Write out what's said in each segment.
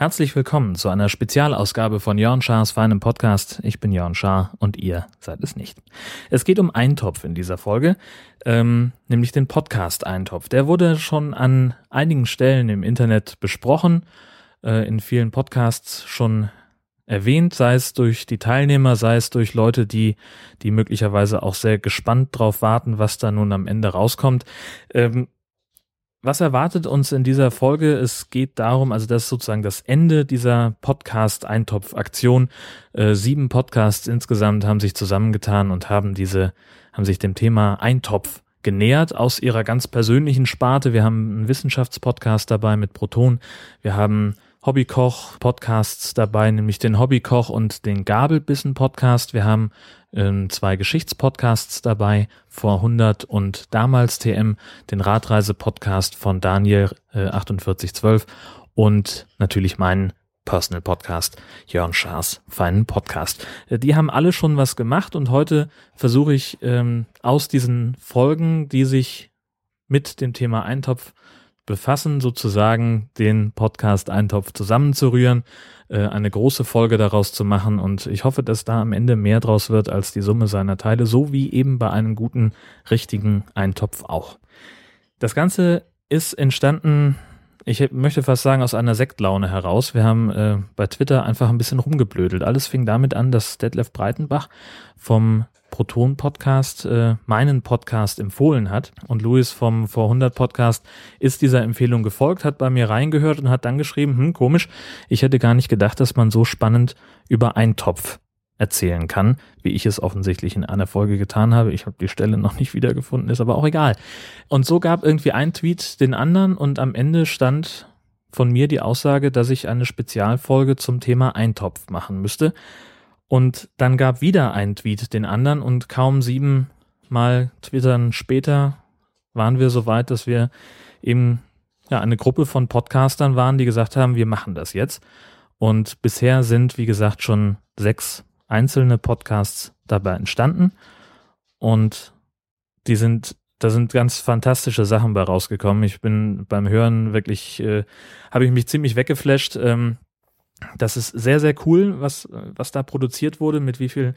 Herzlich willkommen zu einer Spezialausgabe von Jörn Schars feinem Podcast. Ich bin Jörn Schaar und ihr seid es nicht. Es geht um Eintopf in dieser Folge, ähm, nämlich den Podcast Eintopf. Der wurde schon an einigen Stellen im Internet besprochen, äh, in vielen Podcasts schon erwähnt, sei es durch die Teilnehmer, sei es durch Leute, die, die möglicherweise auch sehr gespannt drauf warten, was da nun am Ende rauskommt. Ähm, was erwartet uns in dieser Folge? Es geht darum, also das ist sozusagen das Ende dieser Podcast-Eintopf-Aktion. Äh, sieben Podcasts insgesamt haben sich zusammengetan und haben diese, haben sich dem Thema Eintopf genähert aus ihrer ganz persönlichen Sparte. Wir haben einen Wissenschaftspodcast dabei mit Proton. Wir haben Hobbykoch-Podcasts dabei, nämlich den Hobbykoch und den Gabelbissen-Podcast. Wir haben ähm, zwei Geschichtspodcasts dabei, vor 100 und damals TM, den Radreise-Podcast von Daniel äh, 4812 und natürlich meinen Personal Podcast, Jörn Schaas feinen Podcast. Äh, die haben alle schon was gemacht und heute versuche ich ähm, aus diesen Folgen, die sich mit dem Thema Eintopf befassen, sozusagen den Podcast Eintopf zusammenzurühren, äh, eine große Folge daraus zu machen und ich hoffe, dass da am Ende mehr draus wird als die Summe seiner Teile, so wie eben bei einem guten, richtigen Eintopf auch. Das Ganze ist entstanden, ich möchte fast sagen, aus einer Sektlaune heraus. Wir haben äh, bei Twitter einfach ein bisschen rumgeblödelt. Alles fing damit an, dass Detlef Breitenbach vom Proton Podcast äh, meinen Podcast empfohlen hat und Louis vom Vor 100 Podcast ist dieser Empfehlung gefolgt, hat bei mir reingehört und hat dann geschrieben, hm, komisch, ich hätte gar nicht gedacht, dass man so spannend über Eintopf erzählen kann, wie ich es offensichtlich in einer Folge getan habe. Ich habe die Stelle noch nicht wiedergefunden, ist aber auch egal. Und so gab irgendwie ein Tweet den anderen und am Ende stand von mir die Aussage, dass ich eine Spezialfolge zum Thema Eintopf machen müsste. Und dann gab wieder ein Tweet den anderen und kaum sieben Mal Twittern später waren wir so weit, dass wir eben ja, eine Gruppe von Podcastern waren, die gesagt haben, wir machen das jetzt. Und bisher sind, wie gesagt, schon sechs einzelne Podcasts dabei entstanden. Und die sind, da sind ganz fantastische Sachen bei rausgekommen. Ich bin beim Hören wirklich, äh, habe ich mich ziemlich weggeflasht. Ähm, das ist sehr, sehr cool, was, was da produziert wurde, mit wie viel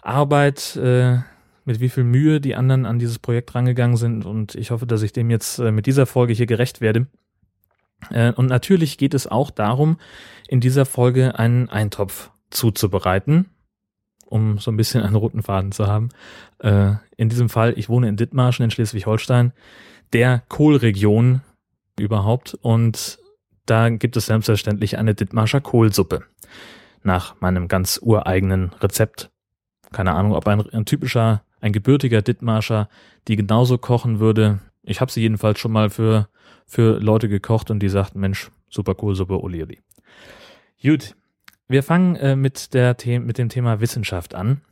Arbeit, äh, mit wie viel Mühe die anderen an dieses Projekt rangegangen sind. Und ich hoffe, dass ich dem jetzt äh, mit dieser Folge hier gerecht werde. Äh, und natürlich geht es auch darum, in dieser Folge einen Eintopf zuzubereiten, um so ein bisschen einen roten Faden zu haben. Äh, in diesem Fall, ich wohne in Dithmarschen in Schleswig-Holstein, der Kohlregion überhaupt. Und da gibt es selbstverständlich eine Dithmarscher Kohlsuppe. Nach meinem ganz ureigenen Rezept. Keine Ahnung, ob ein, ein typischer, ein gebürtiger Dithmarscher die genauso kochen würde. Ich habe sie jedenfalls schon mal für, für Leute gekocht und die sagten, Mensch, super Kohlsuppe, Oli, Oli. Gut, wir fangen äh, mit, der The mit dem Thema Wissenschaft an,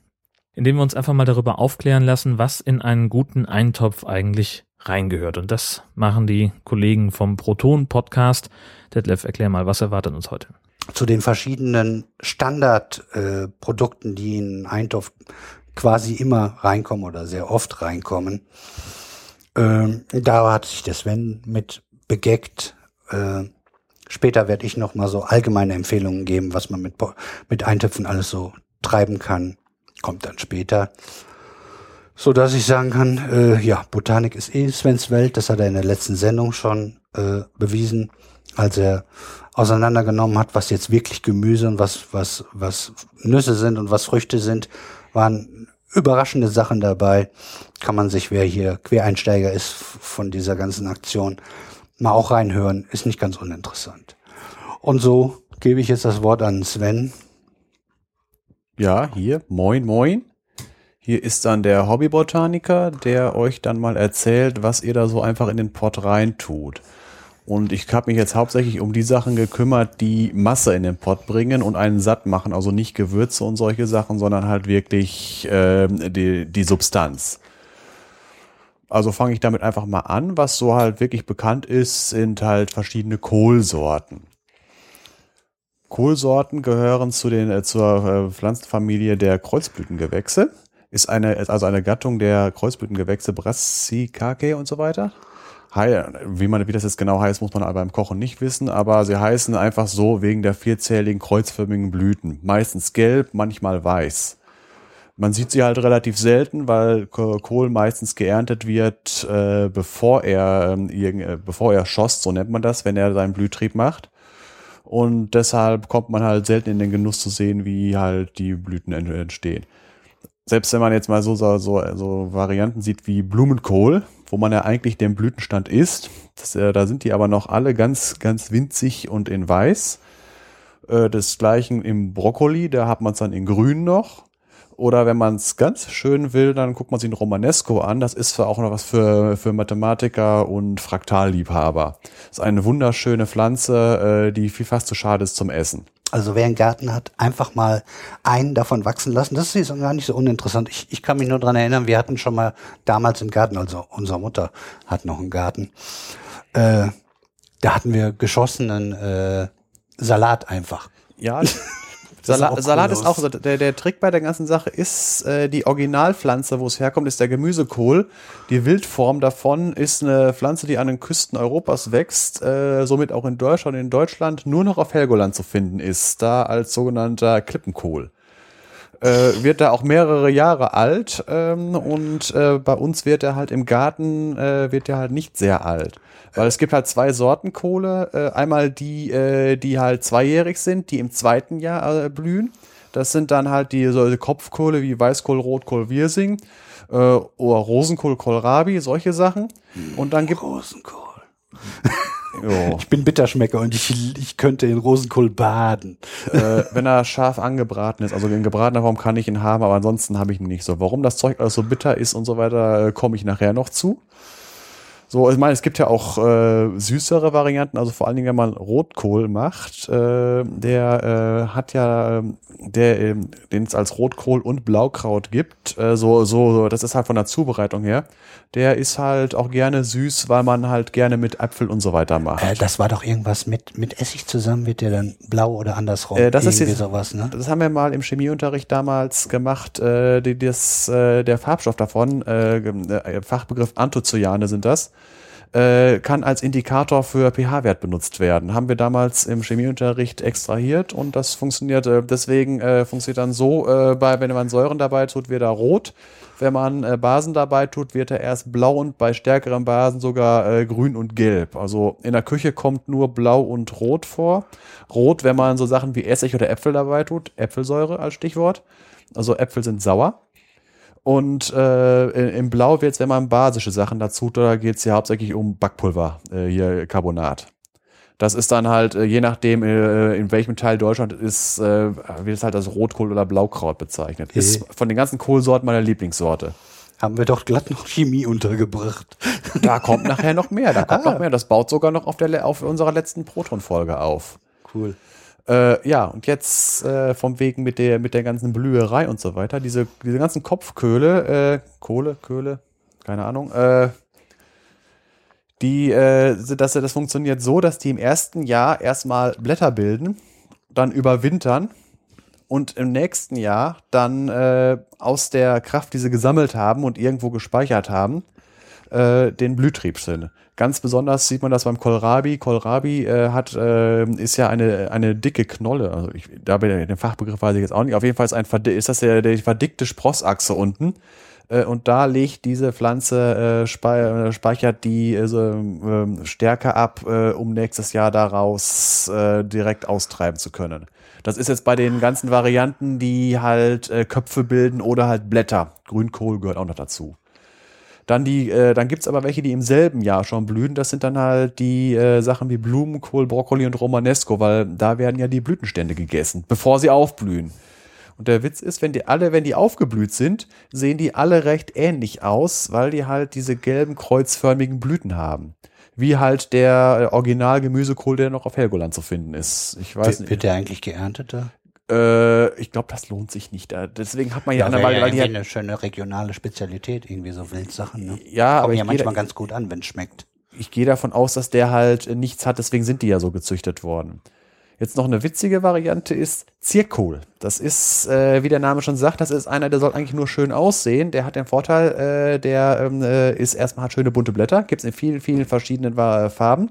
indem wir uns einfach mal darüber aufklären lassen, was in einen guten Eintopf eigentlich reingehört. Und das machen die Kollegen vom Proton Podcast. Detlef, erklär mal, was erwartet uns heute? Zu den verschiedenen Standardprodukten, äh, die in Eintopf quasi immer reinkommen oder sehr oft reinkommen. Ähm, da hat sich der Sven mit begeckt. Äh, später werde ich noch mal so allgemeine Empfehlungen geben, was man mit, mit Eintöpfen alles so treiben kann. Kommt dann später so dass ich sagen kann, äh, ja, Botanik ist eh Svens Welt. Das hat er in der letzten Sendung schon äh, bewiesen, als er auseinandergenommen hat, was jetzt wirklich Gemüse und was was was Nüsse sind und was Früchte sind, waren überraschende Sachen dabei. Kann man sich, wer hier Quereinsteiger ist von dieser ganzen Aktion, mal auch reinhören. Ist nicht ganz uninteressant. Und so gebe ich jetzt das Wort an Sven. Ja, hier, moin, moin. Hier ist dann der Hobbybotaniker, der euch dann mal erzählt, was ihr da so einfach in den Pott rein tut. Und ich habe mich jetzt hauptsächlich um die Sachen gekümmert, die Masse in den Pott bringen und einen satt machen. Also nicht Gewürze und solche Sachen, sondern halt wirklich äh, die, die Substanz. Also fange ich damit einfach mal an. Was so halt wirklich bekannt ist, sind halt verschiedene Kohlsorten. Kohlsorten gehören zu den, äh, zur äh, Pflanzenfamilie der Kreuzblütengewächse. Ist eine, ist also eine Gattung der Kreuzblütengewächse Brassicaceae und so weiter. Wie man, wie das jetzt genau heißt, muss man aber beim Kochen nicht wissen, aber sie heißen einfach so wegen der vierzähligen kreuzförmigen Blüten. Meistens gelb, manchmal weiß. Man sieht sie halt relativ selten, weil Kohl meistens geerntet wird, äh, bevor er ähm, äh, bevor er schoss, so nennt man das, wenn er seinen Blühtrieb macht. Und deshalb kommt man halt selten in den Genuss zu sehen, wie halt die Blüten entstehen. Selbst wenn man jetzt mal so, so, so Varianten sieht wie Blumenkohl, wo man ja eigentlich den Blütenstand isst, das, äh, da sind die aber noch alle ganz, ganz winzig und in weiß. Äh, desgleichen im Brokkoli, da hat man es dann in grün noch. Oder wenn man es ganz schön will, dann guckt man sich ein Romanesco an. Das ist auch noch was für, für Mathematiker und Fraktalliebhaber. Das ist eine wunderschöne Pflanze, äh, die viel fast zu schade ist zum Essen. Also wer einen Garten hat, einfach mal einen davon wachsen lassen. Das ist gar nicht so uninteressant. Ich, ich kann mich nur dran erinnern, wir hatten schon mal damals im Garten, also unsere Mutter hat noch einen Garten. Äh, da hatten wir geschossenen äh, Salat einfach. Ja, Salat, ist Salat ist auch so, der, der Trick bei der ganzen Sache ist, äh, die Originalpflanze, wo es herkommt, ist der Gemüsekohl. Die Wildform davon ist eine Pflanze, die an den Küsten Europas wächst, äh, somit auch in Deutschland und in Deutschland nur noch auf Helgoland zu finden ist, da als sogenannter Klippenkohl. Äh, wird da auch mehrere Jahre alt ähm, und äh, bei uns wird er halt im Garten, äh, wird er halt nicht sehr alt. Weil es gibt halt zwei Sorten Kohle. Äh, einmal die, äh, die halt zweijährig sind, die im zweiten Jahr äh, blühen. Das sind dann halt die so Kopfkohle wie Weißkohl, Rotkohl, Wirsing oder Rosenkohl, Kohlrabi, solche Sachen. Und dann gibt Rosenkohl. Ich bin Bitterschmecker und ich, ich könnte in Rosenkohl baden. Äh, wenn er scharf angebraten ist, also in gebratener Form kann ich ihn haben, aber ansonsten habe ich ihn nicht so. Warum das Zeug alles so bitter ist und so weiter, äh, komme ich nachher noch zu. So, ich meine, es gibt ja auch äh, süßere Varianten, also vor allen Dingen, wenn man Rotkohl macht, äh, der äh, hat ja, ähm, der, äh, den es als Rotkohl und Blaukraut gibt, äh, so, so, so, das ist halt von der Zubereitung her, der ist halt auch gerne süß, weil man halt gerne mit Äpfel und so weiter macht. Äh, das war doch irgendwas mit, mit Essig zusammen, wird der dann blau oder andersrum? Äh, das Irgendwie ist jetzt, sowas, ne? Das haben wir mal im Chemieunterricht damals gemacht, äh, die, das, äh, der Farbstoff davon, äh, äh Fachbegriff Anthocyane sind das äh, kann als Indikator für pH-Wert benutzt werden. Haben wir damals im Chemieunterricht extrahiert und das funktioniert, äh, deswegen äh, funktioniert dann so, äh, bei, wenn man Säuren dabei tut, wird er rot. Wenn man äh, Basen dabei tut, wird er erst blau und bei stärkeren Basen sogar äh, grün und gelb. Also in der Küche kommt nur blau und rot vor. Rot, wenn man so Sachen wie Essig oder Äpfel dabei tut, Äpfelsäure als Stichwort. Also Äpfel sind sauer. Und äh, im Blau wird es, wenn man basische Sachen dazu tut, da geht es ja hauptsächlich um Backpulver, äh, hier Carbonat. Das ist dann halt, äh, je nachdem, äh, in welchem Teil Deutschland ist, äh, wird es halt als Rotkohl oder Blaukraut bezeichnet. Ist von den ganzen Kohlsorten meine Lieblingssorte. Haben wir doch glatt noch Chemie untergebracht. Da kommt nachher noch mehr, da kommt ah. noch mehr. Das baut sogar noch auf, der, auf unserer letzten Proton-Folge auf. Cool. Äh, ja, und jetzt äh, vom Wegen mit der, mit der ganzen Blüherei und so weiter, diese, diese ganzen Kopfköhle, äh, Kohle, Köhle, keine Ahnung, äh, die, äh, dass das funktioniert so, dass die im ersten Jahr erstmal Blätter bilden, dann überwintern und im nächsten Jahr dann äh, aus der Kraft, die sie gesammelt haben und irgendwo gespeichert haben, äh, den Blühtrieb sind. Ganz besonders sieht man das beim Kohlrabi. Kohlrabi äh, hat, äh, ist ja eine, eine dicke Knolle. Also ich, da bin den Fachbegriff weiß ich jetzt auch nicht. Auf jeden Fall ist, ein, ist das der, der verdickte Sprossachse unten. Äh, und da legt diese Pflanze, äh, spe äh, speichert die äh, Stärke ab, äh, um nächstes Jahr daraus äh, direkt austreiben zu können. Das ist jetzt bei den ganzen Varianten, die halt Köpfe bilden oder halt Blätter. Grünkohl gehört auch noch dazu. Dann, äh, dann gibt es aber welche, die im selben Jahr schon blühen. Das sind dann halt die äh, Sachen wie Blumenkohl, Brokkoli und Romanesco, weil da werden ja die Blütenstände gegessen, bevor sie aufblühen. Und der Witz ist, wenn die alle, wenn die aufgeblüht sind, sehen die alle recht ähnlich aus, weil die halt diese gelben kreuzförmigen Blüten haben. Wie halt der äh, Original-Gemüsekohl, der noch auf Helgoland zu finden ist. Ich weiß wird, nicht. Wird der eigentlich geerntet da? Äh, ich glaube, das lohnt sich nicht. Deswegen hat man ja, ja Weile, weil die eine schöne regionale Spezialität, irgendwie so Wildsachen. Ne? Ja, Kommen aber ja manchmal ganz gut an, wenn es schmeckt. Ich gehe davon aus, dass der halt nichts hat, deswegen sind die ja so gezüchtet worden. Jetzt noch eine witzige Variante ist Zierkohl. Das ist, äh, wie der Name schon sagt, das ist einer, der soll eigentlich nur schön aussehen. Der hat den Vorteil, äh, der ähm, äh, ist erstmal hat schöne bunte Blätter, gibt es in vielen, vielen verschiedenen äh, Farben.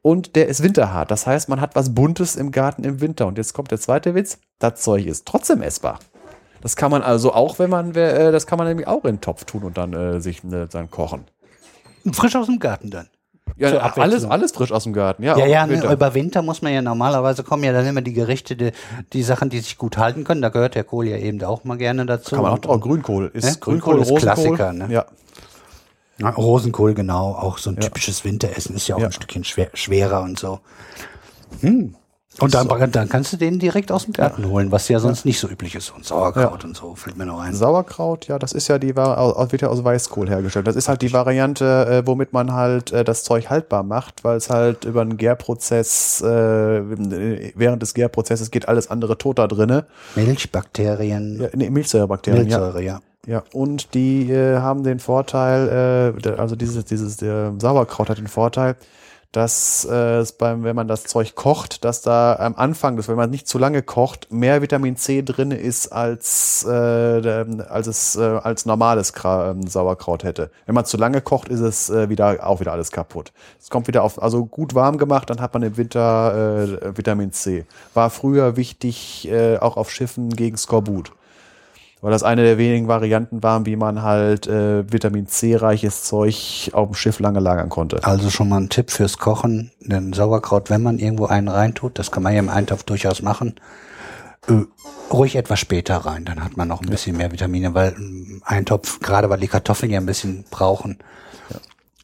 Und der ist winterhart. Das heißt, man hat was Buntes im Garten im Winter. Und jetzt kommt der zweite Witz. Das Zeug ist trotzdem essbar. Das kann man also auch, wenn man, äh, das kann man nämlich auch in den Topf tun und dann äh, sich dann kochen. Frisch aus dem Garten dann. Ja, alles, alles frisch aus dem Garten. Ja, Ja, ja, ne, Winter. über Winter muss man ja normalerweise kommen ja dann immer die Gerichte, die, die Sachen, die sich gut halten können. Da gehört der Kohl ja eben auch mal gerne dazu. Kann man auch drauf. Grünkohl ist Ja, Grünkohl, Grünkohl ist. Klassiker, ne? Ja. Ja, Rosenkohl, genau. Auch so ein typisches Winteressen ist ja auch Ja. ein Stückchen schwer, schwerer und so. Hm. Und dann, dann kannst du den direkt aus dem Garten holen, was ja sonst nicht so üblich ist. Und Sauerkraut und so fällt mir noch ein. Sauerkraut, ja, das ist ja die wird ja aus Weißkohl hergestellt. Das ist halt die Variante, äh, womit man halt äh, das Zeug haltbar macht, weil es halt über einen Gärprozess, äh, während des Gärprozesses geht alles andere tot da drinne. Milchbakterien, Ja, nee, Milchsäurebakterien, ja. Milchsäure, ja. Ja, und die äh, haben den Vorteil, äh, also dieses, dieses der Sauerkraut hat den Vorteil, dass äh, beim, wenn man das Zeug kocht, dass da am Anfang, dass wenn man nicht zu lange kocht, mehr Vitamin C drin ist als äh, als es äh, als normales Kra ähm, Sauerkraut hätte. Wenn man zu lange kocht, ist es äh, wieder auch wieder alles kaputt. Es kommt wieder auf, also gut warm gemacht, dann hat man im Winter äh, Vitamin C. War früher wichtig, äh, auch auf Schiffen gegen Skorbut weil das eine der wenigen Varianten waren, wie man halt äh, Vitamin C-reiches Zeug auf dem Schiff lange lagern konnte. Also schon mal ein Tipp fürs Kochen. Den Sauerkraut, wenn man irgendwo einen reintut, das kann man ja im Eintopf durchaus machen, äh, ruhig etwas später rein. Dann hat man noch ein bisschen mehr Vitamine, weil ein Eintopf, gerade weil die Kartoffeln ja ein bisschen brauchen,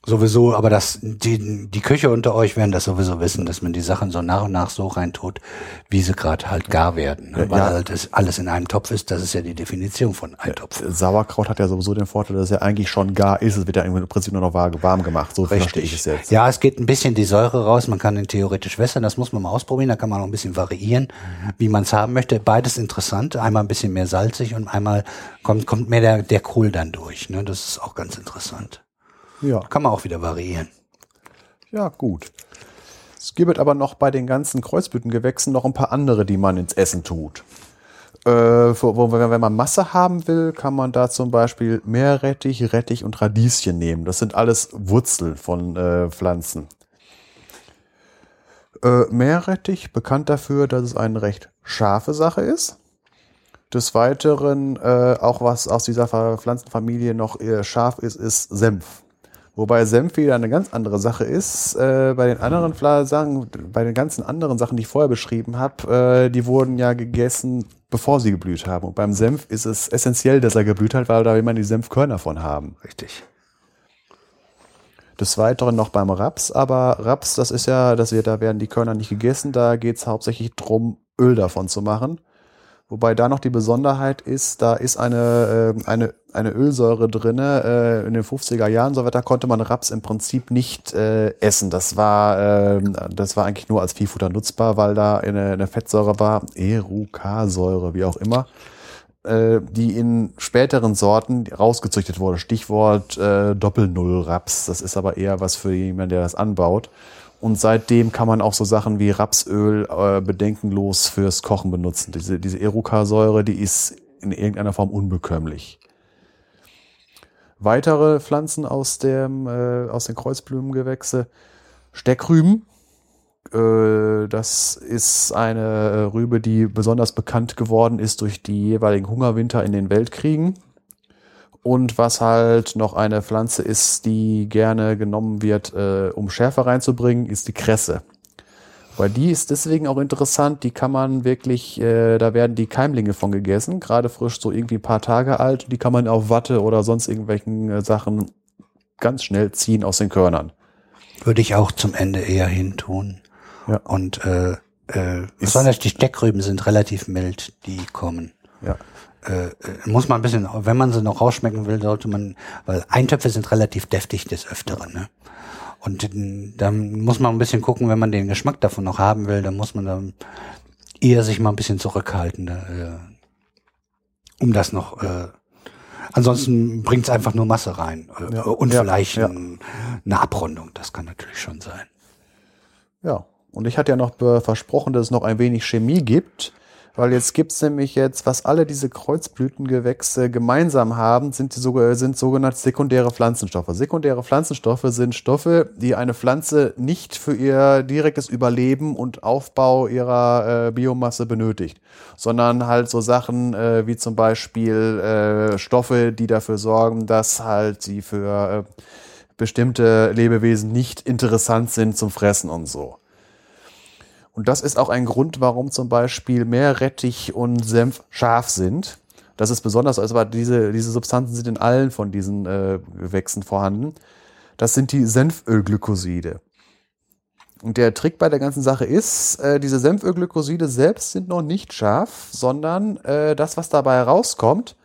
sowieso, aber das, die, die Köche unter euch werden das sowieso wissen, dass man die Sachen so nach und nach so reintut, wie sie gerade halt gar werden. Ne? Weil ja. halt das alles in einem Topf ist, das ist ja die Definition von Eintopf. Sauerkraut hat ja sowieso den Vorteil, dass es ja eigentlich schon gar ist. Es wird ja im Prinzip nur noch warm gemacht. So verstehe ich es jetzt. Ja, es geht ein bisschen die Säure raus. Man kann ihn theoretisch wässern. Das muss man mal ausprobieren. Da kann man auch ein bisschen variieren, wie man es haben möchte. Beides interessant. Einmal ein bisschen mehr salzig und einmal kommt, kommt mehr der, der Kohl dann durch. Ne? Das ist auch ganz interessant. Ja, Kann man auch wieder variieren. ja, gut. Es gibt aber noch bei den ganzen Kreuzblütengewächsen noch ein paar andere, die man ins Essen tut. Äh, wenn man Masse haben will, kann man da zum Beispiel Meerrettich, Rettich und Radieschen nehmen. Das sind alles Wurzeln von äh, Pflanzen. Äh, Meerrettich, bekannt dafür, dass es eine recht scharfe Sache ist. Des Weiteren, äh, auch was aus dieser Pflanzenfamilie noch eher scharf ist, ist Senf. Wobei Senf wieder eine ganz andere Sache ist. Äh, bei den anderen Fla- Sachen, bei den ganzen anderen Sachen, die ich vorher beschrieben habe, äh, die wurden ja gegessen, bevor sie geblüht haben. Und beim Senf ist es essentiell, dass er geblüht hat, weil da will man die Senfkörner von haben. Richtig. Des Weiteren noch beim Raps, aber Raps, das ist ja, das wird, da werden die Körner nicht gegessen, da geht es hauptsächlich drum, Öl davon zu machen. Wobei da noch die Besonderheit ist, da ist eine, äh, eine, eine Ölsäure drinne. Äh, in den 50er Jahren, so weiter, konnte man Raps im Prinzip nicht äh, essen. Das war, äh, das war eigentlich nur als Viehfutter nutzbar, weil da eine, eine Fettsäure war, Erucarsäure, wie auch immer äh, die in späteren Sorten rausgezüchtet wurde. Stichwort äh, Doppel-Null-Raps. Das ist aber eher was für jemanden, der das anbaut. Und seitdem kann man auch so Sachen wie Rapsöl äh, bedenkenlos fürs Kochen benutzen. Diese, diese Erucarsäure, die ist in irgendeiner Form unbekömmlich. Weitere Pflanzen aus, dem, äh, aus den Kreuzblumengewächse. Steckrüben. Äh, das ist eine äh, Rübe, die besonders bekannt geworden ist durch die jeweiligen Hungerwinter in den Weltkriegen. Und was halt noch eine Pflanze ist, die gerne genommen wird, äh, um Schärfe reinzubringen, ist die Kresse. Weil die ist deswegen auch interessant, die kann man wirklich, äh, da werden die Keimlinge von gegessen, gerade frisch so irgendwie ein paar Tage alt, die kann man auf Watte oder sonst irgendwelchen äh, Sachen ganz schnell ziehen aus den Körnern. Würde ich auch zum Ende eher hintun. Ja. Und äh, äh, besonders die Steckrüben sind relativ mild, die kommen. Ja. Äh, äh, muss man ein bisschen, wenn man sie noch rausschmecken will, sollte man, weil Eintöpfe sind relativ deftig des Öfteren. Ne? Und dann muss man ein bisschen gucken, wenn man den Geschmack davon noch haben will, dann muss man dann eher sich mal ein bisschen zurückhalten, äh, um das noch. Äh, ansonsten bringt es einfach nur Masse rein äh, Ja. und Ja, vielleicht ja. Ein, eine Abrundung. Das kann natürlich schon sein. Ja. Und ich hatte ja noch versprochen, dass es noch ein wenig Chemie gibt. Weil jetzt gibt's nämlich jetzt, was alle diese Kreuzblütengewächse gemeinsam haben, sind, die, sind sogenannte sekundäre Pflanzenstoffe. Sekundäre Pflanzenstoffe sind Stoffe, die eine Pflanze nicht für ihr direktes Überleben und Aufbau ihrer äh, Biomasse benötigt, sondern halt so Sachen äh, wie zum Beispiel äh, Stoffe, die dafür sorgen, dass halt sie für äh, bestimmte Lebewesen nicht interessant sind zum Fressen und so. Und das ist auch ein Grund, warum zum Beispiel Meerrettich und Senf scharf sind. Das ist besonders, also diese, diese Substanzen sind in allen von diesen äh, Gewächsen vorhanden. Das sind die Senfölglykoside. Und der Trick bei der ganzen Sache ist, äh, diese Senfölglykoside selbst sind noch nicht scharf, sondern äh, das, was dabei rauskommt,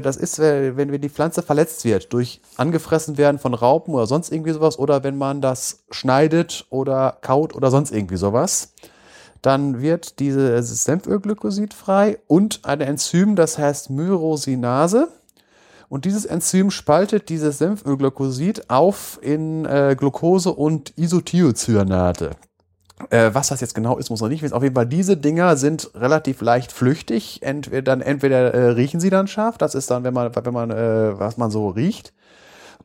das ist, äh, wenn wenn die Pflanze verletzt wird durch angefressen werden von Raupen oder sonst irgendwie sowas oder wenn man das schneidet oder kaut oder sonst irgendwie sowas, dann wird dieses Senfölglykosid frei und ein Enzym, das heißt Myrosinase. Und dieses Enzym spaltet dieses Senfölglykosid auf in äh, Glucose und Isothiocyanate. Äh, was das jetzt genau ist, muss man nicht wissen. Auf jeden Fall, diese Dinger sind relativ leicht flüchtig. Entweder, dann, entweder äh, riechen sie dann scharf, das ist dann, wenn man, wenn man, äh, was man so riecht.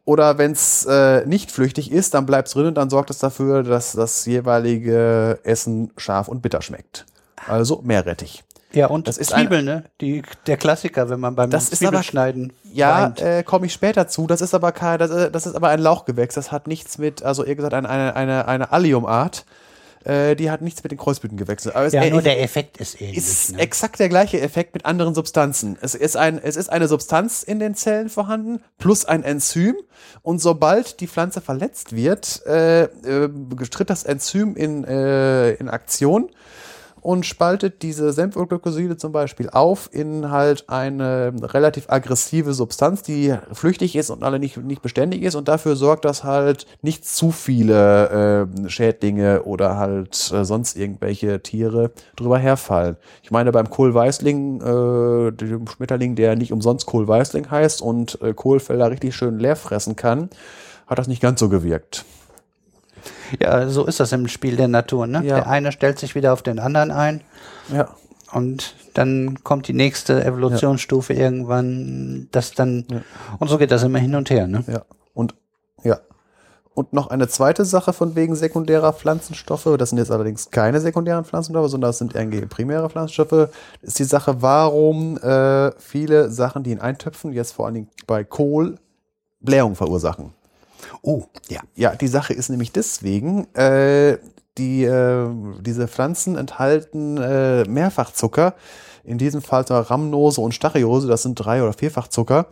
Oder wenn es äh, nicht flüchtig ist, dann bleibt es drin und dann sorgt es dafür, dass das jeweilige Essen scharf und bitter schmeckt. Also Meerrettich. Ja, und Das ist Zwiebeln, ne? Die, der Klassiker, wenn man beim Das Zwiebelschneiden Ja, äh, komme ich später zu. Das ist aber kein, das, äh, das ist aber ein Lauchgewächs. Das hat nichts mit, also eher gesagt, eine, eine, eine Alliumart. Äh, die hat nichts mit den Kreuzblütengewächsen. Aber es ja, nur der Effekt ist ähnlich. ist ne? exakt der gleiche Effekt mit anderen Substanzen. Es ist, ein, es ist eine Substanz in den Zellen vorhanden plus ein Enzym. Und sobald die Pflanze verletzt wird, äh, äh, tritt das Enzym in, äh, in Aktion und spaltet diese Senfölglykoside zum Beispiel auf in halt eine relativ aggressive Substanz, die flüchtig ist und alle nicht, nicht beständig ist und dafür sorgt, dass halt nicht zu viele äh, Schädlinge oder halt äh, sonst irgendwelche Tiere drüber herfallen. Ich meine, beim Kohlweißling, äh, dem Schmetterling, der nicht umsonst Kohlweißling heißt und äh, Kohlfelder richtig schön leer fressen kann, hat das nicht ganz so gewirkt. Ja, so ist das im Spiel der Natur. Ne? Ja. Der eine stellt sich wieder auf den anderen ein Ja. und dann kommt die nächste Evolutionsstufe irgendwann, das dann Ja. und so geht das immer hin und her. Ne? Ja. Und ja. Und noch eine zweite Sache von wegen sekundärer Pflanzenstoffe, das sind jetzt allerdings keine sekundären Pflanzenstoffe, sondern das sind irgendwie primäre Pflanzenstoffe, ist die Sache, warum äh, viele Sachen, die in Eintöpfen, jetzt vor allen Dingen bei Kohl, Blähung verursachen. Oh, ja. Ja, die Sache ist nämlich deswegen, äh, die, äh, diese Pflanzen enthalten äh, Mehrfachzucker, in diesem Fall zwar Rhamnose und Stachyose, das sind drei- oder vierfachzucker,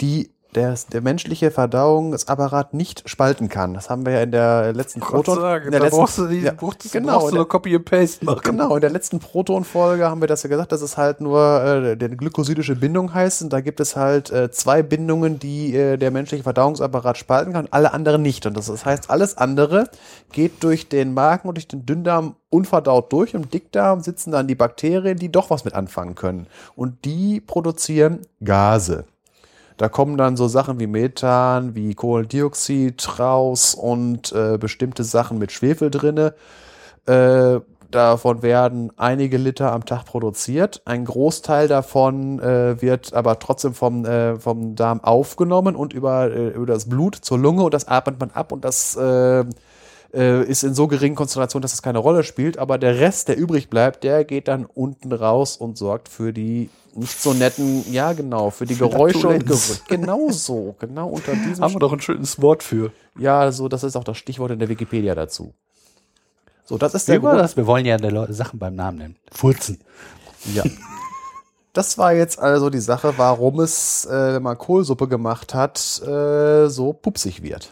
die der, der menschliche Verdauungsapparat nicht spalten kann. Das haben wir ja in der letzten Proton... in der letzten, ja, genau, in der, Copy and Paste machen. Genau, in der letzten Proton-Folge haben wir das ja gesagt, dass es halt nur äh, der glykosidische Bindung heißt. Und da gibt es halt äh, zwei Bindungen, die äh, der menschliche Verdauungsapparat spalten kann, alle anderen nicht. Und das, das heißt, alles andere geht durch den Magen und durch den Dünndarm unverdaut durch. Im Dickdarm sitzen dann die Bakterien, die doch was mit anfangen können. Und die produzieren Gase. Da kommen dann so Sachen wie Methan, wie Kohlendioxid raus und äh, bestimmte Sachen mit Schwefel drinne. Äh, davon werden einige Liter am Tag produziert. Ein Großteil davon äh, wird aber trotzdem vom, äh, vom Darm aufgenommen und über, äh, über das Blut zur Lunge und das atmet man ab und das äh, äh, ist in so geringen Konzentrationen, dass es keine Rolle spielt. Aber der Rest, der übrig bleibt, der geht dann unten raus und sorgt für die nicht so netten, ja genau, für die Für Geräusche und. Gerüche. Genau so, genau unter diesem Haben wir doch ein schönes Wort für. ja, so, das ist auch das Stichwort in der Wikipedia dazu. So, das ist der Grund. das? Wir wollen ja der Leute Sachen beim Namen nennen. Furzen. Ja. Das war jetzt also die Sache, warum es, äh, wenn man Kohlsuppe gemacht hat, äh, so pupsig wird.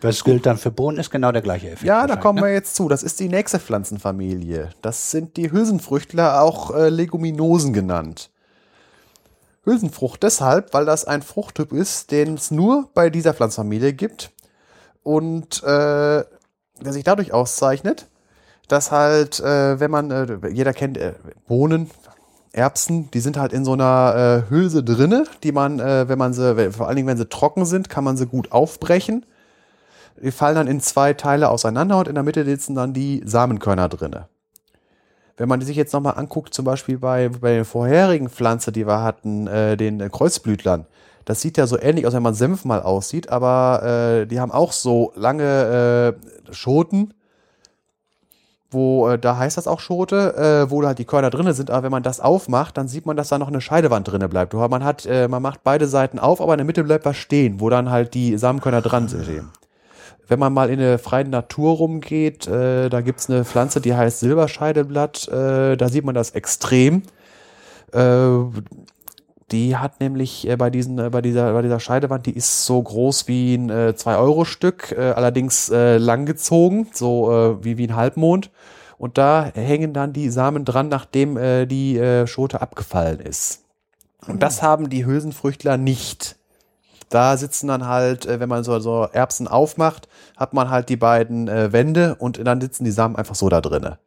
Das gilt dann für Bohnen, ist genau der gleiche Effekt. Ja, da kommen ne? wir jetzt zu. Das ist die nächste Pflanzenfamilie. Das sind die Hülsenfrüchtler, auch äh, Leguminosen genannt. Hülsenfrucht deshalb, weil das ein Fruchttyp ist, den es nur bei dieser Pflanzenfamilie gibt und äh, der sich dadurch auszeichnet, dass halt, äh, wenn man, äh, jeder kennt äh, Bohnen, Erbsen, die sind halt in so einer äh, Hülse drinne, die man, wenn man sie, vor allen Dingen wenn sie trocken sind, kann man sie gut aufbrechen Die fallen dann in zwei Teile auseinander und in der Mitte sitzen dann die Samenkörner drinne. Wenn man sich jetzt nochmal anguckt, zum Beispiel bei, bei den vorherigen Pflanzen, die wir hatten, äh, den Kreuzblütlern, das sieht ja so ähnlich aus, wenn man Senf mal aussieht, aber äh, die haben auch so lange äh, Schoten, wo äh, da heißt das auch Schote, äh, wo halt die Körner drinne sind, aber wenn man das aufmacht, dann sieht man, dass da noch eine Scheidewand drinne bleibt. Man hat, äh, man macht beide Seiten auf, aber in der Mitte bleibt was stehen, wo dann halt die Samenkörner dran sind. Wenn man mal in der freien Natur rumgeht, äh, da gibt's eine Pflanze, die heißt Silberscheideblatt, äh, da sieht man das extrem. Äh, die hat nämlich äh, bei, diesen, äh, bei, dieser, bei dieser Scheidewand, die ist so groß wie ein äh, 2-Euro-Stück, äh, allerdings äh, langgezogen, so äh, wie, wie ein Halbmond. Und da hängen dann die Samen dran, nachdem äh, die äh, Schote abgefallen ist. Und das haben die Hülsenfrüchtler nicht. Da sitzen dann halt, äh, wenn man so, so Erbsen aufmacht, hat man halt die beiden äh, Wände und dann sitzen die Samen einfach so da drinne.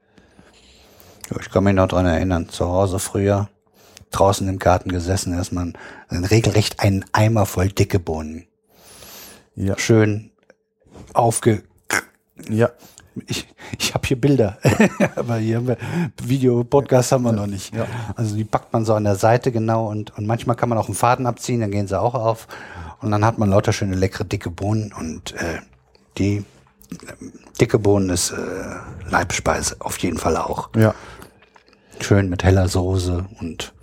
Ich kann mich noch dran erinnern, zu Hause früher, draußen im Garten gesessen, ist man regelrecht einen Eimer voll dicke Bohnen. Ja. Schön aufge... Ja. Ich, ich habe hier Bilder, aber hier haben wir Video, Podcast haben wir noch nicht. Ja. Also die packt man so an der Seite genau und, und manchmal kann man auch einen Faden abziehen, dann gehen sie auch auf und dann hat man lauter schöne leckere dicke Bohnen und äh, die äh, dicke Bohnen ist äh, Leibspeise auf jeden Fall auch. Ja. Schön mit heller Soße und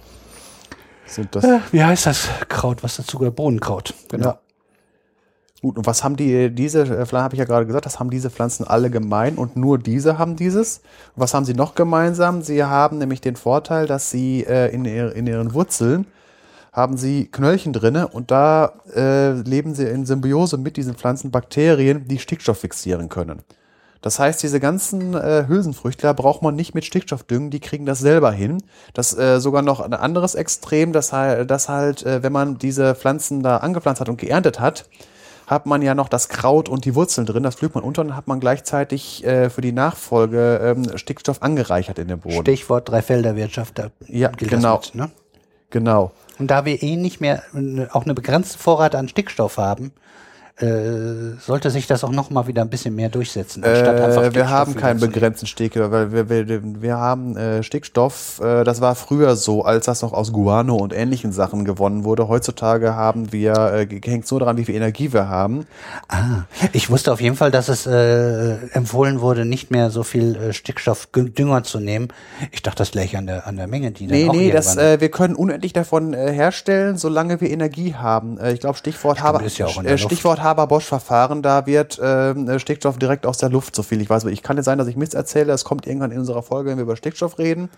Sind das, äh, wie heißt das Kraut, was dazu gehört? Bohnenkraut. Genau. Ja. Gut, und was haben die, diese äh, Pflanzen, habe ich ja gerade gesagt, das haben diese Pflanzen alle gemein und nur diese haben dieses. Was haben sie noch gemeinsam? Sie haben nämlich den Vorteil, dass sie äh, in, in ihren Wurzeln haben sie Knöllchen drinne und da äh, leben sie in Symbiose mit diesen Pflanzen Bakterien, die Stickstoff fixieren können. Das heißt, diese ganzen äh, Hülsenfrüchtler braucht man nicht mit Stickstoff düngen, die kriegen das selber hin. Das äh, sogar noch ein anderes Extrem, das, halt, das halt, äh, wenn man diese Pflanzen da angepflanzt hat und geerntet hat, hat man ja noch das Kraut und die Wurzeln drin, das pflügt man unter und hat man gleichzeitig äh, für die Nachfolge ähm, Stickstoff angereichert in den Boden. Stichwort Dreifelderwirtschaft, da Ja, genau. mit, ne? Genau. Und da wir eh nicht mehr äh, auch eine begrenzte Vorrat an Stickstoff haben, äh, sollte sich das auch noch mal wieder ein bisschen mehr durchsetzen. Äh, wir haben keinen begrenzten Stickstoff, weil wir, wir, wir haben äh, Stickstoff, äh, das war früher so, als das noch aus Guano und ähnlichen Sachen gewonnen wurde. Heutzutage haben wir, äh, hängt so daran, wie viel Energie wir haben. Ah, ich wusste auf jeden Fall, dass es empfohlen wurde, nicht mehr so viel Stickstoffdünger zu nehmen. Ich dachte, das gleich an der an der Menge, die dann Nee, auch nee, das, wir können unendlich davon herstellen, solange wir Energie haben. Ich glaube, Stichwort, Haber, ist ja Stichwort Haber-Bosch-Verfahren, da wird ähm, äh, Stickstoff direkt aus der Luft, so viel ich weiß. Ich kann jetzt sein, dass ich Mist erzähle, es kommt irgendwann in unserer Folge, wenn wir über Stickstoff reden.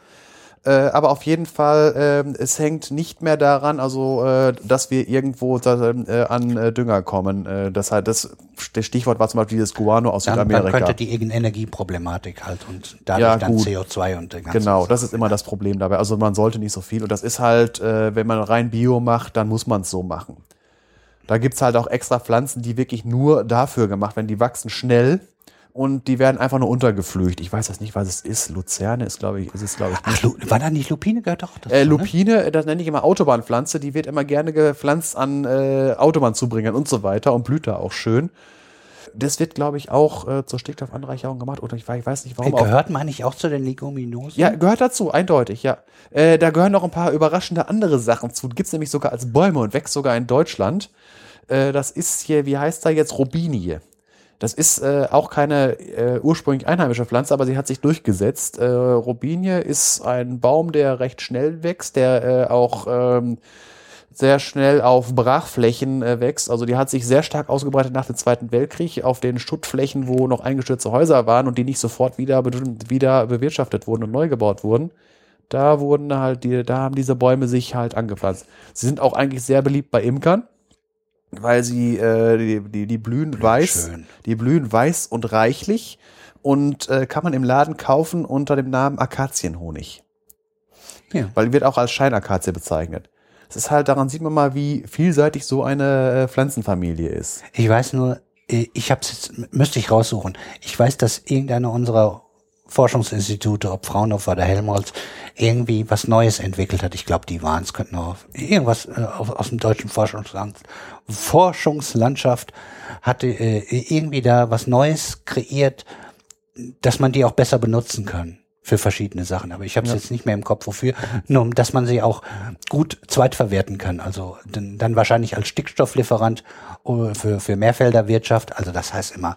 Äh, aber auf jeden Fall, ähm, es hängt nicht mehr daran, also äh, dass wir irgendwo äh, an äh, Dünger kommen. Äh, das halt, das das Stichwort war zum Beispiel dieses Guano aus dann, dann Südamerika. könnte die Energieproblematik halt und dadurch Ja, dann gut. CO2 und der ganze Genau, das ist immer das Problem dabei. Also man sollte nicht so viel. Und das ist halt, äh, wenn man rein Bio macht, dann muss man es so machen. Da gibt's halt auch extra Pflanzen, die wirklich nur dafür gemacht werden. Die wachsen schnell und die werden einfach nur untergeflücht. Ich weiß das nicht, was es ist. Luzerne ist, glaube ich, ist es, glaube ich. Ach, Lu war da nicht Lupine gehört doch? dazu, Äh, ne? Lupine, das nenne ich immer Autobahnpflanze, die wird immer gerne gepflanzt an äh, Autobahnzubringern und so weiter und blüht da auch schön. Das wird, glaube ich, auch äh, zur Stickstoffanreicherung gemacht. Oder ich, weiß- ich weiß nicht, warum. Äh, auch- Gehört man nicht auch zu den Leguminosen? ja, gehört dazu, eindeutig, ja. Äh, da gehören noch ein paar überraschende andere Sachen zu. Gibt's nämlich sogar als Bäume und wächst sogar in Deutschland. Äh, das ist hier, wie heißt da jetzt, Robinie. Das ist äh, auch keine äh, ursprünglich einheimische Pflanze, aber sie hat sich durchgesetzt. Äh, Robinie ist ein Baum, der recht schnell wächst, der äh, auch ähm, sehr schnell auf Brachflächen äh, wächst. Also die hat sich sehr stark ausgebreitet nach dem Zweiten Weltkrieg auf den Schuttflächen, wo noch eingestürzte Häuser waren und die nicht sofort wieder, wieder bewirtschaftet wurden und neu gebaut wurden. Da wurden halt die, da haben diese Bäume sich halt angepflanzt. Sie sind auch eigentlich sehr beliebt bei Imkern, weil sie äh, die, die, die blühen weiß, schön. die blühen weiß und reichlich und äh, kann man im Laden kaufen unter dem Namen Akazienhonig Ja. weil wird auch als Scheinakazie bezeichnet. Es ist halt, daran sieht man mal, wie vielseitig so eine äh, Pflanzenfamilie ist. Ich weiß nur, äh, ich hab's jetzt, müsste ich raussuchen. Ich weiß, dass irgendeiner unserer Forschungsinstitute, ob Fraunhofer oder Helmholtz, irgendwie was Neues entwickelt hat. Ich glaube, die waren es, könnten auch irgendwas äh, aus, aus dem deutschen Forschungsland, Forschungslandschaft hatte äh, irgendwie da was Neues kreiert, dass man die auch besser benutzen kann für verschiedene Sachen. Aber ich habe es ja. jetzt nicht mehr im Kopf, wofür. Nur, dass man sie auch gut zweitverwerten kann. Also dann, dann wahrscheinlich als Stickstofflieferant äh, für, für Mehrfelderwirtschaft. Also das heißt immer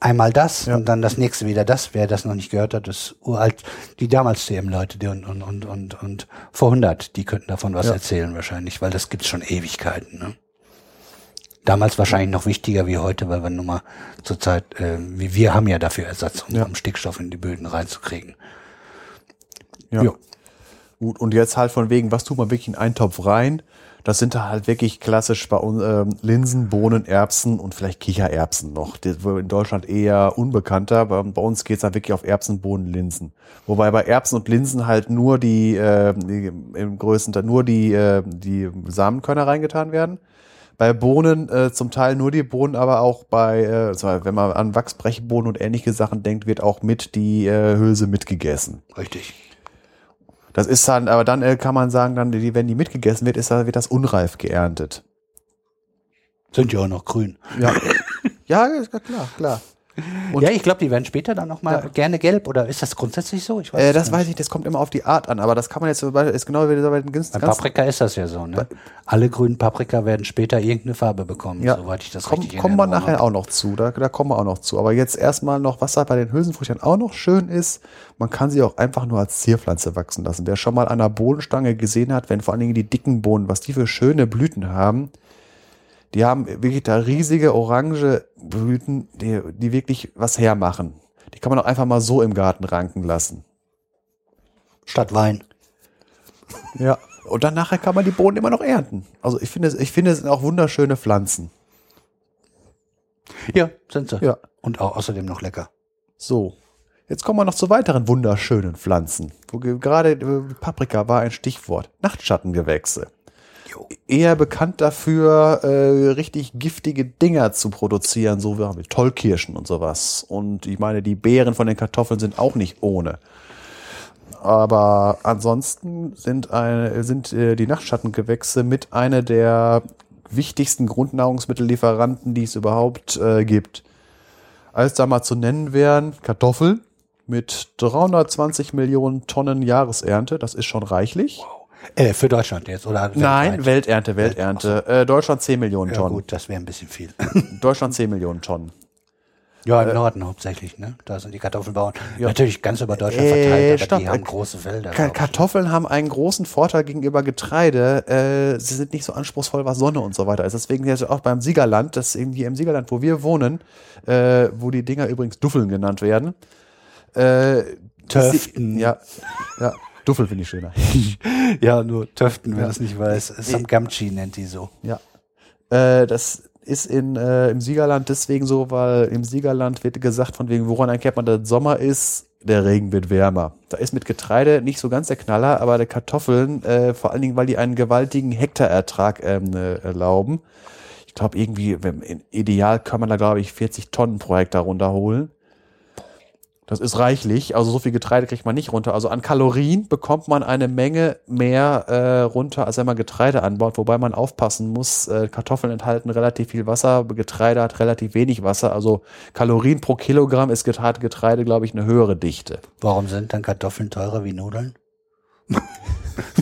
einmal das ja. und dann das nächste wieder das. Wer das noch nicht gehört hat, das uralt, die damals CM-Leute die und, und, und, und, und vor 100, die könnten davon was ja. erzählen wahrscheinlich, weil das gibt's schon Ewigkeiten. Ne? Damals wahrscheinlich noch wichtiger wie heute, weil wir nun mal zurzeit, äh, wie wir haben ja dafür Ersatz, um, ja. um Stickstoff in die Böden reinzukriegen. Ja. ja. Gut, und jetzt halt von wegen, was tut man wirklich in einen Topf rein? Das sind da halt wirklich klassisch bei uns ähm, Linsen, Bohnen, Erbsen und vielleicht Kichererbsen noch. Wird in Deutschland eher unbekannter. Bei, bei uns geht's dann wirklich auf Erbsen, Bohnen, Linsen. Wobei bei Erbsen und Linsen halt nur die, äh, die im größten Teil nur die, äh, die Samenkörner reingetan werden. Bei Bohnen äh, zum Teil nur die Bohnen, aber auch bei, äh, wenn man an Wachsbrechbohnen und ähnliche Sachen denkt, wird auch mit die äh, Hülse mitgegessen. Richtig. Das ist dann, aber dann äh, kann man sagen, dann, die, wenn die mitgegessen wird, ist, wird das unreif geerntet. Sind ja auch noch grün. Ja, ja klar, klar. Und ja, ich glaube, die werden später dann noch mal ja. gerne gelb oder ist das grundsätzlich so? Ich weiß äh, das nicht. weiß ich, das kommt immer auf die Art an, aber das kann man jetzt ist genau wie bei den ganz, Bei Paprika ist das ja so, ne? Alle grünen Paprika werden später irgendeine Farbe bekommen, ja. soweit ich das Komm, richtig Kommen wir nachher auch noch zu, da, da kommen wir auch noch zu. Aber jetzt erstmal noch, was halt bei den Hülsenfrüchten auch noch schön ist, man kann sie auch einfach nur als Zierpflanze wachsen lassen. Wer schon mal an einer Bohnenstange gesehen hat, wenn vor allen Dingen die dicken Bohnen, was die für schöne Blüten haben, die haben wirklich da riesige orange Blüten, die, die wirklich was hermachen. Die kann man auch einfach mal so im Garten ranken lassen. Statt Wein. Ja. Und dann nachher kann man die Bohnen immer noch ernten. Also ich finde, ich finde, es sind auch wunderschöne Pflanzen. Ja, sind sie. Ja. Und auch außerdem noch lecker. So. Jetzt kommen wir noch zu weiteren wunderschönen Pflanzen. Wo gerade äh, Paprika war ein Stichwort. Nachtschattengewächse eher bekannt dafür, äh, richtig giftige Dinger zu produzieren, so wie Tollkirschen und sowas. Und ich meine, die Beeren von den Kartoffeln sind auch nicht ohne. Aber ansonsten sind, eine, sind äh, die Nachtschattengewächse mit einer der wichtigsten Grundnahrungsmittellieferanten, die es überhaupt äh, gibt. Als da mal zu nennen wären Kartoffeln mit 320 Millionen Tonnen Jahresernte, das ist schon reichlich. Wow. Äh, für Deutschland jetzt, oder? Weltweit? Nein, Welternte, Welternte. So. Äh, Deutschland 10 Millionen Tonnen. Ja, gut, das wäre ein bisschen viel. Deutschland 10 Millionen Tonnen. Ja, im äh, Norden hauptsächlich, ne? Da sind die Kartoffelbauern ja. natürlich ganz über Deutschland verteilt, aber stopp. die haben große Felder. Ka Kartoffeln haben einen großen Vorteil gegenüber Getreide. Äh, sie sind nicht so anspruchsvoll, was Sonne und so weiter ist. Deswegen jetzt auch beim Siegerland, das irgendwie im Siegerland, wo wir wohnen, äh, wo die Dinger übrigens Duffeln genannt werden. Äh, Töften. Ja, ja. Duffel finde ich schöner. ja, nur Töften, wer ja. das nicht weiß. Samgamchi nennt die so. Ja. Äh, das ist in, äh, im Siegerland deswegen so, weil im Siegerland wird gesagt, von wegen, woran erkennt man, dass Sommer ist, der Regen wird wärmer. Da ist mit Getreide nicht so ganz der Knaller, aber der Kartoffeln, äh, vor allen Dingen, weil die einen gewaltigen Hektarertrag ähm, äh, erlauben. Ich glaube, irgendwie, im Ideal kann man da, glaube ich, 40 Tonnen pro Hektar runterholen. Das ist reichlich. Also so viel Getreide kriegt man nicht runter. Also an Kalorien bekommt man eine Menge mehr äh, runter, als wenn man Getreide anbaut. Wobei man aufpassen muss. Äh, Kartoffeln enthalten relativ viel Wasser, Getreide hat relativ wenig Wasser. Also Kalorien pro Kilogramm ist Getreide, Getreide glaube ich, eine höhere Dichte. Warum sind dann Kartoffeln teurer wie Nudeln?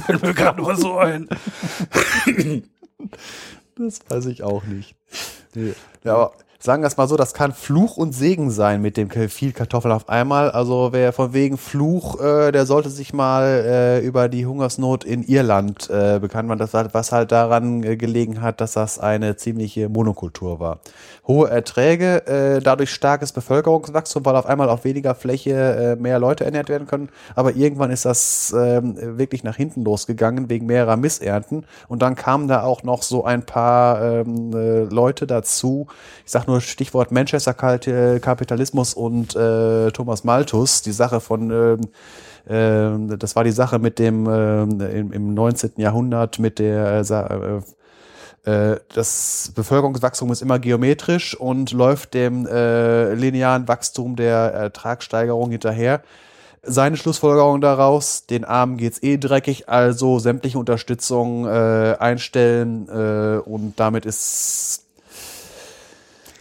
Fällt mir gerade mal so ein. das weiß ich auch nicht. Nee. Ja, aber sagen wir es mal so, das kann Fluch und Segen sein mit dem viel Kartoffel auf einmal. Also wer von wegen Fluch, äh, der sollte sich mal äh, über die Hungersnot in Irland äh, bekannt machen, was halt daran äh, gelegen hat, dass das eine ziemliche Monokultur war. Hohe Erträge, äh, dadurch starkes Bevölkerungswachstum, weil auf einmal auf weniger Fläche äh, mehr Leute ernährt werden können. Aber irgendwann ist das äh, wirklich nach hinten losgegangen wegen mehrerer Missernten. Und dann kamen da auch noch so ein paar ähm, äh, Leute dazu. Ich sag nur Stichwort Manchester Kapitalismus und äh, Thomas Malthus, die Sache von ähm, äh, das war die Sache mit dem äh, im, im 19. Jahrhundert mit der äh, äh, das Bevölkerungswachstum ist immer geometrisch und läuft dem äh, linearen Wachstum der Ertragssteigerung hinterher. seine Schlussfolgerung daraus, den Armen geht's eh dreckig, also sämtliche Unterstützung äh, einstellen äh, und damit ist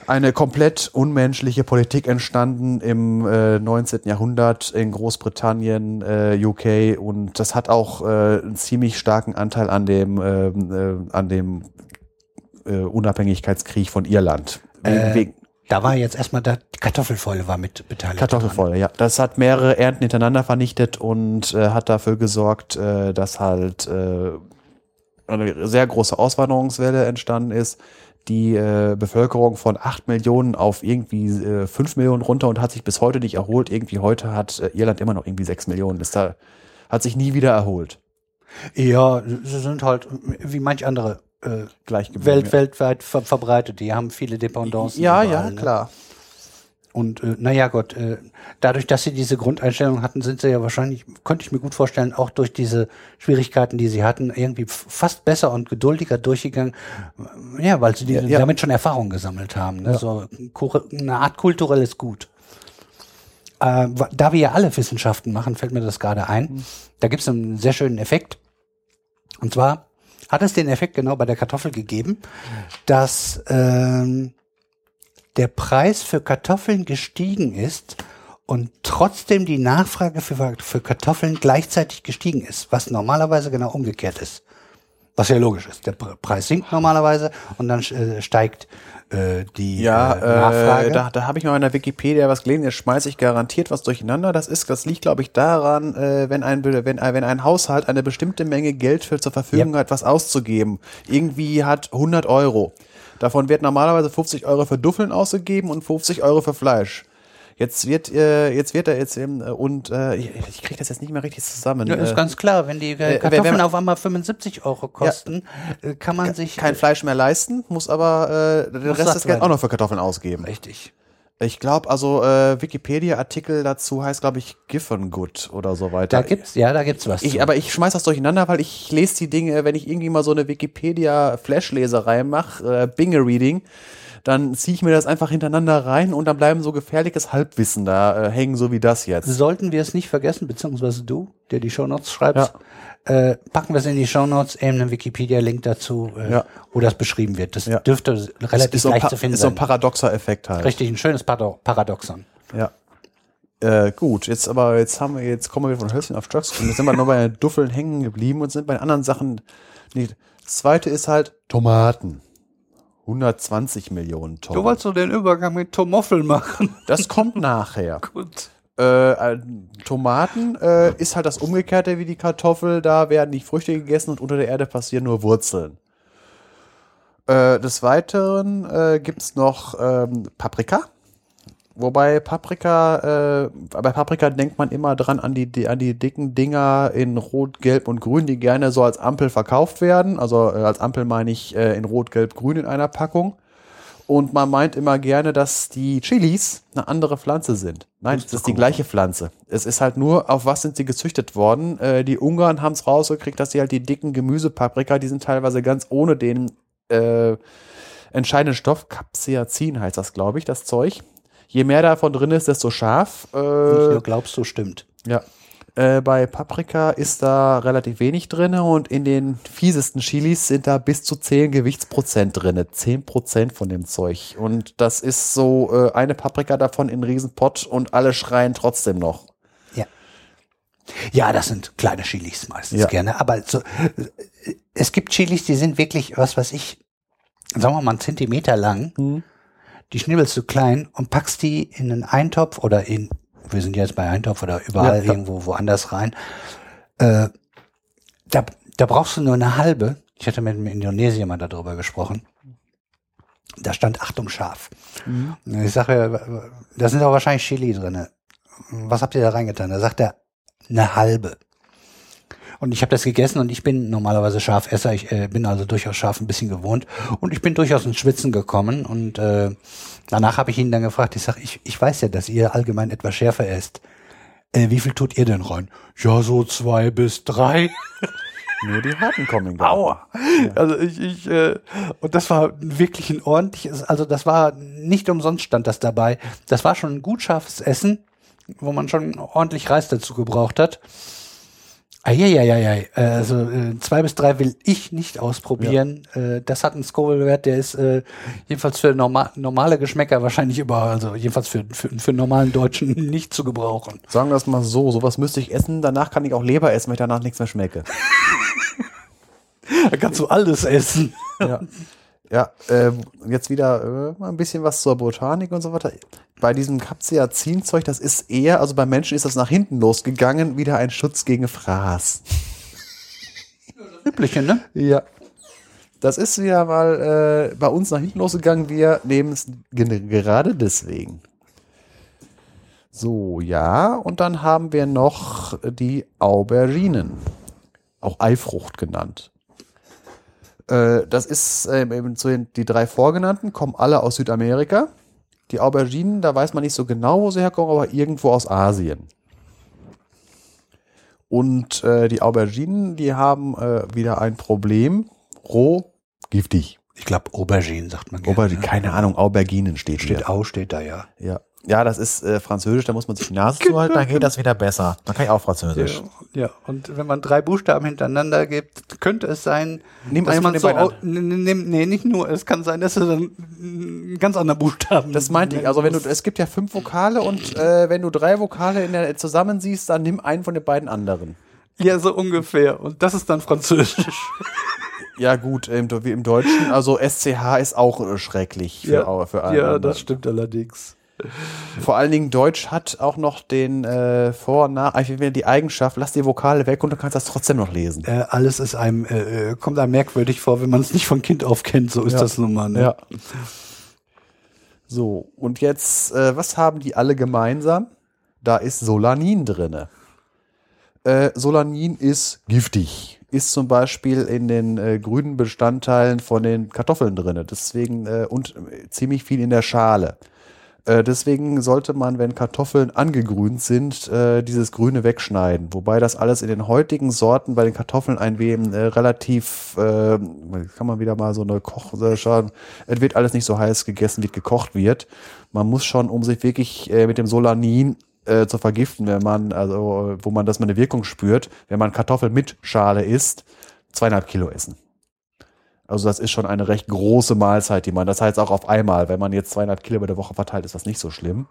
eine komplett unmenschliche Politik entstanden im äh, 19. Jahrhundert in Großbritannien, äh, UK und das hat auch äh, einen ziemlich starken Anteil an dem, äh, äh, an dem äh, Unabhängigkeitskrieg von Irland. Äh, wegen, da war jetzt erstmal die Kartoffelfäule war mit beteiligt. Kartoffelfäule, ja. Das hat mehrere Ernten hintereinander vernichtet und äh, hat dafür gesorgt, äh, dass halt äh, eine sehr große Auswanderungswelle entstanden ist. Die äh, Bevölkerung von acht Millionen auf irgendwie äh, 5 Millionen runter und hat sich bis heute nicht erholt. Irgendwie heute hat äh, Irland immer noch irgendwie sechs Millionen. Das da, hat sich nie wieder erholt. Ja, sie sind halt wie manch andere äh, Welt, ja. weltweit ver verbreitet. Die haben viele Dependancen. Ja, überall, ja, ne? klar. Und äh, naja Gott, äh, dadurch, dass sie diese Grundeinstellung hatten, sind sie ja wahrscheinlich, könnte ich mir gut vorstellen, auch durch diese Schwierigkeiten, die sie hatten, irgendwie fast besser und geduldiger durchgegangen. Ja, weil sie die, ja, damit schon Erfahrung gesammelt haben. Ne? Ja. So eine Art kulturelles Gut. Äh, da wir ja alle Wissenschaften machen, fällt mir das gerade ein. Mhm. Da gibt es einen sehr schönen Effekt. Und zwar hat es den Effekt genau bei der Kartoffel gegeben, dass ähm, der Preis für Kartoffeln gestiegen ist und trotzdem die Nachfrage für, für Kartoffeln gleichzeitig gestiegen ist, was normalerweise genau umgekehrt ist. Was ja logisch ist. Der Preis sinkt normalerweise und dann äh, steigt die ja, äh, Nachfrage. Äh, da da habe ich mal in der Wikipedia was gelesen, jetzt schmeiße ich garantiert was durcheinander. Das ist, das liegt, glaube ich, daran, äh, wenn, ein, wenn, wenn ein Haushalt eine bestimmte Menge Geld für zur Verfügung ja. hat, was auszugeben. Irgendwie hat 100 Euro. Davon wird normalerweise 50 Euro für Duffeln ausgegeben und 50 Euro für Fleisch. Jetzt wird, äh, jetzt wird er jetzt eben, äh, und äh, ich kriege das jetzt nicht mehr richtig zusammen. Ja, ist äh, ganz klar, wenn die äh, Kartoffeln wenn, wenn auf einmal 75 Euro kosten, ja, kann man sich. Kein Fleisch mehr leisten, muss aber äh, den Rest des Geld auch noch für Kartoffeln ausgeben. Richtig. Ich glaube, also äh, Wikipedia-Artikel dazu heißt, glaube ich, Giffen Good oder so weiter. Da gibt's, ja, da gibt's was. Ich, aber ich schmeiß das durcheinander, weil ich lese die Dinge, wenn ich irgendwie mal so eine Wikipedia-Flash-Leserei mache, äh, Binge-Reading, dann ziehe ich mir das einfach hintereinander rein und dann bleiben so gefährliches Halbwissen da äh, hängen, so wie das jetzt. Sollten wir es nicht vergessen, beziehungsweise du, der die Shownotes schreibst, ja. äh, packen wir es in die Shownotes, eben einen Wikipedia-Link dazu, äh, ja. wo das beschrieben wird. Das ja. dürfte relativ so leicht zu finden sein. Ist so ein paradoxer Effekt halt. Richtig, ein schönes Paradoxon. Ja. Äh, gut, jetzt aber, jetzt haben wir, jetzt kommen wir von Hölzchen auf Trucks und jetzt sind wir noch bei Duffeln hängen geblieben und sind bei anderen Sachen nicht. Das zweite ist halt Tomaten. 120 Millionen Tonnen. Du wolltest doch den Übergang mit Tomoffel machen. Das kommt nachher. Gut. Äh, äh, Tomaten äh, ist halt das Umgekehrte wie die Kartoffel. Da werden die Früchte gegessen und unter der Erde passieren nur Wurzeln. Äh, des Weiteren äh, gibt es noch ähm, Paprika. Wobei Paprika, äh, bei Paprika denkt man immer dran an die, an die dicken Dinger in Rot, Gelb und Grün, die gerne so als Ampel verkauft werden. Also äh, als Ampel meine ich äh, in Rot, Gelb, Grün in einer Packung. Und man meint immer gerne, dass die Chilis eine andere Pflanze sind. Nein, das ist die gleiche Pflanze. Es ist halt nur, auf was sind sie gezüchtet worden. Äh, die Ungarn haben es rausgekriegt, dass sie halt die dicken Gemüsepaprika, die sind teilweise ganz ohne den äh, entscheidenden Stoff, Capsaicin heißt das, glaube ich, das Zeug je mehr davon drin ist, desto scharf. Äh, Nicht nur glaubst du, stimmt. Ja. Äh, bei Paprika ist da relativ wenig drin und in den fiesesten Chilis sind da bis zu 10 Gewichtsprozent drin. 10 Prozent von dem Zeug. Und das ist so äh, eine Paprika davon in Riesenpott und alle schreien trotzdem noch. Ja. Ja, das sind kleine Chilis meistens ja. gerne. Aber so, es gibt Chilis, die sind wirklich, was weiß ich, sagen wir mal einen Zentimeter lang. Mhm die schnibbelst du klein und packst die in einen Eintopf oder in, wir sind jetzt bei Eintopf oder überall ja, irgendwo woanders rein. Äh, da, da brauchst du nur eine halbe. Ich hatte mit einem Indonesier mal darüber gesprochen. Da stand Achtung scharf. Mhm. Ich sage, da sind aber wahrscheinlich Chili drinne. Was habt ihr da reingetan? Da sagt er, eine halbe. Und ich habe das gegessen und ich bin normalerweise Schafesser. Ich äh, bin also durchaus scharf ein bisschen gewohnt. Und ich bin durchaus ins Schwitzen gekommen. Und äh, danach habe ich ihn dann gefragt, ich sage, ich, ich weiß ja, dass ihr allgemein etwas schärfer esst. Äh, wie viel tut ihr denn rein? Ja, so zwei bis drei. Nur die harten kommen. Aua. Ja. Also ich, ich äh, und das war wirklich ein ordentliches, also das war nicht umsonst stand das dabei. Das war schon ein gut scharfes Essen wo man schon ordentlich Reis dazu gebraucht hat. Eieieiei, also äh, zwei bis drei will ich nicht ausprobieren. Äh, das hat einen Scoville-Wert, der ist äh, jedenfalls für norma normale Geschmäcker wahrscheinlich über, also jedenfalls für, für, für normalen Deutschen nicht zu gebrauchen. Sagen wir es mal so, sowas müsste ich essen, danach kann ich auch Leber essen, weil ich danach nichts mehr schmecke. da kannst du alles essen. Ja. Ja, äh, jetzt wieder äh, ein bisschen was zur Botanik und so weiter. Bei diesem Capsaicin-Zeug, das ist eher, also bei Menschen ist das nach hinten losgegangen, wieder ein Schutz gegen Fraß. Übliche, ne? Ja. Das ist wieder mal äh, bei uns nach hinten losgegangen. Wir nehmen es gerade deswegen. So, ja. Und dann haben wir noch die Auberginen. Auch Eifrucht genannt. Äh, das ist äh, eben zu den die drei vorgenannten, kommen alle aus Südamerika. Die Auberginen, da weiß man nicht so genau, wo sie herkommen, aber irgendwo aus Asien. Und äh, die Auberginen, die haben äh, wieder ein Problem. Roh, giftig. Ich glaube, Aubergine sagt man gerne. Aubergine, keine Ahnung, Auberginen steht, Steht hier. Au, steht da ja. Ja. Ja, das ist äh, Französisch, da muss man sich die Nase zuhalten, dann geht das wieder besser. Dann kann ich auch Französisch. Ja, und wenn man drei Buchstaben hintereinander gibt, könnte es sein, Nimm dass man so, den beiden au- n- n- nee, nicht nur, es kann sein, dass es dann einen ganz anderen Buchstaben Das meinte ich. Also wenn du, es gibt ja fünf Vokale und äh, wenn du drei Vokale in der, zusammen siehst, dann nimm einen von den beiden anderen. Ja, so ungefähr. Und das ist dann Französisch. Ja gut, im, wie im Deutschen, also SCH ist auch äh, schrecklich für, au- für alle ja, das stimmt allerdings. Vor allen Dingen Deutsch hat auch noch den äh, Vor- und Nach, will die Eigenschaft, lass die Vokale weg und du kannst das trotzdem noch lesen. Äh, alles ist einem, äh, äh, kommt einem merkwürdig vor, wenn man es nicht von Kind auf kennt. So ist Ja. das nun mal. Ne? Ja. So, und jetzt, äh, was haben die alle gemeinsam? Da ist Solanin drinne. Äh, Solanin ist giftig. Ist zum Beispiel in den äh, grünen Bestandteilen von den Kartoffeln drinne. Deswegen äh, und äh, ziemlich viel in der Schale. Äh, deswegen sollte man, wenn Kartoffeln angegrünt sind, äh, dieses Grüne wegschneiden. Wobei das alles in den heutigen Sorten bei den Kartoffeln ein wenig äh, relativ, äh, kann man wieder mal so eine Koch, äh, schauen. Es wird alles nicht so heiß gegessen, wie gekocht wird. Man muss schon, um sich wirklich mit dem Solanin zu vergiften, wenn man, also wo man das mal eine Wirkung spürt, wenn man Kartoffel mit Schale isst, zweieinhalb Kilo essen. Also das ist schon eine recht große Mahlzeit, die man, das heißt auch auf einmal, wenn man jetzt 200 Kilo über der Woche verteilt, ist das nicht so schlimm.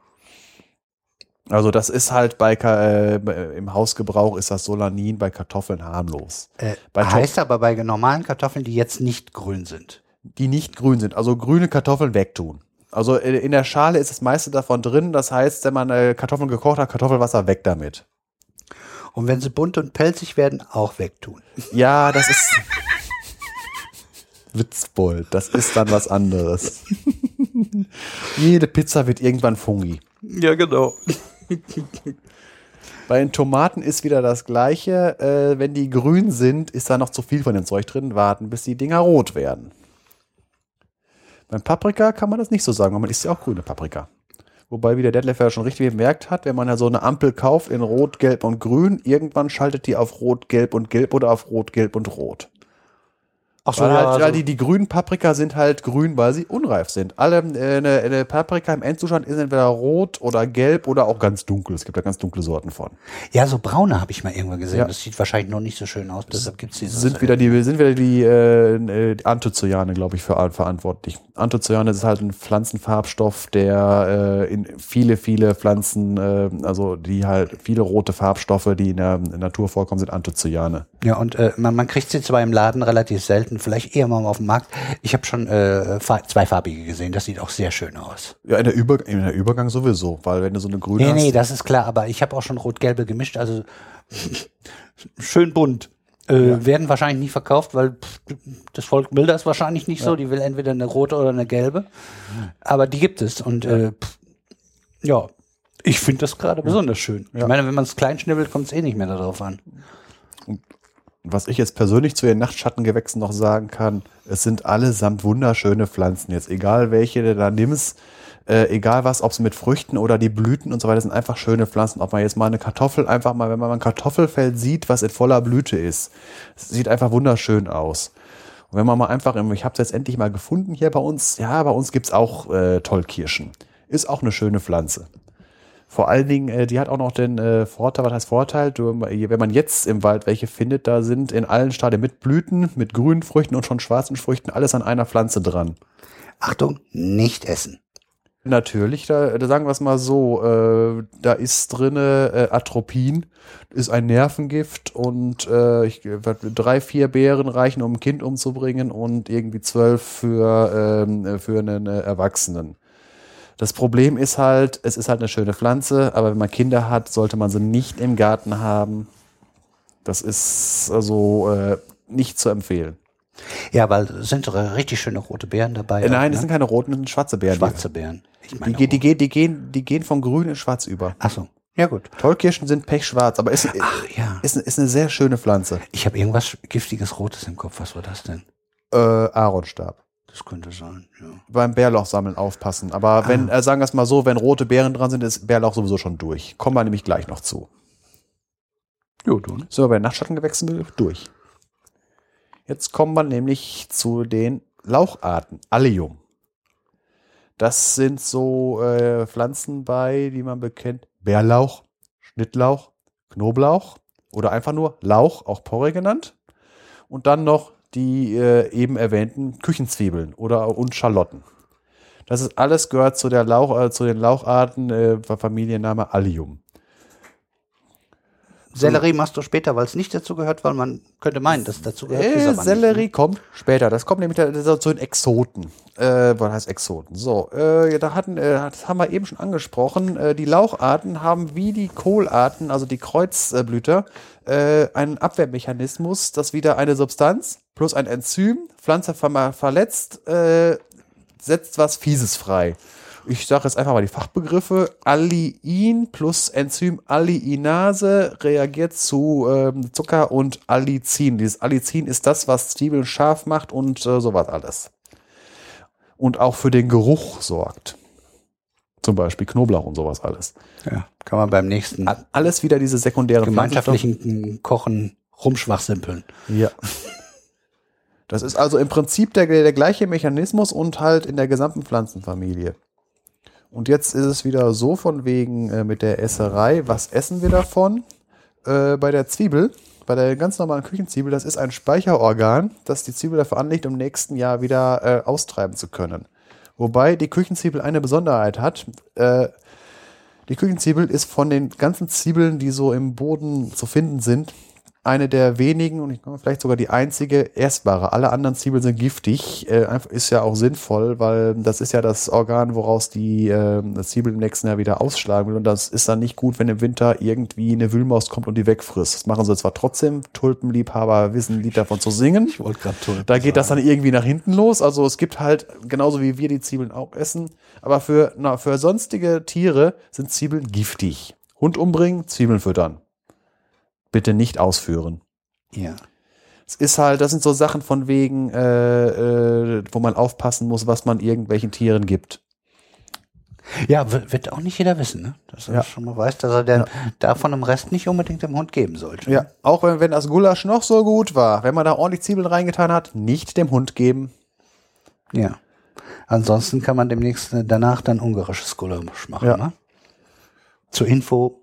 Also das ist halt bei äh, im Hausgebrauch ist das Solanin bei Kartoffeln harmlos. Äh, Bei heißt aber bei normalen Kartoffeln, die jetzt nicht grün sind. Die nicht grün sind, also grüne Kartoffeln wegtun. Also in der Schale ist das meiste davon drin. Das heißt, wenn man äh, Kartoffeln gekocht hat, Kartoffelwasser weg damit. Und wenn sie bunt und pelzig werden, auch wegtun. Ja, das ist Witzbold. Das ist dann was anderes. Jede Pizza wird irgendwann fungi. Ja, genau. Bei den Tomaten ist wieder das Gleiche. Äh, wenn die grün sind, ist da noch zu viel von dem Zeug drin. Warten, bis die Dinger rot werden. Beim Paprika kann man das nicht so sagen, weil man isst ja auch grüne Paprika. Wobei, wie der Detlef ja schon richtig bemerkt hat, wenn man ja so eine Ampel kauft in Rot, Gelb und Grün, irgendwann schaltet die auf Rot, Gelb und Gelb oder auf Rot, Gelb und Rot. Ach weil halt, also- weil die, die grünen Paprika sind halt grün, weil sie unreif sind. Alle, äh, eine, eine Paprika im Endzustand ist entweder rot oder gelb oder auch ganz dunkel. Es gibt da ganz dunkle Sorten von. ja, so braune habe ich mal irgendwann gesehen. Ja. Das sieht wahrscheinlich noch nicht so schön aus, deshalb gibt es diese. sind wieder die sind wieder die äh, äh, Anthocyane, glaube ich, für verantwortlich. Anthocyane ist halt ein Pflanzenfarbstoff, der äh, in viele viele Pflanzen, äh, also die halt viele rote Farbstoffe, die in der Natur vorkommen, sind Anthocyane. Ja, und äh, man, man kriegt sie zwar im Laden relativ selten, vielleicht eher mal auf dem Markt. Ich habe schon äh, fa- zweifarbige gesehen, das sieht auch sehr schön aus. Ja, in der, Über in der Übergang sowieso, weil wenn du so eine grüne Nee, hast, nee, das ist klar, aber ich habe auch schon rot-gelbe gemischt, also schön bunt. Äh, Werden wahrscheinlich nicht verkauft, weil pff, das Volk will das wahrscheinlich nicht so. Die will entweder eine rote oder eine gelbe. Aber die gibt es. Und äh, pff, ja, ich finde das gerade besonders schön. Ich meine, wenn man es klein schnibbelt, kommt es eh nicht mehr darauf an. Was ich jetzt persönlich zu den Nachtschattengewächsen noch sagen kann, es sind allesamt wunderschöne Pflanzen. Jetzt egal welche du da nimmst, äh, egal was, ob es mit Früchten oder die Blüten und so weiter, sind einfach schöne Pflanzen. Ob man jetzt mal eine Kartoffel einfach mal, wenn man mal ein Kartoffelfeld sieht, was in voller Blüte ist, sieht einfach wunderschön aus. Und wenn man mal einfach, ich habe es jetzt endlich mal gefunden hier bei uns, ja, bei uns gibt's auch äh, Tollkirschen. Ist auch eine schöne Pflanze. Vor allen Dingen, äh, die hat auch noch den äh, Vorteil, was heißt Vorteil? Du, wenn man jetzt im Wald welche findet, da sind in allen Stadien mit Blüten, mit grünen Früchten und schon schwarzen Früchten alles an einer Pflanze dran. Achtung, nicht essen. Natürlich, da, da sagen wir es mal so, äh, da ist drinne äh, Atropin, ist ein Nervengift und äh, ich, drei, vier Beeren reichen, um ein Kind umzubringen und irgendwie zwölf für, ähm, für einen äh, Erwachsenen. Das Problem ist halt, es ist halt eine schöne Pflanze, aber wenn man Kinder hat, sollte man sie nicht im Garten haben. Das ist also äh, nicht zu empfehlen. Ja, weil es sind richtig schöne rote Beeren dabei. Äh, Nein, auch, das ne? sind keine roten, das sind schwarze Beeren. schwarze Beeren. Ich Die, meine, die, die, gehen, die, gehen, die gehen von grün in schwarz über. Ach so. Ja gut. Tollkirschen sind pechschwarz, aber ist, Ach ja. ist, ist eine sehr schöne Pflanze. Ich habe irgendwas giftiges Rotes im Kopf. Was war das denn? Äh, Aaronstab. Das könnte sein. Ja. Beim Bärlauchsammeln aufpassen. Aber wenn, Ah. äh, sagen wir es mal so, wenn rote Beeren dran sind, ist Bärlauch sowieso schon durch. Kommen wir nämlich gleich noch zu. Jo, du. ne? So, bei Nachtschattengewächsen durch. Jetzt kommen wir nämlich zu den Laucharten. Allium. Das sind so äh, Pflanzen bei, die man bekennt. Bärlauch, Schnittlauch, Knoblauch oder einfach nur Lauch, auch Porree genannt. Und dann noch die äh, eben erwähnten Küchenzwiebeln oder und Schalotten. Das ist alles gehört zu der Lauch, äh, zu den Laucharten äh, Familienname Allium. Sellerie machst du später, weil es nicht dazu gehört, weil man könnte meinen, dass es dazu gehört. ist Äh, nicht, Sellerie ne? kommt später. Das kommt nämlich zu den Exoten. Äh, was heißt Exoten? So, äh, da hatten, äh, das haben wir eben schon angesprochen. Äh, die Laucharten haben wie die Kohlarten, also die Kreuzblüter, äh, einen Abwehrmechanismus, dass wieder eine Substanz plus ein Enzym Pflanze ver verletzt, äh, setzt was Fieses frei. Ich sage jetzt einfach mal die Fachbegriffe. Alliin plus Enzym Alliinase reagiert zu ähm, Zucker und Allicin. Dieses Allicin ist das, was Zwiebeln scharf macht und äh, sowas alles. Und auch für den Geruch sorgt. Zum Beispiel Knoblauch und sowas alles. Ja, kann man beim nächsten Al- Alles wieder diese sekundären gemeinschaftlichen Kochen rumschwachsimpeln. Ja. Das ist also im Prinzip der, der gleiche Mechanismus und halt in der gesamten Pflanzenfamilie. Und jetzt ist es wieder so von wegen äh, mit der Esserei, was essen wir davon? Äh, bei der Zwiebel, bei der ganz normalen Küchenzwiebel, das ist ein Speicherorgan, das die Zwiebel dafür anlegt, im nächsten Jahr wieder äh, austreiben zu können. Wobei die Küchenzwiebel eine Besonderheit hat. Äh, die Küchenzwiebel ist von den ganzen Zwiebeln, die so im Boden zu finden sind, eine der wenigen und ich glaube vielleicht sogar die einzige essbare. Alle anderen Zwiebeln sind giftig. Äh, ist ja auch sinnvoll, weil das ist ja das Organ, woraus die äh, Zwiebel im nächsten Jahr wieder ausschlagen will. Und das ist dann nicht gut, wenn im Winter irgendwie eine Wühlmaus kommt und die wegfrisst. Das machen sie zwar trotzdem. Tulpenliebhaber wissen ein Lied davon zu singen. Ich wollte gerade Tulpen Da geht das dann irgendwie nach hinten los. Also es gibt halt, genauso wie wir die Zwiebeln auch essen, aber für, na, für sonstige Tiere sind Zwiebeln giftig. Hund umbringen, Zwiebeln füttern. Bitte nicht ausführen. Ja. Es ist halt, das sind so Sachen von wegen, äh, äh, wo man aufpassen muss, was man irgendwelchen Tieren gibt. Ja, wird auch nicht jeder wissen, ne? Dass er Ja. schon mal weiß, dass er den davon im Rest nicht unbedingt dem Hund geben sollte. Ja, auch wenn, wenn das Gulasch noch so gut war, wenn man da ordentlich Zwiebeln reingetan hat, nicht dem Hund geben. Ja. Ansonsten kann man demnächst äh, danach dann ungarisches Gulasch machen. Ja. Ne? Zur Info,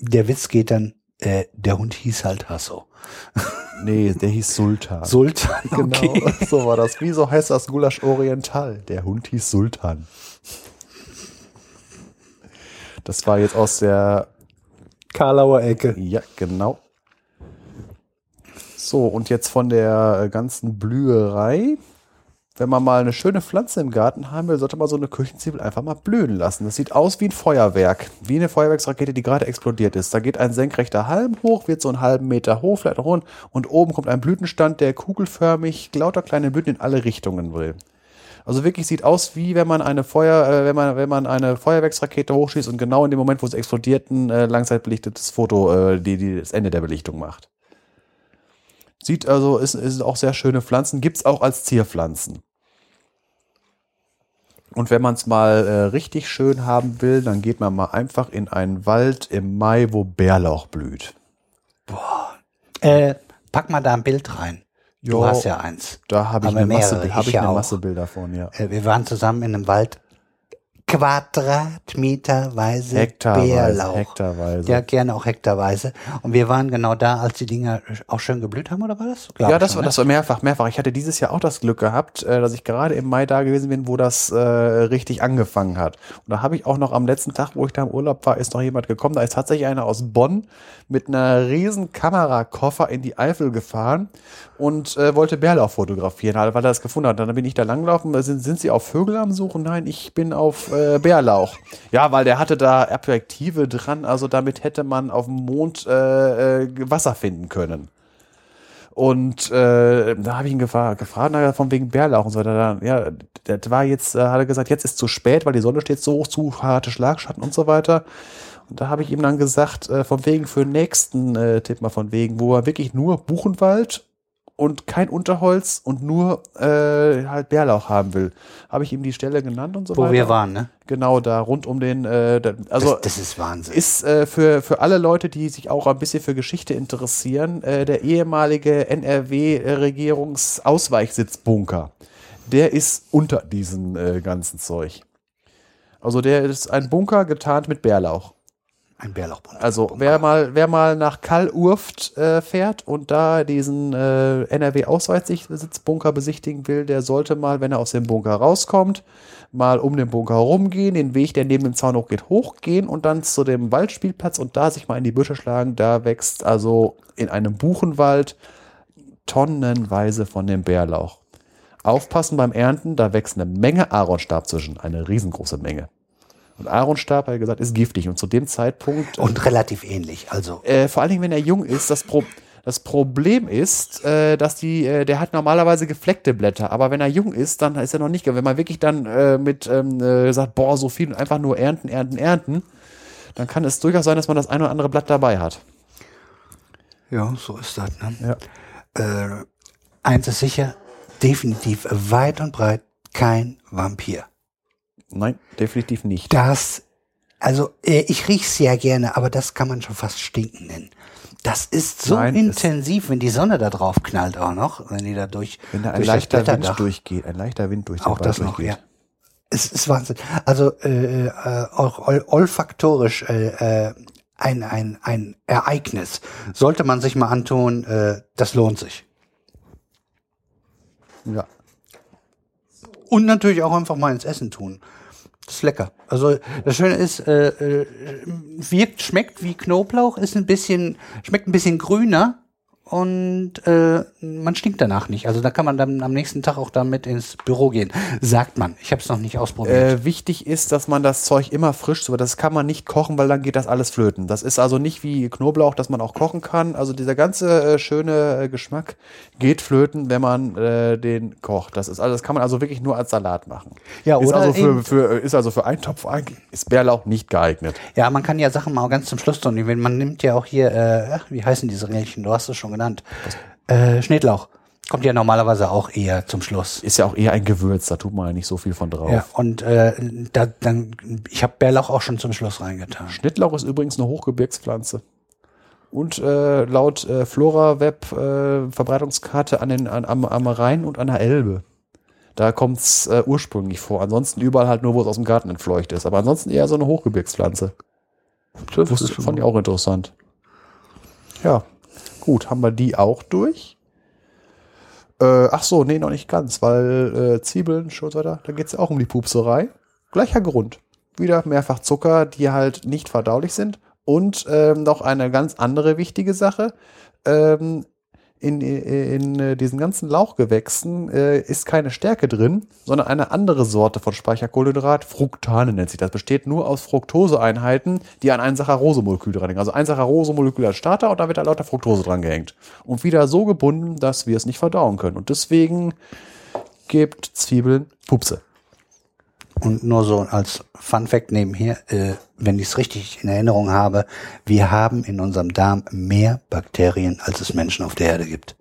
der Witz geht dann, äh, der Hund hieß halt Hasso. Nee, der hieß Sultan. Sultan, Genau, okay. so war das. Wieso heißt das Gulasch Oriental? Der Hund hieß Sultan. Das war jetzt aus der, Karlauer Ecke. ja, genau. So, und jetzt von der äh, ganzen Blüherei. Wenn man mal eine schöne Pflanze im Garten haben will, sollte man so eine Küchenzwiebel einfach mal blühen lassen. Das sieht aus wie ein Feuerwerk, wie eine Feuerwerksrakete, die gerade explodiert ist. Da geht ein senkrechter Halm hoch, wird so einen halben Meter hoch, vielleicht noch rund, und oben kommt ein Blütenstand, der kugelförmig lauter kleine Blüten in alle Richtungen will. Also wirklich sieht aus, wie wenn man eine Feuer, äh, wenn man, wenn man eine Feuerwerksrakete hochschießt und genau in dem Moment, wo sie explodiert, ein äh, langzeitbelichtetes Foto, äh, die, die das Ende der Belichtung macht. Sieht also, ist, ist auch sehr schöne Pflanzen, gibt's auch als Zierpflanzen. Und wenn man es mal äh, richtig schön haben will, dann geht man mal einfach in einen Wald im Mai, wo Bärlauch blüht. Äh, pack mal da ein Bild rein. Du Jo. hast ja eins. Da habe ich, eine Masse, hab ich ich ja eine. Masse Bilder von, ja. Äh, wir waren zusammen in einem Wald. Quadratmeterweise Hektarweise, Bärlauch. hektarweise. Ja, gerne auch hektarweise. Und wir waren genau da, als die Dinger auch schön geblüht haben, oder war das? Glaub ja, das schon, war, ne? das war mehrfach, mehrfach. Ich hatte dieses Jahr auch das Glück gehabt, äh, dass ich gerade im Mai da gewesen bin, wo das äh, richtig angefangen hat. Und da habe ich auch noch am letzten Tag, wo ich da im Urlaub war, ist noch jemand gekommen. Da ist tatsächlich einer aus Bonn mit einer riesen Kamerakoffer in die Eifel gefahren und äh, wollte Bärlauch fotografieren, weil er das gefunden hat. Dann bin ich da langgelaufen. Sind, sind Sie auf Vögel am Suchen? Nein, ich bin auf äh, Bärlauch. Ja, weil der hatte da Perspektive dran. Also damit hätte man auf dem Mond äh, äh, Wasser finden können. Und äh, da habe ich ihn gefragt, gefragt na, von wegen Bärlauch und so weiter. Ja, das war jetzt, äh, hat er gesagt, jetzt ist zu spät, weil die Sonne steht so hoch, zu harte Schlagschatten und so weiter. Und da habe ich ihm dann gesagt, äh, von wegen für den nächsten äh, Tipp mal von wegen, wo er wirklich nur Buchenwald und kein Unterholz und nur äh, halt Bärlauch haben will. Habe ich ihm die Stelle genannt und so Wo weiter. wir waren, ne? Genau, da rund um den, äh, da, also das, das ist Wahnsinn. ist äh, für, für alle Leute, die sich auch ein bisschen für Geschichte interessieren, äh, der ehemalige NRW-Regierungsausweichsitzbunker. Der ist unter diesem äh, ganzen Zeug. Also der ist ein Bunker getarnt mit Bärlauch. Ein Bärlauchbund. Also wer mal, wer mal nach Kall-Urft äh, fährt und da diesen äh, NRW-Ausweichsitzbunker besichtigen will, der sollte mal, wenn er aus dem Bunker rauskommt, mal um den Bunker rumgehen, den Weg, der neben dem Zaun hochgeht, hochgehen und dann zu dem Waldspielplatz und da sich mal in die Büsche schlagen. Da wächst also in einem Buchenwald tonnenweise von dem Bärlauch. Aufpassen beim Ernten, da wächst eine Menge Aaronstab zwischen, eine riesengroße Menge. Und Aaronstab, hat er gesagt, ist giftig. Und zu dem Zeitpunkt Und relativ ähnlich. Also, äh, vor allen Dingen, wenn er jung ist, das, Pro das Problem ist, äh, dass die, äh, der hat normalerweise gefleckte Blätter, aber wenn er jung ist, dann ist er noch nicht, wenn man wirklich dann äh, mit ähm, äh, sagt, boah, so viel und einfach nur ernten, ernten, ernten, dann kann es durchaus sein, dass man das ein oder andere Blatt dabei hat. ja, so ist das, ne? Ja. Äh, eins ist sicher, definitiv weit und breit kein Vampir. Nein, definitiv nicht. Das, also äh, ich riech's ja gerne, aber das kann man schon fast stinken nennen. Das ist so Nein, es- intensiv, wenn die Sonne da drauf knallt auch noch, wenn die da durch, Wenn da ein durch leichter Wind durchgeht, ein leichter Wind durch Auch Wald das noch, durchgeht. ja. Es ist Wahnsinn. Also äh, äh, auch ol olfaktorisch äh, äh, ein, ein, ein Ereignis. Sollte man sich mal antun, äh, das lohnt sich. Ja. Und natürlich auch einfach mal ins Essen tun. Das ist lecker. Also das Schöne ist, äh, äh, wirkt, schmeckt wie Knoblauch, ist ein bisschen, schmeckt ein bisschen grüner und äh, man stinkt danach nicht. Also da kann man dann am nächsten Tag auch damit ins Büro gehen. Sagt man. Ich habe es noch nicht ausprobiert. Äh, wichtig ist, dass man das Zeug immer frisch, so das kann man nicht kochen, weil dann geht das alles flöten. Das ist also nicht wie Knoblauch, dass man auch kochen kann. Also dieser ganze äh, schöne äh, Geschmack geht flöten, wenn man äh, den kocht. Das ist also, das kann man also wirklich nur als Salat machen. Ja, ist oder also für, für ist also für Eintopf eigentlich- ist Bärlauch nicht geeignet. Ja, man kann ja Sachen mal ganz zum Schluss tun. Wenn Man nimmt ja auch hier, äh, ach, wie heißen diese Rädchen? Du hast es schon genannt. Äh, Schnittlauch. Kommt ja normalerweise auch eher zum Schluss. Ist ja auch eher ein Gewürz, da tut man ja nicht so viel von drauf. Ja, und äh, da, dann, ich habe Bärlauch auch schon zum Schluss reingetan. Schnittlauch ist übrigens eine Hochgebirgspflanze. Und äh, laut äh, Flora Web äh, Verbreitungskarte an den, an, am, am Rhein und an der Elbe. Da kommt es äh, ursprünglich vor. Ansonsten überall halt nur, wo es aus dem Garten entfleucht ist. Aber ansonsten eher so eine Hochgebirgspflanze. Wusste, fand ich auch interessant. Ja, gut, haben wir die auch durch. Äh, ach so, nee, noch nicht ganz, weil äh, Zwiebeln, weiter, da geht es ja auch um die Pupserei. Gleicher Grund. Wieder mehrfach Zucker, die halt nicht verdaulich sind. Und ähm, noch eine ganz andere wichtige Sache. Ähm, in, in, in diesen ganzen Lauchgewächsen äh, ist keine Stärke drin, sondern eine andere Sorte von Speicherkohlenhydrat, Fructane nennt sich das. Besteht nur aus Fructoseeinheiten, die an ein Saccharose-Molekül dranhängen. Also ein Saccharose-Molekül als Starter und da wird da lauter Fructose dran gehängt. Und wieder so gebunden, dass wir es nicht verdauen können. Und deswegen gibt Zwiebeln Pupse. Und nur so als Fun Fact nebenher, äh, wenn ich es richtig in Erinnerung habe, wir haben in unserem Darm mehr Bakterien, als es Menschen auf der Erde gibt.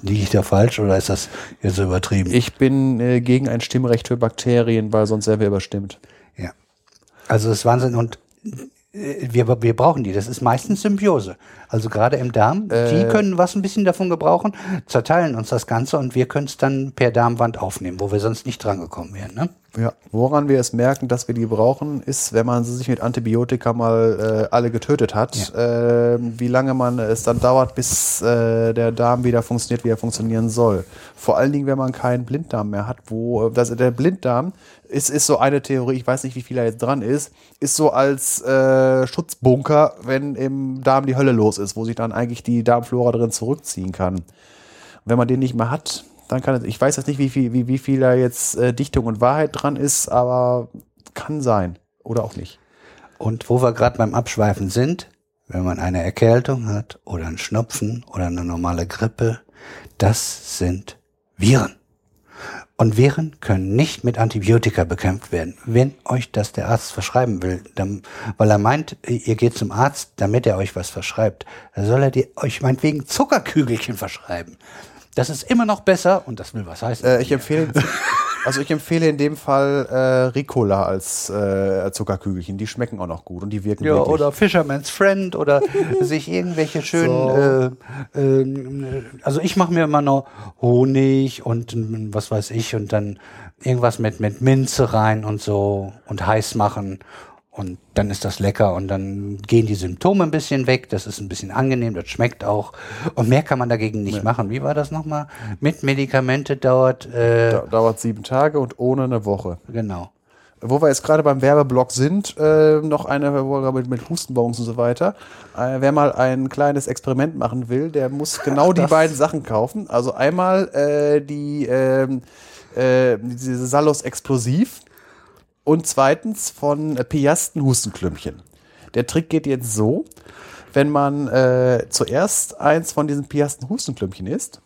Liege ich da falsch oder ist das jetzt übertrieben? Ich bin äh, gegen ein Stimmrecht für Bakterien, weil sonst wären wir überstimmt. Ja. Also das ist Wahnsinn und äh, wir, wir brauchen die. Das ist meistens Symbiose. Also gerade im Darm, die können was ein bisschen davon gebrauchen, zerteilen uns das Ganze und wir können es dann per Darmwand aufnehmen, wo wir sonst nicht dran gekommen wären. Ne? Ja, woran wir es merken, dass wir die brauchen, ist, wenn man sie sich mit Antibiotika mal äh, alle getötet hat, äh, wie lange man es dann dauert, bis äh, der Darm wieder funktioniert, wie er funktionieren soll. Vor allen Dingen, wenn man keinen Blinddarm mehr hat, wo das, der Blinddarm ist, ist so eine Theorie, ich weiß nicht, wie viel er jetzt dran ist, ist so als äh, Schutzbunker, wenn im Darm die Hölle los ist, wo sich dann eigentlich die Darmflora drin zurückziehen kann. Wenn man den nicht mehr hat, dann kann es, ich weiß jetzt nicht, wie viel, wie, wie viel da jetzt äh, Dichtung und Wahrheit dran ist, aber kann sein. Oder auch nicht. Und wo wir gerade beim Abschweifen sind, wenn man eine Erkältung hat oder einen Schnupfen oder eine normale Grippe, das sind Viren. Und Viren können nicht mit Antibiotika bekämpft werden. Wenn euch das der Arzt verschreiben will, dann, weil er meint, ihr geht zum Arzt, damit er euch was verschreibt, dann soll er dir, euch meinetwegen Zuckerkügelchen verschreiben. Das ist immer noch besser und das will was heißen. Äh, ich empfehle, also ich empfehle in dem Fall äh, Ricola als äh, Zuckerkügelchen. Die schmecken auch noch gut und die wirken ja, wirklich. oder Fisherman's Friend oder sich irgendwelche schönen, äh, äh, also ich mache mir immer noch Honig und was weiß ich und dann irgendwas mit, mit Minze rein und so und heiß machen und dann ist das lecker und dann gehen die Symptome ein bisschen weg. Das ist ein bisschen angenehm, das schmeckt auch. Und mehr kann man dagegen nicht Nee. machen. Wie war das nochmal? Mit Medikamente dauert, äh, Da, dauert sieben Tage und ohne eine Woche. genau. Wo wir jetzt gerade beim Werbeblock sind, äh, noch eine wo wir mit, mit Hustenbons und so weiter. Äh, wer mal ein kleines Experiment machen will, der muss genau die beiden Sachen kaufen. Also einmal äh, die ähm, äh, diese Salos Explosiv und zweitens von äh, Piasten Hustenklümpchen. Der Trick geht jetzt so, wenn man äh, zuerst eins von diesen Piasten Hustenklümpchen isst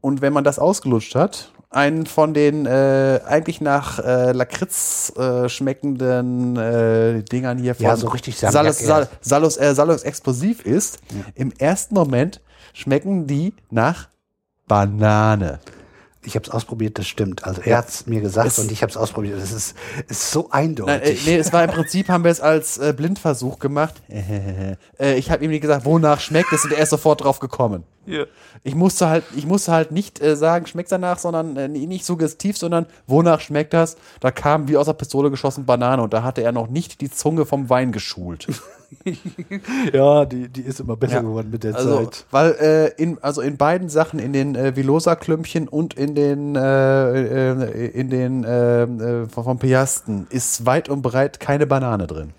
und wenn man das ausgelutscht hat, einen von den äh, eigentlich nach äh, Lakritz äh, schmeckenden äh, Dingern hier von Ja, so richtig Salus, Salus, äh, Salus Explosiv ist, im ersten Moment schmecken die nach Banane. Ich habe es ausprobiert, das stimmt. Also er hat's mir gesagt Es- und ich habe es ausprobiert. Das ist, ist so Nein, äh, eindeutig. nee, es war im Prinzip, haben wir es als äh, Blindversuch gemacht. äh, ich habe ihm nicht gesagt, wonach schmeckt es und er ist sofort drauf gekommen. Ich musste halt, ich musste halt nicht äh, sagen, schmeckt danach, sondern äh, nicht suggestiv, sondern wonach schmeckt das? Da kam wie aus der Pistole geschossen Banane und da hatte er noch nicht die Zunge vom Wein geschult. ja, die, die ist immer besser Ja. geworden mit der Also, Zeit. weil äh, in, also in beiden Sachen, in den äh, Vilosa-Klümpchen und in den, äh, äh, in den äh, äh, vom Piasten, ist weit und breit keine Banane drin.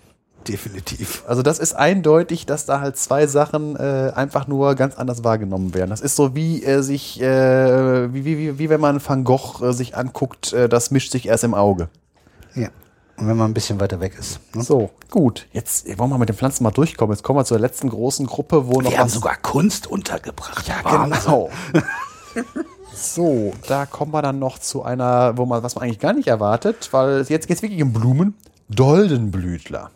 Definitiv. Also das ist eindeutig, dass da halt zwei Sachen äh, einfach nur ganz anders wahrgenommen werden. Das ist so wie äh, sich, äh, wie, wie, wie, wie wenn man Van Gogh äh, sich anguckt, äh, das mischt sich erst im Auge. Ja. Und wenn man ein bisschen weiter weg ist. Ne? So, gut. Jetzt wollen wir mit den Pflanzen mal durchkommen. Jetzt kommen wir zur letzten großen Gruppe, wo noch Wir haben sogar Kunst untergebracht. Ja, Wahnsinn. genau. so, da kommen wir dann noch zu einer, wo man, was man eigentlich gar nicht erwartet, weil jetzt geht es wirklich um Blumen. Doldenblütler.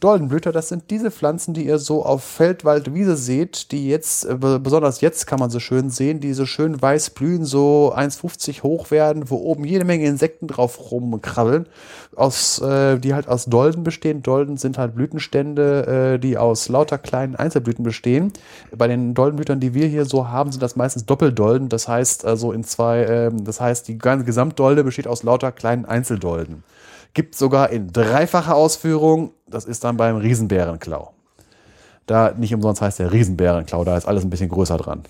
Doldenblüter, das sind diese Pflanzen, die ihr so auf Feld, Wald, Wiese seht, die jetzt, äh, be- besonders jetzt kann man sie schön sehen, die so schön weiß blühen, so 1,50 hoch werden, wo oben jede Menge Insekten drauf rumkrabbeln, aus, äh, die halt aus Dolden bestehen. Dolden sind halt Blütenstände, äh, die aus lauter kleinen Einzelblüten bestehen. Bei den Doldenblütern, die wir hier so haben, sind das meistens Doppeldolden, das heißt also in zwei, ähm, das heißt die ganze Gesamtdolde besteht aus lauter kleinen Einzeldolden. Gibt sogar in dreifacher Ausführung. Das ist dann beim Riesenbärenklau. Da nicht umsonst heißt der Riesenbärenklau, da ist alles ein bisschen größer dran.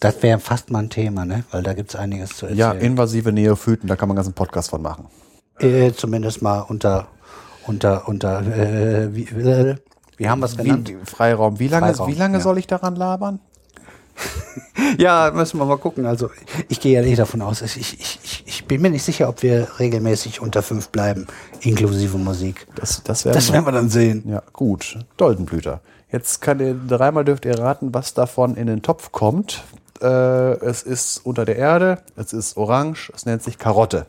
Das wäre fast mal ein Thema, ne? Weil da gibt's einiges zu Ja, erzählen. invasive Neophyten, da kann man einen ganzen Podcast von machen. äh, zumindest mal unter, unter, unter, äh, wie, äh, wie haben wir es genannt? Wie, Freiraum. Wie lange, Freiraum, wie lange ja. soll ich daran labern? Ja, müssen wir mal gucken. Also ich gehe ja nicht davon aus. Ich, ich, ich, ich bin mir nicht sicher, ob wir regelmäßig unter fünf bleiben, inklusive Musik. Das, das werden Das werden wir dann sehen. Ja, gut. Doldenblüter. Jetzt kann ihr, dreimal dürft ihr raten, was davon in den Topf kommt. Äh, es ist unter der Erde, es ist orange, es nennt sich Karotte.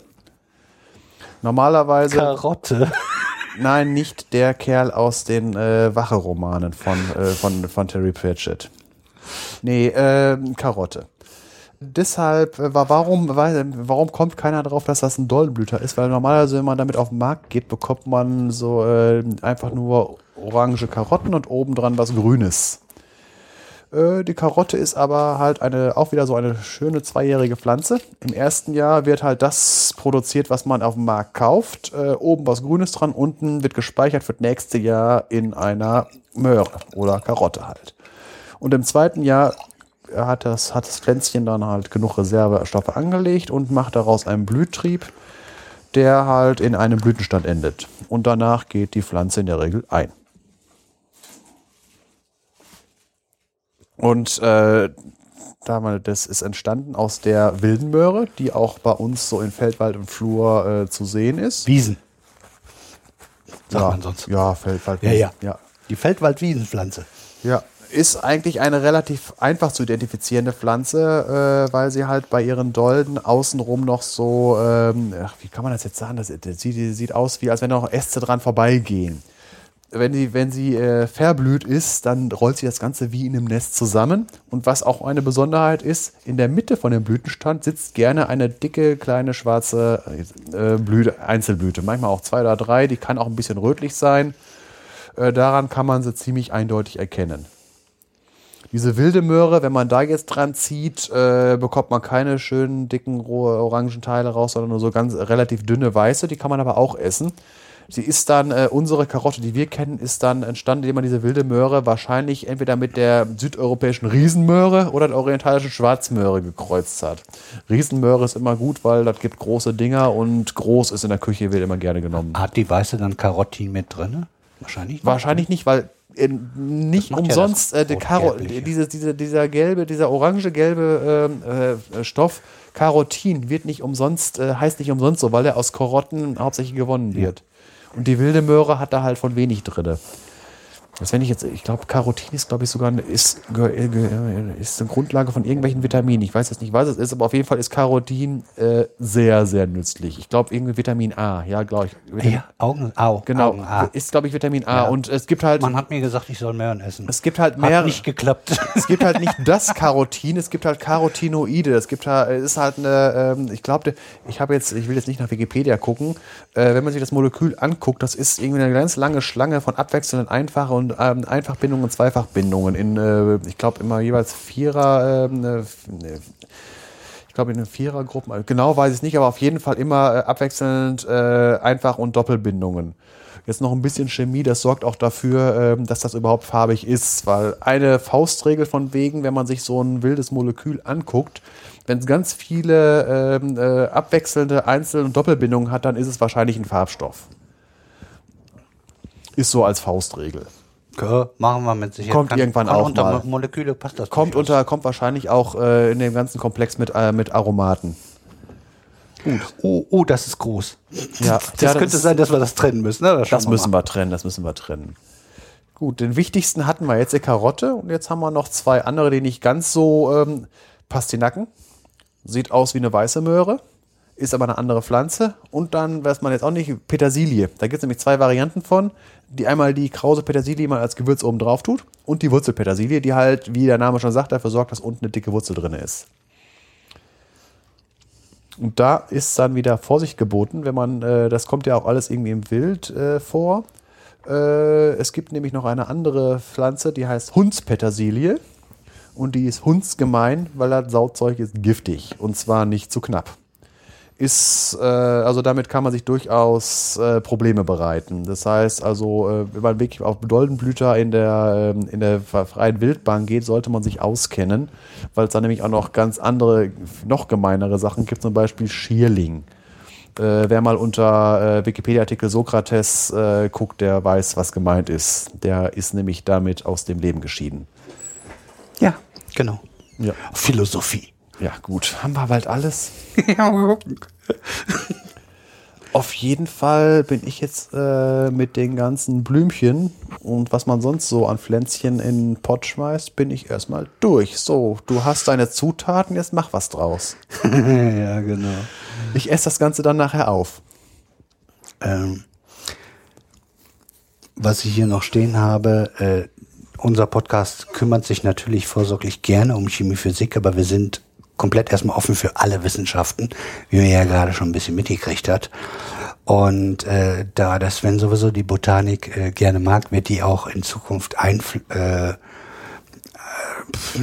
Normalerweise, Karotte. nein, nicht der Kerl aus den äh, Wache-Romanen von, äh, von, von Terry Pratchett. Nee, äh, Karotte. Deshalb, äh, wa- warum, warum kommt keiner drauf, dass das ein Doldenblüter ist? Weil normalerweise, wenn man damit auf den Markt geht, bekommt man so äh, einfach nur orange Karotten und obendran was Grünes. Äh, die Karotte ist aber halt eine, auch wieder so eine schöne zweijährige Pflanze. Im ersten Jahr wird halt das produziert, was man auf dem Markt kauft. Äh, oben was Grünes dran, unten wird gespeichert für das nächste Jahr in einer Möhre oder Karotte halt. Und im zweiten Jahr hat das, hat das Pflänzchen dann halt genug Reservestoffe angelegt und macht daraus einen Blühtrieb, der halt in einem Blütenstand endet. Und danach geht die Pflanze in der Regel ein. Und äh, das ist entstanden aus der wilden Möhre, die auch bei uns so in Feldwald und Flur äh, zu sehen ist. Wiesen. Sagt ja, man sonst. Ja, Feldwald. Ja, ja. ja. Die Feldwald-Wiesenpflanze. Ja, ist eigentlich eine relativ einfach zu identifizierende Pflanze, äh, weil sie halt bei ihren Dolden außenrum noch so, ähm, ach, wie kann man das jetzt sagen? Das, das sieht, sieht aus, wie als wenn noch Äste dran vorbeigehen wenn sie, wenn sie äh, verblüht ist, dann rollt sie das Ganze wie in einem Nest zusammen. Und was auch eine Besonderheit ist, in der Mitte von dem Blütenstand sitzt gerne eine dicke, kleine, schwarze äh, Blüte, Einzelblüte. Manchmal auch zwei oder drei. Die kann auch ein bisschen rötlich sein. Äh, daran kann man sie ziemlich eindeutig erkennen. Diese wilde Möhre, wenn man da jetzt dran zieht, äh, bekommt man keine schönen, dicken, orangen Teile raus, sondern nur so ganz relativ dünne weiße. Die kann man aber auch essen. Sie ist dann, äh, unsere Karotte, die wir kennen, ist dann entstanden, indem man diese wilde Möhre wahrscheinlich entweder mit der südeuropäischen Riesenmöhre oder der orientalischen Schwarzmöhre gekreuzt hat. Riesenmöhre ist immer gut, weil das gibt große Dinger und groß ist in der Küche, wird immer gerne genommen. Hat die weiße dann Karottin mit drin? Wahrscheinlich nicht. Wahrscheinlich nicht, weil nicht umsonst ja äh, die Karo diese, diese, dieser gelbe, dieser orange-gelbe äh, äh, Stoff Karotin wird nicht umsonst, äh, heißt nicht umsonst so, weil er aus Karotten hauptsächlich gewonnen wird. Und die wilde Möhre hat da halt von wenig drin. Das wenn ich jetzt, ich glaube, Carotin ist, glaube ich, sogar eine, ist, ist eine Grundlage von irgendwelchen Vitaminen. Ich weiß jetzt nicht, was es ist, aber auf jeden Fall ist Carotin äh, sehr, sehr nützlich. Ich glaube, irgendwie Vitamin A, ja, glaube ich. Vitamin, ja, Augen, Au, genau, Augen A. ist, glaube ich, Vitamin A. Ja. Und es gibt halt. Man hat mir gesagt, ich soll Möhren essen. Es gibt halt mehr. Hat nicht geklappt. Es gibt halt nicht das Carotin, es gibt halt Carotinoide. Es gibt halt, ist halt eine, ähm, ich glaube, ich habe jetzt, ich will jetzt nicht nach Wikipedia gucken, äh, wenn man sich das Molekül anguckt, das ist irgendwie eine ganz lange Schlange von abwechselnden einfachen und ähm, Einfachbindungen und Zweifachbindungen in, äh, ich glaube, immer jeweils Vierer, ähm, äh, ich glaube in den Vierergruppen, genau weiß ich nicht, aber auf jeden Fall immer äh, abwechselnd äh, Einfach- und Doppelbindungen. Jetzt noch ein bisschen Chemie, das sorgt auch dafür, ähm, dass das überhaupt farbig ist, weil eine Faustregel von wegen, wenn man sich so ein wildes Molekül anguckt, wenn es ganz viele ähm, äh, abwechselnde Einzel- und Doppelbindungen hat, dann ist es wahrscheinlich ein Farbstoff. Ist so als Faustregel. Okay, machen wir mit Sicherheit. Kommt kann, irgendwann kann auch unter mal. Moleküle passt das. Kommt unter, kommt wahrscheinlich auch äh, in dem ganzen Komplex mit, äh, mit Aromaten. Gut. Oh, oh, das ist groß. Ja, das ja, könnte das sein, dass wir das trennen müssen. Ne? Das, das wir müssen mal. wir trennen, das müssen wir trennen. Gut, den wichtigsten hatten wir jetzt die Karotte und jetzt haben wir noch zwei andere, die nicht ganz so ähm, Pastinaken. Sieht aus wie eine weiße Möhre ist aber eine andere Pflanze. Und dann, weiß man jetzt auch nicht, Petersilie. Da gibt es nämlich zwei Varianten von. Die einmal die krause Petersilie, die man als Gewürz oben drauf tut. Und die Wurzelpetersilie, die halt, wie der Name schon sagt, dafür sorgt, dass unten eine dicke Wurzel drin ist. Und da ist dann wieder Vorsicht geboten, wenn man, äh, das kommt ja auch alles irgendwie im Wild äh, vor. Äh, es gibt nämlich noch eine andere Pflanze, die heißt Hundspetersilie. Und die ist hundsgemein, weil das Sautzeug ist giftig. Und zwar nicht zu knapp ist, äh, also damit kann man sich durchaus äh, Probleme bereiten. Das heißt also, äh, wenn man wirklich auf Doldenblüter in der, äh, in der freien Wildbahn geht, sollte man sich auskennen, weil es da nämlich auch noch ganz andere, noch gemeinere Sachen gibt, zum Beispiel Schierling. Äh, wer mal unter äh, Wikipedia-Artikel Sokrates äh, guckt, der weiß, was gemeint ist. Der ist nämlich damit aus dem Leben geschieden. Ja, genau. Ja. Philosophie. Ja, gut. Haben wir bald alles? Auf jeden Fall bin ich jetzt äh, mit den ganzen Blümchen und was man sonst so an Pflänzchen in den Pott schmeißt, bin ich erstmal durch. So, du hast deine Zutaten, jetzt mach was draus. ja, genau. Ich esse das Ganze dann nachher auf. Ähm, was ich hier noch stehen habe, äh, unser Podcast kümmert sich natürlich vorsorglich gerne um Chemie, Physik, aber wir sind komplett erstmal offen für alle Wissenschaften, wie man ja gerade schon ein bisschen mitgekriegt hat. Und äh, da das Sven sowieso die Botanik äh, gerne mag, wird die auch in Zukunft ein, äh,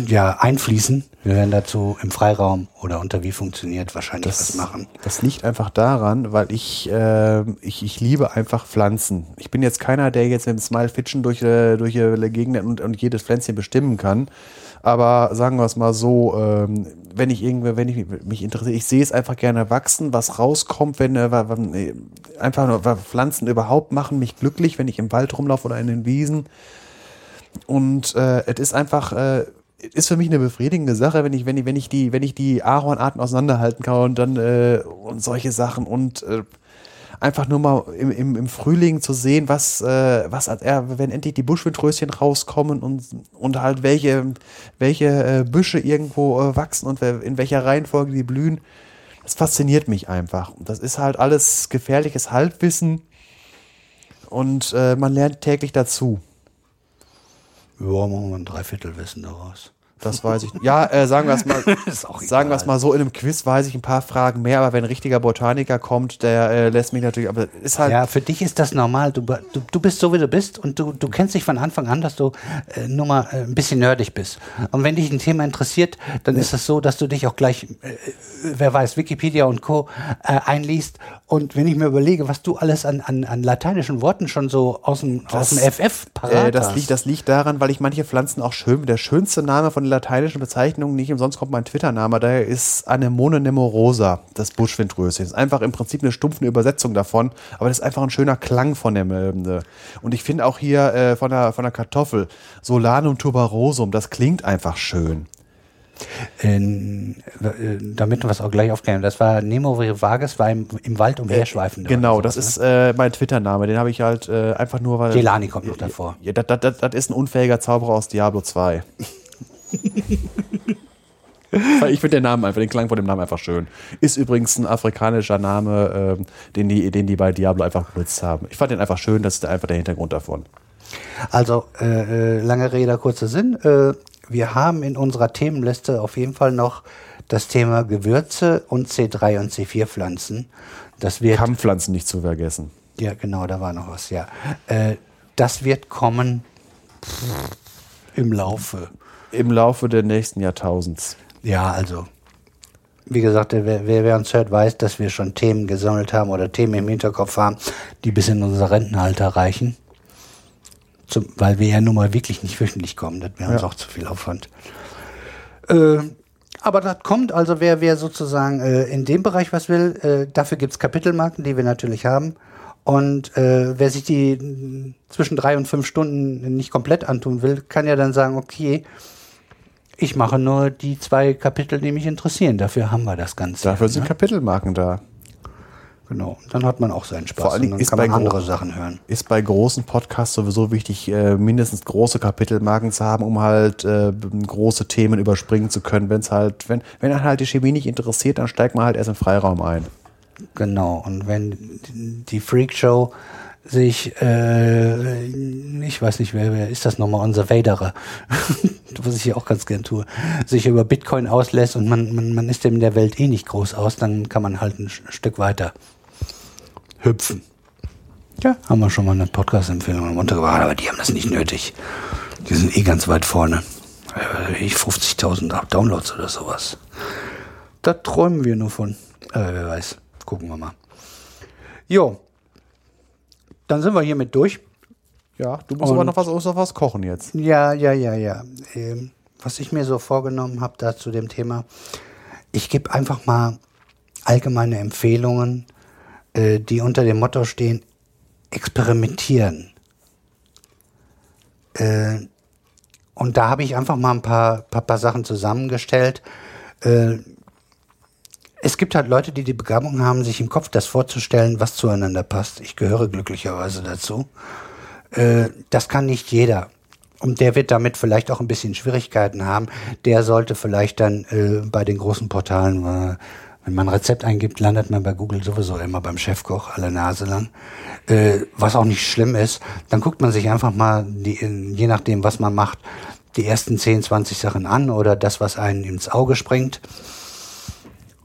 ja, einfließen. Wir werden dazu im Freiraum oder unter wie funktioniert wahrscheinlich Das- was machen. Das liegt einfach daran, weil ich, äh, ich, ich liebe einfach Pflanzen. Ich bin jetzt keiner, der jetzt mit dem Smile Fitchen durch, äh, durch die Gegend und, und jedes Pflänzchen bestimmen kann. Aber sagen wir es mal so, ähm, wenn ich irgendwie, wenn ich mich interessiere, ich sehe es einfach gerne wachsen, was rauskommt, wenn äh, äh, einfach nur Pflanzen überhaupt machen mich glücklich, wenn ich im Wald rumlaufe oder in den Wiesen. Und äh, es ist einfach, äh, ist für mich eine befriedigende Sache, wenn ich, wenn ich, wenn ich die, wenn ich die Ahornarten auseinanderhalten kann und dann äh, und solche Sachen und äh, einfach nur mal im, im, im Frühling zu sehen, was, äh, was als er, wenn endlich die Buschwindröschen rauskommen und, und halt welche, welche äh, Büsche irgendwo äh, wachsen und in welcher Reihenfolge die blühen. Das fasziniert mich einfach. Und das ist halt alles gefährliches Halbwissen und äh, man lernt täglich dazu. Ja, machen wir ein Dreiviertelwissen daraus. Das weiß ich. Ja, äh, sagen wir es mal, sagen wir es mal so, in einem Quiz weiß ich ein paar Fragen mehr, aber wenn ein richtiger Botaniker kommt, der äh, lässt mich natürlich, aber ist halt, Ja, für dich ist das normal. Du, du, du bist so, wie du bist und du, du kennst dich von Anfang an, dass du äh, nur mal äh, ein bisschen nerdig bist. Und wenn dich ein Thema interessiert, dann ist es so, dass du dich auch gleich, äh, wer weiß, Wikipedia und Co. Äh, einliest. Und wenn ich mir überlege, was du alles an, an, an lateinischen Worten schon so aus dem, aus dem FF parat das, hast. liegt, das liegt daran, weil ich manche Pflanzen auch schön, der schönste Name von lateinischen Bezeichnungen, nicht umsonst kommt mein Twitter-Name, daher ist Anemone nemorosa, das Buschwindröschen. Das ist einfach im Prinzip eine stumpfe Übersetzung davon, aber das ist einfach ein schöner Klang von dem. äh, Und ich finde auch hier äh, von, der, von der Kartoffel, Solanum tuberosum, das klingt einfach schön. Ähm, äh, damit wir es auch gleich aufklären. Das war Nemo Vages, war im, im Wald umherschweifend. Genau, das ist äh, mein Twitter-Name. Den habe ich halt äh, einfach nur, weil. Gelani kommt noch davor. Ja, das, das, das, das ist ein unfähiger Zauberer aus Diablo 2. Ich finde den Namen einfach, den Klang von dem Namen einfach schön. Ist übrigens ein afrikanischer Name, ähm, den, die, den die bei Diablo einfach benutzt haben. Ich fand den einfach schön, das ist einfach der Hintergrund davon. Also, äh, äh, lange Rede, kurzer Sinn. Äh, wir haben in unserer Themenliste auf jeden Fall noch das Thema Gewürze und C3 und C4 Pflanzen. Das wird, Kampfpflanzen nicht zu vergessen. ja genau, da war noch was, ja. Äh, das wird kommen im Laufe. Im Laufe der nächsten Jahrtausends. Ja, also, wie gesagt, wer, wer, uns hört, weiß, dass wir schon Themen gesammelt haben oder Themen im Hinterkopf haben, die bis in unser Rentenalter reichen. Zum, weil wir ja nun mal wirklich nicht wöchentlich kommen. Das wäre uns Ja. auch zu viel Aufwand. Äh, aber das kommt, also wer, wer sozusagen äh, in dem Bereich was will, äh, dafür gibt's Kapitelmarken, die wir natürlich haben. Und äh, wer sich die zwischen drei und fünf Stunden nicht komplett antun will, kann ja dann sagen, okay, ich mache nur die zwei Kapitel, die mich interessieren. Dafür haben wir das Ganze. Dafür sind ne? Kapitelmarken da. Genau. Dann hat man auch seinen Spaß. Vor allen und Dingen ist kann man bei andere Sachen hören. Ist bei großen Podcasts sowieso wichtig, äh, mindestens große Kapitelmarken zu haben, um halt äh, große Themen überspringen zu können. Wenn's halt, wenn, wenn einen halt die Chemie nicht interessiert, dann steigt man halt erst im Freiraum ein. Genau. Und wenn die Freakshow sich, äh, ich weiß nicht, wer, wer ist das nochmal, unser Vaderer, was ich hier auch ganz gern tue, sich über Bitcoin auslässt und man, man, man ist dem in der Welt eh nicht groß aus, dann kann man halt ein Stück weiter hüpfen. Ja, haben wir schon mal eine Podcast-Empfehlung runtergebracht, aber die haben das nicht nötig. Die sind eh ganz weit vorne. Äh, Ich 50.000 Downloads oder sowas. Da träumen wir nur von. Aber wer weiß. Gucken wir mal. Jo. Dann sind wir hiermit durch. Ja, du musst Und- aber noch was, noch was kochen jetzt. Ja, ja, ja, ja. Ähm, was ich mir so vorgenommen habe da zu dem Thema, ich gebe einfach mal allgemeine Empfehlungen, äh, die unter dem Motto stehen, experimentieren. Äh, und da habe ich einfach mal ein paar, paar, paar Sachen zusammengestellt. Äh, es gibt halt Leute, die die Begabung haben, sich im Kopf das vorzustellen, was zueinander passt. Ich gehöre glücklicherweise dazu. Äh, das kann nicht jeder. Und der wird damit vielleicht auch ein bisschen Schwierigkeiten haben. Der sollte vielleicht dann äh, bei den großen Portalen, äh, wenn man ein Rezept eingibt, landet man bei Google sowieso immer beim Chefkoch alle Nase lang. Äh, was auch nicht schlimm ist. Dann guckt man sich einfach mal, die, je nachdem, was man macht, die ersten 10, 20 Sachen an oder das, was einen ins Auge springt.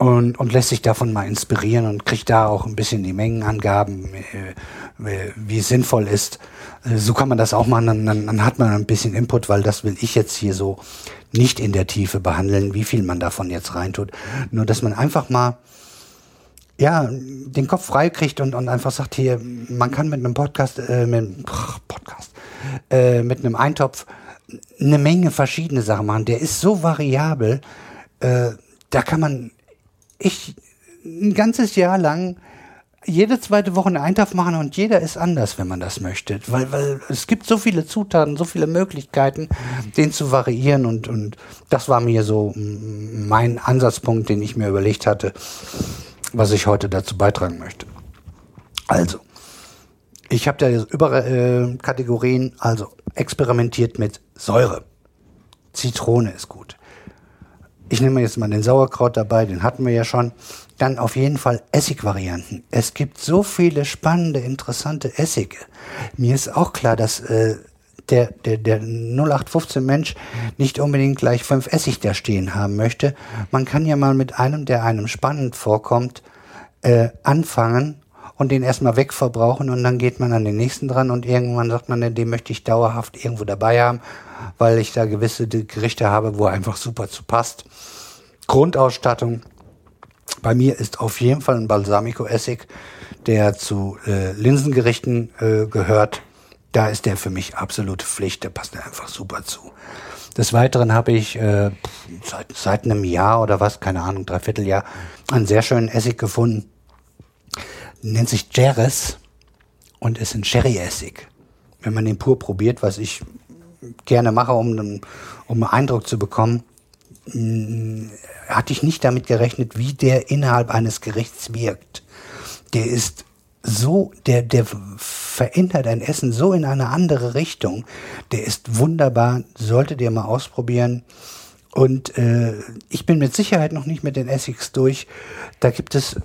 Und, und lässt sich davon mal inspirieren und kriegt da auch ein bisschen die Mengenangaben, äh, wie es sinnvoll ist. Äh, so kann man das auch machen, dann, dann, hat man ein bisschen Input, weil das will ich jetzt hier so nicht in der Tiefe behandeln, wie viel man davon jetzt reintut. Nur, dass man einfach mal ja, den Kopf frei kriegt und, und einfach sagt hier, man kann mit einem Podcast, äh, mit, Podcast, äh, mit einem Eintopf eine Menge verschiedene Sachen machen. Der ist so variabel, äh, da kann man ich ein ganzes Jahr lang jede zweite Woche einen Eintopf machen und jeder ist anders, wenn man das möchte. Weil, weil es gibt so viele Zutaten, so viele Möglichkeiten, den zu variieren und, und das war mir so mein Ansatzpunkt, den ich mir überlegt hatte, was ich heute dazu beitragen möchte. Also, ich habe da über äh, Kategorien, also experimentiert mit Säure. Zitrone ist gut. Ich nehme jetzt mal den Sauerkraut dabei, den hatten wir ja schon. Dann auf jeden Fall Essigvarianten. Es gibt so viele spannende, interessante Essige. Mir ist auch klar, dass äh, der, der, der 0815 Mensch nicht unbedingt gleich fünf Essig da stehen haben möchte. Man kann ja mal mit einem, der einem spannend vorkommt, äh, anfangen und den erstmal wegverbrauchen und dann geht man an den nächsten dran und irgendwann sagt man, den möchte ich dauerhaft irgendwo dabei haben, weil ich da gewisse Gerichte habe, wo er einfach super zu passt. Grundausstattung. Bei mir ist auf jeden Fall ein Balsamico-Essig, der zu äh, Linsengerichten äh, gehört. Da ist der für mich absolute Pflicht, der passt einfach super zu. Des Weiteren habe ich äh, seit, seit einem Jahr oder was, keine Ahnung, dreiviertel Jahr, einen sehr schönen Essig gefunden. Nennt sich Jerez und ist ein Sherry-Essig. Wenn man den pur probiert, was ich gerne mache, um, um einen Eindruck zu bekommen, hatte ich nicht damit gerechnet, wie der innerhalb eines Gerichts wirkt. Der ist so, der, der verändert ein Essen so in eine andere Richtung. Der ist wunderbar, solltet ihr mal ausprobieren. Und äh, ich bin mit Sicherheit noch nicht mit den Essigs durch. Da gibt es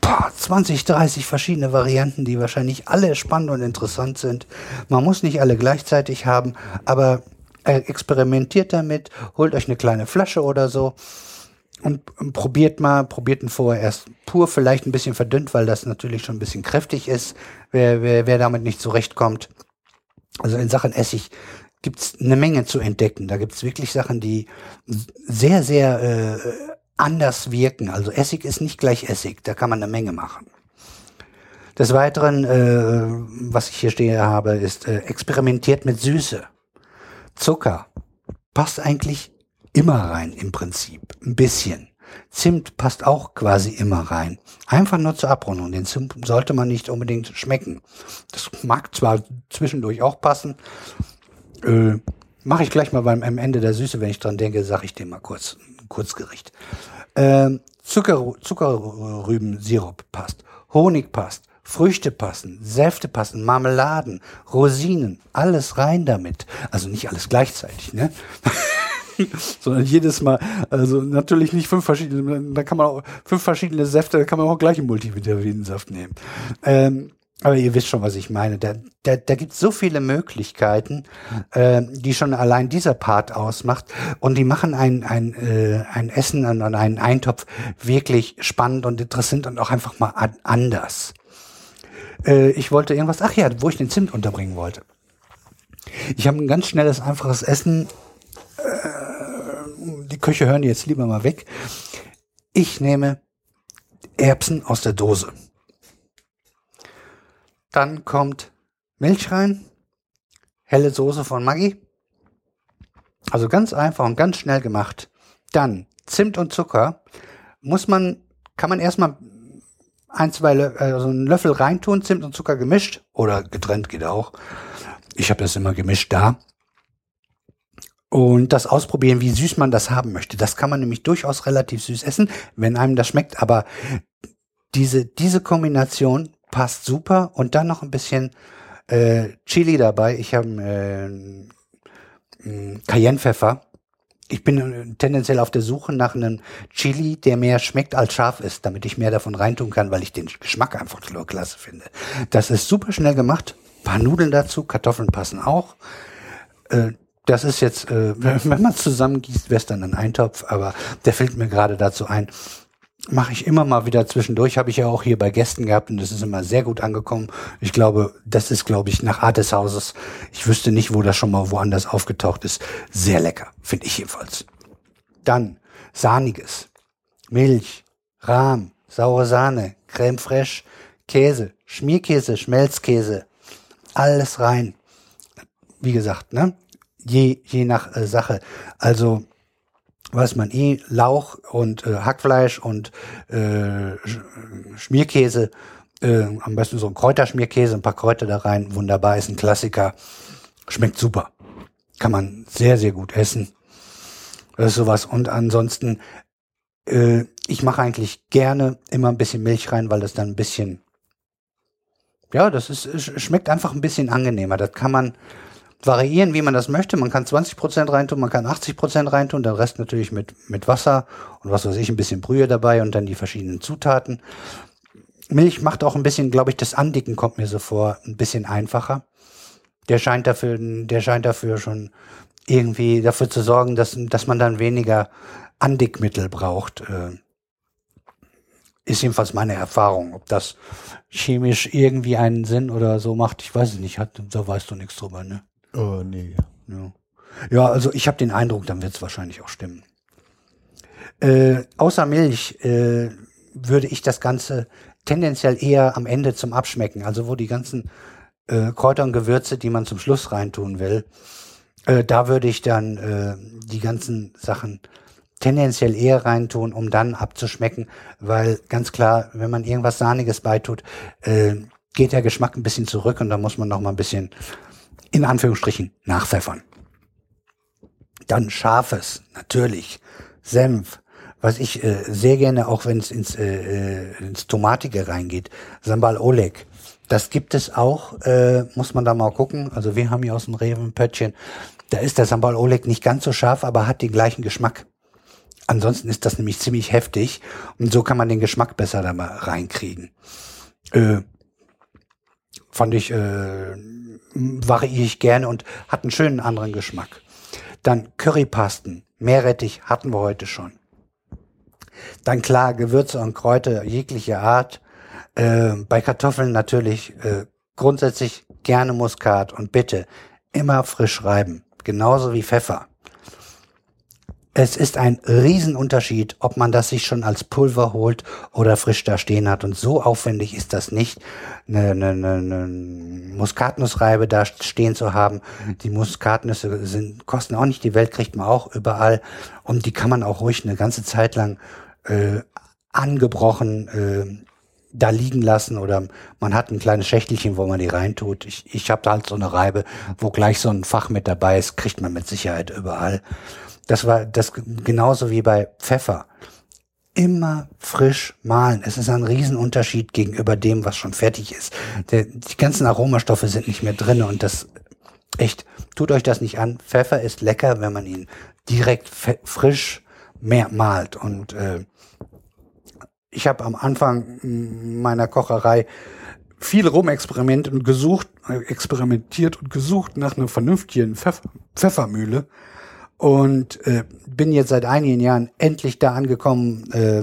boah, 20, 30 verschiedene Varianten, die wahrscheinlich alle spannend und interessant sind. Man muss nicht alle gleichzeitig haben, aber äh, experimentiert damit, holt euch eine kleine Flasche oder so und, und probiert mal, probiert ihn vorher erst pur, vielleicht ein bisschen verdünnt, weil das natürlich schon ein bisschen kräftig ist, wer, wer, wer damit nicht zurechtkommt. Also in Sachen Essig gibt's eine Menge zu entdecken. Da gibt's wirklich Sachen, die sehr, sehr äh, anders wirken. Also Essig ist nicht gleich Essig, da kann man eine Menge machen. Des Weiteren, äh, was ich hier stehe habe, ist äh, experimentiert mit Süße. Zucker passt eigentlich immer rein im Prinzip. Ein bisschen. Zimt passt auch quasi immer rein. Einfach nur zur Abrundung. Den Zimt sollte man nicht unbedingt schmecken. Das mag zwar zwischendurch auch passen. Äh, Mache ich gleich mal beim am Ende der Süße, wenn ich dran denke, sage ich dir mal kurz. Kurzgericht. Äh, Zucker, Zuckerrübensirup passt. Honig passt. Früchte passen, Säfte passen, Marmeladen, Rosinen, alles rein damit. Also nicht alles gleichzeitig, ne? sondern jedes Mal, also natürlich nicht fünf verschiedene, da kann man auch fünf verschiedene Säfte, da kann man auch gleich einen Multivitaminsaft nehmen. Ähm, aber ihr wisst schon, was ich meine. Da, da, da gibt es so viele Möglichkeiten, äh, die schon allein dieser Part ausmacht. Und die machen ein, ein, äh, ein Essen und einen Eintopf wirklich spannend und interessant und auch einfach mal anders. Äh, ich wollte irgendwas, ach ja, wo ich den Zimt unterbringen wollte. Ich habe ein ganz schnelles, einfaches Essen äh, die Köche hören jetzt lieber mal weg. Ich nehme Erbsen aus der Dose. Dann kommt Milch rein, helle Soße von Maggi. Also ganz einfach und ganz schnell gemacht. Dann Zimt und Zucker. Muss man, kann man erstmal ein, zwei, also einen Löffel reintun, Zimt und Zucker gemischt oder getrennt geht auch. Ich habe das immer gemischt da und das ausprobieren, wie süß man das haben möchte. Das kann man nämlich durchaus relativ süß essen, wenn einem das schmeckt. Aber diese, diese Kombination passt super und dann noch ein bisschen äh, Chili dabei. Ich habe äh, Cayennepfeffer. Ich bin äh, tendenziell auf der Suche nach einem Chili, der mehr schmeckt als scharf ist, damit ich mehr davon reintun kann, weil ich den Geschmack einfach klasse finde. Das ist super schnell gemacht. Ein paar Nudeln dazu, Kartoffeln passen auch. Äh, das ist jetzt, äh, wenn man zusammengießt, wäre es dann ein Eintopf, aber der fällt mir gerade dazu ein. Mache ich immer mal wieder zwischendurch. Habe ich ja auch hier bei Gästen gehabt und das ist immer sehr gut angekommen. Ich glaube, das ist, glaube ich, nach Art des Hauses. Ich wüsste nicht, wo das schon mal woanders aufgetaucht ist. Sehr lecker, finde ich jedenfalls. Dann Sahniges, Milch, Rahm, saure Sahne, Creme fraiche, Käse, Schmierkäse, Schmelzkäse, alles rein. Wie gesagt, ne? Je, je nach äh, Sache. Also weiß man eh, Lauch und äh, Hackfleisch und äh, Schmierkäse, äh, am besten so ein Kräuterschmierkäse, ein paar Kräuter da rein, wunderbar, ist ein Klassiker, schmeckt super. Kann man sehr, sehr gut essen. Das ist sowas. Und ansonsten, äh, ich mache eigentlich gerne immer ein bisschen Milch rein, weil das dann ein bisschen, ja, das ist, schmeckt einfach ein bisschen angenehmer. Das kann man, variieren, wie man das möchte. Man kann 20 Prozent reintun, man kann 80 Prozent reintun, den Rest natürlich mit, mit Wasser und was weiß ich, ein bisschen Brühe dabei und dann die verschiedenen Zutaten. Milch macht auch ein bisschen, glaube ich, das Andicken kommt mir so vor, ein bisschen einfacher. Der scheint dafür, der scheint dafür schon irgendwie dafür zu sorgen, dass, dass man dann weniger Andickmittel braucht. Äh, ist jedenfalls meine Erfahrung. Ob das chemisch irgendwie einen Sinn oder so macht, ich weiß es nicht. Da weißt du nichts drüber, ne? Oh, nee. Ja, ja also ich habe den Eindruck, dann wird es wahrscheinlich auch stimmen. Äh, außer Milch äh, würde ich das Ganze tendenziell eher am Ende zum Abschmecken, also wo die ganzen äh, Kräuter und Gewürze, die man zum Schluss reintun will, äh, da würde ich dann äh, die ganzen Sachen tendenziell eher reintun, um dann abzuschmecken, weil ganz klar, wenn man irgendwas Sahniges beitut, geht der Geschmack ein bisschen zurück und da muss man noch mal ein bisschen in Anführungsstrichen nachpfeffern. Dann scharfes, natürlich, Senf, was ich äh, sehr gerne, auch wenn es ins, äh, äh, ins Tomatige reingeht, Sambal Oleg. Das gibt es auch, äh, muss man da mal gucken. Also wir haben hier aus dem Rewe Pöttchen. Da ist der Sambal Oleg nicht ganz so scharf, aber hat den gleichen Geschmack. Ansonsten ist das nämlich ziemlich heftig und so kann man den Geschmack besser da mal reinkriegen. Äh, fand ich äh, variiere ich gerne und hat einen schönen anderen Geschmack. Dann Currypasten, Meerrettich hatten wir heute schon. Dann klar, Gewürze und Kräuter jeglicher Art. Äh, bei Kartoffeln natürlich äh, grundsätzlich gerne Muskat und bitte immer frisch reiben. Genauso wie Pfeffer. Es ist ein Riesenunterschied, ob man das sich schon als Pulver holt oder frisch da stehen hat. Und so aufwendig ist das nicht, eine, eine, eine Muskatnussreibe da stehen zu haben. Die Muskatnüsse sind, kosten auch nicht die Welt, kriegt man auch überall. Und die kann man auch ruhig eine ganze Zeit lang äh, angebrochen äh, da liegen lassen oder man hat ein kleines Schächtelchen, wo man die reintut. Ich, ich habe da halt so eine Reibe, wo gleich so ein Fach mit dabei ist, kriegt man mit Sicherheit überall. Das war das genauso wie bei Pfeffer. Immer frisch mahlen. Es ist ein Riesenunterschied gegenüber dem, was schon fertig ist. Der, die ganzen Aromastoffe sind nicht mehr drin und das echt, tut euch das nicht an. Pfeffer ist lecker, wenn man ihn direkt frisch mehr malt. Und äh, ich habe am Anfang meiner Kocherei viel rumexperimentiert und gesucht, experimentiert und gesucht nach einer vernünftigen Pfeffer, Pfeffermühle und äh, bin jetzt seit einigen Jahren endlich da angekommen, äh,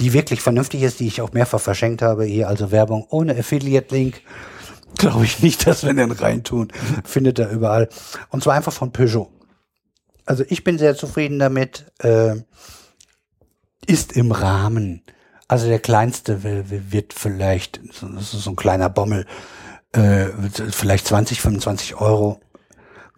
die wirklich vernünftig ist, die ich auch mehrfach verschenkt habe. Hier also Werbung ohne Affiliate-Link. Glaube ich nicht, dass wir den reintun. Findet er überall. Und zwar einfach von Peugeot. Also ich bin sehr zufrieden damit. Äh, ist im Rahmen. Also der kleinste wird vielleicht, das ist so ein kleiner Bommel, äh, vielleicht 20, 25 Euro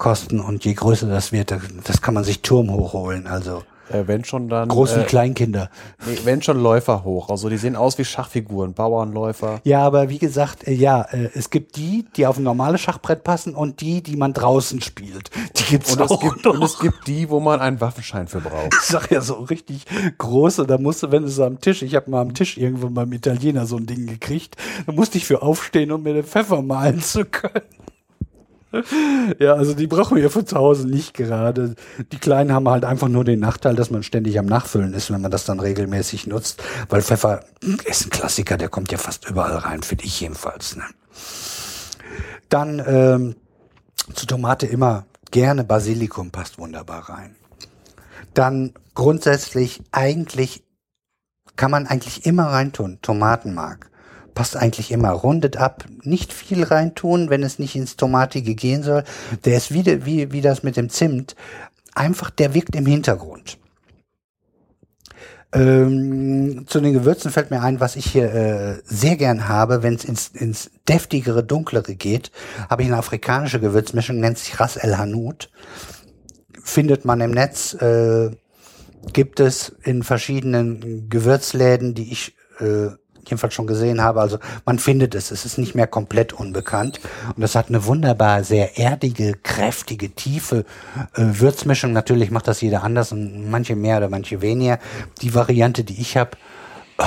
kosten und je größer das wird, das kann man sich Turm hochholen. Also äh, wenn schon dann Groß- und äh, Kleinkinder. Nee, wenn schon Läufer hoch. Also die sehen aus wie Schachfiguren, Bauernläufer. Ja, aber wie gesagt, äh, ja, äh, es gibt die, die auf ein normales Schachbrett passen und die, die man draußen spielt. Die gibt's und auch. Es gibt, noch. und es gibt die, wo man einen Waffenschein für braucht. Ich sag ja so richtig große, da musst du, wenn du so am Tisch, ich habe mal am Tisch irgendwo beim Italiener so ein Ding gekriegt, da musste ich für aufstehen, um mir den Pfeffer malen zu können. Ja, also die brauchen wir von zu Hause nicht gerade. Die Kleinen haben halt einfach nur den Nachteil, dass man ständig am Nachfüllen ist, wenn man das dann regelmäßig nutzt. Weil Pfeffer ist ein Klassiker, der kommt ja fast überall rein, finde ich jedenfalls. Ne? Dann ähm, zu Tomate immer gerne Basilikum passt wunderbar rein. Dann grundsätzlich eigentlich kann man eigentlich immer reintun. Tomatenmark. Passt eigentlich immer. Rundet ab. Nicht viel reintun, wenn es nicht ins Tomatige gehen soll. Der ist wieder, wie, wie das mit dem Zimt. Einfach, der wirkt im Hintergrund. Ähm, zu den Gewürzen fällt mir ein, was ich hier äh, sehr gern habe, wenn es ins, ins deftigere, dunklere geht, habe ich eine afrikanische Gewürzmischung, nennt sich Ras El Hanout. Findet man im Netz, äh, gibt es in verschiedenen Gewürzläden, die ich äh, jedenfalls schon gesehen habe. Also man findet es, es ist nicht mehr komplett unbekannt. Und es hat eine wunderbar sehr erdige, kräftige, tiefe äh, Würzmischung. Natürlich macht das jeder anders und manche mehr oder manche weniger. Die Variante, die ich habe, äh,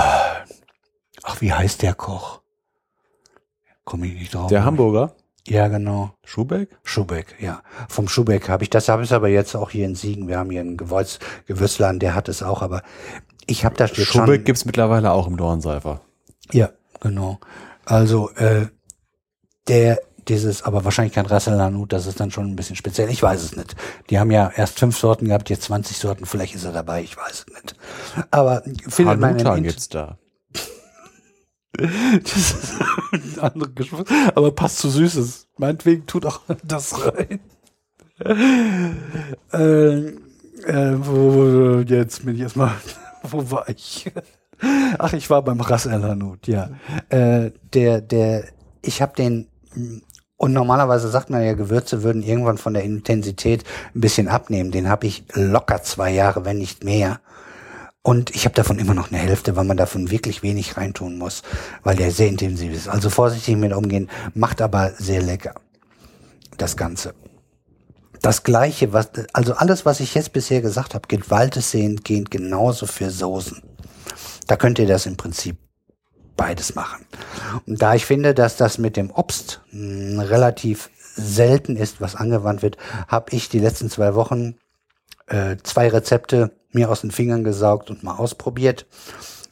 ach, wie heißt der Koch? Komme ich nicht drauf. Der Hamburger? Ja, genau. Schubeck? Schubeck, ja. Vom Schubeck habe ich das, habe ich aber jetzt auch hier in Siegen. Wir haben hier einen Gewürz, Gewürzladen, der hat es auch, aber ich habe das jetzt Schubeck schon. gibt's mittlerweile auch im Dornseifer. Ja, genau. Also äh, der dieses, aber wahrscheinlich kein Rasselanut, das ist dann schon ein bisschen speziell. Ich weiß es nicht. Die haben ja erst fünf Sorten gehabt, jetzt 20 Sorten. Vielleicht ist er dabei, ich weiß es nicht. Aber findet man Hanuta in gibt's da. Das ist ein anderer Geschmack, aber passt zu Süßes. Meinetwegen tut auch das rein. äh, wo, wo, jetzt bin ich erstmal, wo war ich? Ach, ich war beim Ras El Hanout, ja. Äh, der, der, ich habe den, und normalerweise sagt man ja, Gewürze würden irgendwann von der Intensität ein bisschen abnehmen. Den habe ich locker zwei Jahre, wenn nicht mehr. Und ich habe davon immer noch eine Hälfte, weil man davon wirklich wenig reintun muss, weil der sehr intensiv ist. Also vorsichtig mit umgehen, macht aber sehr lecker. Das Ganze. Das Gleiche, was, also alles, was ich jetzt bisher gesagt habe, gilt gehend genauso für Soßen. Da könnt ihr das im Prinzip beides machen. Und da ich finde, dass das mit dem Obst mh, relativ selten ist, was angewandt wird, habe ich die letzten zwei Wochen äh, zwei Rezepte mir aus den Fingern gesaugt und mal ausprobiert.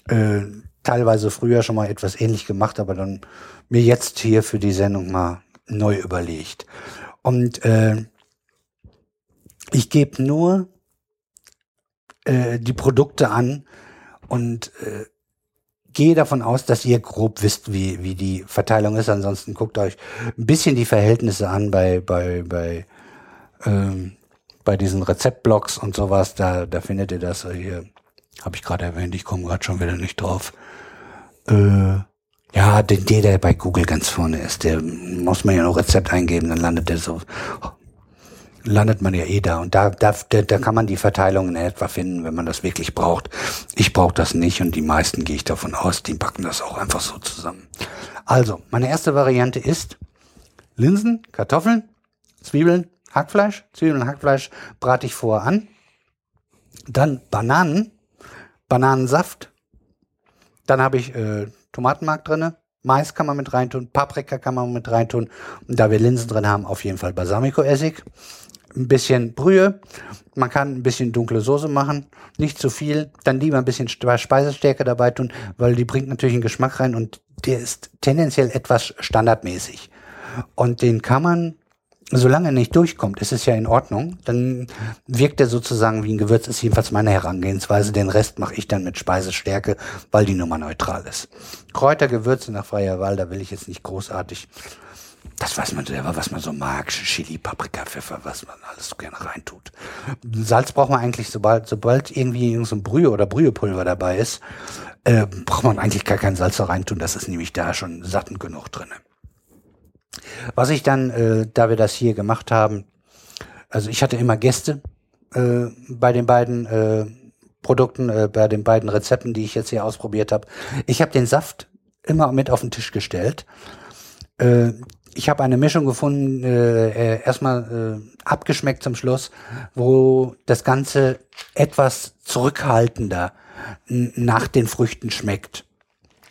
Äh, teilweise früher schon mal etwas ähnlich gemacht, aber dann mir jetzt hier für die Sendung mal neu überlegt. Und äh, ich gebe nur äh, die Produkte an und äh, gehe davon aus, dass ihr grob wisst, wie, wie die Verteilung ist. Ansonsten guckt euch ein bisschen die Verhältnisse an bei, bei, bei, ähm, bei diesen Rezeptblogs und sowas. Da, da findet ihr das hier. Habe ich gerade erwähnt, ich komme gerade schon wieder nicht drauf. Äh, ja, der, der, der bei Google ganz vorne ist, der muss man ja noch Rezept eingeben, dann landet der so, landet man ja eh da. Und da, da, da, kann man die Verteilung in etwa finden, wenn man das wirklich braucht. Ich brauche das nicht und die meisten gehe ich davon aus, die packen das auch einfach so zusammen. Also, meine erste Variante ist Linsen, Kartoffeln, Zwiebeln, Hackfleisch. Zwiebeln und Hackfleisch brate ich vorher an. Dann Bananen, Bananensaft. Dann habe ich äh, Tomatenmark drinne. Mais kann man mit reintun, Paprika kann man mit reintun. Und da wir Linsen drin haben, auf jeden Fall Balsamico-Essig. Ein bisschen Brühe. Man kann ein bisschen dunkle Soße machen. Nicht zu viel. Dann lieber ein bisschen Speisestärke dabei tun, weil die bringt natürlich einen Geschmack rein und der ist tendenziell etwas standardmäßig. Und den kann man solange er nicht durchkommt, ist es ja in Ordnung. Dann wirkt er sozusagen wie ein Gewürz, ist jedenfalls meine Herangehensweise. Den Rest mache ich dann mit Speisestärke, weil die Nummer neutral ist. Kräuter, Gewürze nach freier Wahl, da will ich jetzt nicht großartig. Das weiß man selber, was man so mag. Chili, Paprika, Pfeffer, was man alles so gerne reintut. Salz braucht man eigentlich, sobald, sobald irgendwie so ein Brühe oder Brühepulver dabei ist, äh, braucht man eigentlich gar kein Salz da reintun. Das ist nämlich da schon satten genug drinne. Was ich dann, äh, da wir das hier gemacht haben, also ich hatte immer Gäste äh, bei den beiden äh, Produkten, äh, bei den beiden Rezepten, die ich jetzt hier ausprobiert habe. Ich habe den Saft immer mit auf den Tisch gestellt. Ich habe eine Mischung gefunden, äh, äh, erstmal äh, abgeschmeckt zum Schluss, wo das Ganze etwas zurückhaltender nach den Früchten schmeckt.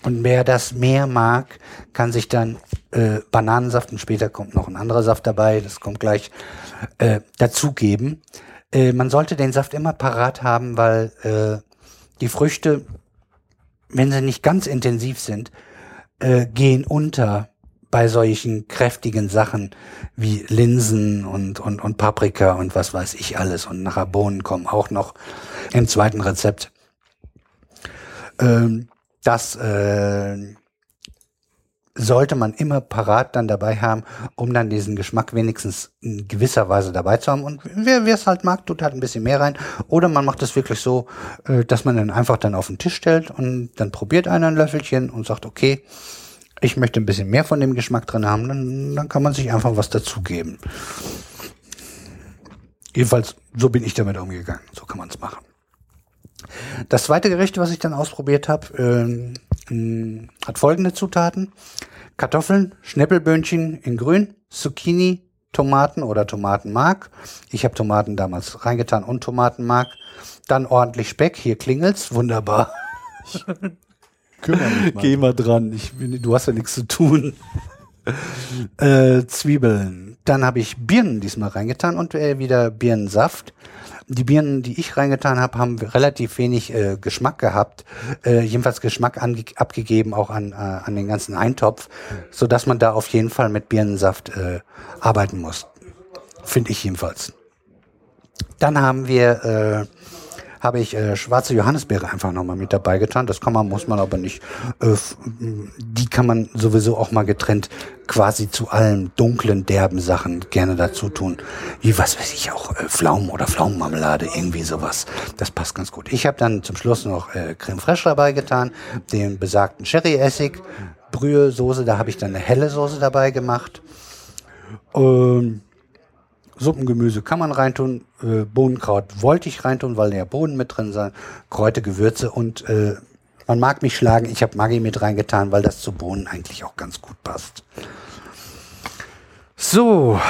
Und wer das mehr mag, kann sich dann äh, Bananensaft und später kommt noch ein anderer Saft dabei, das kommt gleich, äh, dazugeben. Äh, man sollte den Saft immer parat haben, weil äh, die Früchte, wenn sie nicht ganz intensiv sind, äh, gehen unter bei solchen kräftigen Sachen wie Linsen und, und, und Paprika und was weiß ich alles. Und nachher Bohnen kommen auch noch im zweiten Rezept. Ähm, das äh, sollte man immer parat dann dabei haben, um dann diesen Geschmack wenigstens in gewisser Weise dabei zu haben. Und wer es halt mag, tut halt ein bisschen mehr rein. Oder man macht es wirklich so, äh, dass man dann einfach dann auf den Tisch stellt und dann probiert einer ein Löffelchen und sagt, okay, ich möchte ein bisschen mehr von dem Geschmack drin haben, dann, dann kann man sich einfach was dazugeben. Jedenfalls, so bin ich damit umgegangen. So kann man es machen. Das zweite Gericht, was ich dann ausprobiert habe, äh, hat folgende Zutaten. Kartoffeln, Schnippelböhnchen in grün, Zucchini, Tomaten oder Tomatenmark. Ich habe Tomaten damals reingetan und Tomatenmark. Dann ordentlich Speck. Hier klingelt's. Wunderbar. Kümmere mich mal. Geh mal dran. Ich, bin- du hast ja nichts zu tun. äh, Zwiebeln. Dann habe ich Birnen diesmal reingetan und äh, wieder Birnensaft. Die Birnen, die ich reingetan habe, haben relativ wenig äh, Geschmack gehabt. Äh, jedenfalls Geschmack abgegeben auch an, äh, an den ganzen Eintopf, so dass man da auf jeden Fall mit Birnensaft äh, arbeiten muss. Finde ich jedenfalls. Dann haben wir habe ich äh, schwarze Johannisbeere einfach nochmal mit dabei getan. Das kann man, muss man aber nicht. Äh, die kann man sowieso auch mal getrennt quasi zu allen dunklen, derben Sachen gerne dazu tun. Wie, was weiß ich auch, äh, Pflaumen oder Pflaumenmarmelade, irgendwie sowas. Das passt ganz gut. Ich habe dann zum Schluss noch äh, Creme Fraiche dabei getan, den besagten Sherry-Essig, Brühe, Soße, da habe ich dann eine helle Soße dabei gemacht. Ähm, Suppengemüse kann man reintun, äh, Bohnenkraut wollte ich reintun, weil ja Bohnen mit drin sind, Kräuter, Gewürze und äh, man mag mich schlagen, ich habe Maggi mit reingetan, weil das zu Bohnen eigentlich auch ganz gut passt. So,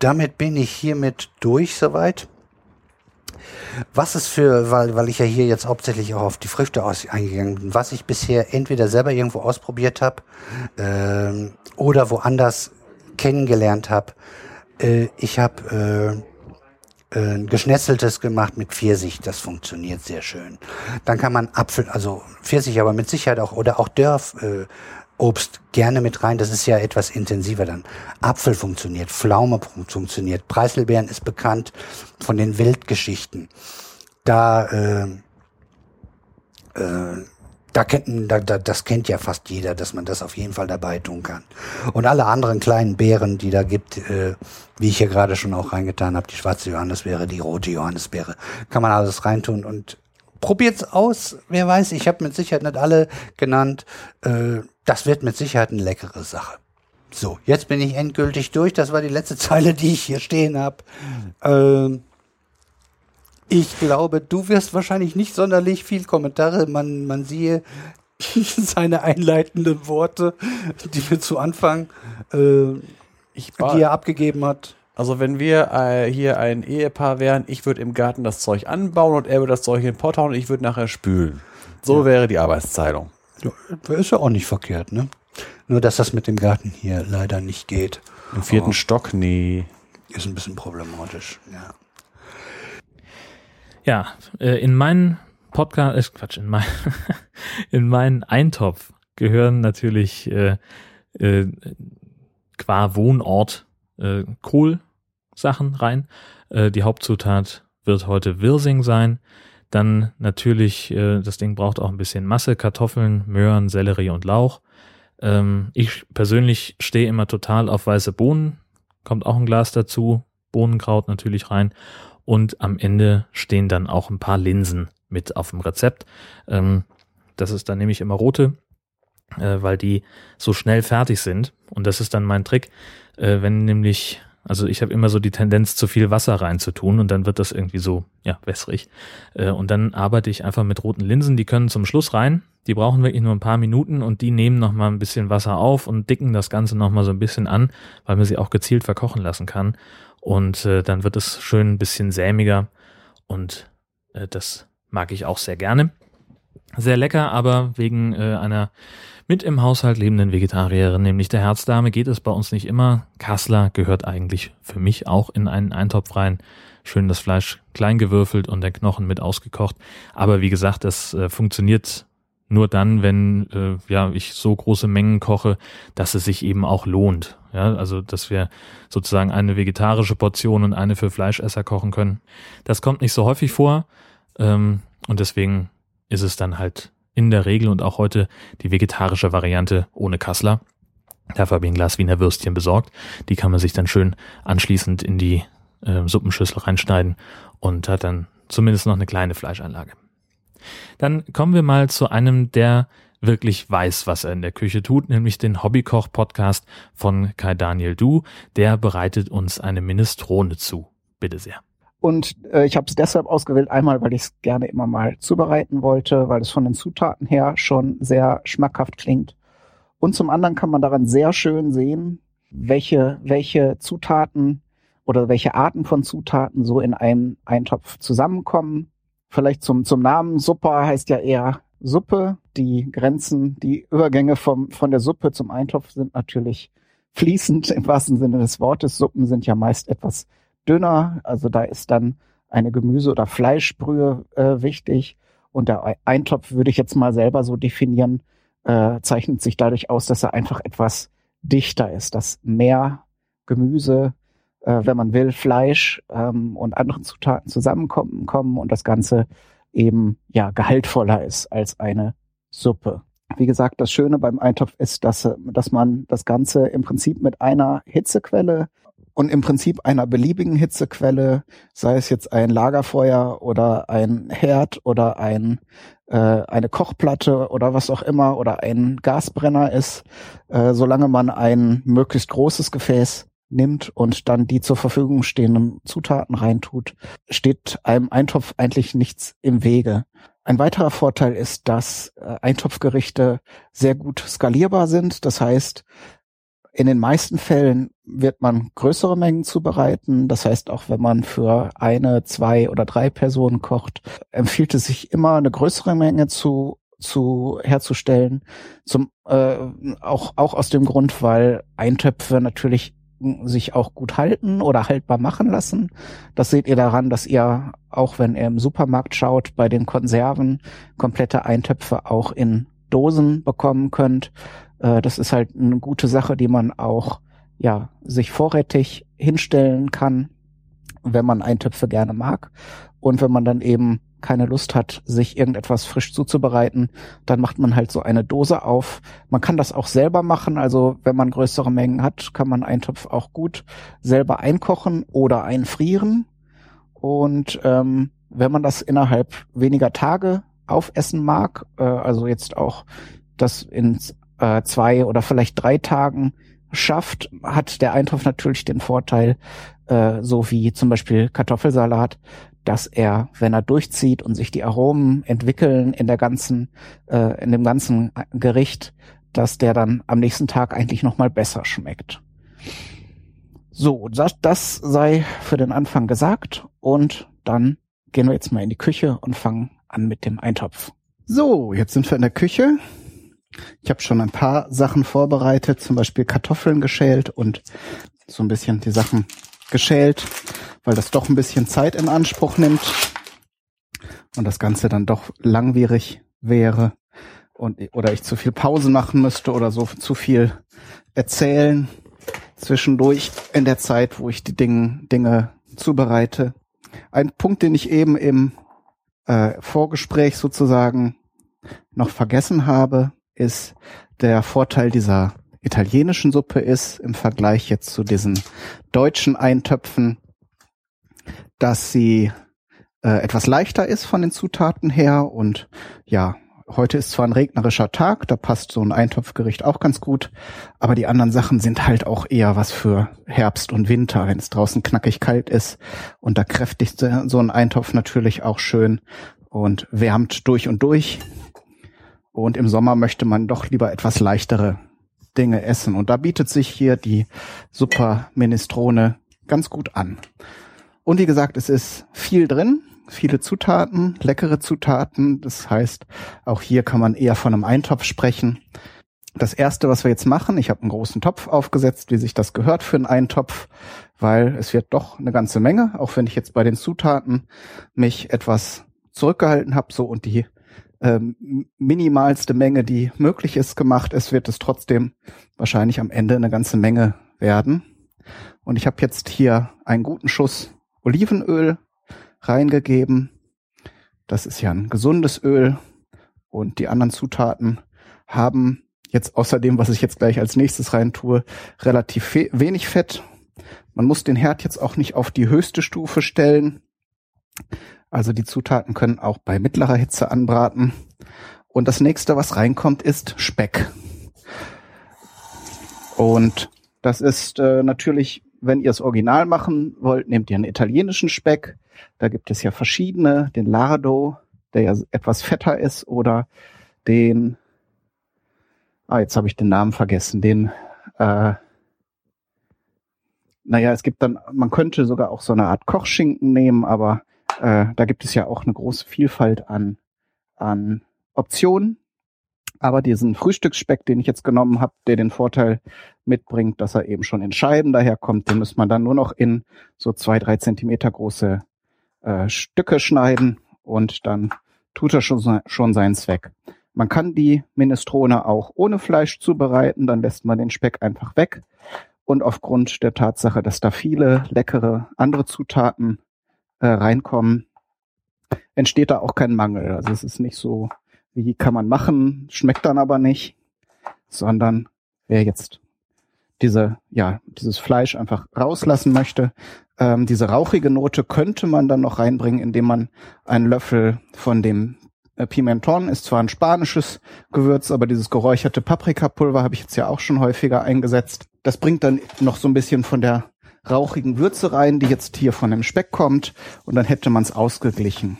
damit bin ich hiermit durch soweit. Was es für, weil, weil ich ja hier jetzt hauptsächlich auch auf die Früchte aus, eingegangen bin, was ich bisher entweder selber irgendwo ausprobiert habe ähm, oder woanders kennengelernt habe, äh, ich habe äh, äh, geschnetzeltes gemacht mit Pfirsich, das funktioniert sehr schön. Dann kann man Apfel, also Pfirsich, aber mit Sicherheit auch, oder auch Dörf, äh, Obst gerne mit rein, das ist ja etwas intensiver dann. Apfel funktioniert, Pflaume fun- funktioniert, Preiselbeeren ist bekannt von den Wildgeschichten. Da, äh, äh, da kennt, da, da, das kennt ja fast jeder, dass man das auf jeden Fall dabei tun kann. Und alle anderen kleinen Beeren, die da gibt, äh, wie ich hier gerade schon auch reingetan habe, die schwarze Johannisbeere, die rote Johannisbeere, kann man alles reintun und probiert's aus. Wer weiß, ich habe mit Sicherheit nicht alle genannt. Äh, das wird mit Sicherheit eine leckere Sache. So, jetzt bin ich endgültig durch. Das war die letzte Zeile, die ich hier stehen habe. Ähm, ich glaube, du wirst wahrscheinlich nicht sonderlich viel Kommentare. Man, man siehe seine einleitenden Worte, die wir zu Anfang, äh, die er abgegeben hat. Also wenn wir äh, hier ein Ehepaar wären, ich würde im Garten das Zeug anbauen und er würde das Zeug in den Pott hauen und ich würde nachher spülen. So wäre die Arbeitsteilung. Ja, ist ja auch nicht verkehrt, ne? Nur, dass das mit dem Garten hier leider nicht geht. Im vierten Stock, nee. Ist ein bisschen problematisch, ja. Ja, äh, in meinen Podcast, äh, Quatsch, in, mein, in meinen Eintopf gehören natürlich äh, äh, qua Wohnort äh, Kohlsachen rein. Äh, die Hauptzutat wird heute Wirsing sein. Dann natürlich, äh, das Ding braucht auch ein bisschen Masse, Kartoffeln, Möhren, Sellerie und Lauch. Ähm, ich persönlich stehe immer total auf weiße Bohnen. Kommt auch ein Glas dazu. Bohnenkraut natürlich rein. Und am Ende stehen dann auch ein paar Linsen mit auf dem Rezept. Ähm, das ist dann nämlich immer rote, äh, weil die so schnell fertig sind. Und das ist dann mein Trick, äh, wenn nämlich, also ich habe immer so die Tendenz, zu viel Wasser reinzutun und dann wird das irgendwie so, ja, wässrig. Äh, und dann arbeite ich einfach mit roten Linsen, die können zum Schluss rein. Die brauchen wirklich nur ein paar Minuten und die nehmen nochmal ein bisschen Wasser auf und dicken das Ganze nochmal so ein bisschen an, weil man sie auch gezielt verkochen lassen kann. Und äh, dann wird es schön ein bisschen sämiger und äh, das mag ich auch sehr gerne. Sehr lecker, aber wegen äh, einer mit im Haushalt lebenden Vegetarierin, nämlich der Herzdame, geht es bei uns nicht immer. Kassler gehört eigentlich für mich auch in einen Eintopf rein. Schön das Fleisch klein gewürfelt und der Knochen mit ausgekocht. Aber wie gesagt, das äh, funktioniert nur dann, wenn äh, ja ich so große Mengen koche, dass es sich eben auch lohnt. Ja, also dass wir sozusagen eine vegetarische Portion und eine für Fleischesser kochen können. Das kommt nicht so häufig vor ähm, und deswegen ist es dann halt in der Regel und auch heute die vegetarische Variante ohne Kassler. Dafür habe ich ein Glas Wiener Würstchen besorgt. Die kann man sich dann schön anschließend in die äh, Suppenschüssel reinschneiden und hat dann zumindest noch eine kleine Fleischanlage. Dann kommen wir mal zu einem, der wirklich weiß, was er in der Küche tut, nämlich den Hobbykoch-Podcast von Kai Daniel Du. Der bereitet uns eine Minestrone zu. Bitte sehr. Und äh, ich habe es deshalb ausgewählt, einmal, weil ich es gerne immer mal zubereiten wollte, weil es von den Zutaten her schon sehr schmackhaft klingt. Und zum anderen kann man daran sehr schön sehen, welche, welche Zutaten oder welche Arten von Zutaten so in einem Eintopf zusammenkommen. Vielleicht zum, zum Namen Suppe heißt ja eher Suppe. Die Grenzen, die Übergänge vom, von der Suppe zum Eintopf sind natürlich fließend im wahrsten Sinne des Wortes. Suppen sind ja meist etwas dünner, also da ist dann eine Gemüse- oder Fleischbrühe äh, wichtig. Und der Eintopf würde ich jetzt mal selber so definieren, äh, zeichnet sich dadurch aus, dass er einfach etwas dichter ist, dass mehr Gemüse, äh, wenn man will, Fleisch ähm, und andere Zutaten zusammenkommen kommen und das Ganze eben ja gehaltvoller ist als eine Suppe. Wie gesagt, das Schöne beim Eintopf ist, dass, dass man das Ganze im Prinzip mit einer Hitzequelle und im Prinzip einer beliebigen Hitzequelle, sei es jetzt ein Lagerfeuer oder ein Herd oder ein äh, eine Kochplatte oder was auch immer oder ein Gasbrenner ist, äh, solange man ein möglichst großes Gefäß nimmt und dann die zur Verfügung stehenden Zutaten reintut, steht einem Eintopf eigentlich nichts im Wege. Ein weiterer Vorteil ist, dass äh, Eintopfgerichte sehr gut skalierbar sind. Das heißt, in den meisten Fällen wird man größere Mengen zubereiten. Das heißt, auch wenn man für eine, zwei oder drei Personen kocht, empfiehlt es sich immer eine größere Menge zu zu herzustellen. Zum äh, auch auch aus dem Grund, weil Eintöpfe natürlich sich auch gut halten oder haltbar machen lassen. Das seht ihr daran, dass ihr auch wenn ihr im Supermarkt schaut, bei den Konserven komplette Eintöpfe auch in Dosen bekommen könnt. Äh, das ist halt eine gute Sache, die man auch ja sich vorrätig hinstellen kann, wenn man Eintöpfe gerne mag. Und wenn man dann eben keine Lust hat, sich irgendetwas frisch zuzubereiten, dann macht man halt so eine Dose auf. Man kann das auch selber machen. Also wenn man größere Mengen hat, kann man Eintopf auch gut selber einkochen oder einfrieren. Und ähm, wenn man das innerhalb weniger Tage aufessen mag, äh, also jetzt auch das in äh, zwei oder vielleicht drei Tagen schafft, hat der Eintopf natürlich den Vorteil, äh, so wie zum Beispiel Kartoffelsalat, dass er, wenn er durchzieht und sich die Aromen entwickeln in der ganzen, äh, in dem ganzen Gericht, dass der dann am nächsten Tag eigentlich noch mal besser schmeckt. So, das, das sei für den Anfang gesagt und dann gehen wir jetzt mal in die Küche und fangen an mit dem Eintopf. So, jetzt sind wir in der Küche. Ich habe schon ein paar Sachen vorbereitet, zum Beispiel Kartoffeln geschält und so ein bisschen die Sachen geschält, weil das doch ein bisschen Zeit in Anspruch nimmt und das Ganze dann doch langwierig wäre und oder ich zu viel Pause machen müsste oder so zu viel erzählen zwischendurch in der Zeit, wo ich die Dinge, Dinge zubereite. Ein Punkt, den ich eben im äh, Vorgespräch sozusagen noch vergessen habe, ist der Vorteil dieser italienischen Suppe ist im Vergleich jetzt zu diesen deutschen Eintöpfen, dass sie äh, etwas leichter ist von den Zutaten her und ja, heute ist zwar ein regnerischer Tag, da passt so ein Eintopfgericht auch ganz gut, aber die anderen Sachen sind halt auch eher was für Herbst und Winter, wenn es draußen knackig kalt ist und da kräftigt so ein Eintopf natürlich auch schön und wärmt durch und durch. Und im Sommer möchte man doch lieber etwas leichtere Dinge essen. Und da bietet sich hier die Super Minestrone ganz gut an. Und wie gesagt, es ist viel drin, viele Zutaten, leckere Zutaten. Das heißt, auch hier kann man eher von einem Eintopf sprechen. Das erste, was wir jetzt machen, ich habe einen großen Topf aufgesetzt, wie sich das gehört für einen Eintopf, weil es wird doch eine ganze Menge, auch wenn ich jetzt bei den Zutaten mich etwas zurückgehalten habe, so und die ähm, minimalste Menge, die möglich ist, gemacht ist, wird es trotzdem wahrscheinlich am Ende eine ganze Menge werden. Und ich habe jetzt hier einen guten Schuss Olivenöl reingegeben. Das ist ja ein gesundes Öl Und die anderen Zutaten haben jetzt außerdem, was ich jetzt gleich als nächstes rein tue, relativ wenig Fett. Man muss den Herd jetzt auch nicht auf die höchste Stufe stellen. Also die Zutaten können auch bei mittlerer Hitze anbraten. Und das nächste, was reinkommt, ist Speck. Und das ist äh, natürlich, wenn ihr es original machen wollt, nehmt ihr einen italienischen Speck. Da gibt es ja verschiedene, den Lardo, der ja etwas fetter ist, oder den, ah, jetzt habe ich den Namen vergessen, den, äh, naja, es gibt dann, man könnte sogar auch so eine Art Kochschinken nehmen, aber äh, da gibt es ja auch eine große Vielfalt an, an Optionen. Aber diesen Frühstücksspeck, den ich jetzt genommen habe, der den Vorteil mitbringt, dass er eben schon in Scheiben daherkommt, den muss man dann nur noch in so zwei, drei Zentimeter große äh, Stücke schneiden und dann tut er schon, schon seinen Zweck. Man kann die Minestrone auch ohne Fleisch zubereiten, dann lässt man den Speck einfach weg. Und aufgrund der Tatsache, dass da viele leckere andere Zutaten äh, reinkommen, entsteht da auch kein Mangel. Also es ist nicht so, wie kann man machen, schmeckt dann aber nicht, sondern wer jetzt diese, ja, dieses Fleisch einfach rauslassen möchte, ähm, diese rauchige Note könnte man dann noch reinbringen, indem man einen Löffel von dem äh, Pimenton ist zwar ein spanisches Gewürz, aber dieses geräucherte Paprikapulver habe ich jetzt ja auch schon häufiger eingesetzt. Das bringt dann noch so ein bisschen von der rauchigen Würze rein, die jetzt hier von dem Speck kommt und dann hätte man es ausgeglichen.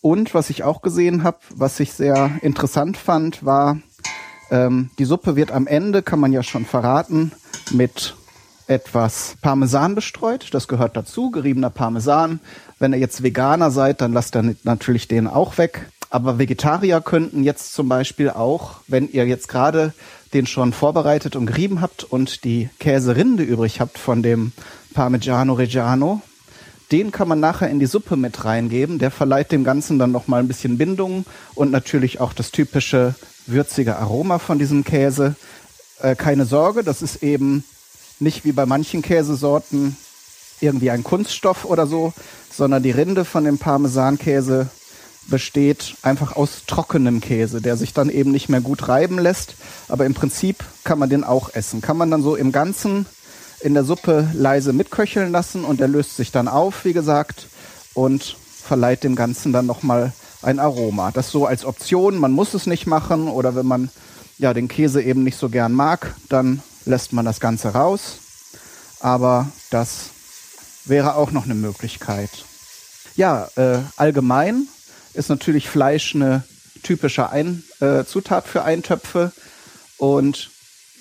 Und was ich auch gesehen habe, was ich sehr interessant fand, war, ähm, die Suppe wird am Ende, kann man ja schon verraten, mit etwas Parmesan bestreut. Das gehört dazu, geriebener Parmesan. Wenn ihr jetzt Veganer seid, dann lasst ihr natürlich den auch weg. Aber Vegetarier könnten jetzt zum Beispiel auch, wenn ihr jetzt gerade den schon vorbereitet und gerieben habt und die Käserinde übrig habt von dem Parmigiano Reggiano, den kann man nachher in die Suppe mit reingeben. Der verleiht dem Ganzen dann noch mal ein bisschen Bindung und natürlich auch das typische würzige Aroma von diesem Käse. Äh, keine Sorge, das ist eben nicht wie bei manchen Käsesorten irgendwie ein Kunststoff oder so, sondern die Rinde von dem Parmesankäse besteht einfach aus trockenem Käse, der sich dann eben nicht mehr gut reiben lässt. Aber im Prinzip kann man den auch essen. Kann man dann so im Ganzen in der Suppe leise mitköcheln lassen und der löst sich dann auf, wie gesagt, und verleiht dem Ganzen dann nochmal ein Aroma. Das so als Option, man muss es nicht machen oder wenn man ja den Käse eben nicht so gern mag, dann lässt man das Ganze raus. Aber das wäre auch noch eine Möglichkeit. Ja, äh, allgemein ist natürlich Fleisch eine typische Ein äh, Zutat für Eintöpfe. Und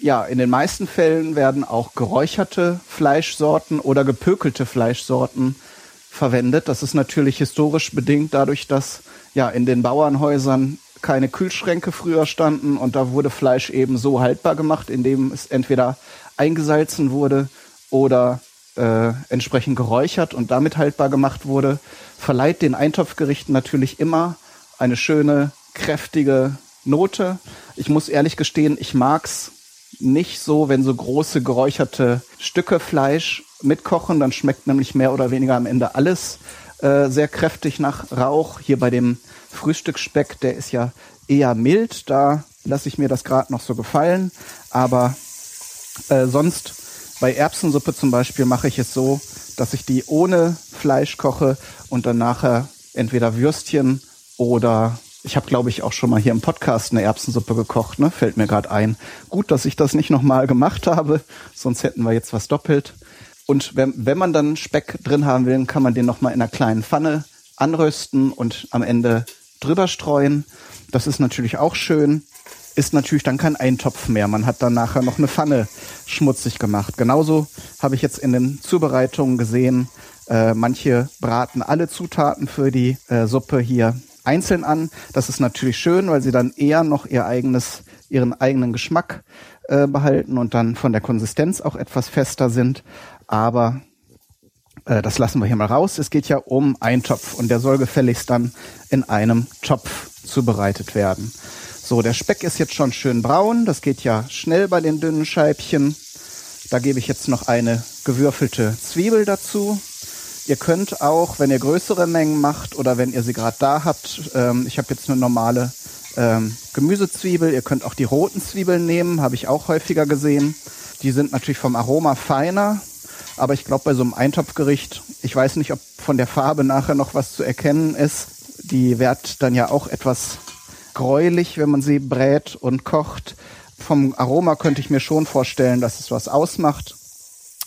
ja, in den meisten Fällen werden auch geräucherte Fleischsorten oder gepökelte Fleischsorten verwendet. Das ist natürlich historisch bedingt dadurch, dass ja in den Bauernhäusern keine Kühlschränke früher standen und da wurde Fleisch eben so haltbar gemacht, indem es entweder eingesalzen wurde oder äh, entsprechend geräuchert und damit haltbar gemacht wurde, verleiht den Eintopfgerichten natürlich immer eine schöne, kräftige Note. Ich muss ehrlich gestehen, ich mag's nicht so, wenn so große geräucherte Stücke Fleisch mitkochen, dann schmeckt nämlich mehr oder weniger am Ende alles äh, sehr kräftig nach Rauch. Hier bei dem Frühstücksspeck, der ist ja eher mild, da lasse ich mir das gerade noch so gefallen. Aber äh, sonst bei Erbsensuppe zum Beispiel mache ich es so, dass ich die ohne Fleisch koche und dann nachher entweder Würstchen oder ich habe, glaube ich, auch schon mal hier im Podcast eine Erbsensuppe gekocht, ne? Fällt mir gerade ein. Gut, dass ich das nicht nochmal gemacht habe, sonst hätten wir jetzt was doppelt. Und wenn, wenn man dann Speck drin haben will, kann man den nochmal in einer kleinen Pfanne anrösten und am Ende drüber streuen. Das ist natürlich auch schön. Ist natürlich dann kein Eintopf mehr. Man hat dann nachher noch eine Pfanne schmutzig gemacht. Genauso habe ich jetzt in den Zubereitungen gesehen, äh, manche braten alle Zutaten für die äh, Suppe hier einzeln an. Das ist natürlich schön, weil sie dann eher noch ihr eigenes, ihren eigenen Geschmack äh, behalten und dann von der Konsistenz auch etwas fester sind. Aber äh, das lassen wir hier mal raus. Es geht ja um Eintopf und der soll gefälligst dann in einem Topf zubereitet werden. So, der Speck ist jetzt schon schön braun. Das geht ja schnell bei den dünnen Scheibchen. Da gebe ich jetzt noch eine gewürfelte Zwiebel dazu. Ihr könnt auch, wenn ihr größere Mengen macht oder wenn ihr sie gerade da habt, ähm, ich habe jetzt eine normale ähm, Gemüsezwiebel, ihr könnt auch die roten Zwiebeln nehmen, habe ich auch häufiger gesehen. Die sind natürlich vom Aroma feiner, aber ich glaube bei so einem Eintopfgericht, ich weiß nicht, ob von der Farbe nachher noch was zu erkennen ist. Die wird dann ja auch etwas gräulich, wenn man sie brät und kocht. Vom Aroma könnte ich mir schon vorstellen, dass es was ausmacht.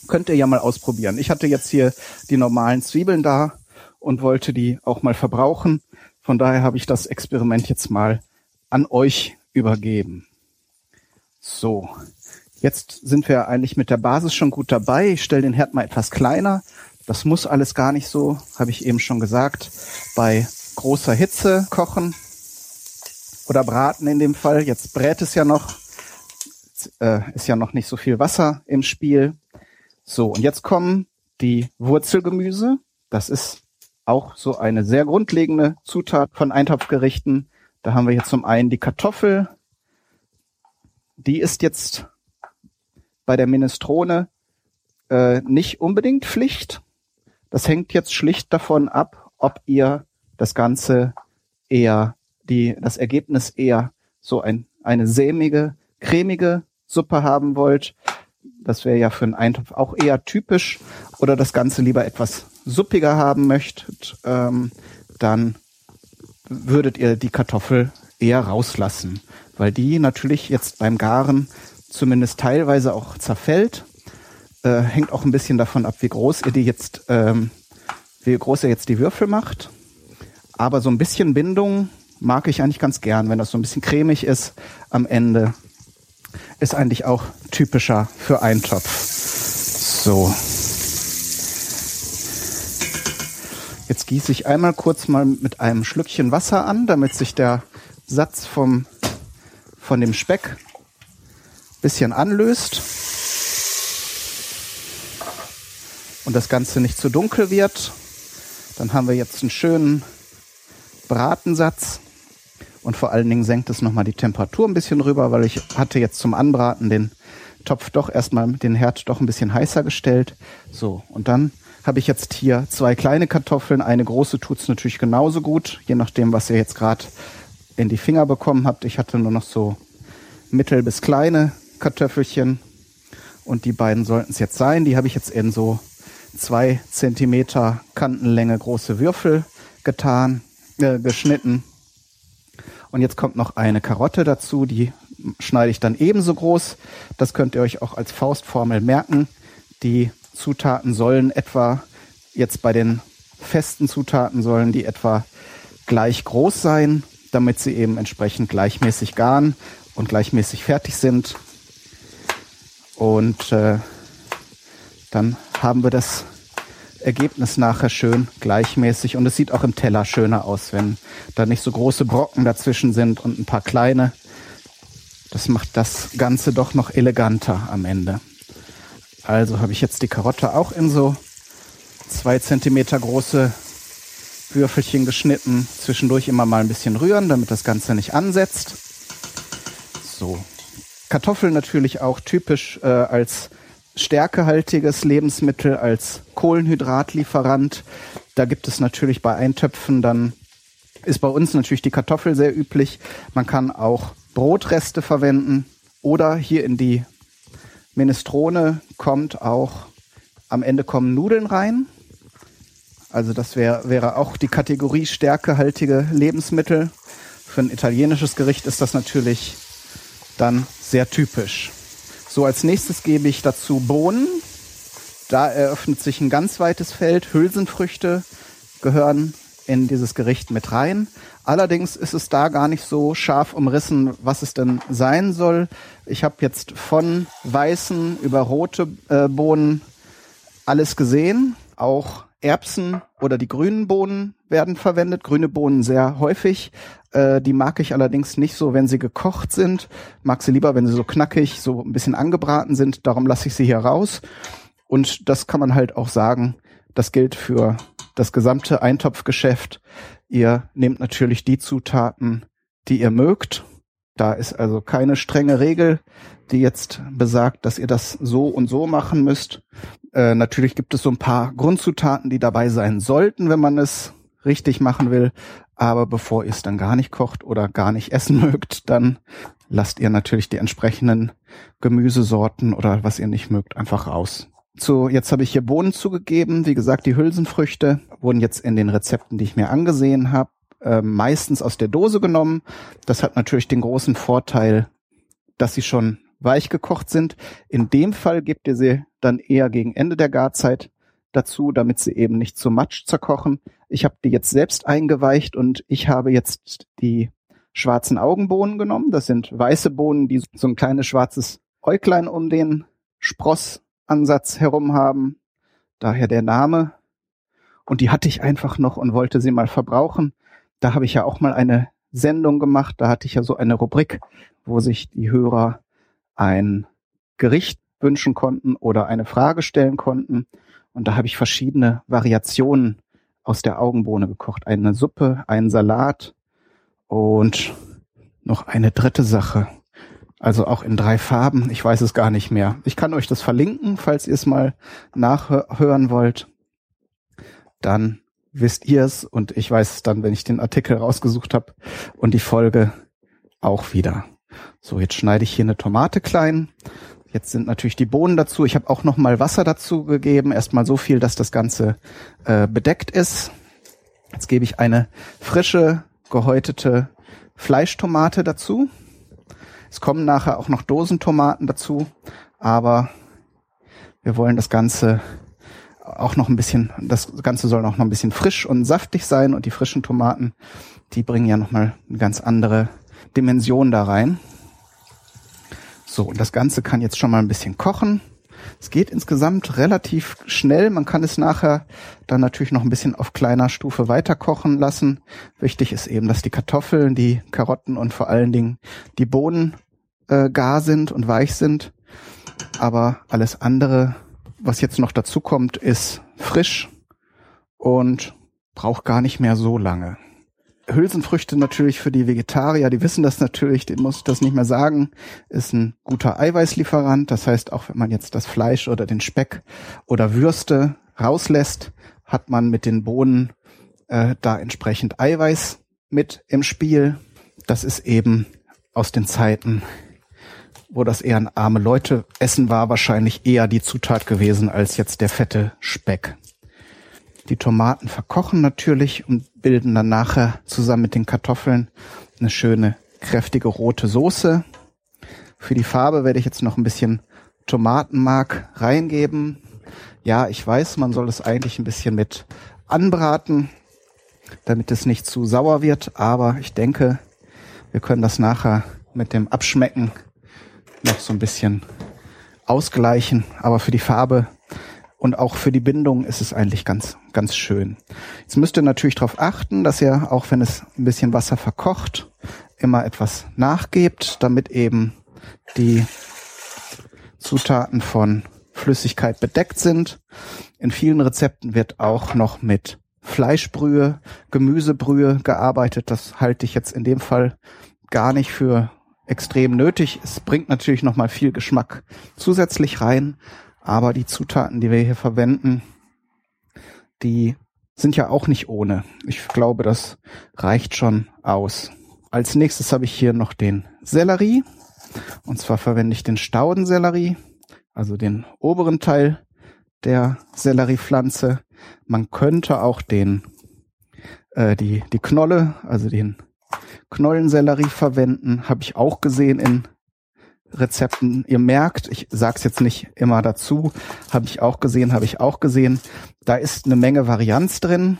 Könnt ihr ja mal ausprobieren. Ich hatte jetzt hier die normalen Zwiebeln da und wollte die auch mal verbrauchen. Von daher habe ich das Experiment jetzt mal an euch übergeben. So, jetzt sind wir eigentlich mit der Basis schon gut dabei. Ich stelle den Herd mal etwas kleiner. Das muss alles gar nicht so, habe ich eben schon gesagt, bei großer Hitze kochen oder braten in dem Fall. Jetzt brät es ja noch, äh, ist ja noch nicht so viel Wasser im Spiel. So, und jetzt kommen die Wurzelgemüse. Das ist auch so eine sehr grundlegende Zutat von Eintopfgerichten. Da haben wir jetzt zum einen die Kartoffel. Die ist jetzt bei der Minestrone äh, nicht unbedingt Pflicht. Das hängt jetzt schlicht davon ab, ob ihr das Ganze eher, die, das Ergebnis eher so ein, eine sämige, cremige Suppe haben wollt. Das wäre ja für einen Eintopf auch eher typisch. Oder das Ganze lieber etwas suppiger haben möchtet, ähm, dann würdet ihr die Kartoffel eher rauslassen, weil die natürlich jetzt beim Garen zumindest teilweise auch zerfällt. Äh, hängt auch ein bisschen davon ab, wie groß ihr die jetzt, ähm, wie groß ihr jetzt die Würfel macht. Aber so ein bisschen Bindung mag ich eigentlich ganz gern, wenn das so ein bisschen cremig ist am Ende. Ist eigentlich auch typischer für Eintopf. So. Jetzt gieße ich einmal kurz mal mit einem Schlückchen Wasser an, damit sich der Satz vom, von dem Speck bisschen anlöst und das Ganze nicht zu dunkel wird. Dann haben wir jetzt einen schönen Bratensatz und vor allen Dingen senkt es nochmal die Temperatur ein bisschen rüber, weil ich hatte jetzt zum Anbraten den Topf doch erstmal den Herd doch ein bisschen heißer gestellt. So, und dann habe ich jetzt hier zwei kleine Kartoffeln. Eine große tut's natürlich genauso gut, je nachdem, was ihr jetzt gerade in die Finger bekommen habt. Ich hatte nur noch so mittel bis kleine Kartoffelchen und die beiden sollten es jetzt sein. Die habe ich jetzt in so zwei Zentimeter Kantenlänge große Würfel getan, äh, geschnitten. Und jetzt kommt noch eine Karotte dazu, die schneide ich dann ebenso groß. Das könnt ihr euch auch als Faustformel merken. Die Zutaten sollen etwa jetzt bei den festen Zutaten sollen die etwa gleich groß sein, damit sie eben entsprechend gleichmäßig garen und gleichmäßig fertig sind. Und äh, dann haben wir das Ergebnis nachher schön gleichmäßig und es sieht auch im Teller schöner aus, wenn da nicht so große Brocken dazwischen sind und ein paar kleine. Das macht das Ganze doch noch eleganter am Ende. Also habe ich jetzt die Karotte auch in so zwei Zentimeter große Würfelchen geschnitten. Zwischendurch immer mal ein bisschen rühren, damit das Ganze nicht ansetzt. So. Kartoffeln natürlich auch typisch äh, als stärkehaltiges Lebensmittel, als Kohlenhydratlieferant. Da gibt es natürlich bei Eintöpfen dann ist bei uns natürlich die Kartoffel sehr üblich. Man kann auch Brotreste verwenden oder hier in die Minestrone kommt auch, am Ende kommen Nudeln rein. Also das wär, wäre auch die Kategorie stärkehaltige Lebensmittel. Für ein italienisches Gericht ist das natürlich dann sehr typisch. So, als nächstes gebe ich dazu Bohnen. Da eröffnet sich ein ganz weites Feld. Hülsenfrüchte gehören in dieses Gericht mit rein. Allerdings ist es da gar nicht so scharf umrissen, was es denn sein soll. Ich habe jetzt von weißen über rote äh, Bohnen alles gesehen. Auch Erbsen oder die grünen Bohnen werden verwendet. Grüne Bohnen sehr häufig. Äh, die mag ich allerdings nicht so, wenn sie gekocht sind. Mag sie lieber, wenn sie so knackig, so ein bisschen angebraten sind. Darum lasse ich sie hier raus. Und das kann man halt auch sagen, das gilt für das gesamte Eintopfgeschäft. Ihr nehmt natürlich die Zutaten, die ihr mögt. Da ist also keine strenge Regel, die jetzt besagt, dass ihr das so und so machen müsst. Äh, natürlich gibt es so ein paar Grundzutaten, die dabei sein sollten, wenn man es richtig machen will. Aber bevor ihr es dann gar nicht kocht oder gar nicht essen mögt, dann lasst ihr natürlich die entsprechenden Gemüsesorten oder was ihr nicht mögt einfach raus. So, jetzt habe ich hier Bohnen zugegeben. Wie gesagt, die Hülsenfrüchte wurden jetzt in den Rezepten, die ich mir angesehen habe, äh, meistens aus der Dose genommen. Das hat natürlich den großen Vorteil, dass sie schon weich gekocht sind. In dem Fall gebt ihr sie dann eher gegen Ende der Garzeit dazu, damit sie eben nicht zu Matsch zerkochen. Ich habe die jetzt selbst eingeweicht und ich habe jetzt die schwarzen Augenbohnen genommen. Das sind weiße Bohnen, die so ein kleines schwarzes Äuglein um den Sprossansatz herum haben. Daher der Name. Und die hatte ich einfach noch und wollte sie mal verbrauchen. Da habe ich ja auch mal eine Sendung gemacht. Da hatte ich ja so eine Rubrik, wo sich die Hörer ein Gericht wünschen konnten oder eine Frage stellen konnten. Und da habe ich verschiedene Variationen aus der Augenbohne gekocht. Eine Suppe, einen Salat, und noch eine dritte Sache. Also auch in drei Farben. Ich weiß es gar nicht mehr. Ich kann euch das verlinken, falls ihr es mal nachhören wollt. Dann wisst ihr es und ich weiß es dann, wenn ich den Artikel rausgesucht habe und die Folge auch wieder. So, jetzt schneide ich hier eine Tomate klein. Jetzt sind natürlich die Bohnen dazu. Ich habe auch noch mal Wasser dazu gegeben. Erstmal so viel, dass das Ganze äh, bedeckt ist. Jetzt gebe ich eine frische gehäutete Fleischtomate dazu. Es kommen nachher auch noch Dosentomaten dazu, aber wir wollen das Ganze auch noch ein bisschen, das Ganze soll auch noch ein bisschen frisch und saftig sein und die frischen Tomaten, die bringen ja nochmal eine ganz andere Dimension da rein. So, und das Ganze kann jetzt schon mal ein bisschen kochen. Es geht insgesamt relativ schnell. Man kann es nachher dann natürlich noch ein bisschen auf kleiner Stufe weiter kochen lassen. Wichtig ist eben, dass die Kartoffeln, die Karotten und vor allen Dingen die Bohnen äh, gar sind und weich sind. Aber alles andere, was jetzt noch dazu kommt, ist frisch und braucht gar nicht mehr so lange. Hülsenfrüchte natürlich für die Vegetarier, die wissen das natürlich, den muss ich das nicht mehr sagen, ist ein guter Eiweißlieferant. Das heißt, auch wenn man jetzt das Fleisch oder den Speck oder Würste rauslässt, hat man mit den Bohnen äh, da entsprechend Eiweiß mit im Spiel. Das ist eben aus den Zeiten, wo das eher ein arme Leute essen war, wahrscheinlich eher die Zutat gewesen als jetzt der fette Speck. Die Tomaten verkochen natürlich und bilden dann nachher zusammen mit den Kartoffeln eine schöne kräftige rote Soße. Für die Farbe werde ich jetzt noch ein bisschen Tomatenmark reingeben. Ja, ich weiß, man soll es eigentlich ein bisschen mit anbraten, damit es nicht zu sauer wird, aber ich denke, wir können das nachher mit dem Abschmecken noch so ein bisschen ausgleichen. Aber für die Farbe und auch für die Bindung ist es eigentlich ganz, ganz schön. Jetzt müsst ihr natürlich darauf achten, dass ihr, auch wenn es ein bisschen Wasser verkocht, immer etwas nachgebt, damit eben die Zutaten von Flüssigkeit bedeckt sind. In vielen Rezepten wird auch noch mit Fleischbrühe, Gemüsebrühe gearbeitet. Das halte ich jetzt in dem Fall gar nicht für extrem nötig. Es bringt natürlich noch mal viel Geschmack zusätzlich rein, aber die Zutaten, die wir hier verwenden, die sind ja auch nicht ohne. Ich glaube, das reicht schon aus. Als nächstes habe ich hier noch den Sellerie. Und zwar verwende ich den Staudensellerie, also den oberen Teil der Selleriepflanze. Man könnte auch den, äh, die, die Knolle, also den Knollensellerie verwenden. Habe ich auch gesehen in Rezepten. Ihr merkt, ich sage es jetzt nicht immer dazu, habe ich auch gesehen, habe ich auch gesehen. Da ist eine Menge Varianz drin.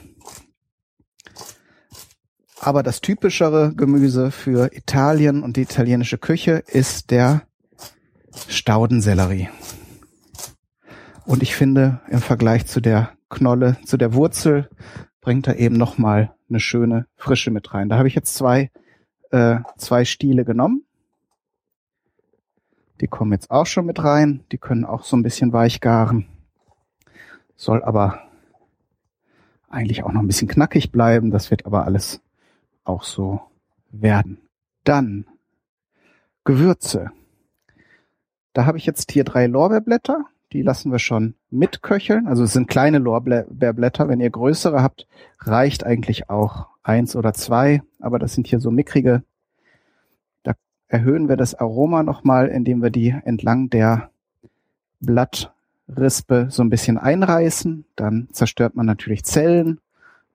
Aber das typischere Gemüse für Italien und die italienische Küche ist der Staudensellerie. Und ich finde, im Vergleich zu der Knolle, zu der Wurzel, bringt er eben nochmal eine schöne Frische mit rein. Da habe ich jetzt zwei, äh, zwei Stiele genommen die kommen jetzt auch schon mit rein. Die können auch so ein bisschen weich garen. Soll aber eigentlich auch noch ein bisschen knackig bleiben. Das wird aber alles auch so werden. Dann Gewürze. Da habe ich jetzt hier drei Lorbeerblätter. Die lassen wir schon mitköcheln. Also es sind kleine Lorbeerblätter. Wenn ihr größere habt, reicht eigentlich auch eins oder zwei. Aber das sind hier so mickrige. Da erhöhen wir das Aroma nochmal, indem wir die entlang der Blattrispe so ein bisschen einreißen. Dann zerstört man natürlich Zellen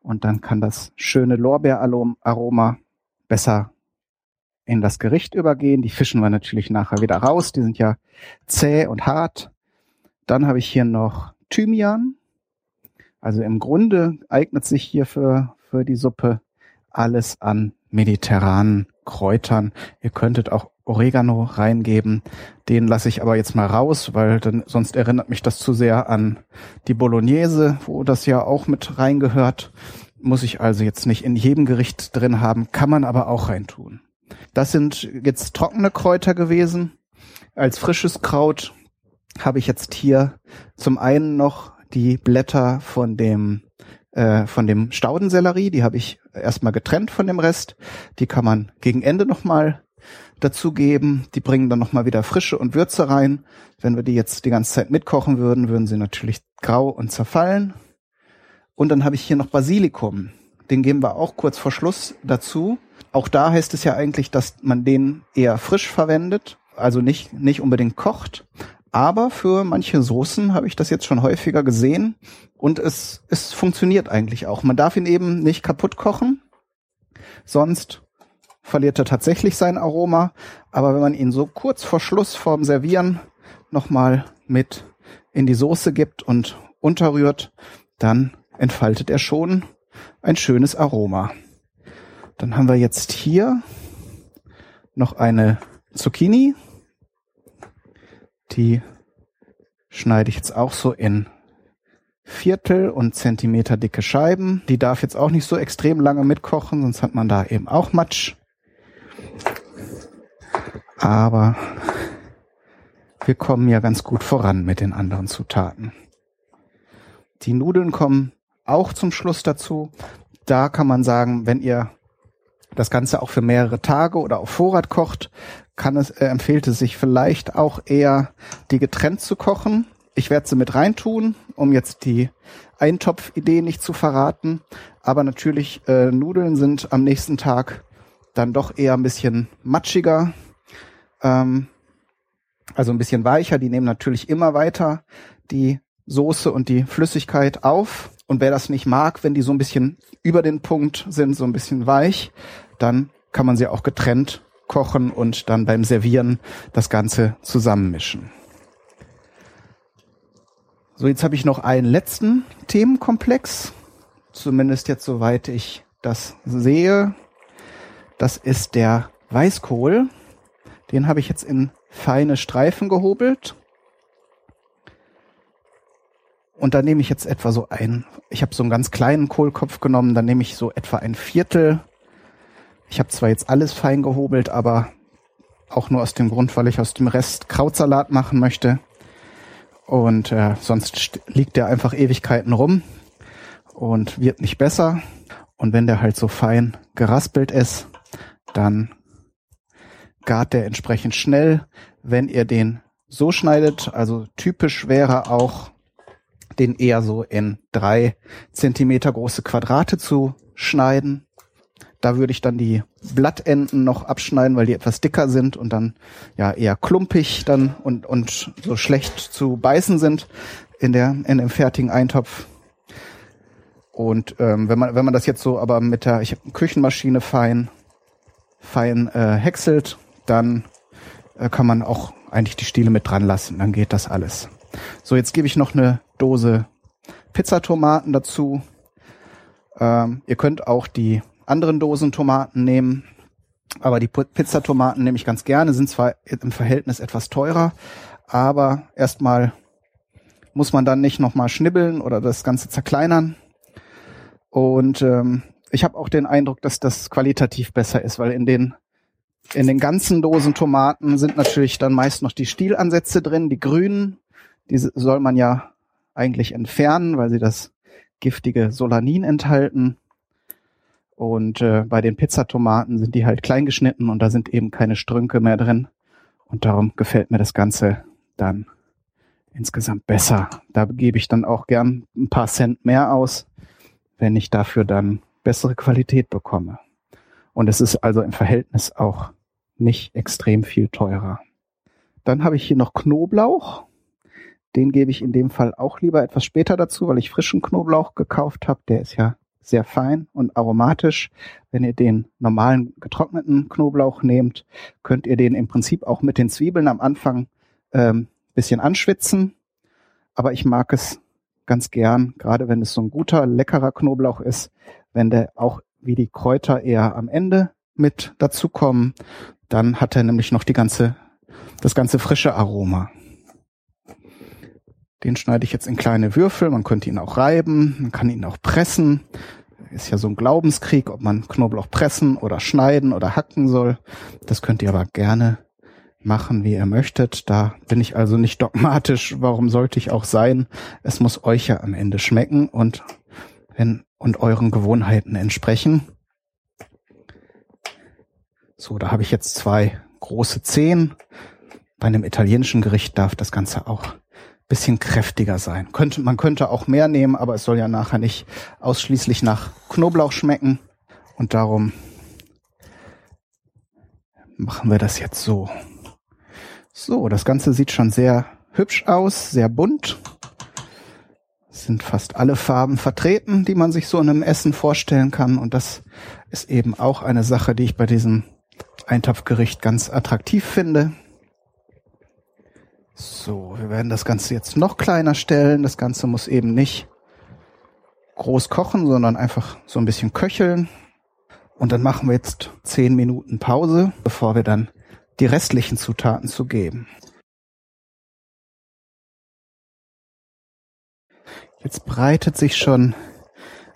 und dann kann das schöne Lorbeeraroma besser in das Gericht übergehen. Die fischen wir natürlich nachher wieder raus. Die sind ja zäh und hart. Dann habe ich hier noch Thymian. Also im Grunde eignet sich hier für, für die Suppe alles an mediterranen Kräutern. Ihr könntet auch Oregano reingeben. Den lasse ich aber jetzt mal raus, weil dann sonst erinnert mich das zu sehr an die Bolognese, wo das ja auch mit reingehört. Muss ich also jetzt nicht in jedem Gericht drin haben, kann man aber auch reintun. Das sind jetzt trockene Kräuter gewesen. Als frisches Kraut habe ich jetzt hier zum einen noch die Blätter von dem äh, von dem Staudensellerie, die habe ich erstmal getrennt von dem Rest. Die kann man gegen Ende nochmal dazugeben. Die bringen dann nochmal wieder Frische und Würze rein. Wenn wir die jetzt die ganze Zeit mitkochen würden, würden sie natürlich grau und zerfallen. Und dann habe ich hier noch Basilikum. Den geben wir auch kurz vor Schluss dazu. Auch da heißt es ja eigentlich, dass man den eher frisch verwendet, also nicht, nicht unbedingt kocht. Aber für manche Soßen habe ich das jetzt schon häufiger gesehen und es, es funktioniert eigentlich auch. Man darf ihn eben nicht kaputt kochen, sonst verliert er tatsächlich sein Aroma. Aber wenn man ihn so kurz vor Schluss vorm Servieren nochmal mit in die Soße gibt und unterrührt, dann entfaltet er schon ein schönes Aroma. Dann haben wir jetzt hier noch eine Zucchini. Die schneide ich jetzt auch so in Viertel und Zentimeter dicke Scheiben. Die darf jetzt auch nicht so extrem lange mitkochen, sonst hat man da eben auch Matsch. Aber wir kommen ja ganz gut voran mit den anderen Zutaten. Die Nudeln kommen auch zum Schluss dazu. Da kann man sagen, wenn ihr das Ganze auch für mehrere Tage oder auf Vorrat kocht, kann es, äh, empfiehlt es sich vielleicht auch eher, die getrennt zu kochen. Ich werde sie mit reintun, um jetzt die Eintopfidee nicht zu verraten. Aber natürlich, äh, Nudeln sind am nächsten Tag dann doch eher ein bisschen matschiger, ähm, also ein bisschen weicher. Die nehmen natürlich immer weiter die Soße und die Flüssigkeit auf. Und wer das nicht mag, wenn die so ein bisschen über den Punkt sind, so ein bisschen weich, dann kann man sie auch getrennt kochen und dann beim Servieren das Ganze zusammenmischen. So, jetzt habe ich noch einen letzten Themenkomplex, zumindest jetzt soweit ich das sehe. Das ist der Weißkohl. Den habe ich jetzt in feine Streifen gehobelt. Und da nehme ich jetzt etwa so ein, ich habe so einen ganz kleinen Kohlkopf genommen, dann nehme ich so etwa ein Viertel. Ich habe zwar jetzt alles fein gehobelt, aber auch nur aus dem Grund, weil ich aus dem Rest Krautsalat machen möchte. Und äh, sonst liegt der einfach Ewigkeiten rum und wird nicht besser. Und wenn der halt so fein geraspelt ist, dann gart der entsprechend schnell. Wenn ihr den so schneidet, also typisch wäre auch den eher so in drei Zentimeter große Quadrate zu schneiden. Da würde ich dann die Blattenden noch abschneiden, weil die etwas dicker sind und dann ja eher klumpig dann und, und so schlecht zu beißen sind in der, in dem fertigen Eintopf. Und ähm, wenn man wenn man das jetzt so aber mit der ich Küchenmaschine fein fein äh, häckselt, dann äh, kann man auch eigentlich die Stiele mit dran lassen, dann geht das alles. So, jetzt gebe ich noch eine Dose Pizzatomaten dazu. Ähm, ihr könnt auch die anderen Dosen Tomaten nehmen, aber die Pizzatomaten nehme ich ganz gerne, sind zwar im Verhältnis etwas teurer, aber erstmal muss man dann nicht nochmal schnibbeln oder das Ganze zerkleinern. Und ähm, ich habe auch den Eindruck, dass das qualitativ besser ist, weil in den in den ganzen Dosen Tomaten sind natürlich dann meist noch die Stielansätze drin, die grünen. Diese soll man ja eigentlich entfernen, weil sie das giftige Solanin enthalten. Und äh, bei den Pizzatomaten sind die halt klein geschnitten und da sind eben keine Strünke mehr drin. Und darum gefällt mir das Ganze dann insgesamt besser. Da gebe ich dann auch gern ein paar Cent mehr aus, wenn ich dafür dann bessere Qualität bekomme. Und es ist also im Verhältnis auch nicht extrem viel teurer. Dann habe ich hier noch Knoblauch. Den gebe ich in dem Fall auch lieber etwas später dazu, weil ich frischen Knoblauch gekauft habe. Der ist ja sehr fein und aromatisch. Wenn ihr den normalen getrockneten Knoblauch nehmt, könnt ihr den im Prinzip auch mit den Zwiebeln am Anfang ähm, bisschen anschwitzen. Aber ich mag es ganz gern, gerade wenn es so ein guter, leckerer Knoblauch ist, wenn der auch wie die Kräuter eher am Ende mit dazukommen. Dann hat er nämlich noch die ganze, das ganze frische Aroma. Den schneide ich jetzt in kleine Würfel. Man könnte ihn auch reiben, man kann ihn auch pressen. Ist ja so ein Glaubenskrieg, ob man Knoblauch pressen oder schneiden oder hacken soll. Das könnt ihr aber gerne machen, wie ihr möchtet. Da bin ich also nicht dogmatisch. Warum sollte ich auch sein? Es muss euch ja am Ende schmecken und wenn, und euren Gewohnheiten entsprechen. So, da habe ich jetzt zwei große Zehen. Bei einem italienischen Gericht darf das Ganze auch bisschen kräftiger sein. Könnte, man könnte auch mehr nehmen, aber es soll ja nachher nicht ausschließlich nach Knoblauch schmecken. Und darum machen wir das jetzt so. So, das Ganze sieht schon sehr hübsch aus, sehr bunt. Sind fast alle Farben vertreten, die man sich so in einem Essen vorstellen kann. Und das ist eben auch eine Sache, die ich bei diesem Eintopfgericht ganz attraktiv finde. So, wir werden das Ganze jetzt noch kleiner stellen. Das Ganze muss eben nicht groß kochen, sondern einfach so ein bisschen köcheln. Und dann machen wir jetzt zehn Minuten Pause, bevor wir dann die restlichen Zutaten zu geben. Jetzt breitet sich schon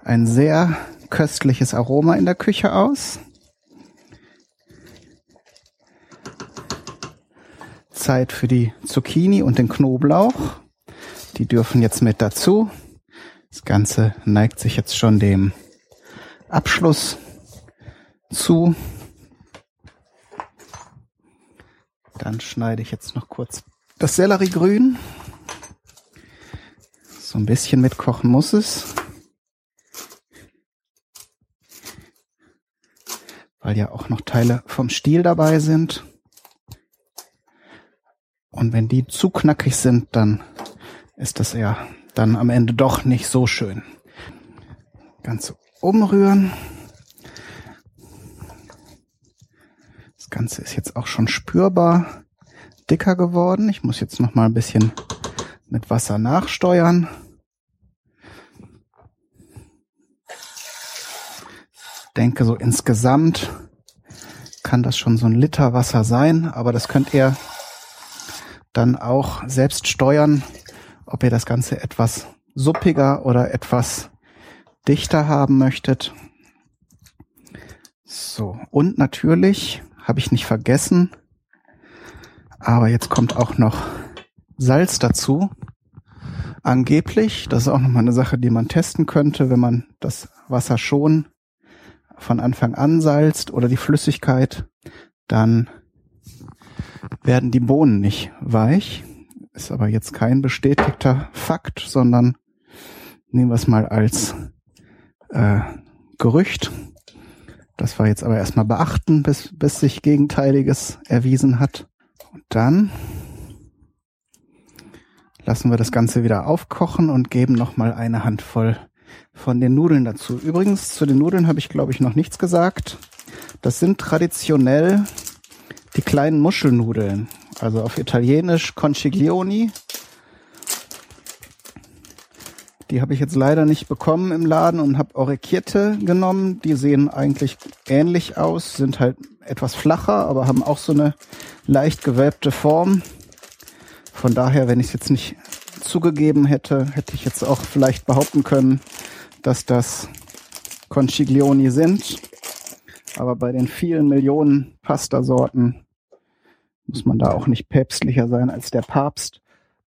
ein sehr köstliches Aroma in der Küche aus. Zeit für die Zucchini und den Knoblauch. Die dürfen jetzt mit dazu. Das Ganze neigt sich jetzt schon dem Abschluss zu. Dann schneide ich jetzt noch kurz das Selleriegrün. So ein bisschen mitkochen muss es. Weil ja auch noch Teile vom Stiel dabei sind. Und wenn die zu knackig sind, dann ist das ja dann am Ende doch nicht so schön. Ganze umrühren. Das Ganze ist jetzt auch schon spürbar dicker geworden. Ich muss jetzt noch mal ein bisschen mit Wasser nachsteuern. Ich denke so insgesamt kann das schon so ein Liter Wasser sein, aber das könnt ihr dann auch selbst steuern, ob ihr das Ganze etwas suppiger oder etwas dichter haben möchtet. So, und natürlich habe ich nicht vergessen. Aber jetzt kommt auch noch Salz dazu. Angeblich, das ist auch nochmal eine Sache, die man testen könnte, wenn man das Wasser schon von Anfang an salzt oder die Flüssigkeit, dann werden die Bohnen nicht weich. Ist aber jetzt kein bestätigter Fakt, sondern nehmen wir es mal als äh, Gerücht. Das war jetzt aber erstmal beachten, bis, bis sich Gegenteiliges erwiesen hat. Und dann lassen wir das Ganze wieder aufkochen und geben nochmal eine Handvoll von den Nudeln dazu. Übrigens, zu den Nudeln habe ich, glaube ich, noch nichts gesagt. Das sind traditionell die kleinen Muschelnudeln. Also auf Italienisch Conciglioni. Die habe ich jetzt leider nicht bekommen im Laden und habe Orecchiette genommen. Die sehen eigentlich ähnlich aus, sind halt etwas flacher, aber haben auch so eine leicht gewölbte Form. Von daher, wenn ich es jetzt nicht zugegeben hätte, hätte ich jetzt auch vielleicht behaupten können, dass das Conciglioni sind. Aber bei den vielen Millionen Pastasorten muss man da auch nicht päpstlicher sein als der Papst.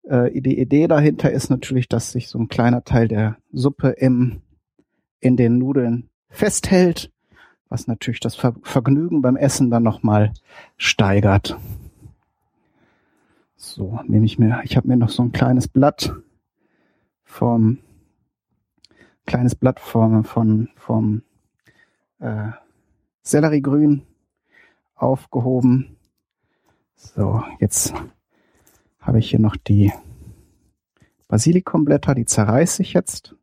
Äh, die Idee dahinter ist natürlich, dass sich so ein kleiner Teil der Suppe im, in den Nudeln festhält, was natürlich das Ver Vergnügen beim Essen dann nochmal steigert. So, nehme ich mir, ich habe mir noch so ein kleines Blatt vom kleines Blatt vom vom, vom äh, Selleriegrün aufgehoben. So, jetzt habe ich hier noch die Basilikumblätter, die zerreiße ich jetzt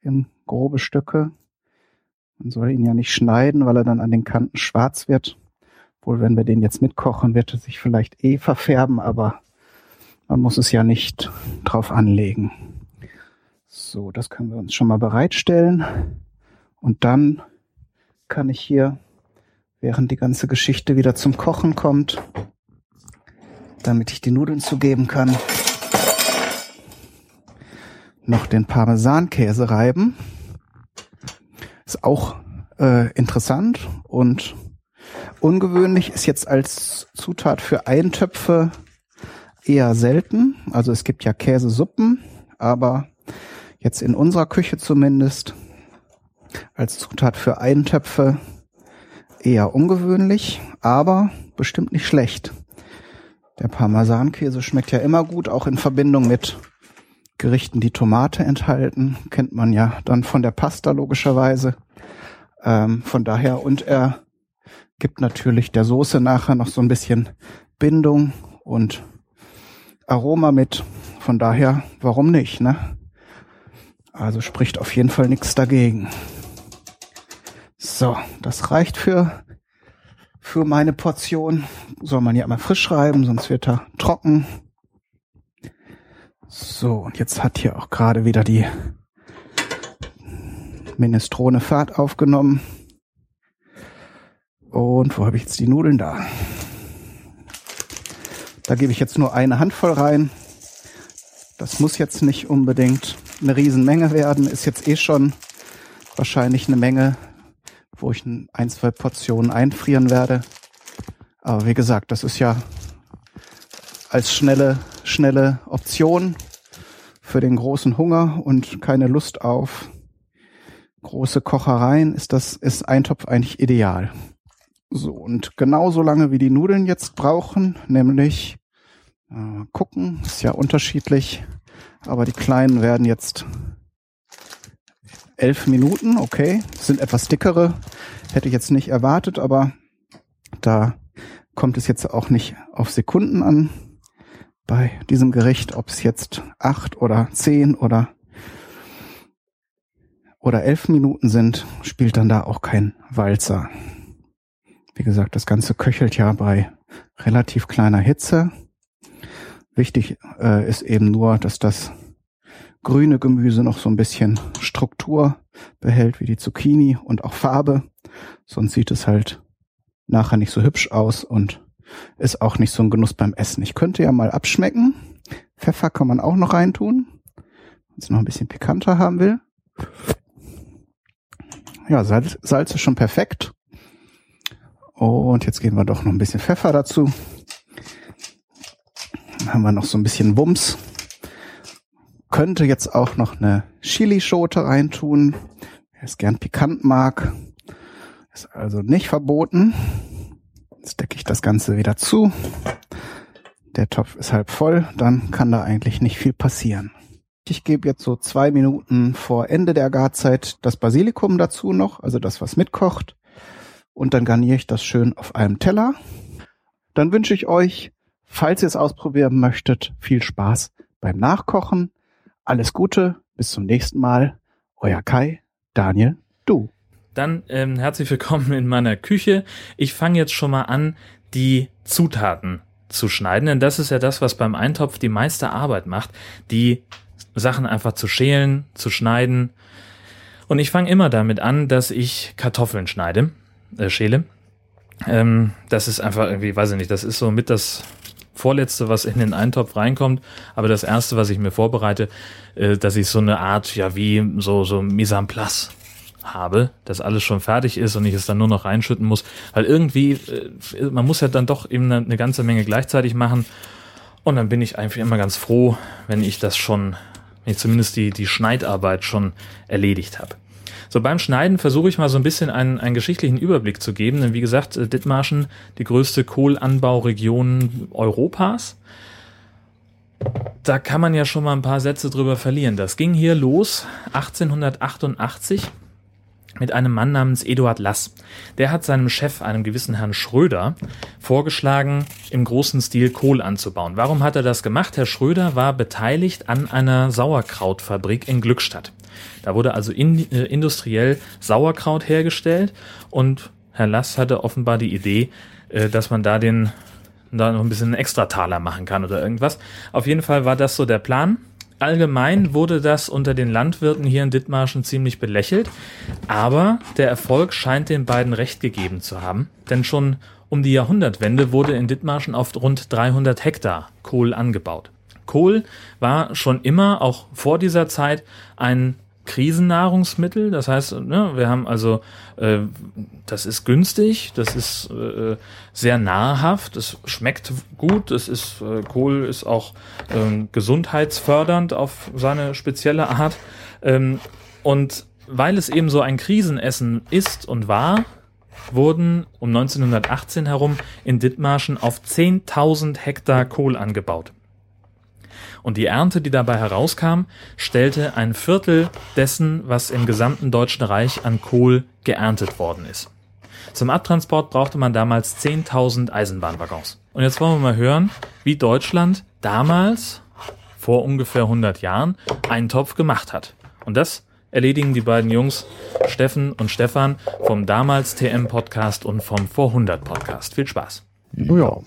in grobe Stücke. Man soll ihn ja nicht schneiden, weil er dann an den Kanten schwarz wird. Wohl, wenn wir den jetzt mitkochen, wird er sich vielleicht eh verfärben, aber man muss es ja nicht drauf anlegen. So, das können wir uns schon mal bereitstellen. Und dann kann ich hier, während die ganze Geschichte wieder zum Kochen kommt, damit ich die Nudeln zugeben kann, noch den Parmesankäse reiben. Ist auch äh, interessant und ungewöhnlich, ist jetzt als Zutat für Eintöpfe eher selten. Also es gibt ja Käsesuppen, aber jetzt in unserer Küche zumindest als Zutat für Eintöpfe eher ungewöhnlich, aber bestimmt nicht schlecht. Der Parmesankäse schmeckt ja immer gut, auch in Verbindung mit Gerichten, die Tomate enthalten, kennt man ja dann von der Pasta logischerweise. Ähm, von daher, und er gibt natürlich der Soße nachher noch so ein bisschen Bindung und Aroma mit. Von daher, warum nicht, ne? Also spricht auf jeden Fall nichts dagegen. So, das reicht für, für meine Portion. Soll man ja immer frisch schreiben, sonst wird er trocken. So, und jetzt hat hier auch gerade wieder die Minestrone Fahrt aufgenommen. Und wo habe ich jetzt die Nudeln da? Da gebe ich jetzt nur eine Handvoll rein. Das muss jetzt nicht unbedingt eine Riesenmenge werden. Ist jetzt eh schon wahrscheinlich eine Menge, wo ich ein, zwei Portionen einfrieren werde. Aber wie gesagt, das ist ja als schnelle, schnelle Option für den großen Hunger und keine Lust auf große Kochereien ist das, ist Eintopf eigentlich ideal. So, und genauso lange wie die Nudeln jetzt brauchen, nämlich äh, gucken, ist ja unterschiedlich, aber die kleinen werden jetzt elf Minuten, okay, sind etwas dickere, hätte ich jetzt nicht erwartet, aber da kommt es jetzt auch nicht auf Sekunden an bei diesem Gericht, ob es jetzt acht oder zehn oder oder elf Minuten sind, spielt dann da auch kein Walzer. Wie gesagt, das Ganze köchelt ja bei relativ kleiner Hitze. Wichtig äh, ist eben nur, dass das grüne Gemüse noch so ein bisschen Struktur behält, wie die Zucchini und auch Farbe. Sonst sieht es halt nachher nicht so hübsch aus und ist auch nicht so ein Genuss beim Essen. Ich könnte ja mal abschmecken. Pfeffer kann man auch noch reintun, wenn es noch ein bisschen pikanter haben will. Ja, Salz, Salz ist schon perfekt. Und jetzt geben wir doch noch ein bisschen Pfeffer dazu. Dann haben wir noch so ein bisschen Wumms. Könnte jetzt auch noch eine Chilischote reintun. Wer es gern pikant mag. Ist also nicht verboten. Jetzt decke ich das Ganze wieder zu. Der Topf ist halb voll, dann kann da eigentlich nicht viel passieren. Ich gebe jetzt so zwei Minuten vor Ende der Garzeit das Basilikum dazu noch, also das, was mitkocht. Und dann garniere ich das schön auf einem Teller. Dann wünsche ich euch, falls ihr es ausprobieren möchtet, viel Spaß beim Nachkochen. Alles Gute, bis zum nächsten Mal. Euer Kai, Daniel, du. Dann ähm, herzlich willkommen in meiner Küche. Ich fange jetzt schon mal an, die Zutaten zu schneiden, denn das ist ja das, was beim Eintopf die meiste Arbeit macht, die Sachen einfach zu schälen, zu schneiden. Und ich fange immer damit an, dass ich Kartoffeln schneide, äh, schäle. Ähm, das ist einfach irgendwie, weiß ich nicht, das ist so mit das vorletzte, was in den Eintopf reinkommt, aber das erste, was ich mir vorbereite, äh, dass ich so eine Art, ja, wie so, so Mise en place habe, dass alles schon fertig ist und ich es dann nur noch reinschütten muss. Weil irgendwie, äh, man muss ja dann doch eben eine, ganze Menge gleichzeitig machen. Und dann bin ich einfach immer ganz froh, wenn ich das schon, wenn ich zumindest die, die Schneidarbeit schon erledigt habe. So, beim Schneiden versuche ich mal so ein bisschen einen, einen geschichtlichen Überblick zu geben, denn wie gesagt, äh, Dithmarschen, die größte Kohlanbauregion Europas. da kann man ja schon mal ein paar Sätze drüber verlieren. Das ging hier los 1888 mit einem Mann namens Eduard Lass. Der hat seinem Chef, einem gewissen Herrn Schröder, vorgeschlagen, im großen Stil Kohl anzubauen. Warum hat er das gemacht? Herr Schröder war beteiligt an einer Sauerkrautfabrik in Glückstadt. Da wurde also in, äh, industriell Sauerkraut hergestellt und Herr Lass hatte offenbar die Idee, äh, dass man da den da noch ein bisschen einen Extrataler machen kann oder irgendwas. Auf jeden Fall war das so der Plan. Allgemein wurde das unter den Landwirten hier in Dithmarschen ziemlich belächelt, aber der Erfolg scheint den beiden recht gegeben zu haben, denn schon um die Jahrhundertwende wurde in Dithmarschen auf rund 300 Hektar Kohl angebaut. Kohl war schon immer, auch vor dieser Zeit, ein Krisennahrungsmittel. Das heißt, ne, wir haben also, äh, das ist günstig, das ist äh, sehr nahrhaft, es schmeckt gut, es ist äh, Kohl ist auch ähm, gesundheitsfördernd auf seine spezielle Art. Ähm, und weil es eben so ein Krisenessen ist und war, wurden um 1918 herum in Dithmarschen auf 10.000 Hektar Kohl angebaut und die Ernte, die dabei herauskam, stellte ein Viertel dessen, was im gesamten Deutschen Reich an Kohl geerntet worden ist. Zum Abtransport brauchte man damals 10.000 Eisenbahnwaggons. Und jetzt wollen wir mal hören, wie Deutschland damals, vor ungefähr 100 Jahren, einen Topf gemacht hat. Und das erledigen die beiden Jungs Steffen und Stefan vom damals TM Podcast und vom Vor 100 Podcast. Viel Spaß. Ja,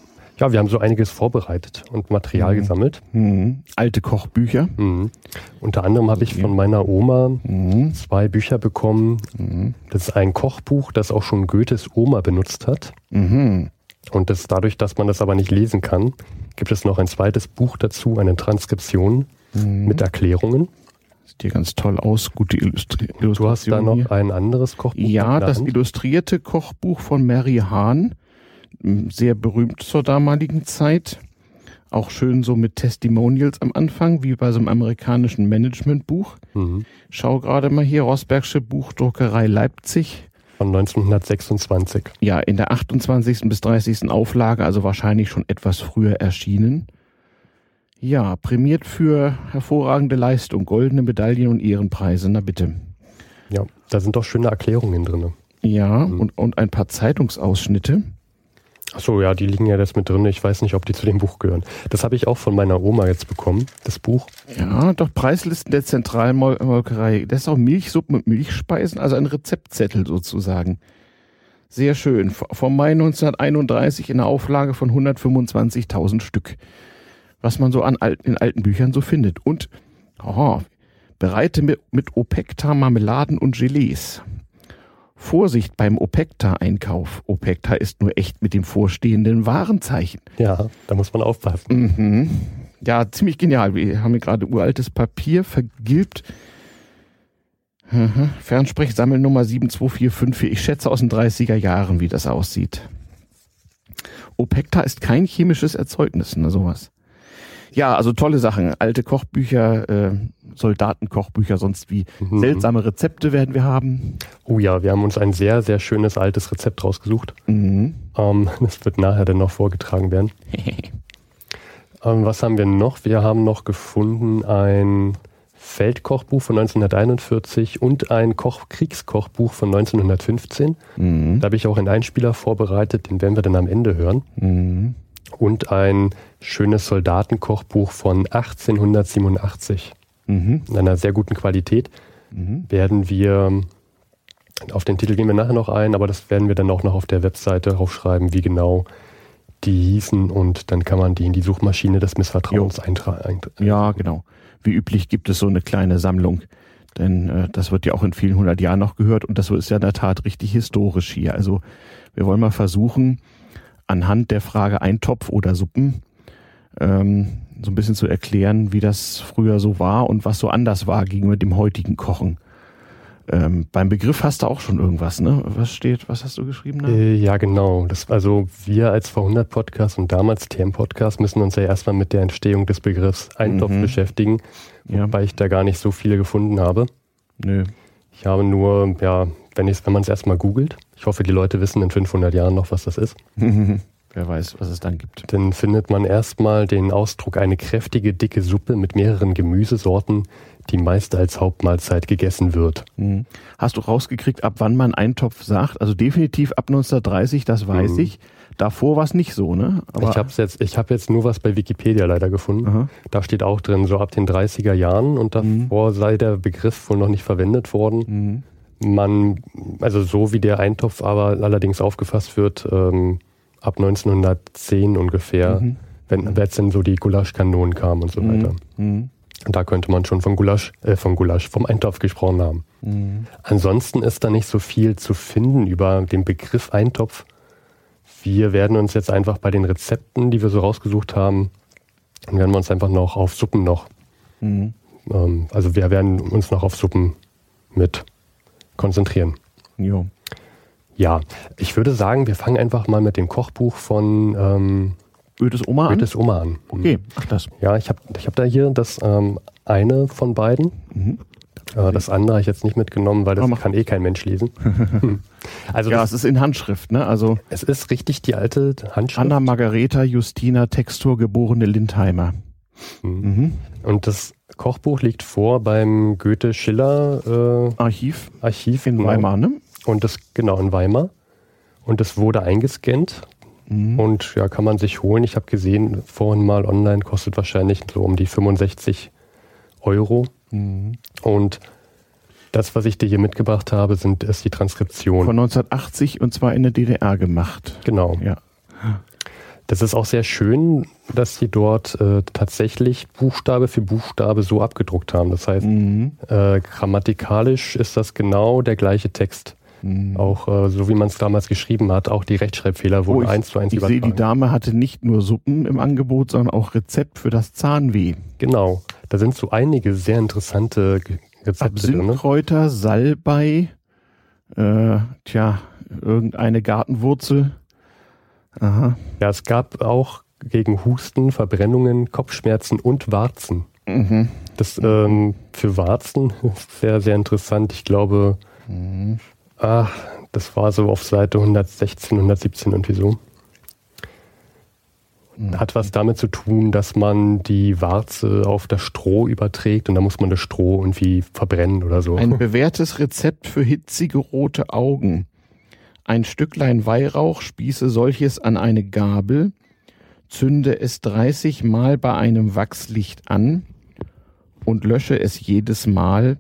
ja, wir haben so einiges vorbereitet und Material mhm. gesammelt. Mhm. Alte Kochbücher. Mhm. Unter anderem habe ich von meiner Oma mhm. zwei Bücher bekommen. Mhm. Das ist ein Kochbuch, das auch schon Goethes Oma benutzt hat. Mhm. Und das dadurch, dass man das aber nicht lesen kann, gibt es noch ein zweites Buch dazu, eine Transkription mit Erklärungen. Sieht hier ganz toll aus, gute Illustri Illustration. Du hast da noch hier. ein anderes Kochbuch. Ja, das illustrierte Kochbuch von Mary Hahn sehr berühmt zur damaligen Zeit. Auch schön so mit Testimonials am Anfang, wie bei so einem amerikanischen Managementbuch. Mhm. Schau gerade mal hier, Rosbergsche Buchdruckerei Leipzig. Von 1926. Ja, in der 28. bis 30. Auflage, also wahrscheinlich schon etwas früher erschienen. Ja, prämiert für hervorragende Leistung, goldene Medaillen und Ehrenpreise, na bitte. Ja, da sind doch schöne Erklärungen drin. Ja, mhm. und, und ein paar Zeitungsausschnitte. Ach so, ja, die liegen ja jetzt mit drin. Ich weiß nicht, ob die zu dem Buch gehören. Das habe ich auch von meiner Oma jetzt bekommen, das Buch. Ja, doch Preislisten der Zentralmolkerei. Das ist auch Milchsuppen mit Milchspeisen, also ein Rezeptzettel sozusagen. Sehr schön. Vom Mai 1931 in einer Auflage von 125.000 Stück. Was man so an alten, in alten Büchern so findet. Und, oh, bereite mit, mit Opekta Marmeladen und Gelees. Vorsicht beim Opekta-Einkauf. Opekta ist nur echt mit dem vorstehenden Warenzeichen. Ja, da muss man aufpassen. Mhm. Ja, ziemlich genial. Wir haben hier gerade uraltes Papier vergilbt. Mhm. Fernsprechsammelnummer 72454. Ich schätze aus den 30er Jahren, wie das aussieht. Opekta ist kein chemisches Erzeugnis, ne, sowas. Ja, also tolle Sachen. Alte Kochbücher, äh, Soldatenkochbücher, sonst wie mhm. seltsame Rezepte werden wir haben. Oh ja, wir haben uns ein sehr, sehr schönes altes Rezept rausgesucht. Mhm. Ähm, das wird nachher dann noch vorgetragen werden. ähm, was haben wir noch? Wir haben noch gefunden ein Feldkochbuch von 1941 und ein Koch Kriegskochbuch von 1915. Mhm. Da habe ich auch einen Einspieler vorbereitet, den werden wir dann am Ende hören. Mhm. Und ein schönes Soldatenkochbuch von 1887 mhm. in einer sehr guten Qualität. Mhm. Werden wir, auf den Titel gehen wir nachher noch ein, aber das werden wir dann auch noch auf der Webseite aufschreiben, wie genau die hießen und dann kann man die in die Suchmaschine des Missvertrauens eintragen. Ja, genau. Wie üblich gibt es so eine kleine Sammlung, denn äh, das wird ja auch in vielen hundert Jahren noch gehört und das ist ja in der Tat richtig historisch hier. Also wir wollen mal versuchen, anhand der Frage Eintopf oder Suppen ähm, so ein bisschen zu erklären, wie das früher so war und was so anders war gegenüber dem heutigen Kochen. Ähm, beim Begriff hast du auch schon irgendwas, ne? Was steht, was hast du geschrieben? Äh, ja, genau. Das, also wir als V100 Podcast und damals TM Podcast müssen uns ja erstmal mit der Entstehung des Begriffs Eintopf mhm. beschäftigen, ja. wobei ich da gar nicht so viele gefunden habe. Nö. Ich habe nur, ja, wenn, wenn man es erstmal googelt, ich hoffe, die Leute wissen in 500 Jahren noch, was das ist. Wer weiß, was es dann gibt. Dann findet man erstmal den Ausdruck eine kräftige, dicke Suppe mit mehreren Gemüsesorten, die meist als Hauptmahlzeit gegessen wird. Mhm. Hast du rausgekriegt, ab wann man Eintopf sagt? Also definitiv ab 1930, das weiß Mhm. ich. Davor war es nicht so, ne? ich habe jetzt, ich hab jetzt nur was bei Wikipedia leider gefunden. Aha. Da steht auch drin, so ab den 30er Jahren und davor sei der Begriff wohl noch nicht verwendet worden. Mhm. Man, also so wie der Eintopf aber allerdings aufgefasst wird, ähm, ab 1910 ungefähr, Mhm. wenn wenn jetzt denn so die Gulaschkanonen kamen und so weiter. Mhm. Und da könnte man schon von Gulasch, äh, vom Gulasch, vom Eintopf gesprochen haben. Mhm. Ansonsten ist da nicht so viel zu finden über den Begriff Eintopf. Wir werden uns jetzt einfach bei den Rezepten, die wir so rausgesucht haben, dann werden wir uns einfach noch auf Suppen noch, Mhm. ähm, also wir werden uns noch auf Suppen mit konzentrieren. Jo. Ja, ich würde sagen, wir fangen einfach mal mit dem Kochbuch von ähm, Goethes Oma an? Goethes Oma an. Okay, ach das. Ja, ich habe ich hab da hier das ähm, eine von beiden. Mhm. Äh, das andere habe ich jetzt nicht mitgenommen, weil das mach- kann eh kein Mensch lesen. also Ja, das, es ist in Handschrift, ne? Also es ist richtig die alte Handschrift. Anna Margareta Justina Textur geborene Lindheimer. Mhm. Mhm. Und das Kochbuch liegt vor beim Goethe-Schiller äh, Archiv Archiv in genau. Weimar, ne? Und das genau in Weimar. Und das wurde eingescannt Mhm. und ja, kann man sich holen. Ich habe gesehen, vorhin mal online kostet wahrscheinlich so um die 65 Euro. Mhm. Und das, was ich dir hier mitgebracht habe, sind ist die Transkription. Von 1980 und zwar in der DDR gemacht. genau. Ja. Das ist auch sehr schön, dass sie dort äh, tatsächlich Buchstabe für Buchstabe so abgedruckt haben. Das heißt, Mhm. äh, grammatikalisch ist das genau der gleiche Text. Mhm. Auch äh, so wie man es damals geschrieben hat, auch die Rechtschreibfehler wurden Oh, ich- eins zu eins Ich sehe, die übertragen. Dame hatte nicht nur Suppen im Angebot, sondern auch Rezept für das Zahnweh. Genau, da sind so einige sehr interessante Rezepte drin. Ne? Absinthkräuter, Salbei, äh, tja, irgendeine Gartenwurzel. Aha. Ja, es gab auch gegen Husten, Verbrennungen, Kopfschmerzen und Warzen. Mhm. Das ähm, für Warzen ist sehr, sehr interessant. Ich glaube, Mhm. Ah, das war so auf Seite 116, 117 irgendwie so. Hat was damit zu tun, dass man die Warze auf das Stroh überträgt und da muss man das Stroh irgendwie verbrennen oder so. Ein bewährtes Rezept für hitzige rote Augen. Ein Stücklein Weihrauch, spieße solches an eine Gabel, zünde es 30 Mal bei einem Wachslicht an und lösche es jedes Mal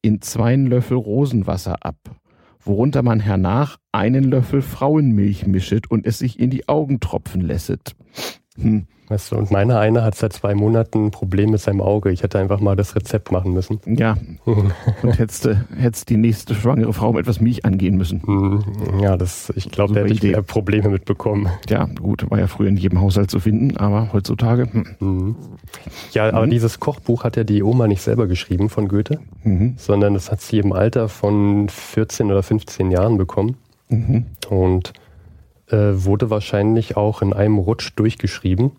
in zwei Löffel Rosenwasser ab, worunter man hernach einen Löffel Frauenmilch mischet und es sich in die Augen tropfen lässet. Hm. Weißt du, und meiner eine hat seit zwei Monaten ein Problem mit seinem Auge. Ich hätte einfach mal das Rezept machen müssen. Ja, und hättest du hättest die nächste schwangere Frau mit etwas Milch angehen müssen. Hm, Ja, das, ich glaube, da hätte ich mehr Probleme mitbekommen. Ja, gut, war ja früher in jedem Haushalt zu finden, aber heutzutage. Hm. Mhm. Ja, aber Mhm. dieses Kochbuch hat ja die Oma nicht selber geschrieben von Goethe, Mhm. sondern das hat sie im Alter von 14 oder 15 Jahren bekommen Mhm. und äh, wurde wahrscheinlich auch in einem Rutsch durchgeschrieben,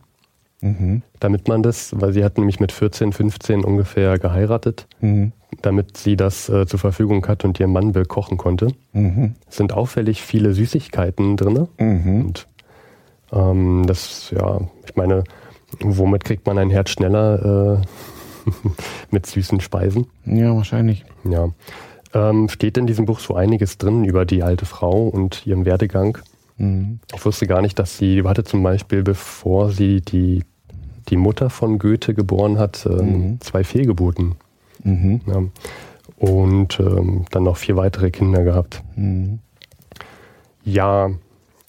Mhm. damit man das, weil sie hat nämlich mit 14, 15 ungefähr geheiratet, Mhm. damit sie das äh, zur Verfügung hat und ihren Mann bekochen konnte. Mhm. Es sind auffällig viele Süßigkeiten drin. Mhm. Und ähm, das, ja, ich meine, womit kriegt man ein Herz schneller äh, mit süßen Speisen? Ja, wahrscheinlich. Ja. Ähm, steht in diesem Buch so einiges drin über die alte Frau und ihren Werdegang. Mhm. Ich wusste gar nicht, dass sie, hatte zum Beispiel, bevor sie die, die Mutter von Goethe geboren hat, ähm, Mhm. zwei Fehlgeburten. Mhm. Ja. Und ähm, dann noch vier weitere Kinder gehabt. Mhm. Ja,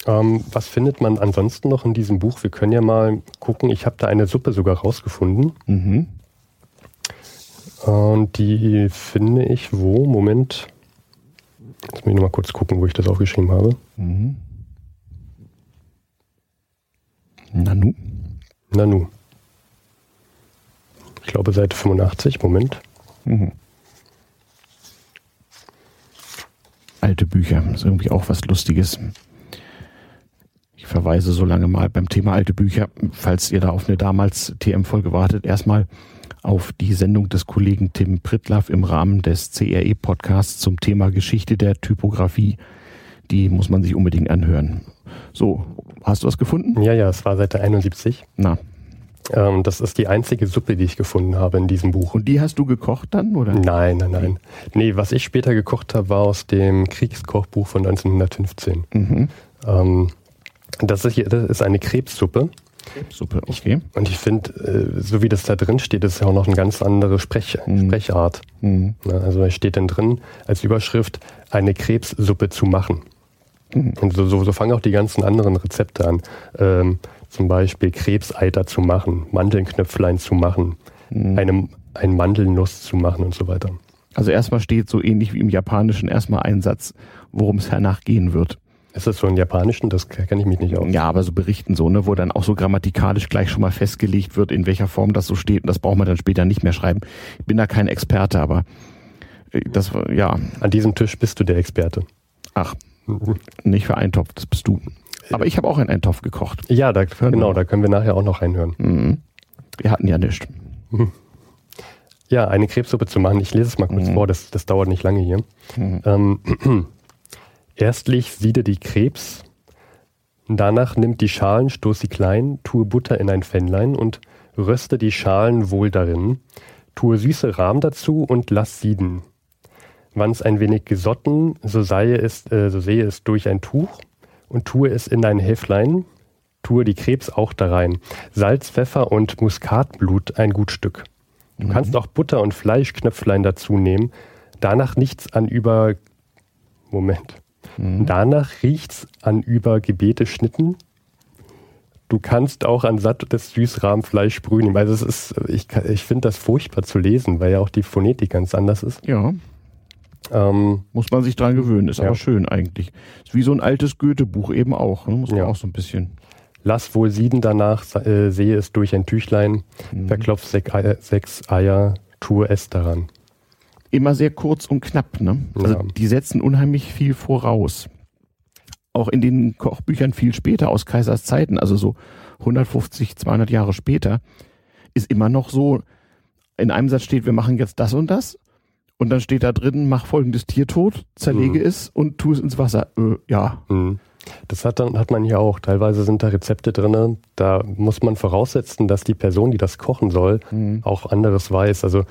ähm, was findet man ansonsten noch in diesem Buch? Wir können ja mal gucken. Ich habe da eine Suppe sogar rausgefunden. Mhm. Und die finde ich wo? Moment. Jetzt muss ich noch mal kurz gucken, wo ich das aufgeschrieben habe. Mhm. Nanu. Nanu. Ich glaube Seite 85. Moment. Mhm. Alte Bücher, ist irgendwie auch was Lustiges. Ich verweise so lange mal beim Thema alte Bücher, falls ihr da auf eine damals TM-Folge wartet, erstmal auf die Sendung des Kollegen Tim Pritlaff im Rahmen des CRE-Podcasts zum Thema Geschichte der Typografie. Die muss man sich unbedingt anhören. So, hast du was gefunden? Ja, ja, es war Seite 71. Na. Ähm, das ist die einzige Suppe, die ich gefunden habe in diesem Buch. Und die hast du gekocht dann, oder? Nein, nein, nein. Nee, was ich später gekocht habe, war aus dem Kriegskochbuch von 1915. Mhm. Ähm, das, ist hier, das ist eine Krebssuppe. Krebssuppe, okay. Und ich finde, äh, so wie das da drin steht, ist ja auch noch eine ganz andere Sprech Mhm. Sprechart. Mhm. Also es steht dann drin als Überschrift, eine Krebssuppe zu machen. Mhm. Und so, so, so fangen auch die ganzen anderen Rezepte an. Ähm, zum Beispiel Krebseiter zu machen, Mandelnknöpflein zu machen, Mhm. eine, ein Mandelnuss zu machen und so weiter. Also erstmal steht so ähnlich wie im Japanischen erstmal ein Satz, worum es hernach gehen wird. Ist das so im Japanischen? Das kenne ich mich nicht aus. Ja, aber so Berichten so, ne, wo dann auch so grammatikalisch gleich schon mal festgelegt wird, in welcher Form das so steht. Und das braucht man dann später nicht mehr schreiben. Ich bin da kein Experte, aber äh, das war, ja, An diesem Tisch bist du der Experte. ach, nicht für Eintopf, das bist du. Aber ich habe auch einen Eintopf gekocht. Ja, da, Genau. genau, da können wir nachher auch noch reinhören. Mhm. Wir hatten ja nichts. Ja, eine Krebssuppe zu machen. Ich lese es mal kurz Mhm. vor, das, das dauert nicht lange hier. Mhm. Ähm, erstlich siede die Krebs, danach nimmt die Schalen, stoß sie klein, tue Butter in ein Pfännlein und röste die Schalen wohl darin, tue süße Rahm dazu und lass sieden. Wann's ein wenig gesotten, so, sei es, äh, so sehe es durch ein Tuch und tue es in ein Häflein, tue die Krebs auch da rein. Salz, Pfeffer und Muskatblut ein gut Stück. Du kannst auch Butter und Fleischknöpflein dazu nehmen. Danach nichts an über. Moment. Danach riecht's an über Gebete Schnitten. Du kannst auch an sattes Süßrahmfleisch sprühen. Also es ist, ich, ich finde das furchtbar zu lesen, weil ja auch die Phonetik ganz anders ist. Ja, Ähm, muss man sich dran gewöhnen. Ist Ja. aber schön eigentlich. Ist wie so ein altes Goethe-Buch eben auch. Ne? Muss man Ja. auch so ein bisschen. lass wohl sieden danach, äh, sehe es durch ein Tüchlein, verklopf sech, Eier, sechs Eier, tue es daran. Immer sehr kurz und knapp. Ne? Also Ja. die setzen unheimlich viel voraus. Auch in den Kochbüchern viel später aus Kaisers Zeiten, also so 150, 200 Jahre später, ist immer noch so, in einem Satz steht, wir machen jetzt das und das. Und dann steht da drin, mach folgendes Tier tot, zerlege Mhm. es und tu es ins Wasser. Äh, ja. Mhm. Das hat, dann, hat man hier auch. Teilweise sind da Rezepte drin, da muss man voraussetzen, dass die Person, die das kochen soll, Mhm. auch anderes weiß. Also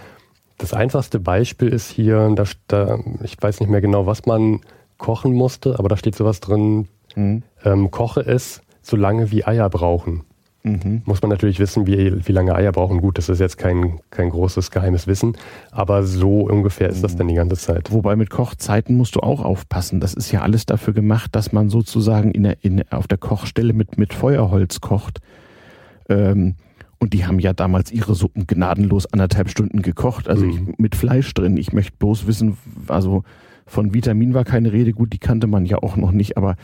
das einfachste Beispiel ist hier, da, da, ich weiß nicht mehr genau, was man kochen musste, aber da steht sowas drin, Mhm. ähm, koche es so lange wie Eier brauchen. Mhm. Muss man natürlich wissen, wie, wie lange Eier brauchen. Gut, das ist jetzt kein, kein großes geheimes Wissen, aber so ungefähr ist das dann die ganze Zeit. Wobei mit Kochzeiten musst du auch aufpassen. Das ist ja alles dafür gemacht, dass man sozusagen in der, in, auf der Kochstelle mit, mit Feuerholz kocht. Ähm, und die haben ja damals ihre Suppen gnadenlos anderthalb Stunden gekocht. Also Mhm. ich, mit Fleisch drin. Ich möchte bloß wissen, also von Vitamin war keine Rede. Gut, die kannte man ja auch noch nicht, aber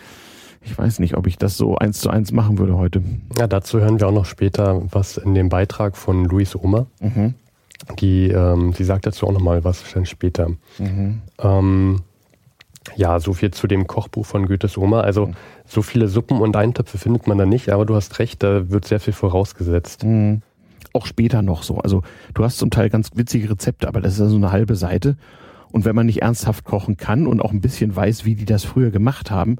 ich weiß nicht, ob ich das so eins zu eins machen würde heute. Ja, dazu hören wir auch noch später was in dem Beitrag von Luis Oma. Mhm. Die, ähm, die sagt dazu auch nochmal was dann später. Mhm. Ähm, ja, so viel zu dem Kochbuch von Goethes Oma. Also so viele Suppen und Eintöpfe findet man da nicht, aber du hast recht, da wird sehr viel vorausgesetzt. Mhm. Auch später noch so. Also du hast zum Teil ganz witzige Rezepte, aber das ist ja so eine halbe Seite. Und wenn man nicht ernsthaft kochen kann und auch ein bisschen weiß, wie die das früher gemacht haben,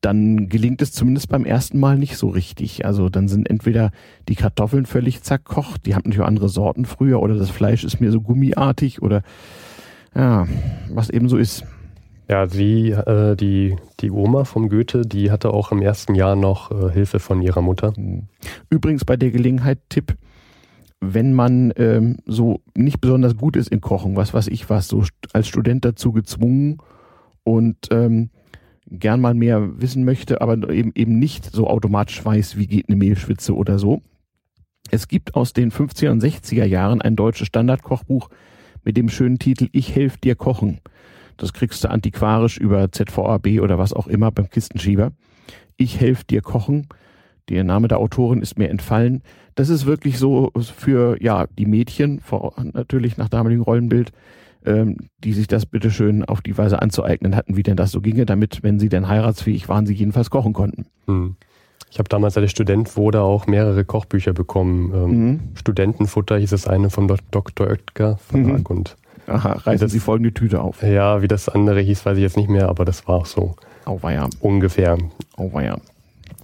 dann gelingt es zumindest beim ersten Mal nicht so richtig. Also dann sind entweder die Kartoffeln völlig zerkocht, die haben natürlich auch andere Sorten früher, oder das Fleisch ist mir so gummiartig oder ja, was eben so ist. Ja, sie, äh, die, die Oma vom Goethe, die hatte auch im ersten Jahr noch äh, Hilfe von ihrer Mutter. Übrigens bei der Gelegenheit Tipp, wenn man ähm, so nicht besonders gut ist in Kochen, was weiß ich was, so als Student dazu gezwungen und ähm, gern mal mehr wissen möchte, aber eben eben nicht so automatisch weiß, wie geht eine Mehlschwitze oder so. Es gibt aus den 50er und 60er Jahren ein deutsches Standardkochbuch mit dem schönen Titel Ich helf dir kochen. Das kriegst du antiquarisch über ZVAB oder was auch immer beim Kistenschieber. Ich helf dir kochen. Der Name der Autorin ist mir entfallen. Das ist wirklich so für ja die Mädchen, natürlich nach damaligem Rollenbild, ähm, die sich das bitteschön auf die Weise anzueignen hatten, wie denn das so ginge, damit, wenn sie denn heiratsfähig waren, sie jedenfalls kochen konnten. Hm. Ich habe damals, als Student wurde, auch mehrere Kochbücher bekommen. Ähm, Mhm. Studentenfutter hieß es eine vom Dok- Dr. Oetker Verlag Mhm. und Aha, reißen Das- Sie folgende Tüte auf. ja, wie das andere hieß, weiß ich jetzt nicht mehr, aber das war auch so. Auweia. ungefähr. Auweia.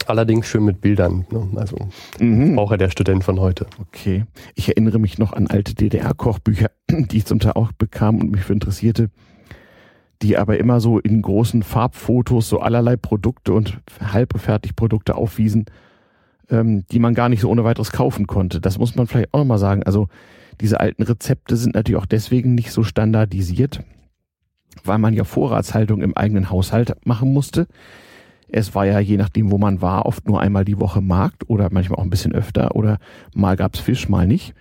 Allerdings schön mit Bildern. Ne? Also Mhm. auch ja der Student von heute. Okay. Ich erinnere mich noch an alte DDR-Kochbücher, die ich zum Teil auch bekam und mich für interessierte, die aber immer so in großen Farbfotos so allerlei Produkte und Halbfertigprodukte aufwiesen, ähm, die man gar nicht so ohne weiteres kaufen konnte. Das muss man vielleicht auch nochmal sagen. Also diese alten Rezepte sind natürlich auch deswegen nicht so standardisiert, weil man ja Vorratshaltung im eigenen Haushalt machen musste. Es war ja je nachdem, wo man war, oft nur einmal die Woche Markt oder manchmal auch ein bisschen öfter oder mal gab's Fisch, mal nicht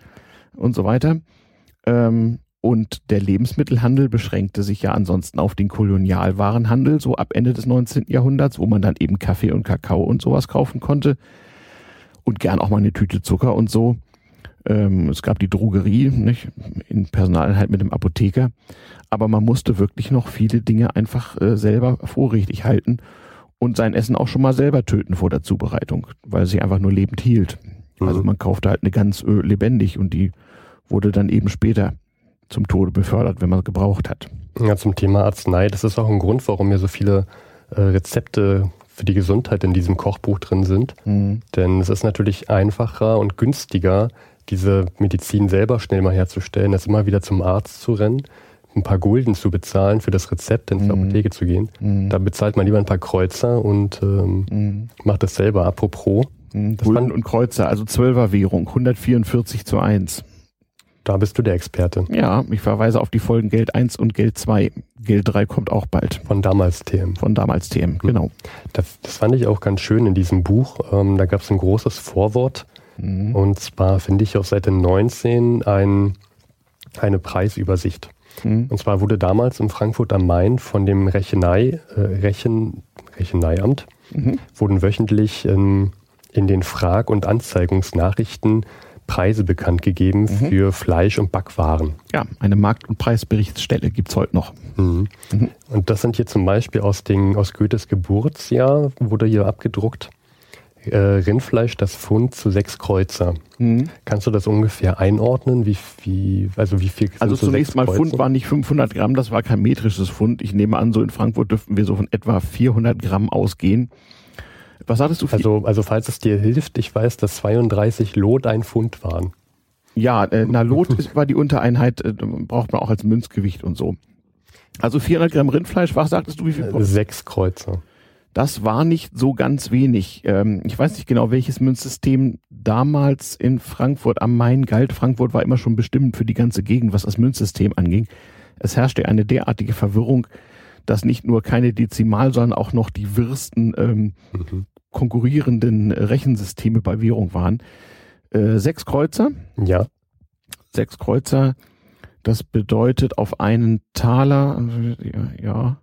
und so weiter. Ähm, und der Lebensmittelhandel beschränkte sich ja ansonsten auf den Kolonialwarenhandel, so ab Ende des 19. Jahrhunderts, wo man dann eben Kaffee und Kakao und sowas kaufen konnte. Und gern auch mal eine Tüte Zucker und so. Ähm, es gab die Drogerie, nicht? In Personaleinheit mit dem Apotheker. Aber man musste wirklich noch viele Dinge einfach äh, selber vorrätig halten und sein Essen auch schon mal selber töten vor der Zubereitung, weil es sich einfach nur lebend hielt. Also Mhm. man kaufte halt eine Gans äh, lebendig und die wurde dann eben später zum Tode befördert, wenn man es gebraucht hat. Ja, zum Thema Arznei, das ist auch ein Grund, warum hier so viele äh, Rezepte für die Gesundheit in diesem Kochbuch drin sind. Denn es ist natürlich einfacher und günstiger, diese Medizin selber schnell mal herzustellen, als immer wieder zum Arzt zu rennen, ein paar Gulden zu bezahlen für das Rezept, ins Mhm. Apotheke zu gehen. Mhm. Da bezahlt man lieber ein paar Kreuzer und ähm, Mhm. macht das selber. Apropos, Mhm. Das Gulden und Kreuzer, also Zwölferwährung, 144 zu 1. da bist du der Experte Ja, ich verweise auf die Folgen Geld 1 und Geld 2. Geld 3 kommt auch bald. von damals TM. Von damals TM, genau. Das, das fand ich auch ganz schön in diesem Buch. Ähm, da gab es ein großes Vorwort. Mhm. Und zwar finde ich auf Seite 19 ein, eine Preisübersicht. Mhm. Und zwar wurde damals in Frankfurt am Main von dem Rechenei, äh, Rechen, Recheneiamt Mhm. wurden wöchentlich ähm, in den Frag- und Anzeigungsnachrichten Preise bekannt gegeben Mhm. für Fleisch und Backwaren. Ja, eine Markt- und Preisberichtsstelle gibt's heute noch. Mhm. Mhm. Und das sind hier zum Beispiel aus, den, aus Goethes Geburtsjahr, wurde hier abgedruckt. Äh, Rindfleisch, das Pfund zu sechs Kreuzer. Mhm. Kannst du das ungefähr einordnen? Wie, wie, also wie viel Also so zunächst mal Kreuzer? Pfund waren nicht 500 Gramm, das war kein metrisches Pfund. Ich nehme an, so in Frankfurt dürften wir so von etwa 400 Gramm ausgehen. Was sagtest du? Also, also falls es dir hilft, ich weiß, dass 32 Lot ein Pfund waren. Ja, äh, na Lot ist, war die Untereinheit, äh, braucht man auch als Münzgewicht und so. Also 400 Gramm Rindfleisch, was sagtest du, wie viel? Sechs Kreuzer. Das war nicht so ganz wenig. Ähm, ich weiß nicht genau, welches Münzsystem damals in Frankfurt am Main galt. Frankfurt war immer schon bestimmt für die ganze Gegend, was das Münzsystem anging. Es herrschte eine derartige Verwirrung, dass nicht nur keine Dezimal, sondern auch noch die wirsten ähm, Mhm. konkurrierenden Rechensysteme bei Währung waren. Äh, sechs Kreuzer, Ja, sechs Kreuzer, das bedeutet auf einen Taler, ja, ja,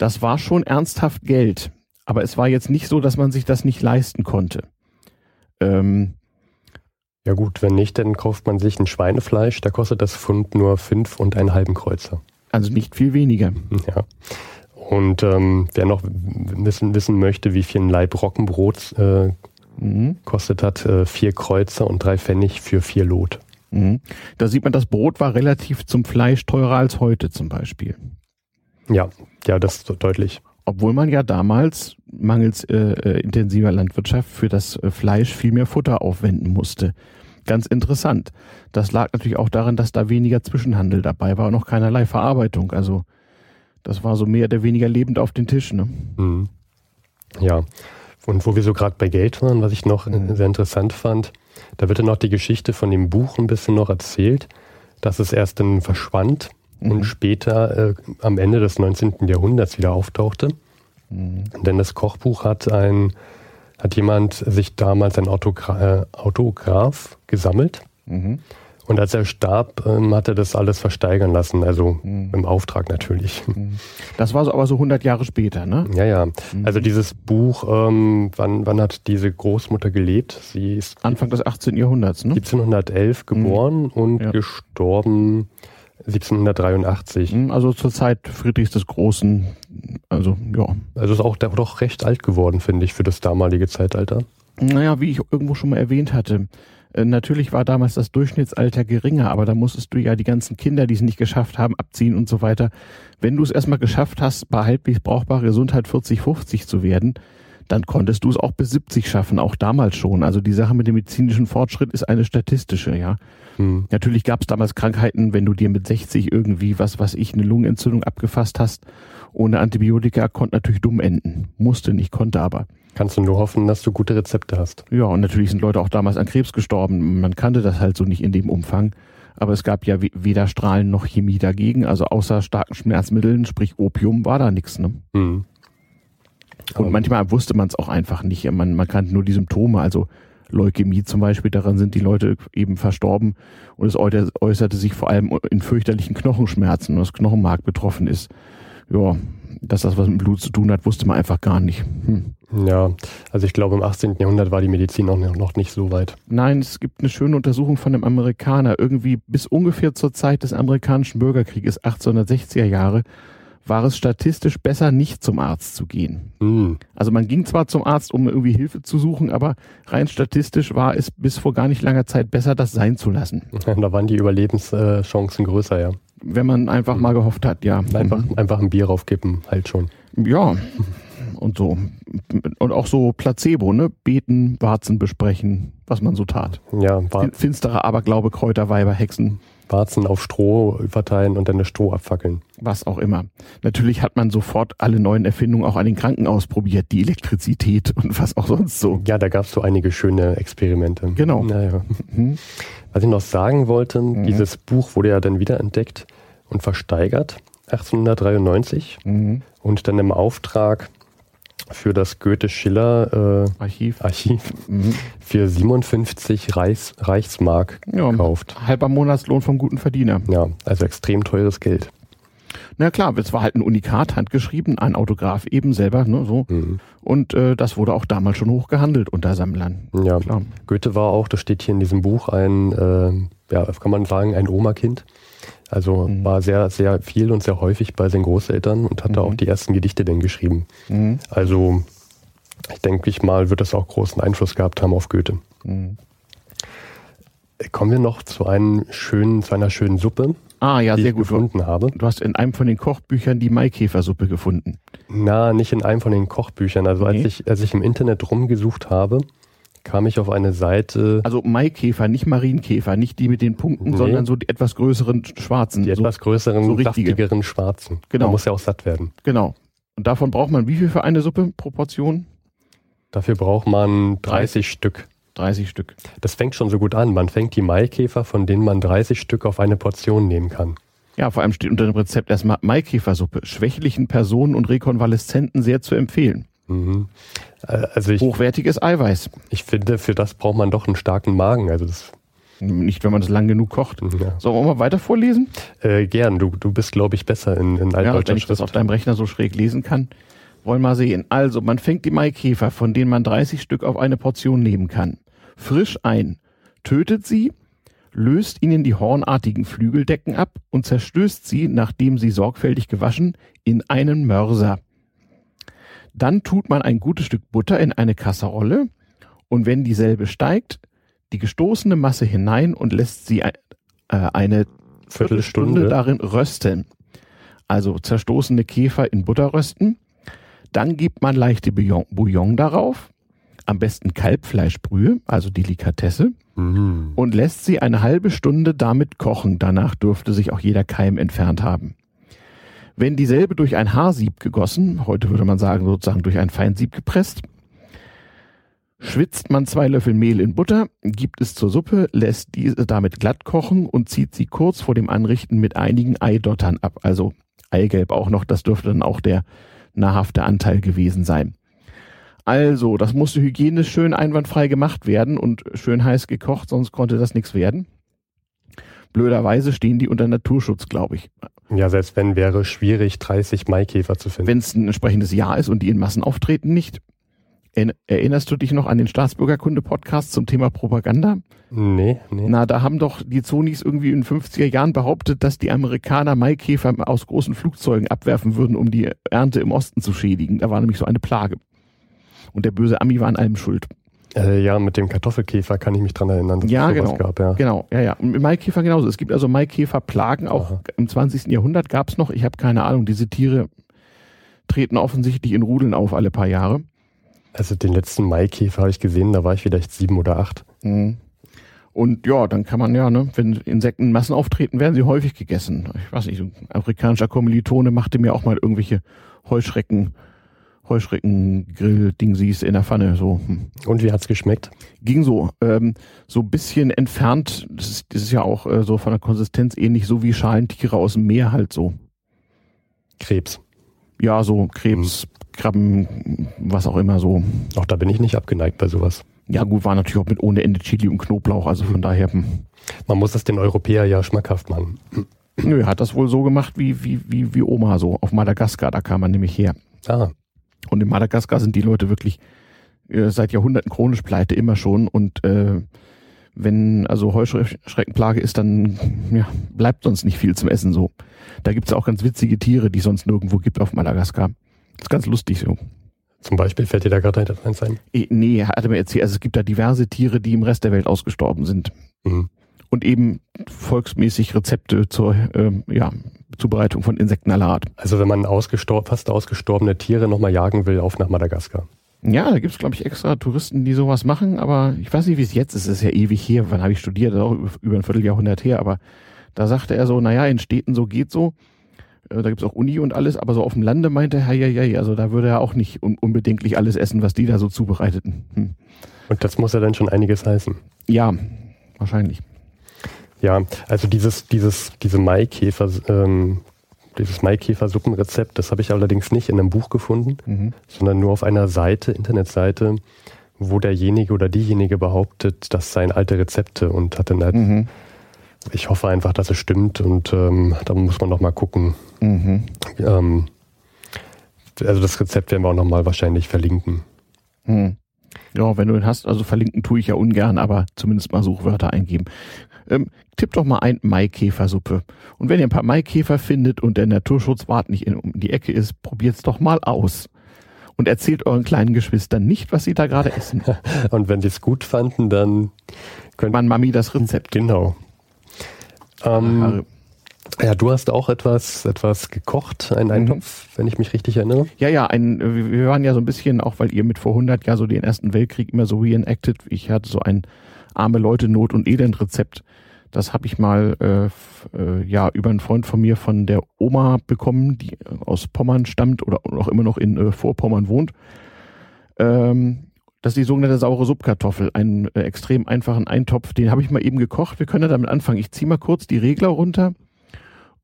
das war schon ernsthaft Geld. Aber es war jetzt nicht so, dass man sich das nicht leisten konnte. Ähm, ja gut, wenn nicht, dann kauft man sich ein Schweinefleisch, da kostet das Pfund nur fünf und einen halben Kreuzer. also nicht viel weniger. Ja. Und ähm, wer noch wissen, wissen möchte, wie viel ein Laib Roggenbrot äh, Mhm. kostet hat, äh, vier Kreuzer und drei Pfennig für vier Lot. Mhm. Da sieht man, das Brot war relativ zum Fleisch teurer als heute zum Beispiel. Ja, ja, das ist so deutlich. Obwohl man ja damals mangels äh, äh, intensiver Landwirtschaft für das äh, Fleisch viel mehr Futter aufwenden musste. Ganz interessant. Das lag natürlich auch daran, dass da weniger Zwischenhandel dabei war und noch keinerlei Verarbeitung. Also das war so mehr oder weniger lebend auf den Tisch. Ne? Mhm. Ja. Und wo wir so gerade bei Geld waren, was ich noch äh, Mhm. sehr interessant fand, da wird dann noch die Geschichte von dem Buch ein bisschen noch erzählt, dass es erst dann verschwand Mhm. und später äh, am Ende des 19. Jahrhunderts wieder auftauchte. Mhm. Denn das Kochbuch hat ein, hat jemand sich damals ein Autogra äh, Autograph gesammelt. Mhm. Und als er starb, ähm, hat er das alles versteigern lassen, also Mhm. im Auftrag natürlich. Das war so aber so 100 Jahre später, ne? Ja, ja. Mhm. Also dieses Buch, ähm, wann, wann hat diese Großmutter gelebt? Sie ist Anfang des 18. Jahrhunderts, ne? 1711 geboren und Ja. gestorben 1783. Mhm, Also zur Zeit Friedrichs des Großen. Also ja. Also ist auch doch recht alt geworden, finde ich, für das damalige Zeitalter. Naja, wie ich irgendwo schon mal erwähnt hatte, Äh, natürlich war damals das Durchschnittsalter geringer, aber da musstest du ja die ganzen Kinder, die es nicht geschafft haben, abziehen und so weiter. Wenn du es erstmal geschafft hast, bei halbwegs brauchbarer Gesundheit 40, 50 zu werden, dann konntest du es auch bis 70 schaffen, auch damals schon. Also die Sache mit dem medizinischen Fortschritt ist eine statistische, ja. Hm. Natürlich gab es damals Krankheiten, wenn du dir mit 60 irgendwie was, was ich, eine Lungenentzündung abgefasst hast, ohne Antibiotika, konnte natürlich dumm enden. Musste nicht, konnte aber. Kannst du nur hoffen, dass du gute Rezepte hast. Ja, und natürlich sind Leute auch damals an Krebs gestorben. Man kannte das halt so nicht in dem Umfang. Aber es gab ja weder Strahlen noch Chemie dagegen. Also außer starken Schmerzmitteln, sprich Opium, war da nichts. Ne? Hm. Und manchmal wusste man es auch einfach nicht. Man, man kannte nur die Symptome, also Leukämie zum Beispiel, daran sind die Leute eben verstorben und es äußerte sich vor allem in fürchterlichen Knochenschmerzen, und das Knochenmark betroffen ist. Ja, dass das was mit Blut zu tun hat, wusste man einfach gar nicht. Hm. Ja, also ich glaube im 18. Jahrhundert war die Medizin auch noch nicht so weit. Nein, es gibt eine schöne Untersuchung von einem Amerikaner. Irgendwie bis ungefähr zur Zeit des amerikanischen Bürgerkrieges, 1860er Jahre, war es statistisch besser, nicht zum Arzt zu gehen. Mhm. Also man ging zwar zum Arzt, um irgendwie Hilfe zu suchen, aber rein statistisch war es bis vor gar nicht langer Zeit besser, das sein zu lassen. Da waren die Überlebenschancen größer, ja. Wenn man einfach mhm. mal gehofft hat, ja. Einfach, mhm. einfach ein Bier raufkippen, halt schon. Ja, und so. Und auch so Placebo, ne? Beten, Warzen besprechen, was man so tat. Ja, war Finstere Aberglaube, Kräuter, Weiber, Hexen. Warzen auf Stroh verteilen und dann das Stroh abfackeln. Was auch immer. Natürlich hat man sofort alle neuen Erfindungen auch an den Kranken ausprobiert, die Elektrizität und was auch sonst so. Ja, da gab es so einige schöne Experimente. Genau. Naja. Mhm. Was ich noch sagen wollte, mhm. dieses Buch wurde ja dann wiederentdeckt und versteigert 1893 mhm. und dann im Auftrag für das Goethe-Schiller äh, Archiv, Archiv mhm. für 57 Reichs, Reichsmark ja, gekauft. Halber Monatslohn vom guten Verdiener. Ja, also extrem teures Geld. Na klar, es war halt ein Unikat, handgeschrieben, ein Autograph eben selber, ne, so. Mhm. Und äh, das wurde auch damals schon hoch gehandelt unter Sammlern. Ja, klar. Goethe war auch, das steht hier in diesem Buch, ein, äh, ja, kann man sagen, ein Oma-Kind. Also mhm. war sehr, sehr viel und sehr häufig bei seinen Großeltern und hatte mhm. auch die ersten Gedichte denn geschrieben. Mhm. Also ich denke ich mal, wird das auch großen Einfluss gehabt haben auf Goethe. Mhm. Kommen wir noch zu einem schönen, zu einer schönen Suppe. Ah, ja, die sehr ich gut. gefunden habe. Du hast in einem von den Kochbüchern die Maikäfersuppe gefunden. Na, nicht in einem von den Kochbüchern. Also okay. als ich, als ich im Internet rumgesucht habe, kam ich auf eine Seite. Also Maikäfer, nicht Marienkäfer, nicht die mit den Punkten, nee. sondern so die etwas größeren schwarzen. Die so, etwas größeren, so saftigeren schwarzen. Genau. Man muss ja auch satt werden. Genau. Und davon braucht man wie viel für eine Suppe? Proportion? Dafür braucht man 30, 30 Stück. 30 Stück. Das fängt schon so gut an. Man fängt die Maikäfer, von denen man 30 Stück auf eine Portion nehmen kann. Ja, vor allem steht unter dem Rezept erstmal Maikäfersuppe. Schwächlichen Personen und Rekonvaleszenten sehr zu empfehlen. Mhm. Also ich, Hochwertiges Eiweiß. Ich finde, für das braucht man doch einen starken Magen. Also das nicht, wenn man das lang genug kocht. Ja. Sollen wir mal weiter vorlesen? Äh, gern. Du, du bist, glaube ich, besser in, in altdeutscher ja, wenn ich das auf deinem Rechner so schräg lesen kann. Wollen wir mal sehen. Also, man fängt die Maikäfer, von denen man 30 Stück auf eine Portion nehmen kann, frisch ein, tötet sie, löst ihnen die hornartigen Flügeldecken ab und zerstößt sie, nachdem sie sorgfältig gewaschen, in einen Mörser. Dann tut man ein gutes Stück Butter in eine Kasserolle und wenn dieselbe steigt, die gestoßene Masse hinein und lässt sie äh, eine Viertelstunde darin rösten. Also zerstoßene Käfer in Butter rösten. Dann gibt man leichte Bouillon, Bouillon darauf, am besten Kalbfleischbrühe, also Delikatesse, mhm. und lässt sie eine halbe Stunde damit kochen. Danach dürfte sich auch jeder Keim entfernt haben. Wenn dieselbe durch ein Haarsieb gegossen, heute würde man sagen sozusagen durch ein Feinsieb gepresst, schwitzt man zwei Löffel Mehl in Butter, gibt es zur Suppe, lässt diese damit glatt kochen und zieht sie kurz vor dem Anrichten mit einigen Eidottern ab. Also Eigelb auch noch, das dürfte dann auch der nahrhafte Anteil gewesen sein. Also, das musste hygienisch schön einwandfrei gemacht werden und schön heiß gekocht, sonst konnte das nichts werden. Blöderweise stehen die unter Naturschutz, glaube ich. Ja, selbst wenn wäre schwierig, 30 Maikäfer zu finden. Wenn es ein entsprechendes Jahr ist und die in Massen auftreten, nicht. Erinnerst du dich noch an den Staatsbürgerkunde-Podcast zum Thema Propaganda? Nee, nee. Na, da haben doch die Zonis irgendwie in den 50er Jahren behauptet, dass die Amerikaner Maikäfer aus großen Flugzeugen abwerfen würden, um die Ernte im Osten zu schädigen. Da war nämlich so eine Plage. Und der böse Ami war an allem schuld. Äh, ja, mit dem Kartoffelkäfer kann ich mich dran erinnern. Dass ja, es genau. Gab, ja. Genau, ja, ja. Und Maikäfer genauso. Es gibt also Maikäferplagen. Auch Aha. im 20. Jahrhundert gab es noch. Ich habe keine Ahnung. Diese Tiere treten offensichtlich in Rudeln auf alle paar Jahre. Also den letzten Maikäfer habe ich gesehen, da war ich vielleicht sieben oder acht. Mhm. Und ja, dann kann man ja, ne, wenn Insekten in Massen auftreten, werden sie häufig gegessen. Ich weiß nicht, ein afrikanischer Kommilitone machte mir auch mal irgendwelche Heuschrecken Heuschrecken-Grill-Dingsies in der Pfanne. So. Hm. Und wie hat's geschmeckt? Ging so. Ähm, so ein bisschen entfernt. Das ist, das ist ja auch äh, so von der Konsistenz ähnlich so wie Schalentiere aus dem Meer halt so. Krebs. Ja, so Krebs, mhm. Krabben, was auch immer so. Auch da bin ich nicht abgeneigt bei sowas. Ja, gut, war natürlich auch mit ohne Ende Chili und Knoblauch, also von daher. Hm. Man muss das den Europäer ja schmackhaft machen. Nö, er hat das wohl so gemacht wie, wie, wie, wie Oma so auf Madagaskar, da kam man nämlich her. Ah. Und in Madagaskar sind die Leute wirklich äh, seit Jahrhunderten chronisch pleite, immer schon. Und äh, wenn also Heuschreckenplage ist, dann ja, bleibt sonst nicht viel zum Essen so. Da gibt's auch ganz witzige Tiere, die es sonst nirgendwo gibt auf Madagaskar. Das ist ganz lustig so. Zum Beispiel fällt dir da gerade eins ein? Nee, hat er mir erzählt. Also es gibt da diverse Tiere, die im Rest der Welt ausgestorben sind. Mhm. Und eben volksmäßig Rezepte zur ähm, ja, Zubereitung von Insekten aller Art. Also wenn man ausgestor fast ausgestorbene Tiere nochmal jagen will, auf nach Madagaskar. Ja, da gibt's glaube ich, extra Touristen, die sowas machen, aber ich weiß nicht, wie es jetzt ist. Es ist ja ewig her. Wann habe ich studiert? Das ist auch über ein Vierteljahrhundert her. Aber da sagte er so, naja, in Städten so geht so. Äh, da gibt's auch Uni und alles, aber so auf dem Lande meinte er, ja, ja, ja, also da würde er auch nicht un unbedingtlich alles essen, was die da so zubereiteten. Hm. Und das muss ja dann schon einiges heißen. Ja, wahrscheinlich. Ja, also dieses, dieses, diese Maikäfer, ähm, dieses Maikäfer-Suppenrezept, das habe ich allerdings nicht in einem Buch gefunden, mhm. sondern nur auf einer Seite, Internetseite, wo derjenige oder diejenige behauptet, das seien alte Rezepte und hat dann halt, mhm. ich hoffe einfach, dass es stimmt und ähm, da muss man noch mal gucken. Mhm. Ähm, also das Rezept werden wir auch noch mal wahrscheinlich verlinken. Mhm. Ja, wenn du ihn hast, also verlinken tue ich ja ungern, aber zumindest mal Suchwörter eingeben ähm, tippt doch mal ein Maikäfersuppe. Und wenn ihr ein paar Maikäfer findet und der Naturschutzwart nicht in, um die Ecke ist, probiert's doch mal aus. Und erzählt euren kleinen Geschwistern nicht, was sie da gerade essen. und wenn sie es gut fanden, dann könnte man Mami das Rezept. Genau. Ähm, ja, du hast auch etwas, etwas gekocht, einen Eintopf, mhm. wenn ich mich richtig erinnere. Ja, ja, ein, wir waren ja so ein bisschen, auch weil ihr mit vor 100 Jahren so den Ersten Weltkrieg immer so reenacted. Ich hatte so ein arme Leute Not und Elend Rezept. Das habe ich mal äh, äh, ja über einen Freund von mir von der Oma bekommen, die aus Pommern stammt oder auch immer noch in äh, Vorpommern wohnt. Ähm, das ist die sogenannte saure Subkartoffel, einen äh, extrem einfachen Eintopf. Den habe ich mal eben gekocht. Wir können ja damit anfangen. Ich ziehe mal kurz die Regler runter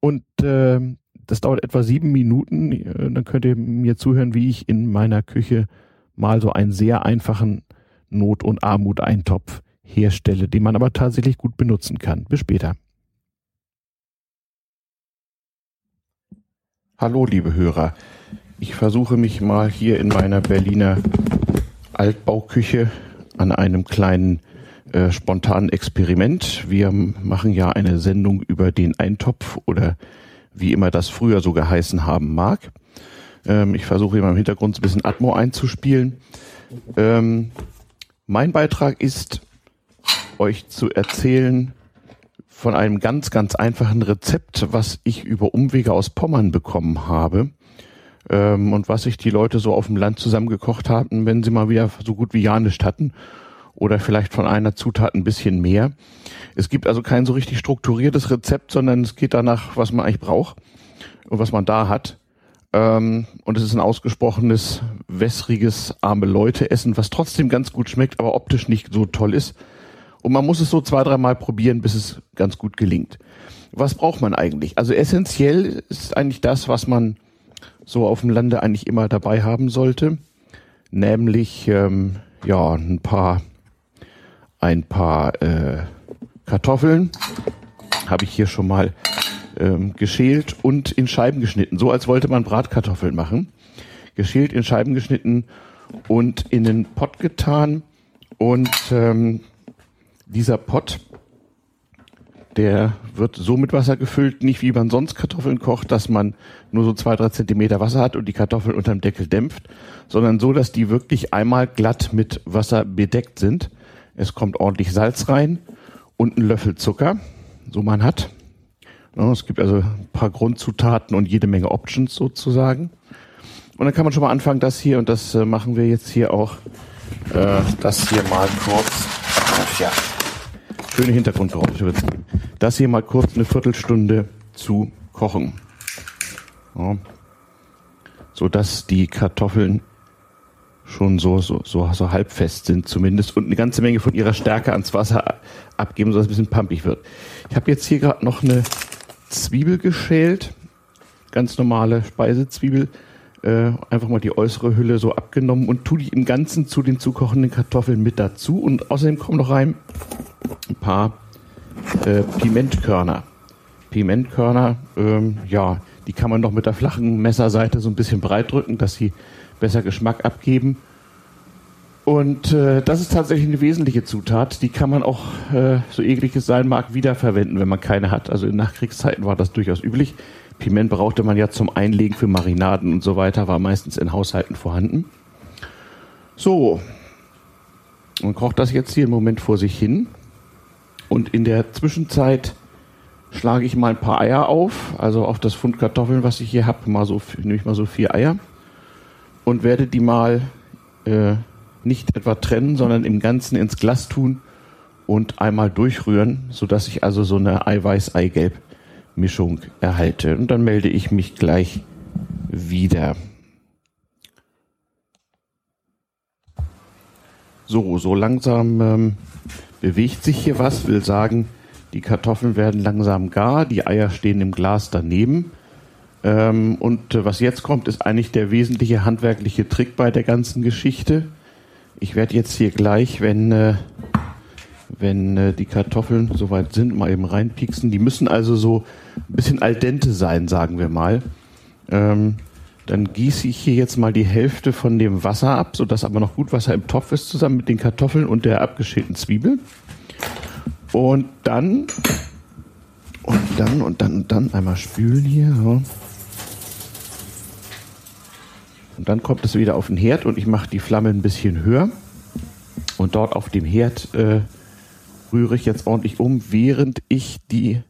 und äh, das dauert etwa sieben Minuten. Äh, dann könnt ihr mir zuhören, wie ich in meiner Küche mal so einen sehr einfachen Not- und Armut-Eintopf herstelle, den man aber tatsächlich gut benutzen kann. Bis später. Hallo, liebe Hörer. Ich versuche mich mal hier in meiner Berliner Altbauküche an einem kleinen äh, spontanen Experiment. Wir machen ja eine Sendung über den Eintopf oder wie immer das früher so geheißen haben mag. Ähm, ich versuche immer im Hintergrund ein bisschen Atmo einzuspielen. Ähm, mein Beitrag ist, euch zu erzählen von einem ganz, ganz einfachen Rezept, was ich über Umwege aus Pommern bekommen habe ähm, und was sich die Leute so auf dem Land zusammengekocht hatten, wenn sie mal wieder so gut wie ja hatten oder vielleicht von einer Zutat ein bisschen mehr. Es gibt also kein so richtig strukturiertes Rezept, sondern es geht danach, was man eigentlich braucht und was man da hat. Ähm, und es ist ein ausgesprochenes, wässriges, arme Leute-Essen, was trotzdem ganz gut schmeckt, aber optisch nicht so toll ist. Und man muss es so zwei, dreimal probieren, bis es ganz gut gelingt. Was braucht man eigentlich? Also essentiell ist eigentlich das, was man so auf dem Lande eigentlich immer dabei haben sollte, nämlich ähm, ja ein paar ein paar äh, Kartoffeln habe ich hier schon mal ähm, geschält und in Scheiben geschnitten, so als wollte man Bratkartoffeln machen. Geschält in Scheiben geschnitten und in den Pott getan und ähm, dieser Pott der wird so mit Wasser gefüllt, nicht wie man sonst Kartoffeln kocht, dass man nur so zwei, drei Zentimeter Wasser hat und die Kartoffeln unterm Deckel dämpft, sondern so, dass die wirklich einmal glatt mit Wasser bedeckt sind. Es kommt ordentlich Salz rein und ein Löffel Zucker, so man hat. Es gibt also ein paar Grundzutaten und jede Menge Options sozusagen. Und dann kann man schon mal anfangen, das hier, und das äh, machen wir jetzt hier auch, äh, das hier mal kurz, ja, schöne Hintergrundgeräusche wird Das hier mal kurz eine Viertelstunde zu kochen. Ja. So dass die Kartoffeln schon so, so, so, so halbfest sind zumindest und eine ganze Menge von ihrer Stärke ans Wasser abgeben, sodass es ein bisschen pumpig wird. Ich habe jetzt hier gerade noch eine Zwiebel geschält, ganz normale Speisezwiebel, äh, einfach mal die äußere Hülle so abgenommen und tue die im Ganzen zu den zukochenden Kartoffeln mit dazu und außerdem kommen noch rein ein paar äh, Pimentkörner. Pimentkörner, ähm, ja, die kann man noch mit der flachen Messerseite so ein bisschen breit drücken, dass sie besser Geschmack abgeben. Und äh, das ist tatsächlich eine wesentliche Zutat. Die kann man auch, äh, so eklig es sein mag, wiederverwenden, wenn man keine hat. Also in Nachkriegszeiten war das durchaus üblich. Piment brauchte man ja zum Einlegen für Marinaden und so weiter, war meistens in Haushalten vorhanden. So, und kocht das jetzt hier im Moment vor sich hin. Und in der Zwischenzeit schlage ich mal ein paar Eier auf, also auf das Pfund Kartoffeln, was ich hier habe, so, nehme ich mal so vier Eier und werde die mal äh, nicht etwa trennen, sondern im Ganzen ins Glas tun und einmal durchrühren, sodass ich also so eine Eiweiß-Eigelb-Mischung erhalte. Und dann melde ich mich gleich wieder. So, so langsam ähm, bewegt sich hier was, will sagen, die Kartoffeln werden langsam gar, die Eier stehen im Glas daneben. Ähm, und äh, was jetzt kommt, ist eigentlich der wesentliche handwerkliche Trick bei der ganzen Geschichte. Ich werde jetzt hier gleich, wenn, äh, wenn äh, die Kartoffeln soweit sind, mal eben reinpieksen. Die müssen also so ein bisschen al dente sein, sagen wir mal. Ähm, dann gieße ich hier jetzt mal die Hälfte von dem Wasser ab, sodass aber noch gut Wasser im Topf ist, zusammen mit den Kartoffeln und der abgeschälten Zwiebel. Und dann, und dann, und dann, und dann einmal spülen hier. Ja. Und dann kommt es wieder auf den Herd und ich mache die Flamme ein bisschen höher. Und dort auf dem Herd äh, rühre ich jetzt ordentlich um, während ich die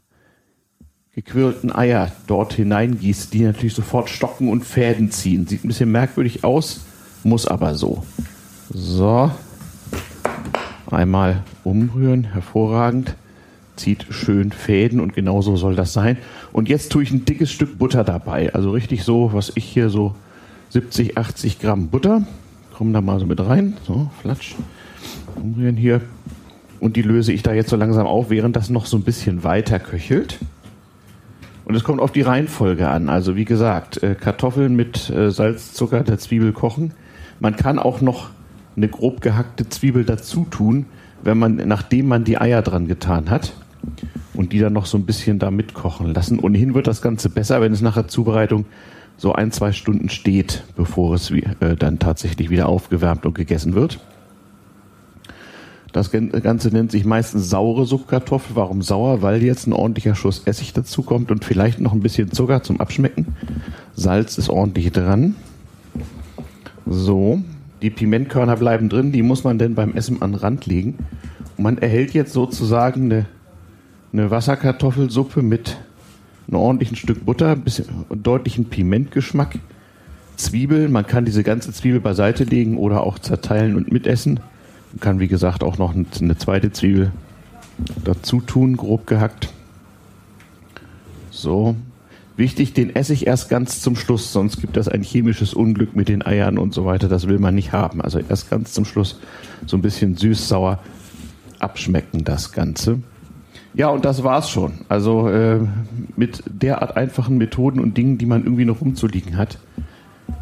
gequirlten Eier dort hineingieße, die natürlich sofort stocken und Fäden ziehen. Sieht ein bisschen merkwürdig aus, muss aber so. So. Einmal umrühren, hervorragend. Zieht schön Fäden und genauso soll das sein. Und jetzt tue ich ein dickes Stück Butter dabei. Also richtig so, was ich hier so 70, 80 Gramm Butter. Kommen da mal so mit rein. So, flatsch. Umrühren hier. Und die löse ich da jetzt so langsam auf, während das noch so ein bisschen weiter köchelt. Und es kommt auf die Reihenfolge an. Also wie gesagt, äh, Kartoffeln mit äh, Salz, Zucker, der Zwiebel kochen. Man kann auch noch eine grob gehackte Zwiebel dazu tun, wenn man, nachdem man die Eier dran getan hat. Und die dann noch so ein bisschen da mitkochen lassen. Ohnehin wird das Ganze besser, wenn es nach der Zubereitung so ein, zwei Stunden steht, bevor es äh, dann tatsächlich wieder aufgewärmt und gegessen wird. Das Ganze nennt sich meistens saure Subkartoffel. Warum sauer? Weil jetzt ein ordentlicher Schuss Essig dazu kommt und vielleicht noch ein bisschen Zucker zum Abschmecken. Salz ist ordentlich dran. So, die Pimentkörner bleiben drin. Die muss man denn beim Essen an den Rand legen. Und man erhält jetzt sozusagen eine, eine Wasserkartoffelsuppe mit einem ordentlichen Stück Butter, ein bisschen deutlichen Pimentgeschmack, Zwiebel. Man kann diese ganze Zwiebel beiseite legen oder auch zerteilen und mitessen. Man kann, wie gesagt, auch noch eine zweite Zwiebel dazu tun, grob gehackt. So. Wichtig, den Essig erst ganz zum Schluss, sonst gibt das ein chemisches Unglück mit den Eiern und so weiter. Das will man nicht haben. Also erst ganz zum Schluss so ein bisschen süß-sauer abschmecken, das Ganze. Ja, und das war's schon. Also äh, mit derart einfachen Methoden und Dingen, die man irgendwie noch rumzuliegen hat,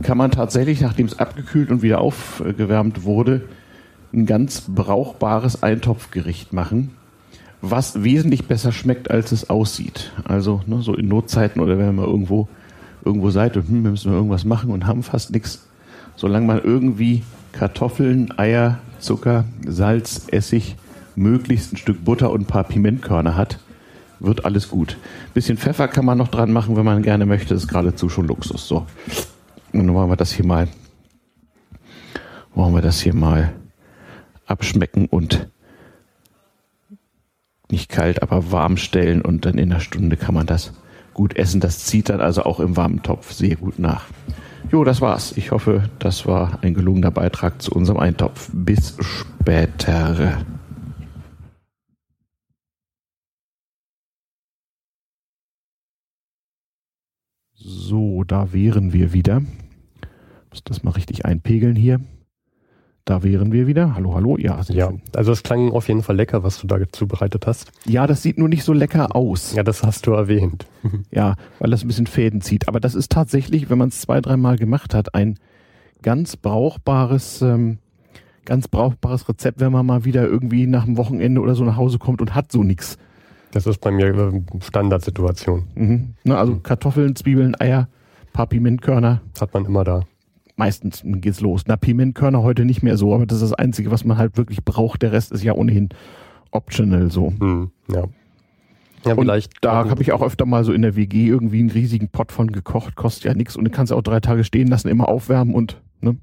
kann man tatsächlich, nachdem es abgekühlt und wieder aufgewärmt wurde, ein ganz brauchbares Eintopfgericht machen, was wesentlich besser schmeckt, als es aussieht. Also ne, so in Notzeiten oder wenn man irgendwo irgendwo seid und hm, wir müssen irgendwas machen und haben fast nichts, solange man irgendwie Kartoffeln, Eier, Zucker, Salz, Essig möglichst ein Stück Butter und ein paar Pimentkörner hat, wird alles gut. Bisschen Pfeffer kann man noch dran machen, wenn man gerne möchte. Ist geradezu schon Luxus. So. Und dann wollen wir das hier mal, wollen wir das hier mal abschmecken und nicht kalt, aber warm stellen und dann in einer Stunde kann man das gut essen. Das zieht dann also auch im warmen Topf sehr gut nach. Jo, das war's. Ich hoffe, das war ein gelungener Beitrag zu unserem Eintopf. Bis später. So, da wären wir wieder. Muss das mal richtig einpegeln hier. Da wären wir wieder. Hallo, hallo. Ja, ja. Also es klang auf jeden Fall lecker, was du da zubereitet hast. Ja, das sieht nur nicht so lecker aus. Ja, das hast du erwähnt. ja, weil das ein bisschen Fäden zieht. Aber das ist tatsächlich, wenn man es zwei, dreimal gemacht hat, ein ganz brauchbares, ähm, ganz brauchbares Rezept, wenn man mal wieder irgendwie nach dem Wochenende oder so nach Hause kommt und hat so nichts. Das ist bei mir äh, Standardsituation. Mhm. Na, also Kartoffeln, Zwiebeln, Eier, paar Pimentkörner. Hat man immer da meistens geht's los. Na, Pimentkörner heute nicht mehr so, aber das ist das Einzige, was man halt wirklich braucht. Der Rest ist ja ohnehin optional so. Hm, ja. Ja, und vielleicht da habe ich auch öfter mal so in der WG irgendwie einen riesigen Pot von gekocht, kostet ja nichts und du kannst auch drei Tage stehen lassen, immer aufwärmen und ne?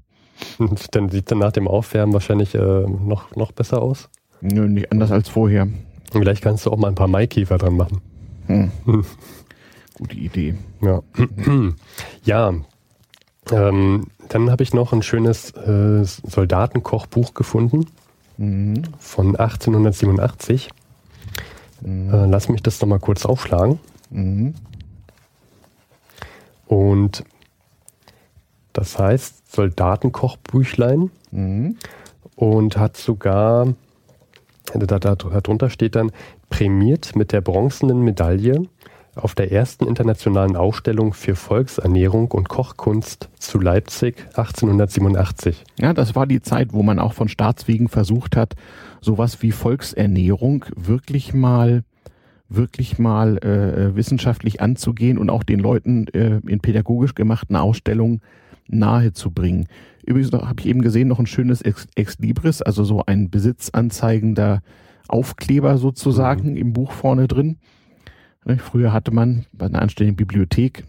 dann sieht dann nach dem Aufwärmen wahrscheinlich äh, noch, noch besser aus. Nö, nicht anders als vorher. Vielleicht kannst du auch mal ein paar Maikäfer dran machen. Hm. Gute Idee. Ja. ja, ähm, dann habe ich noch ein schönes äh, Soldatenkochbuch gefunden mhm. von 1887. Mhm. Äh, lass mich das nochmal kurz aufschlagen. Mhm. Und das heißt Soldatenkochbüchlein mhm. und hat sogar, darunter steht dann, prämiert mit der bronzenen Medaille auf der ersten internationalen Ausstellung für Volksernährung und Kochkunst zu Leipzig 1887. Ja, das war die Zeit, wo man auch von Staatswegen versucht hat, sowas wie Volksernährung wirklich mal wirklich mal äh, wissenschaftlich anzugehen und auch den Leuten äh, in pädagogisch gemachten Ausstellungen nahezubringen. Übrigens habe ich eben gesehen noch ein schönes Ex, Ex Libris, also so ein besitzanzeigender Aufkleber sozusagen mhm. im Buch vorne drin. Ne, früher hatte man bei einer anständigen Bibliothek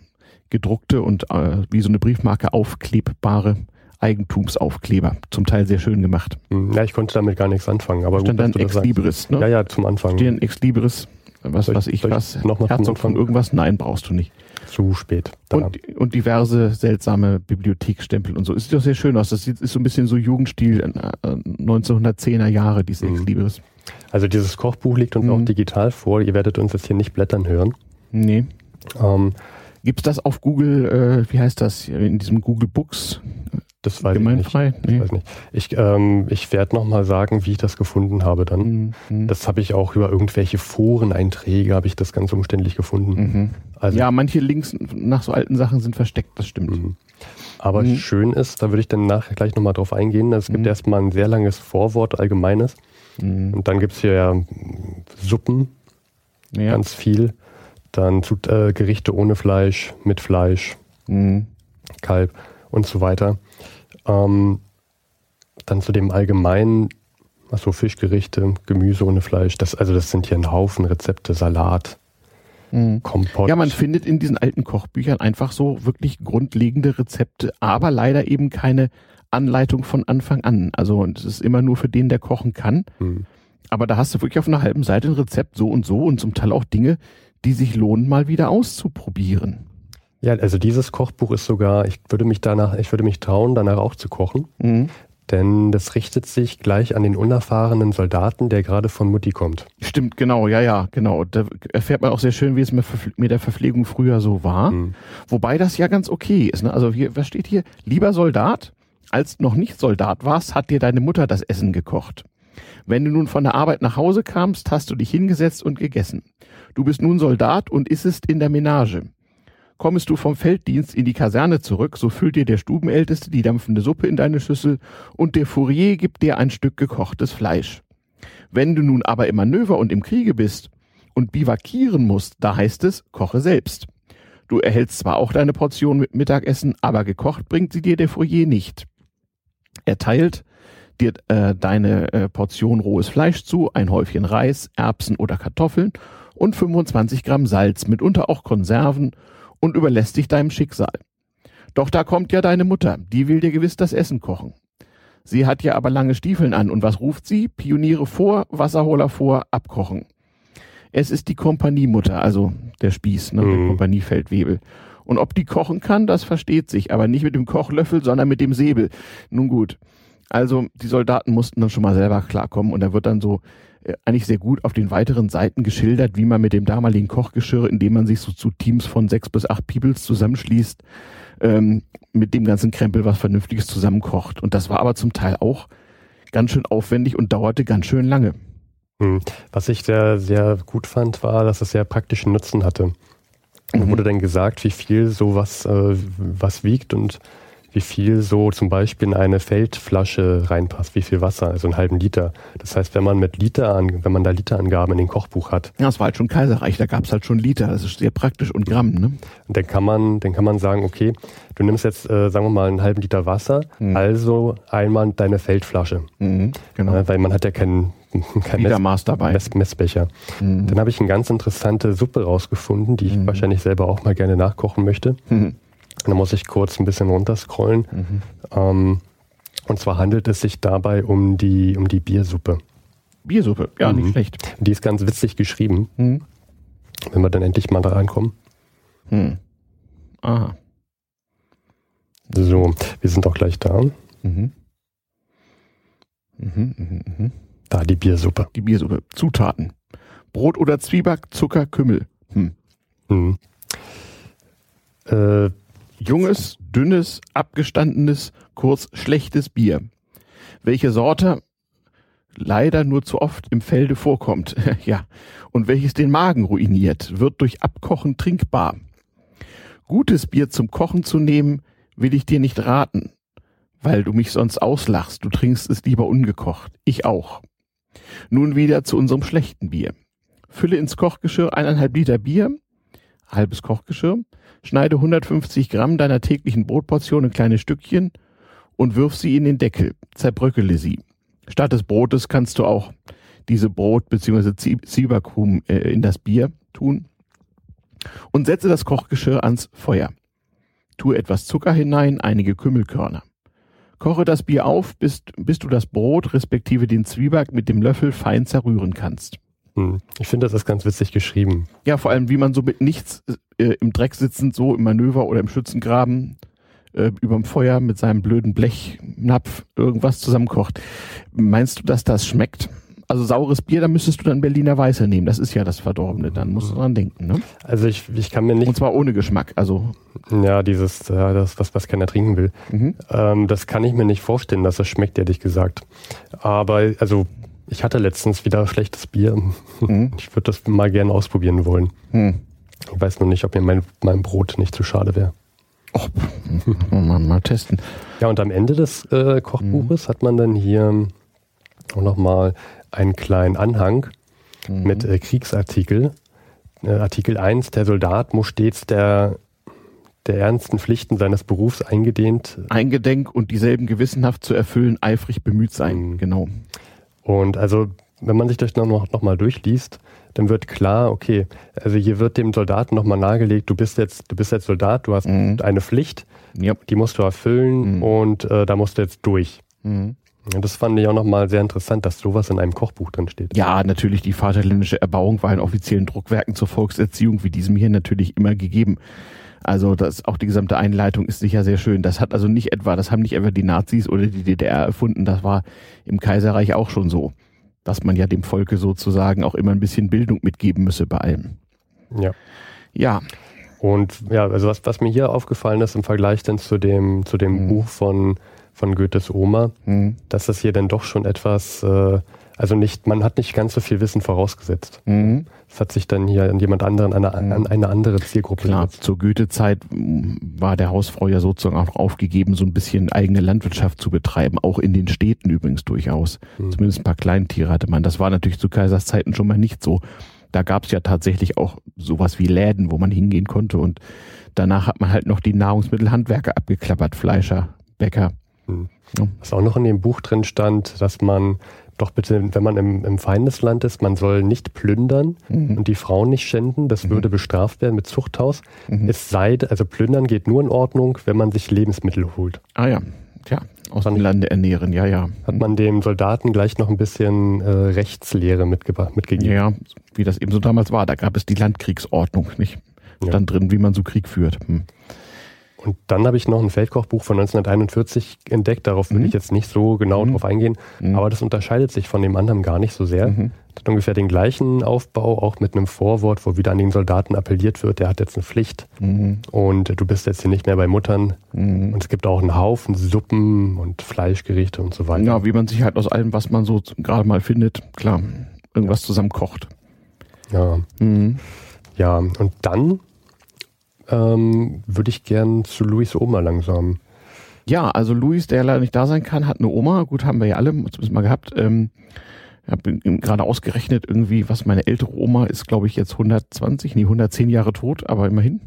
gedruckte und äh, wie so eine Briefmarke aufklebbare Eigentumsaufkleber. Zum Teil sehr schön gemacht. Hm, ja, ich konnte damit gar nichts anfangen. Aber stand gut, dann Ex Libris, ne? Ja, ja, zum Anfang. Stehen Ex Libris, was weiß ich, was, noch Herzog von irgendwas? Nein, brauchst du nicht. Zu spät. Und, und, diverse seltsame Bibliothekstempel und so. Es sieht doch sehr schön aus. Das ist so ein bisschen so Jugendstil 1910er äh, Jahre, diese Ex mhm. Libris. Also dieses Kochbuch liegt uns mhm. auch digital vor. Ihr werdet uns jetzt hier nicht blättern hören. Nee. Ähm, Gibt es das auf Google, äh, wie heißt das, in diesem Google Books? Das weiß Gemeinfrei? ich nicht. Nee. Ich, weiß nicht. ich, ähm, ich werde nochmal sagen, wie ich das gefunden habe dann. Mhm. mhm. Das habe ich auch über irgendwelche Foreneinträge, habe ich das ganz umständlich gefunden. Mhm. Also, ja, manche Links nach so alten Sachen sind versteckt, das stimmt. Mhm. Aber mhm. schön ist, da würde ich dann nachher gleich nochmal drauf eingehen, es gibt mhm. erstmal ein sehr langes Vorwort, allgemeines. Und dann gibt es hier ja Suppen, ja. ganz viel. Dann äh, Gerichte ohne Fleisch, mit Fleisch. Kalb und so weiter. Ähm, dann zu dem allgemeinen, also Fischgerichte, Gemüse ohne Fleisch. Das, also das sind hier ein Haufen Rezepte, Salat, mhm. Kompott. Ja, man findet in diesen alten Kochbüchern einfach so wirklich grundlegende Rezepte, aber leider eben keine Anleitung von Anfang an. Also es ist immer nur für den, der kochen kann. Mhm. Aber da hast du wirklich auf einer halben Seite ein Rezept so und so und zum Teil auch Dinge, die sich lohnen, mal wieder auszuprobieren. Ja, also dieses Kochbuch ist sogar, ich würde mich danach, ich würde mich trauen, danach auch zu kochen. Mhm. Denn das richtet sich gleich an den unerfahrenen Soldaten, der gerade von Mutti kommt. Stimmt, genau, ja, ja, genau. Da erfährt man auch sehr schön, wie es mit der Verpflegung früher so war. Mhm. Wobei das ja ganz okay ist. Ne? Also hier, was steht hier? Lieber Soldat, als noch nicht Soldat warst, hat dir deine Mutter das Essen gekocht. Wenn du nun von der Arbeit nach Hause kamst, hast du dich hingesetzt und gegessen. Du bist nun Soldat und issest in der Menage. Kommst du vom Felddienst in die Kaserne zurück, so füllt dir der Stubenälteste die dampfende Suppe in deine Schüssel und der Fourier gibt dir ein Stück gekochtes Fleisch. Wenn du nun aber im Manöver und im Kriege bist und bivakieren musst, da heißt es, koche selbst. Du erhältst zwar auch deine Portion mit Mittagessen, aber gekocht bringt sie dir der Fourier nicht. Er teilt dir äh, deine äh, Portion rohes Fleisch zu, ein Häufchen Reis, Erbsen oder Kartoffeln und 25 Gramm Salz, mitunter auch Konserven und überlässt dich deinem Schicksal. Doch da kommt ja deine Mutter, die will dir gewiss das Essen kochen. Sie hat ja aber lange Stiefeln an und was ruft sie? Pioniere vor, Wasserholer vor, abkochen. Es ist die Kompaniemutter, also der Spieß, ne, mhm. der Kompaniefeldwebel. Und ob die kochen kann, das versteht sich, aber nicht mit dem Kochlöffel, sondern mit dem Säbel. Nun gut. Also die Soldaten mussten dann schon mal selber klarkommen und da wird dann so eigentlich sehr gut auf den weiteren Seiten geschildert, wie man mit dem damaligen Kochgeschirr, indem man sich so zu Teams von sechs bis acht Peoples zusammenschließt, ähm, mit dem ganzen Krempel was Vernünftiges zusammenkocht. Und das war aber zum Teil auch ganz schön aufwendig und dauerte ganz schön lange. Hm. Was ich sehr, sehr gut fand, war, dass es sehr praktischen Nutzen hatte. Mhm. Wurde dann gesagt, wie viel sowas äh, was wiegt und wie viel so zum Beispiel in eine Feldflasche reinpasst, wie viel Wasser, also einen halben Liter. Das heißt, wenn man mit Liter an, wenn man da Literangaben in dem Kochbuch hat. Ja, das war halt schon Kaiserreich, da gab es halt schon Liter, das ist sehr praktisch und Gramm, ne? Und dann kann man, dann kann man sagen, okay, du nimmst jetzt, äh, sagen wir mal, einen halben Liter Wasser, mhm. also einmal deine Feldflasche. Mhm, genau. Äh, weil man hat ja keinen kein Mess, dabei. Mess, Messbecher. Mhm. Dann habe ich eine ganz interessante Suppe rausgefunden, die ich mhm. wahrscheinlich selber auch mal gerne nachkochen möchte. Mhm. Da muss ich kurz ein bisschen runterscrollen. Mhm. Ähm, und zwar handelt es sich dabei um die, um die Biersuppe. Biersuppe, ja, nicht schlecht. Die ist ganz witzig geschrieben. Mhm. Wenn wir dann endlich mal da reinkommen. Mhm. Aha. So, wir sind auch gleich da. Mhm. Mhm, mhm, mhm. Da die Biersuppe. Die Biersuppe. Zutaten. Brot oder Zwieback, Zucker, Kümmel. Hm. Hm. Äh, Junges, dünnes, abgestandenes, kurz schlechtes Bier. Welche Sorte leider nur zu oft im Felde vorkommt. ja. Und welches den Magen ruiniert, wird durch Abkochen trinkbar. Gutes Bier zum Kochen zu nehmen, will ich dir nicht raten, weil du mich sonst auslachst. Du trinkst es lieber ungekocht. Ich auch. Nun wieder zu unserem schlechten Bier. Fülle ins Kochgeschirr eineinhalb Liter Bier, halbes Kochgeschirr, schneide 150 Gramm deiner täglichen Brotportion in kleine Stückchen und wirf sie in den Deckel, zerbröckele sie. Statt des Brotes kannst du auch diese Brot- bzw. Zwiebackrumen äh, in das Bier tun und setze das Kochgeschirr ans Feuer. Tue etwas Zucker hinein, einige Kümmelkörner. Koche das Bier auf, bis, bis du das Brot respektive den Zwieback mit dem Löffel fein zerrühren kannst. Hm. Ich finde, das ist ganz witzig geschrieben. Ja, vor allem, wie man so mit nichts äh, im Dreck sitzend, so im Manöver oder im Schützengraben äh, überm Feuer mit seinem blöden Blechnapf irgendwas zusammenkocht. Meinst du, dass das schmeckt? Also saures Bier, da müsstest du dann Berliner Weiße nehmen. Das ist ja das Verdorbene. Dann musst du dran denken. Ne? Also ich, ich kann mir nicht. Und zwar ohne Geschmack. Also ja, dieses, ja, das was was keiner trinken will. Mhm. Ähm, das kann ich mir nicht vorstellen, dass das schmeckt, ehrlich gesagt. Aber also ich hatte letztens wieder schlechtes Bier. Mhm. Ich würde das mal gerne ausprobieren wollen. Mhm. Ich weiß nur nicht, ob mir mein, mein Brot nicht zu schade wäre. Oh, mal, mal testen. Ja, und am Ende des äh, Kochbuches mhm. hat man dann hier auch nochmal einen kleinen Anhang mhm. mit äh, Kriegsartikel. Äh, Artikel 1, der Soldat muss stets der, der ernsten Pflichten seines Berufs eingedehnt. Eingedenk und dieselben gewissenhaft zu erfüllen, eifrig bemüht sein, mhm. genau. Und also, wenn man sich das noch, noch mal durchliest, dann wird klar, okay, also hier wird dem Soldaten nochmal nahegelegt, du bist jetzt, du bist jetzt Soldat, du hast mhm. eine Pflicht, yep. die musst du erfüllen mhm. und äh, da musst du jetzt durch. Mhm. Und das fand ich auch nochmal sehr interessant, dass sowas in einem Kochbuch drin steht. Ja, natürlich, die vaterländische Erbauung war in offiziellen Druckwerken zur Volkserziehung wie diesem hier natürlich immer gegeben. Also das, auch die gesamte Einleitung ist sicher sehr schön. Das hat also nicht etwa, das haben nicht etwa die Nazis oder die DDR erfunden, das war im Kaiserreich auch schon so. Dass man ja dem Volke sozusagen auch immer ein bisschen Bildung mitgeben müsse bei allem. Ja. Ja. Und ja, also was, was mir hier aufgefallen ist im Vergleich dann zu dem, zu dem mhm. Buch von von Goethes Oma, mhm. dass das hier dann doch schon etwas, äh, also nicht, man hat nicht ganz so viel Wissen vorausgesetzt. Mhm. Es hat sich dann hier an jemand anderen, an eine, an eine andere Zielgruppe Klar, gesetzt. zur Goethe-Zeit war der Hausfrau ja sozusagen auch aufgegeben, so ein bisschen eigene Landwirtschaft zu betreiben, auch in den Städten übrigens durchaus. Mhm. Zumindest ein paar Kleintiere hatte man. Das war natürlich zu Kaisers Zeiten schon mal nicht so. Da gab es ja tatsächlich auch sowas wie Läden, wo man hingehen konnte und danach hat man halt noch die Nahrungsmittelhandwerker abgeklappert, Fleischer, Bäcker. Mhm. Was auch noch in dem Buch drin stand, dass man Doch bitte, wenn man im, im Feindesland ist, man soll nicht plündern Mhm. und die Frauen nicht schänden. Das Mhm. würde bestraft werden mit Zuchthaus. Mhm. Es sei, also plündern geht nur in Ordnung, wenn man sich Lebensmittel holt. Ah ja, tja, aus dem Lande ernähren, ja, ja. Hat man dem Soldaten gleich noch ein bisschen äh, Rechtslehre mitgebracht, mitgegeben. Ja, wie das eben so damals war. Da gab es die Landkriegsordnung, nicht? Ja. Stand drin, wie man so Krieg führt. Hm. Und dann habe ich noch ein Feldkochbuch von 1941 entdeckt. Darauf will Mhm. ich jetzt nicht so genau Mhm. drauf eingehen. Mhm. Aber das unterscheidet sich von dem anderen gar nicht so sehr. Mhm. Hat ungefähr den gleichen Aufbau, auch mit einem Vorwort, wo wieder an den Soldaten appelliert wird, der hat jetzt eine Pflicht Mhm. und du bist jetzt hier nicht mehr bei Muttern. Mhm. Und es gibt auch einen Haufen Suppen und Fleischgerichte und so weiter. Ja, wie man sich halt aus allem, was man so gerade mal findet, klar, irgendwas zusammen kocht. Ja, Mhm. ja. und dann ähm, würde ich gern zu Luis Oma langsam. Ja, also Luis, der leider nicht da sein kann, hat eine Oma. Gut, haben wir ja alle zumindest mal gehabt. Ähm, ich habe gerade ausgerechnet, irgendwie, was meine ältere Oma ist, glaube ich, jetzt 120, nee, 110 Jahre tot, aber immerhin.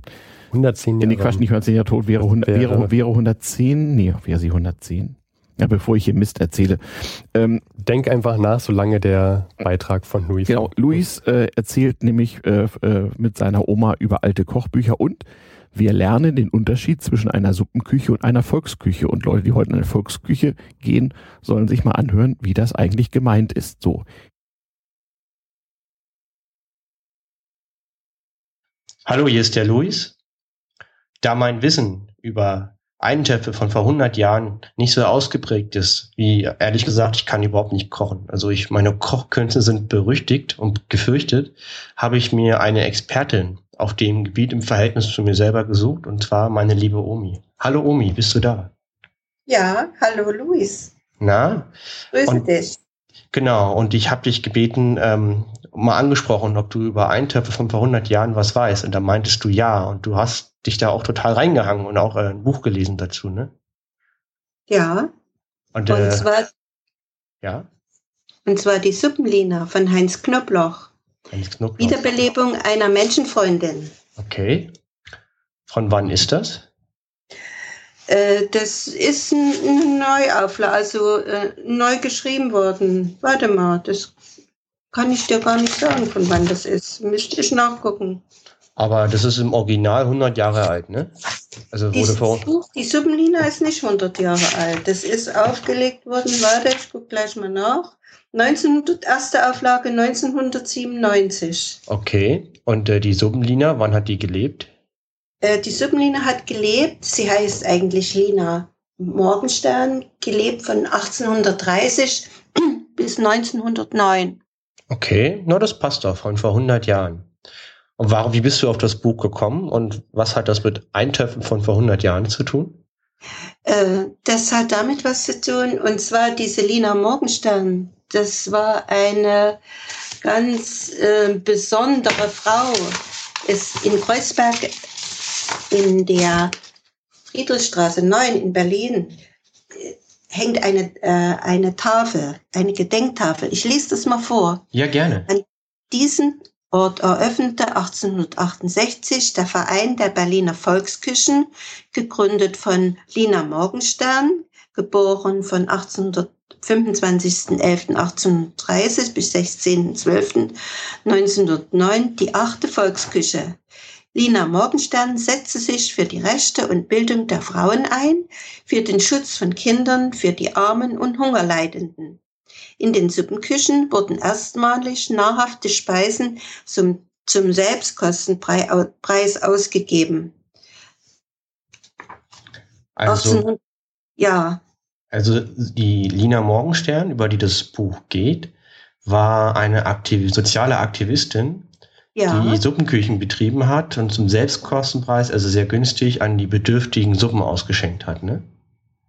110 Ja, Jahre. nee, Quatsch, nicht 110 Jahre tot, wäre, 100, Wäre- wäre, wäre 110, nee, wäre sie 110. Ja, bevor ich hier Mist erzähle. Ähm, Denk einfach nach, solange der Beitrag von Luis. Genau, Luis äh, erzählt nämlich äh, äh, mit seiner Oma über alte Kochbücher und wir lernen den Unterschied zwischen einer Suppenküche und einer Volksküche. Und Leute, die heute in eine Volksküche gehen, sollen sich mal anhören, wie das eigentlich gemeint ist. So. Hallo, hier ist der Luis. Da mein Wissen über Eintöpfe von vor 100 Jahren nicht so ausgeprägt ist, wie ehrlich gesagt, ich kann überhaupt nicht kochen. Also ich, meine Kochkünste sind berüchtigt und gefürchtet, habe ich mir eine Expertin auf dem Gebiet im Verhältnis zu mir selber gesucht, und zwar meine liebe Omi. Hallo Omi, bist du da? Ja, hallo Luis. Na? Grüße Und- dich. Genau, und ich habe dich gebeten, ähm, mal angesprochen, ob du über Eintöpfe von vor 100 Jahren was weißt. Und da meintest du ja. Und du hast dich da auch total reingehangen und auch äh, ein Buch gelesen dazu, ne? Ja, Und, und äh, zwar, ja, und zwar die Suppenlina von Heinz Knobloch. Heinz Knoblauch. Wiederbelebung einer Menschenfreundin. Okay. Von wann ist das? Äh, das ist ein- Neuauflage, also äh, neu geschrieben worden. Warte mal, das kann ich dir gar nicht sagen, von wann das ist. Müsste ich nachgucken. Aber das ist im Original 100 Jahre alt, ne? Also wurde Dieses vor. Buch, die Suppenlina ist nicht 100 Jahre alt. Das ist aufgelegt worden, warte, ich gucke gleich mal nach. 1900, erste Auflage 1997. Okay. Und äh, die Suppenlina, wann hat die gelebt? Äh, die Suppenlina hat gelebt, sie heißt eigentlich Lina Morgenstern, gelebt von 1830 bis 1909. Okay, na das passt doch, von vor 100 Jahren. Und warum, wie bist du auf das Buch gekommen und was hat das mit Eintöpfen von vor 100 Jahren zu tun? Äh, das hat damit was zu tun, und zwar diese Lina Morgenstern. Das war eine ganz äh, besondere Frau. Ist in Kreuzberg in der Friedrichstraße 9 in Berlin hängt eine, äh, eine Tafel, eine Gedenktafel. Ich lese das mal vor. Ja, gerne. Diesen Ort eröffnete 1868 der Verein der Berliner Volksküchen, gegründet von Lina Morgenstern, geboren von 25.11.1830 bis 16.12.1909, die achte Volksküche. Lina Morgenstern setzte sich für die Rechte und Bildung der Frauen ein, für den Schutz von Kindern, für die Armen und Hungerleidenden. In den Suppenküchen wurden erstmalig nahrhafte Speisen zum, zum Selbstkostenpreis ausgegeben. Also, 1800 ja, also die Lina Morgenstern, über die das Buch geht, war eine Aktiv soziale Aktivistin, ja, die Suppenküchen betrieben hat und zum Selbstkostenpreis, also sehr günstig, an die bedürftigen Suppen ausgeschenkt hat, ne?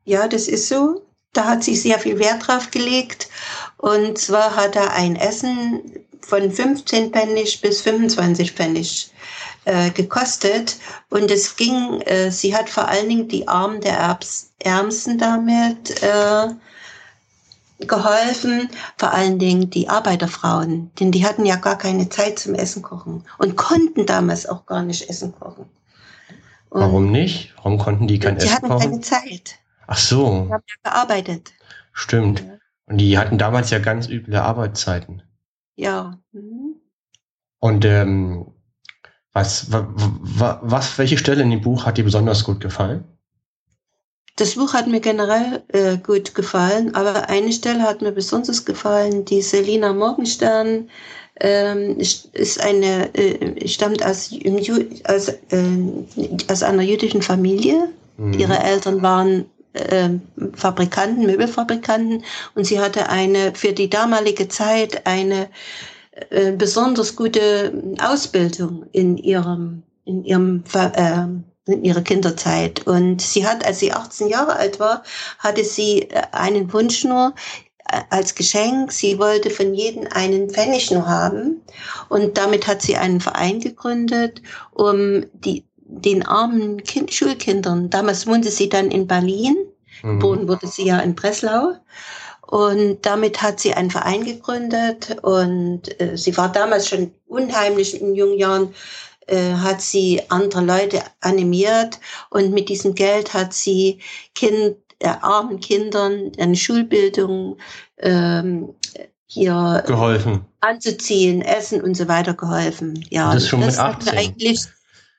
ja, das ist so. Da hat sie sehr viel Wert drauf gelegt. Und zwar hat er ein Essen von 15 Pfennig bis 25 Pfennig äh, gekostet. Und es ging, äh, sie hat vor allen Dingen die Armen der Erbs, Ärmsten damit äh, geholfen, vor allen Dingen die Arbeiterfrauen, denn die hatten ja gar keine Zeit zum Essen kochen und konnten damals auch gar nicht Essen kochen. Und Warum nicht? Warum konnten die kein Sie Essen hatten kochen? keine Zeit. Ach so, Sie haben ja gearbeitet. stimmt. Und die hatten damals ja ganz üble Arbeitszeiten. Ja. Mhm. Und ähm, was, wa, wa, was, welche Stelle in dem Buch hat dir besonders gut gefallen? Das Buch hat mir generell äh, gut gefallen, aber eine Stelle hat mir besonders gefallen. Die Selina Morgenstern ähm, ist eine, äh, stammt aus, aus, äh, aus einer jüdischen Familie. Mhm. Ihre Eltern waren äh, Fabrikanten, Möbelfabrikanten und sie hatte eine für die damalige Zeit eine äh, besonders gute Ausbildung in ihrem in ihrem äh, in ihrer Kinderzeit und sie hat als sie 18 Jahre alt war hatte sie äh, einen Wunsch nur äh, als Geschenk. Sie wollte von jedem einen Pfennig nur haben. Und damit hat sie einen Verein gegründet, um die, den armen kind, Schulkindern, damals wohnte sie dann in Berlin, mhm. geboren wurde sie ja in Breslau. Und damit hat sie einen Verein gegründet und äh, sie war damals schon unheimlich in jungen Jahren, äh, hat sie andere Leute animiert und mit diesem Geld hat sie kind, äh, armen Kindern eine Schulbildung ähm, hier geholfen anzuziehen, essen und so weiter geholfen. Ja, das ist schon das mit 18. Eigentlich,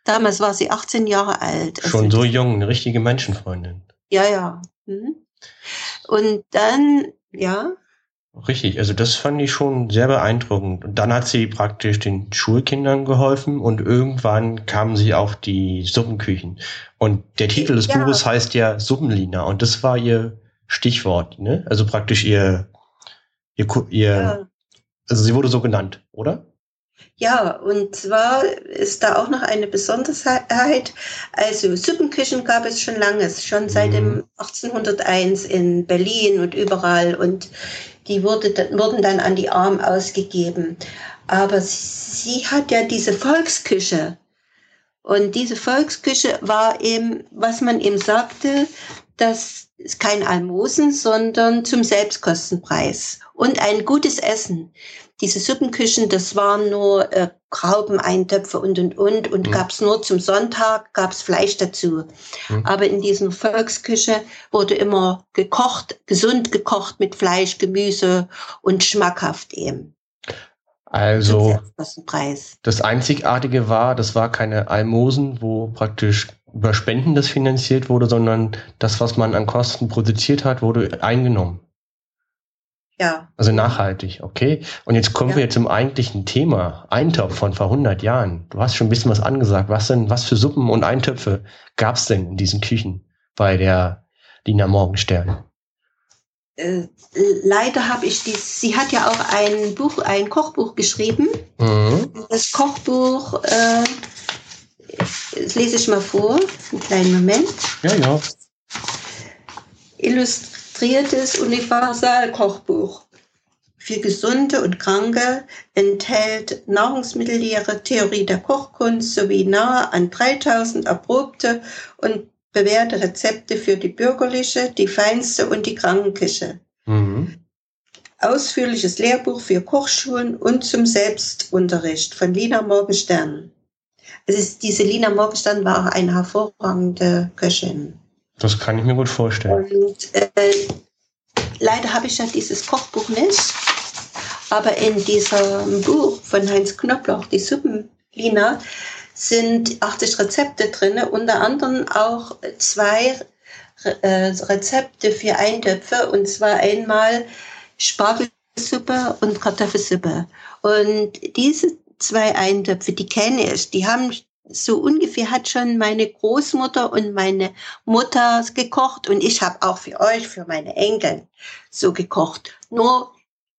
damals war sie 18 Jahre alt. Schon also, so jung, eine richtige Menschenfreundin. Ja, ja. Mhm. Und dann, ja. Richtig, also das fand ich schon sehr beeindruckend. Und dann hat sie praktisch den Schulkindern geholfen und irgendwann kamen sie auf die Suppenküchen. Und der Titel des ja. Buches heißt ja Suppenlina und das war ihr Stichwort, ne? Also praktisch ihr, ihr, ihr ja. also sie wurde so genannt, oder? Ja, und zwar ist da auch noch eine Besonderheit. Also Suppenküchen gab es schon lange, schon seit dem 1801 mhm. in Berlin und überall. Und die wurde, wurden dann an die Armen ausgegeben. Aber sie hat ja diese Volksküche. Und diese Volksküche war eben, was man ihm sagte, das ist kein Almosen, sondern zum Selbstkostenpreis. Und ein gutes Essen. Diese Suppenküchen, das waren nur äh, Graubeneintöpfe und und und und mhm. gab's nur zum Sonntag, gab's Fleisch dazu. Mhm. Aber in dieser Volksküche wurde immer gekocht, gesund gekocht mit Fleisch, Gemüse und schmackhaft eben. Also das Einzigartige war, das war keine Almosen, wo praktisch über Spenden das finanziert wurde, sondern das, was man an Kosten produziert hat, wurde eingenommen. Ja. Also nachhaltig, okay. Und jetzt kommen ja. wir zum eigentlichen Thema. Eintopf von vor 100 Jahren. Du hast schon ein bisschen was angesagt. Was denn, was für Suppen und Eintöpfe gab es denn in diesen Küchen bei der Dina Morgenstern? Äh, leider habe ich die, sie hat ja auch ein Buch, ein Kochbuch geschrieben. Mhm. Das Kochbuch, äh, das lese ich mal vor, einen kleinen Moment. Ja, ja. Illust illustriertes Universalkochbuch für Gesunde und Kranke enthält Nahrungsmittellehre, Theorie der Kochkunst sowie nahe an 3000 erprobte und bewährte Rezepte für die bürgerliche, die feinste und die Krankenküche. Mhm. Ausführliches Lehrbuch für Kochschulen und zum Selbstunterricht von Lina Morgenstern. Also diese Lina Morgenstern war eine hervorragende Köchin. Das kann ich mir gut vorstellen. Und äh, leider habe ich ja dieses Kochbuch nicht. Aber in diesem Buch von Heinz Knopfloch, die Suppenlina, sind 80 Rezepte drin, unter anderem auch zwei äh, Rezepte für Eintöpfe, und zwar einmal Spargelsuppe und Kartoffelsuppe. Und diese zwei Eintöpfe, die kenne ich, die haben so ungefähr hat schon meine Großmutter und meine Mutter gekocht und ich habe auch für euch, für meine Enkel so gekocht. Nur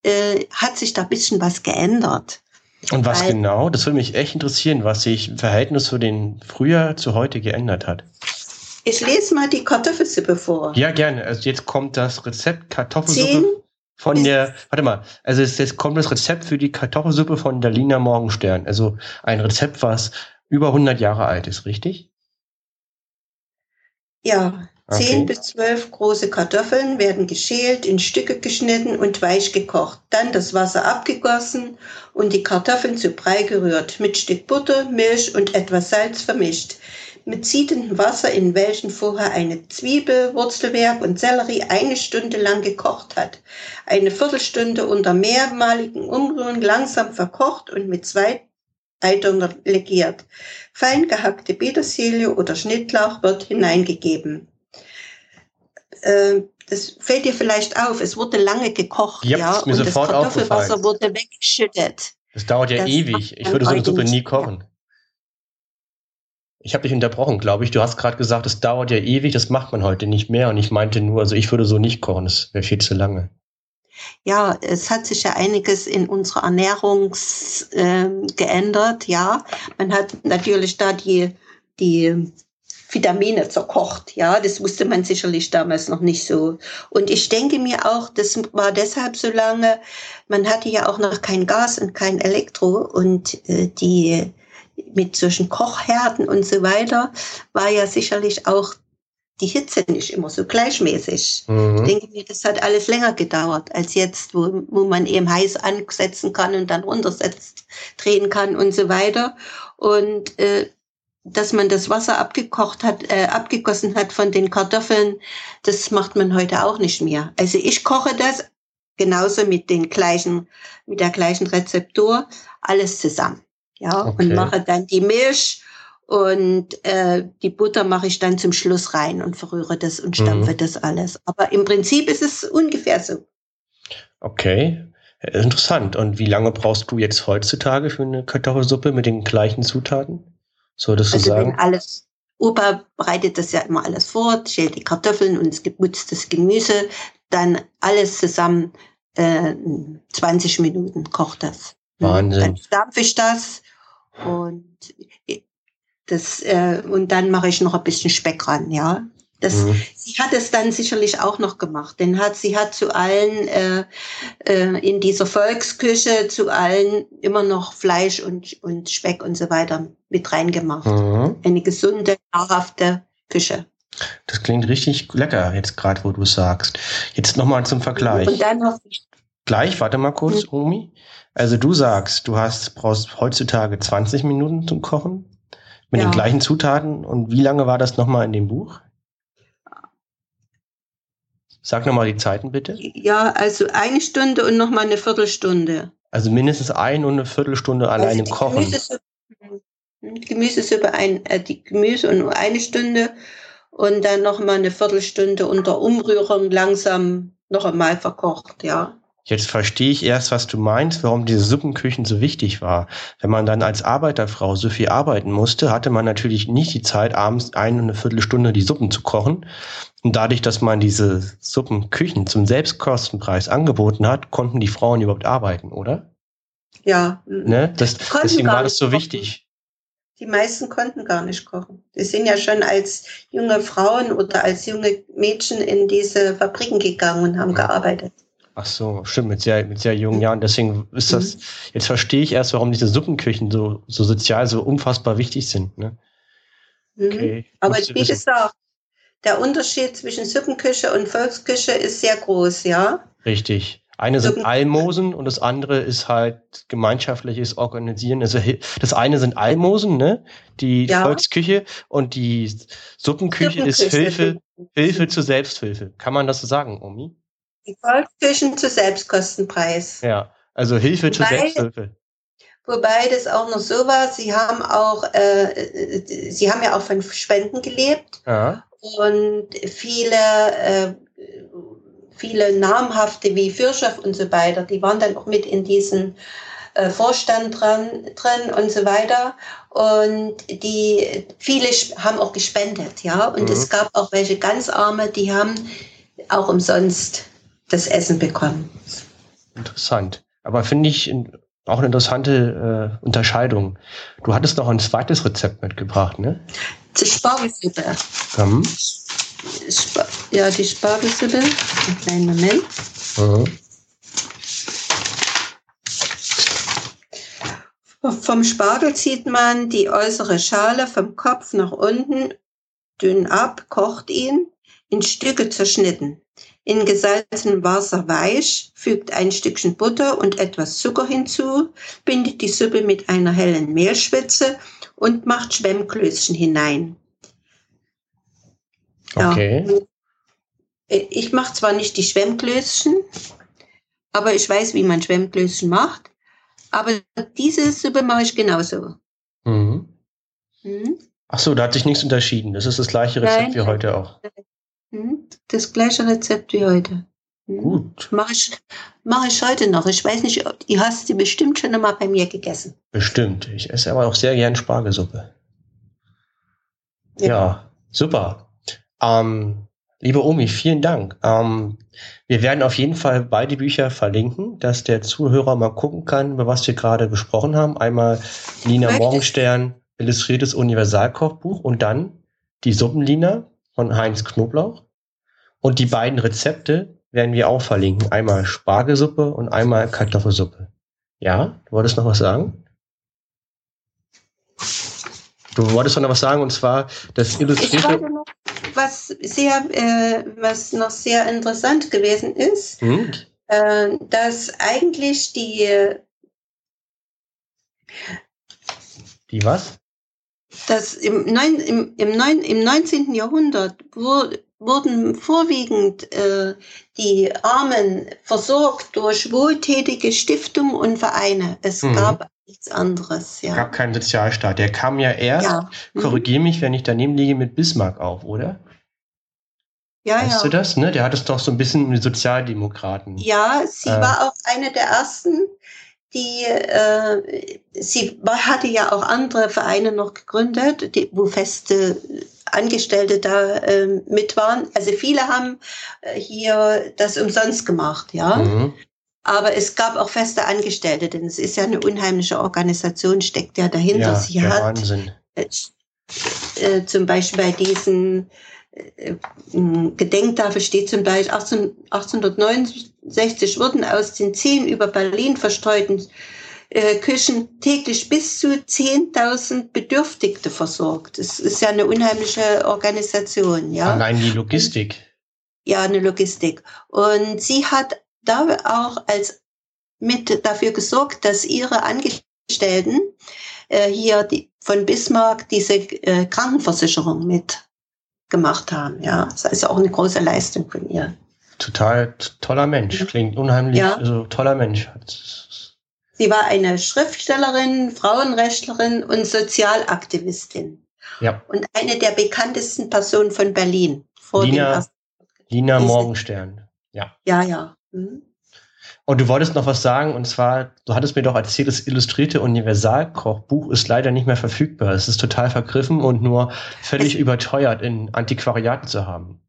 äh, hat sich da bisschen was geändert. Und was Weil, genau? Das würde mich echt interessieren, was sich im Verhältnis zu den früher zu heute geändert hat. Ich lese mal die Kartoffelsuppe vor. Ja, gerne. Also jetzt kommt das Rezept Kartoffelsuppe von der, warte mal, also jetzt kommt das Rezept für die Kartoffelsuppe von der Lina Morgenstern. Also ein Rezept, was über 100 Jahre alt ist, richtig? Ja, okay. 10 bis 12 große Kartoffeln werden geschält, in Stücke geschnitten und weich gekocht. Dann das Wasser abgegossen und die Kartoffeln zu Brei gerührt, mit Stück Butter, Milch und etwas Salz vermischt. mit siedendem Wasser, in welchem vorher eine Zwiebel, Wurzelwerk und Sellerie eine Stunde lang gekocht hat. Eine Viertelstunde unter mehrmaligen Umrühren langsam verkocht und mit zwei Eidern legiert. Fein gehackte Petersilie oder Schnittlauch wird hineingegeben. Äh, das fällt dir vielleicht auf, es wurde lange gekocht, Yep, ja, ist mir und das sofort Kartoffelwasser aufgefallen. wurde weggeschüttet. Das dauert ja Das ewig. Ich würde so eine Suppe nie kochen. Ich habe dich unterbrochen, glaube ich. Du hast gerade gesagt, es dauert ja ewig, das macht man heute nicht mehr. Und ich meinte nur, also ich würde so nicht kochen, das wäre viel zu lange. Ja, es hat sich ja einiges in unserer Ernährung ähm, geändert, ja. Man hat natürlich da die, die Vitamine zerkocht, ja. Das wusste man sicherlich damals noch nicht so. Und ich denke mir auch, das war deshalb so lange, man hatte ja auch noch kein Gas und kein Elektro und äh, die mit solchen Kochherden und so weiter war ja sicherlich auch die Hitze nicht immer so gleichmäßig. Mhm. Ich denke mir, das hat alles länger gedauert als jetzt, wo, wo man eben heiß ansetzen kann und dann runtersetzt, drehen kann und so weiter. Und äh, dass man das Wasser abgekocht hat, äh, abgegossen hat von den Kartoffeln, das macht man heute auch nicht mehr. Also ich koche das genauso mit den gleichen, mit der gleichen Rezeptur, alles zusammen. Ja, Okay. und mache dann die Milch und äh, die Butter mache ich dann zum Schluss rein und verrühre das und stampfe Mhm. das alles. Aber im Prinzip ist es ungefähr so. Okay. Äh, Interessant. Und wie lange brauchst du jetzt heutzutage für eine Kartoffelsuppe mit den gleichen Zutaten? Solltest du Also sagen? wenn alles, Opa bereitet das ja immer alles vor, schält die Kartoffeln und das geputztes Gemüse, dann alles zusammen äh, 20 Minuten kocht das. Wahnsinn. Dann stampfe ich das und das äh, und dann mache ich noch ein bisschen Speck ran, ja. Das, Mhm. Sie hat es dann sicherlich auch noch gemacht, denn hat, sie hat zu allen äh, äh, in dieser Volksküche zu allen immer noch Fleisch und, und Speck und so weiter mit reingemacht. Mhm. Eine gesunde, nahrhafte Küche. Das klingt richtig lecker, jetzt gerade, wo du es sagst. Jetzt nochmal zum Vergleich. Und dann noch Gleich, warte mal kurz, Mhm. Omi. Also du sagst, du hast, brauchst heutzutage 20 Minuten zum Kochen mit Ja. den gleichen Zutaten. Und wie lange war das nochmal in dem Buch? Sag nochmal die Zeiten bitte. ja, also eine Stunde und noch mal eine Viertelstunde. Also mindestens ein und eine Viertelstunde allein also im die Kochen. Gemüsesuppe. Gemüsesuppe ein, äh, die Gemüse und eine Stunde und dann noch mal eine Viertelstunde unter Umrührung langsam noch einmal verkocht, ja. Jetzt verstehe ich erst, was du meinst, warum diese Suppenküchen so wichtig war. Wenn man dann als Arbeiterfrau so viel arbeiten musste, hatte man natürlich nicht die Zeit, abends ein und eine Viertelstunde die Suppen zu kochen. Und dadurch, dass man diese Suppenküchen zum Selbstkostenpreis angeboten hat, konnten die Frauen überhaupt arbeiten, oder? Ja, Ne? Das, deswegen war das so kochen. wichtig. Die meisten konnten gar nicht kochen. Die sind ja schon als junge Frauen oder als junge Mädchen in diese Fabriken gegangen und haben gearbeitet. Ach so, stimmt, mit sehr, mit sehr jungen Jahren. Deswegen ist das, jetzt verstehe ich erst, warum diese Suppenküchen so, so sozial so unfassbar wichtig sind. Ne? Mhm. Okay. Aber wie gesagt, der Unterschied zwischen Suppenküche und Volksküche ist sehr groß, ja. Richtig. Eine sind Almosen und das andere ist halt gemeinschaftliches Organisieren. Also das eine sind Almosen, ne? Die Ja. Volksküche und die Suppenküche ist Suppenküche. Hilfe, Hilfe zur Selbsthilfe. Kann man das so sagen, Omi? Die Volksküchen zu Selbstkostenpreis. Ja. Also Hilfe zur Wobei- Selbsthilfe. Wobei das auch noch so war, sie haben auch, äh, äh, sie haben ja auch von Spenden gelebt Ja. und viele, äh, viele namhafte wie Virchow und so weiter, die waren dann auch mit in diesen äh, Vorstand dran, drin und so weiter. Und die, viele haben auch gespendet, ja. Und Mhm. es gab auch welche ganz arme, die haben auch umsonst das Essen bekommen. Interessant. Aber finde ich auch eine interessante äh, Unterscheidung. Du hattest noch ein zweites Rezept mitgebracht, ne? Zur Spargelsuppe. Mhm. Spa ja, die Spargelsuppe. Einen kleinen Moment. Mhm. Vom Spargel zieht man die äußere Schale vom Kopf nach unten dünn ab, kocht ihn, in Stücke zerschnitten. In gesalzenem Wasser weich, fügt ein Stückchen Butter und etwas Zucker hinzu, bindet die Suppe mit einer hellen Mehlschwitze und macht Schwemmklößchen hinein. Okay. Ja. Ich mache zwar nicht die Schwemmklößchen, aber ich weiß, wie man Schwemmklößchen macht. Aber diese Suppe mache ich genauso. Mhm. Mhm. Ach so, da hat sich nichts unterschieden. Das ist das gleiche Rezept Nein. wie heute auch. Mhm. Das gleiche Rezept wie heute. Mhm. Gut, Mache ich, mache ich heute noch. Ich weiß nicht, ob, du hast sie bestimmt schon einmal bei mir gegessen. bestimmt. Ich esse aber auch sehr gern Spargelsuppe. Ja, super. Ähm, liebe Omi, vielen Dank. Ähm, wir werden auf jeden Fall beide Bücher verlinken, dass der Zuhörer mal gucken kann, über was wir gerade gesprochen haben. Einmal Lina Möchtest- Morgenstern, illustriertes Universalkochbuch und dann die Suppenlina von Heinz Knoblauch. Und die beiden Rezepte werden wir auch verlinken. Einmal Spargelsuppe und einmal Kartoffelsuppe. Ja, du wolltest noch was sagen? Du wolltest noch was sagen, und zwar das Ich illustrierte. noch, was sehr, äh, was noch sehr interessant gewesen ist, Hm? äh, dass eigentlich die, Die was? Dass im, neun, im, im, neun, im 19. Jahrhundert wur, wurden vorwiegend äh, die Armen versorgt durch wohltätige Stiftungen und Vereine. Es Mhm. gab nichts anderes, ja. Gab keinen Sozialstaat. Der kam ja erst, ja. Mhm. korrigier mich, wenn ich daneben liege, mit Bismarck auf, oder? ja, weißt ja. du das? Ne? Der hat es doch so ein bisschen mit Sozialdemokraten. Ja, sie Äh. war auch eine der ersten, die äh, sie war, hatte ja auch andere Vereine noch gegründet, die, wo feste Angestellte da äh, mit waren. Also viele haben äh, hier das umsonst gemacht, ja. Mhm. Aber es gab auch feste Angestellte, denn es ist ja eine unheimliche Organisation, steckt ja dahinter. Ja, sie hat Wahnsinn. äh, zum Beispiel bei diesen Gedenktafel steht zum Beispiel 18, 1869 wurden aus den zehn über Berlin verstreuten äh, Küchen täglich bis zu 10.000 Bedürftigte versorgt. Das ist ja eine unheimliche Organisation, ja. Allein die Logistik. Ja, eine Logistik. Und sie hat da auch als mit dafür gesorgt, dass ihre Angestellten äh, hier die, von Bismarck diese äh, Krankenversicherung mit gemacht haben. Ja, das ist auch eine große Leistung von ihr. Total toller Mensch. Klingt unheimlich, Ja. also toller Mensch. Sie war eine Schriftstellerin, Frauenrechtlerin und Sozialaktivistin Ja, und eine der bekanntesten Personen von Berlin. Lina- Lina Morgenstern. Ja, ja. Mhm. Und du wolltest noch was sagen, und zwar, du hattest mir doch erzählt, das illustrierte Universalkochbuch ist leider nicht mehr verfügbar. Es ist total vergriffen und nur völlig Es- überteuert in Antiquariaten zu haben.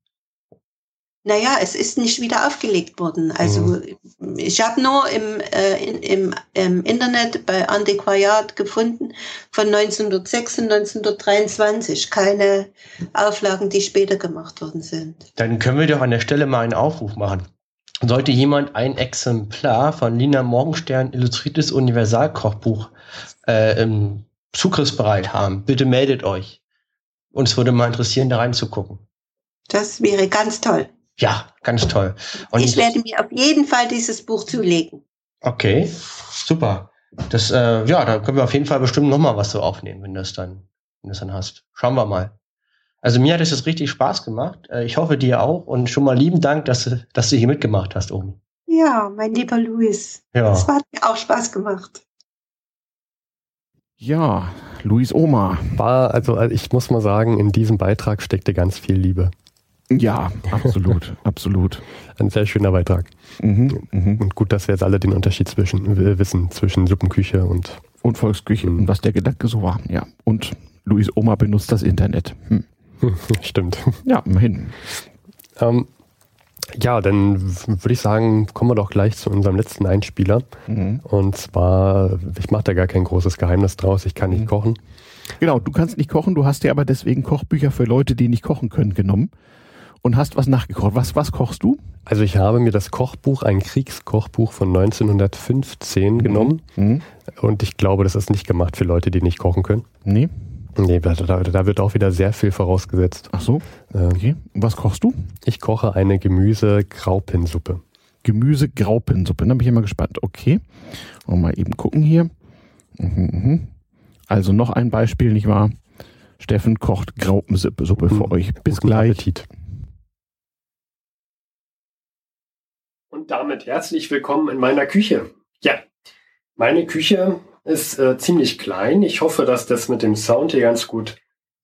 Naja, es ist nicht wieder aufgelegt worden. Also Mhm. ich habe nur im, äh, in, im, im Internet bei Antiquariat gefunden von 1906 und 1923 keine Auflagen, die später gemacht worden sind. Dann können wir doch an der Stelle mal einen Aufruf machen. Sollte jemand ein Exemplar von Lina Morgenstern Illustriertes Universalkochbuch äh, im zugriffsbereit haben, bitte meldet euch. Uns würde mal interessieren, da reinzugucken. Das wäre ganz toll. Ja, ganz toll. Und ich werde mir auf jeden Fall dieses Buch zulegen. Okay, super. Das, äh, ja, da können wir auf jeden Fall bestimmt noch mal was so aufnehmen, wenn du das dann, wenn du das dann hast. Schauen wir mal. Also mir hat es jetzt richtig Spaß gemacht. Äh, ich hoffe dir auch und schon mal lieben Dank, dass du, dass du hier mitgemacht hast, Omi. Ja, mein lieber Luis. Ja. Es hat mir auch Spaß gemacht. Ja, Luis Oma. War, also also ich muss mal sagen, in diesem Beitrag steckte ganz viel Liebe. Ja, absolut, absolut. Ein sehr schöner Beitrag. Mhm, mhm. Und gut, dass wir jetzt alle den Unterschied zwischen wissen zwischen Suppenküche und Und Volksküche Mhm. und was der Gedanke so war. Ja. Und Luis Oma benutzt das Internet. Hm. stimmt. Ja, immerhin. Ähm, ja, dann würde ich sagen, kommen wir doch gleich zu unserem letzten Einspieler. Mhm. Und zwar, ich mache da gar kein großes Geheimnis draus, ich kann nicht Mhm. kochen. Genau, du kannst nicht kochen, du hast dir aber deswegen Kochbücher für Leute, die nicht kochen können, genommen und hast was nachgekocht. Was, was kochst du? Also ich habe mir das Kochbuch, ein Kriegskochbuch von 1915 genommen Mhm. und ich glaube, das ist nicht gemacht für Leute, die nicht kochen können. Nee. Nee, da, da, da wird auch wieder sehr viel vorausgesetzt. Ach so, Äh, okay. Und was kochst du? Ich koche eine Gemüse-Graupensuppe. Gemüse-Graupensuppe. Da bin ich immer gespannt. Okay. Und mal eben gucken hier. Mhm, mhm. Also noch ein Beispiel, nicht wahr? Steffen kocht Graupensuppe Suppe für Guten- euch. Bis Guten gleich. Appetit. Und damit herzlich willkommen in meiner Küche. Ja, meine Küche ist äh, ziemlich klein. Ich hoffe, dass das mit dem Sound hier ganz gut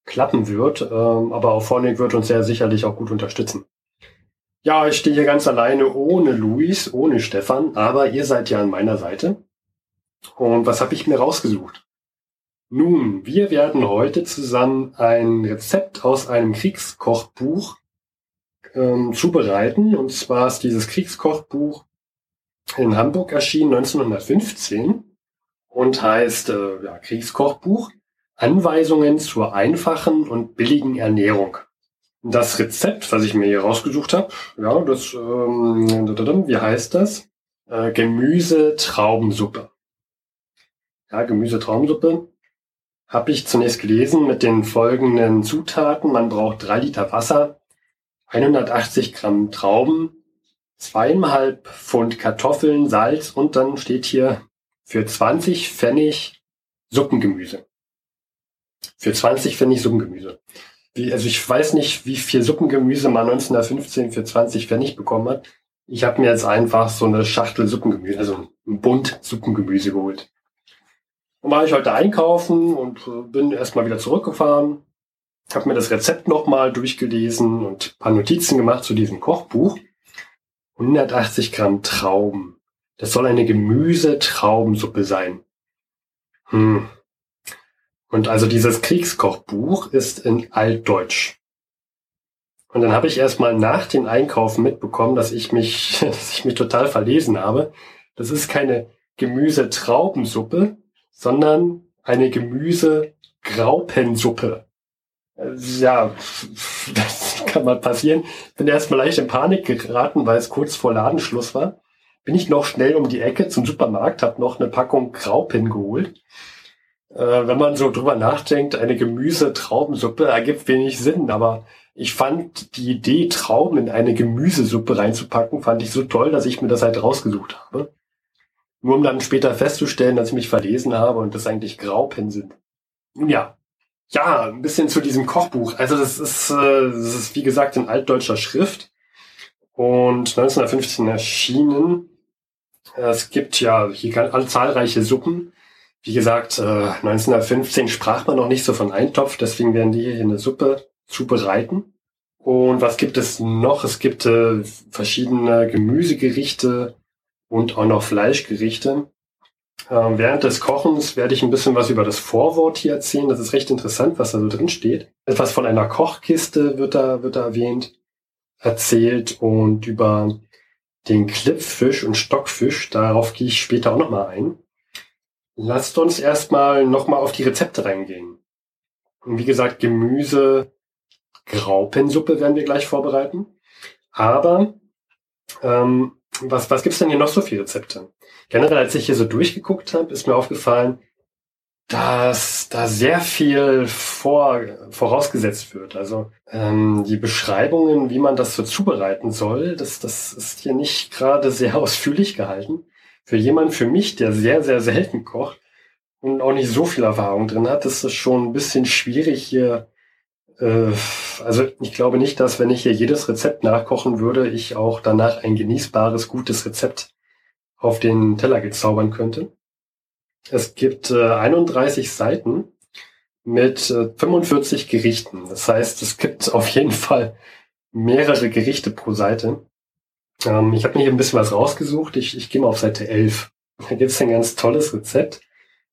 klappen wird. Ähm, aber auch Phonic wird uns sehr sicherlich auch gut unterstützen. Ja, ich stehe hier ganz alleine ohne Luis, ohne Stefan, aber ihr seid ja an meiner Seite. Und was habe ich mir rausgesucht? Nun, wir werden heute zusammen ein Rezept aus einem Kriegskochbuch ähm, zubereiten. Und zwar ist dieses Kriegskochbuch in Hamburg erschienen 1915 und heißt äh, ja, Kriegskochbuch Anweisungen zur einfachen und billigen Ernährung. Das Rezept, was ich mir hier rausgesucht habe, ja, das, ähm, wie heißt das? Äh, Gemüse-Traubensuppe. Ja, Gemüse-Traubensuppe habe ich zunächst gelesen mit den folgenden Zutaten. Man braucht drei Liter Wasser, 180 Gramm Trauben, zweieinhalb Pfund Kartoffeln, Salz und dann steht hier für 20 Pfennig Suppengemüse. Für 20 Pfennig Suppengemüse. Wie, also ich weiß nicht, wie viel Suppengemüse man 1915 für 20 Pfennig bekommen hat. Ich habe mir jetzt einfach so eine Schachtel Suppengemüse, also ein Bund Suppengemüse geholt. Und war ich heute einkaufen und äh, bin erstmal wieder zurückgefahren, habe mir das Rezept nochmal durchgelesen und paar Notizen gemacht zu diesem Kochbuch. 180 Gramm Trauben. Das soll eine Gemüse-Traubensuppe sein. Hm. Und also dieses Kriegskochbuch ist in Altdeutsch. Und dann habe ich erstmal nach dem Einkaufen mitbekommen, dass ich mich, dass ich mich total verlesen habe. Das ist keine Gemüse-Traubensuppe, sondern eine Gemüse-Graupensuppe. Äh, Ja, das kann mal passieren. Bin erstmal leicht in Panik geraten, weil es kurz vor Ladenschluss war. Bin ich noch schnell um die Ecke zum Supermarkt, habe noch eine Packung Graupen geholt. Äh, wenn man so drüber nachdenkt, eine Gemüse-Traubensuppe ergibt wenig Sinn, aber ich fand die Idee, Trauben in eine Gemüsesuppe reinzupacken, fand ich so toll, dass ich mir das halt rausgesucht habe. Nur um dann später festzustellen, dass ich mich verlesen habe und das eigentlich Graupen sind. Ja, ja, ein bisschen zu diesem Kochbuch. Also das ist, äh, das ist wie gesagt in altdeutscher Schrift und 1915 erschienen. Es gibt ja hier zahlreiche Suppen. Wie gesagt, äh, 1915 sprach man noch nicht so von Eintopf, deswegen werden die hier eine Suppe zubereiten. Und was gibt es noch? Es gibt äh, verschiedene Gemüsegerichte und auch noch Fleischgerichte. Ähm, während des Kochens werde ich ein bisschen was über das Vorwort hier erzählen. Das ist recht interessant, was da so drin steht. Etwas von einer Kochkiste wird da, wird da erwähnt, erzählt und über den Klippfisch und Stockfisch, darauf gehe ich später auch nochmal ein. Lasst uns erstmal nochmal auf die Rezepte reingehen. Und wie gesagt, Gemüse, Graupensuppe werden wir gleich vorbereiten. Aber ähm, was, was gibt's denn hier noch so für Rezepte? Generell, als ich hier so durchgeguckt habe, ist mir aufgefallen, dass da sehr viel vor, vorausgesetzt wird. Also ähm, die Beschreibungen, wie man das so zubereiten soll, das, das ist hier nicht gerade sehr ausführlich gehalten. Für jemanden, für mich, der sehr, sehr selten kocht und auch nicht so viel Erfahrung drin hat, ist es schon ein bisschen schwierig hier. Äh, also ich glaube nicht, dass wenn ich hier jedes Rezept nachkochen würde, ich auch danach ein genießbares, gutes Rezept auf den Teller gezaubern könnte. Es gibt äh, 31 Seiten mit äh, 45 Gerichten. Das heißt, es gibt auf jeden Fall mehrere Gerichte pro Seite. Ähm, ich habe mir hier ein bisschen was rausgesucht. Ich, ich gehe mal auf Seite 11. Da gibt es ein ganz tolles Rezept.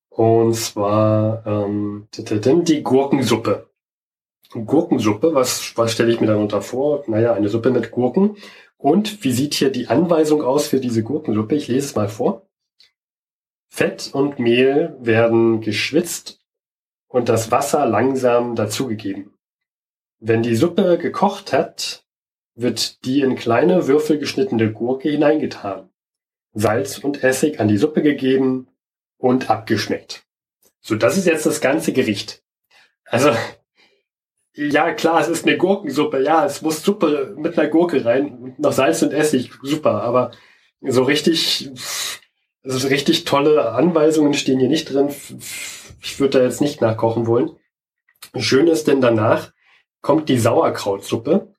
Und zwar ähm, die Gurkensuppe. Gurkensuppe, was, was stelle ich mir darunter vor? Naja, eine Suppe mit Gurken. Und wie sieht hier die Anweisung aus für diese Gurkensuppe? Ich lese es mal vor. Fett und Mehl werden geschwitzt und das Wasser langsam dazugegeben. Wenn die Suppe gekocht hat, wird die in kleine Würfel geschnittene Gurke hineingetan, Salz und Essig an die Suppe gegeben und abgeschmeckt. So, das ist jetzt das ganze Gericht. Also, ja, klar, es ist eine Gurkensuppe. Ja, es muss Suppe mit einer Gurke rein, noch Salz und Essig, super. Aber so richtig, also richtig tolle Anweisungen stehen hier nicht drin. Ich würde da jetzt nicht nachkochen wollen. Schön ist denn danach kommt die Sauerkrautsuppe.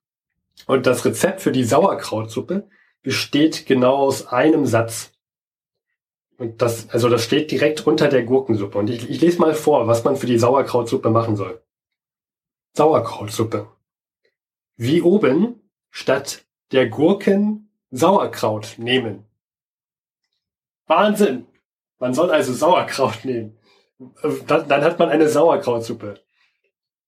Und das Rezept für die Sauerkrautsuppe besteht genau aus einem Satz. Und das, also das steht direkt unter der Gurkensuppe. Und ich, ich lese mal vor, was man für die Sauerkrautsuppe machen soll. Sauerkrautsuppe. Wie oben statt der Gurken Sauerkraut nehmen. Wahnsinn! Man soll also Sauerkraut nehmen. Dann, dann hat man eine Sauerkrautsuppe.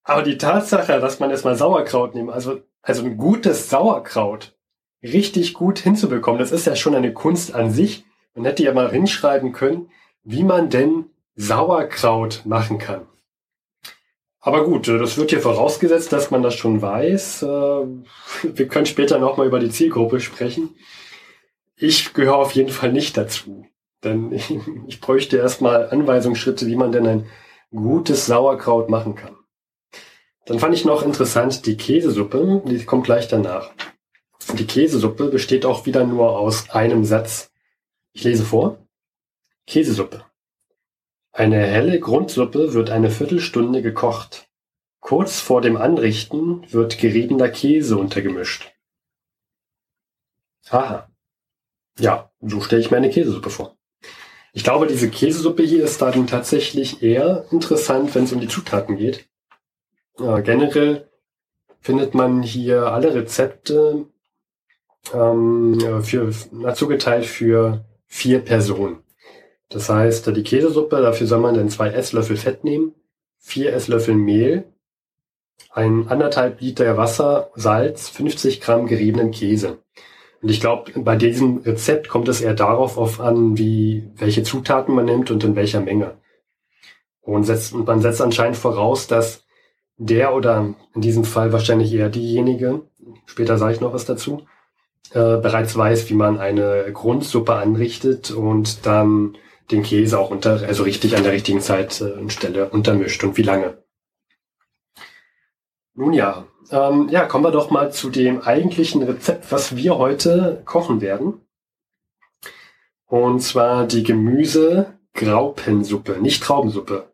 Aber die Tatsache, dass man erstmal Sauerkraut nimmt, also, also ein gutes Sauerkraut richtig gut hinzubekommen, das ist ja schon eine Kunst an sich. Man hätte ja mal hinschreiben können, wie man denn Sauerkraut machen kann. Aber gut, das wird hier vorausgesetzt, dass man das schon weiß. Äh, wir können später nochmal über die Zielgruppe sprechen. Ich gehöre auf jeden Fall nicht dazu. Denn ich, ich bräuchte erstmal Anweisungsschritte, wie man denn ein gutes Sauerkraut machen kann. Dann fand ich noch interessant die Käsesuppe, die kommt gleich danach. Die Käsesuppe besteht auch wieder nur aus einem Satz. Ich lese vor. Käsesuppe. Eine helle Grundsuppe wird eine Viertelstunde gekocht. Kurz vor dem Anrichten wird geriebener Käse untergemischt. Aha. Ja, so stelle ich mir eine Käsesuppe vor. Ich glaube, diese Käsesuppe hier ist dann tatsächlich eher interessant, wenn es um die Zutaten geht. Ja, generell findet man hier alle Rezepte ähm, für, na, zugeteilt für vier Personen. Das heißt, die Käsesuppe, dafür soll man dann zwei Esslöffel Fett nehmen, vier Esslöffel Mehl, ein anderthalb Liter Wasser, Salz, 50 Gramm geriebenen Käse. Und ich glaube, bei diesem Rezept kommt es eher darauf auf an, wie, welche Zutaten man nimmt und in welcher Menge. Und, setzt, und man setzt anscheinend voraus, dass der oder in diesem Fall wahrscheinlich eher diejenige, später sage ich noch was dazu, äh, bereits weiß, wie man eine Grundsuppe anrichtet und dann den Käse auch unter, also richtig an der richtigen Zeit äh, und Stelle untermischt und wie lange. Nun ja, ähm, ja, kommen wir doch mal zu dem eigentlichen Rezept, was wir heute kochen werden. Und zwar die Gemüse-Graupensuppe, nicht Traubensuppe.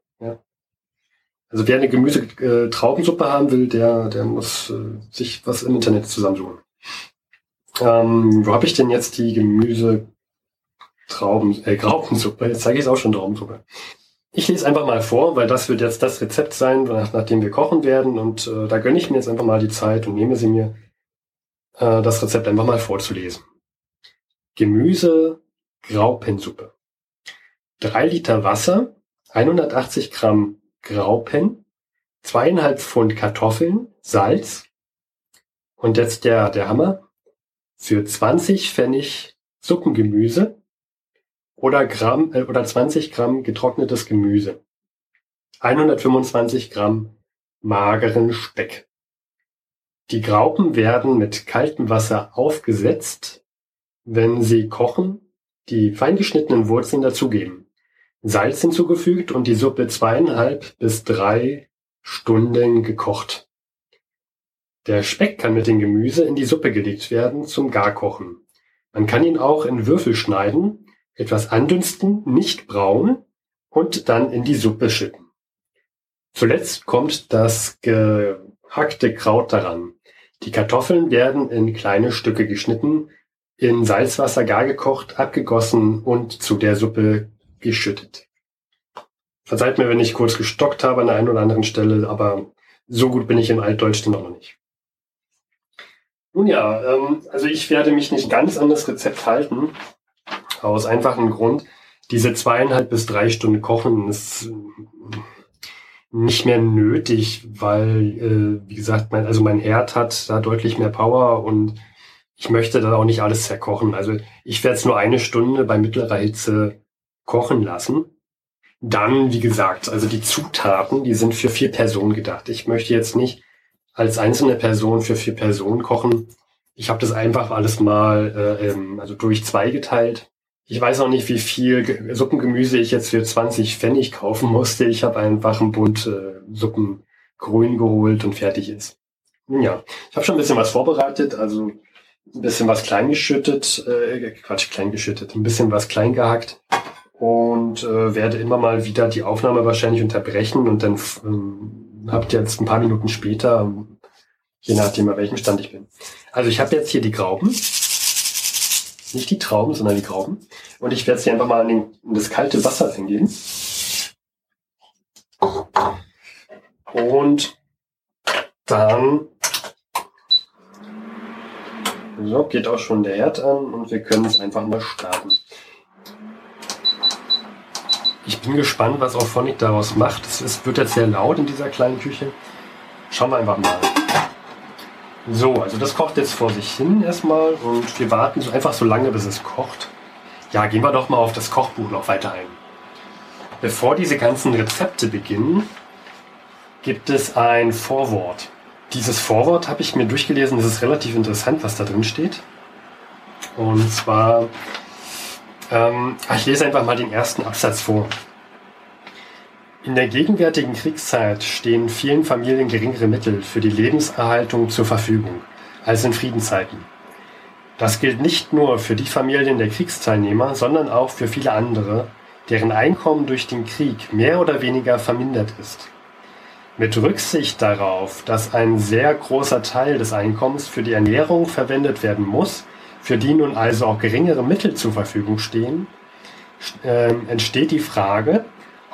Also wer eine Gemüse-Traubensuppe äh, haben will, der, der muss äh, sich was im Internet zusammensuchen. Ähm, wo habe ich denn jetzt die Gemüse Trauben, äh, Graupensuppe? Jetzt zeige ich es auch schon Traubensuppe. Ich lese einfach mal vor, weil das wird jetzt das Rezept sein, nach, nachdem wir kochen werden. Und äh, da gönne ich mir jetzt einfach mal die Zeit und nehme sie mir, äh, das Rezept einfach mal vorzulesen. Gemüse Graupensuppe. Drei Liter Wasser, 180 Gramm Graupen, zweieinhalb Pfund Kartoffeln, Salz und jetzt der, der Hammer. Für 20 Pfennig Suppengemüse oder Gramm, äh, oder 20 Gramm getrocknetes Gemüse. 125 Gramm mageren Speck. Die Graupen werden mit kaltem Wasser aufgesetzt, wenn sie kochen, die feingeschnittenen Wurzeln dazugeben. Salz hinzugefügt und die Suppe zweieinhalb bis drei Stunden gekocht. Der Speck kann mit dem Gemüse in die Suppe gelegt werden zum Garkochen. Man kann ihn auch in Würfel schneiden, etwas andünsten, nicht braun und dann in die Suppe schütten. Zuletzt kommt das gehackte Kraut daran. Die Kartoffeln werden in kleine Stücke geschnitten, in Salzwasser gar gekocht, abgegossen und zu der Suppe geschüttet. Verzeiht mir, wenn ich kurz gestockt habe an der einen oder anderen Stelle, aber so gut bin ich im Altdeutsch dann auch noch nicht. Nun ja, ähm, also ich werde mich nicht ganz an das Rezept halten, aus einfachem Grund. Diese zweieinhalb bis drei Stunden Kochen ist nicht mehr nötig, weil, äh, wie gesagt, mein, also mein Herd hat da deutlich mehr Power und ich möchte da auch nicht alles zerkochen. Also ich werde es nur eine Stunde bei mittlerer Hitze kochen lassen. Dann, wie gesagt, also die Zutaten, die sind für vier Personen gedacht. Ich möchte jetzt nicht als einzelne Person für vier Personen kochen. Ich habe das einfach alles mal äh, ähm, also durch zwei geteilt. Ich weiß auch nicht, wie viel Suppengemüse ich jetzt für 20 Pfennig kaufen musste. Ich habe einfach einen Bund äh, Suppen grün geholt und fertig ist. Ja, ich habe schon ein bisschen was vorbereitet, also ein bisschen was kleingeschüttet, äh, Quatsch, kleingeschüttet, ein bisschen was klein gehackt und äh, werde immer mal wieder die Aufnahme wahrscheinlich unterbrechen und dann ähm, habt jetzt ein paar Minuten später, je nachdem, an welchem Stand ich bin. Also ich habe jetzt hier die Grauben. Nicht die Trauben, sondern die Grauben. Und ich werde sie einfach mal in, das kalte Wasser eingeben. Und dann so, geht auch schon der Herd an und wir können es einfach mal starten. Ich bin gespannt, was auch Phonic daraus macht. Es wird jetzt sehr laut in dieser kleinen Küche. Schauen wir einfach mal. So, also das kocht jetzt vor sich hin erstmal und wir warten so einfach so lange, bis es kocht. Ja, gehen wir doch mal auf das Kochbuch noch weiter ein. Bevor diese ganzen Rezepte beginnen, gibt es ein Vorwort. Dieses Vorwort habe ich mir durchgelesen. Es ist relativ interessant, was da drin steht. Und zwar, ähm, ich lese einfach mal den ersten Absatz vor. In der gegenwärtigen Kriegszeit stehen vielen Familien geringere Mittel für die Lebenserhaltung zur Verfügung als in Friedenszeiten. Das gilt nicht nur für die Familien der Kriegsteilnehmer, sondern auch für viele andere, deren Einkommen durch den Krieg mehr oder weniger vermindert ist. Mit Rücksicht darauf, dass ein sehr großer Teil des Einkommens für die Ernährung verwendet werden muss, für die nun also auch geringere Mittel zur Verfügung stehen, äh, entsteht die Frage,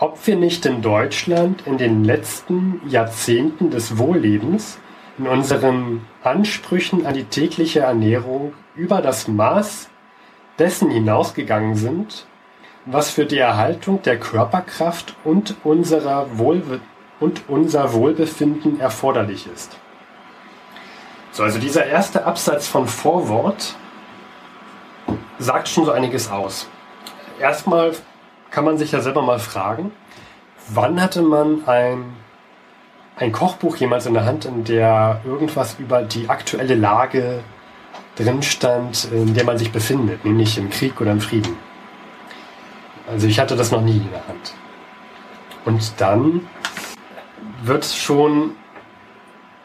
ob wir nicht in Deutschland in den letzten Jahrzehnten des Wohllebens in unseren Ansprüchen an die tägliche Ernährung über das Maß dessen hinausgegangen sind, was für die Erhaltung der Körperkraft und unserer Wohlbe und unser Wohlbefinden erforderlich ist. So, also dieser erste Absatz von Vorwort sagt schon so einiges aus. Erstmal kann man sich ja selber mal fragen, wann hatte man ein, ein Kochbuch jemals in der Hand, in der irgendwas über die aktuelle Lage drin stand, in der man sich befindet, nämlich im Krieg oder im Frieden. Also ich hatte das noch nie in der Hand. Und dann wird schon,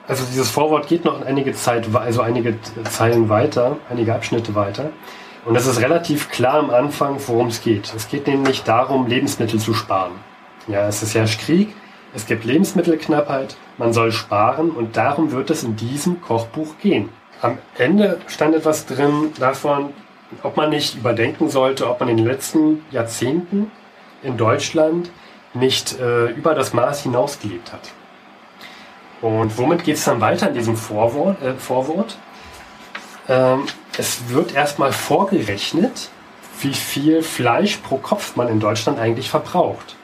also dieses Vorwort geht noch einige Zeit, also einige Zeilen weiter, einige Abschnitte weiter. Und es ist relativ klar am Anfang, worum es geht. Es geht nämlich darum, Lebensmittel zu sparen. Ja, es ist ja Krieg, es gibt Lebensmittelknappheit, man soll sparen und darum wird es in diesem Kochbuch gehen. Am Ende stand etwas drin davon, ob man nicht überdenken sollte, ob man in den letzten Jahrzehnten in Deutschland nicht äh, über das Maß hinaus gelebt hat. Und womit geht es dann weiter in diesem Vorwort? Äh, Vorwort? Ähm, es wird erstmal vorgerechnet, wie viel Fleisch pro Kopf man in Deutschland eigentlich verbraucht.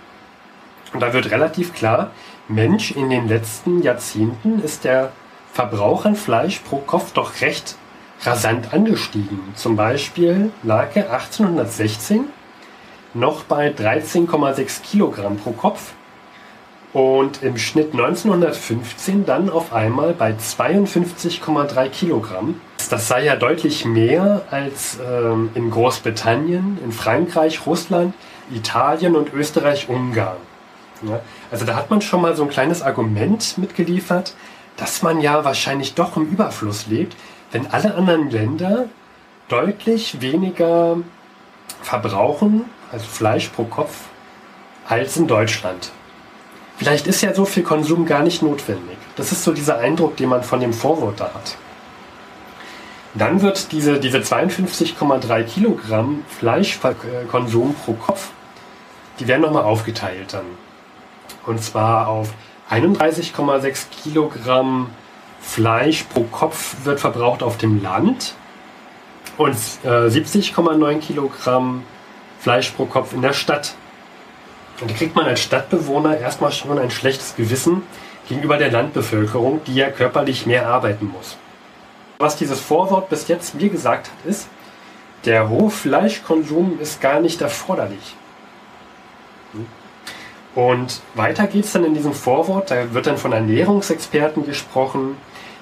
Und da wird relativ klar, Mensch, in den letzten Jahrzehnten ist der Verbrauch an Fleisch pro Kopf doch recht rasant angestiegen. Zum Beispiel lag er 1816 noch bei 13,6 Kilogramm pro Kopf und im Schnitt 1915 dann auf einmal bei 52,3 Kilogramm. Das sei ja deutlich mehr als ähm, in Großbritannien, in Frankreich, Russland, Italien und Österreich-Ungarn. Ja, also da hat man schon mal so ein kleines Argument mitgeliefert, dass man ja wahrscheinlich doch im Überfluss lebt, wenn alle anderen Länder deutlich weniger verbrauchen also Fleisch pro Kopf, als in Deutschland. Vielleicht ist ja so viel Konsum gar nicht notwendig. Das ist so dieser Eindruck, den man von dem Vorwort da hat. Dann wird diese, diese 52,3 Kilogramm Fleischkonsum pro Kopf, die werden nochmal aufgeteilt dann. Und zwar auf 31,6 Kilogramm Fleisch pro Kopf wird verbraucht auf dem Land und äh, 70,9 Kilogramm Fleisch pro Kopf in der Stadt. Und da kriegt man als Stadtbewohner erstmal schon ein schlechtes Gewissen gegenüber der Landbevölkerung, die ja körperlich mehr arbeiten muss. Was dieses Vorwort bis jetzt mir gesagt hat, ist, der hohe Fleischkonsum ist gar nicht erforderlich. Und weiter geht es dann in diesem Vorwort, da wird dann von Ernährungsexperten gesprochen,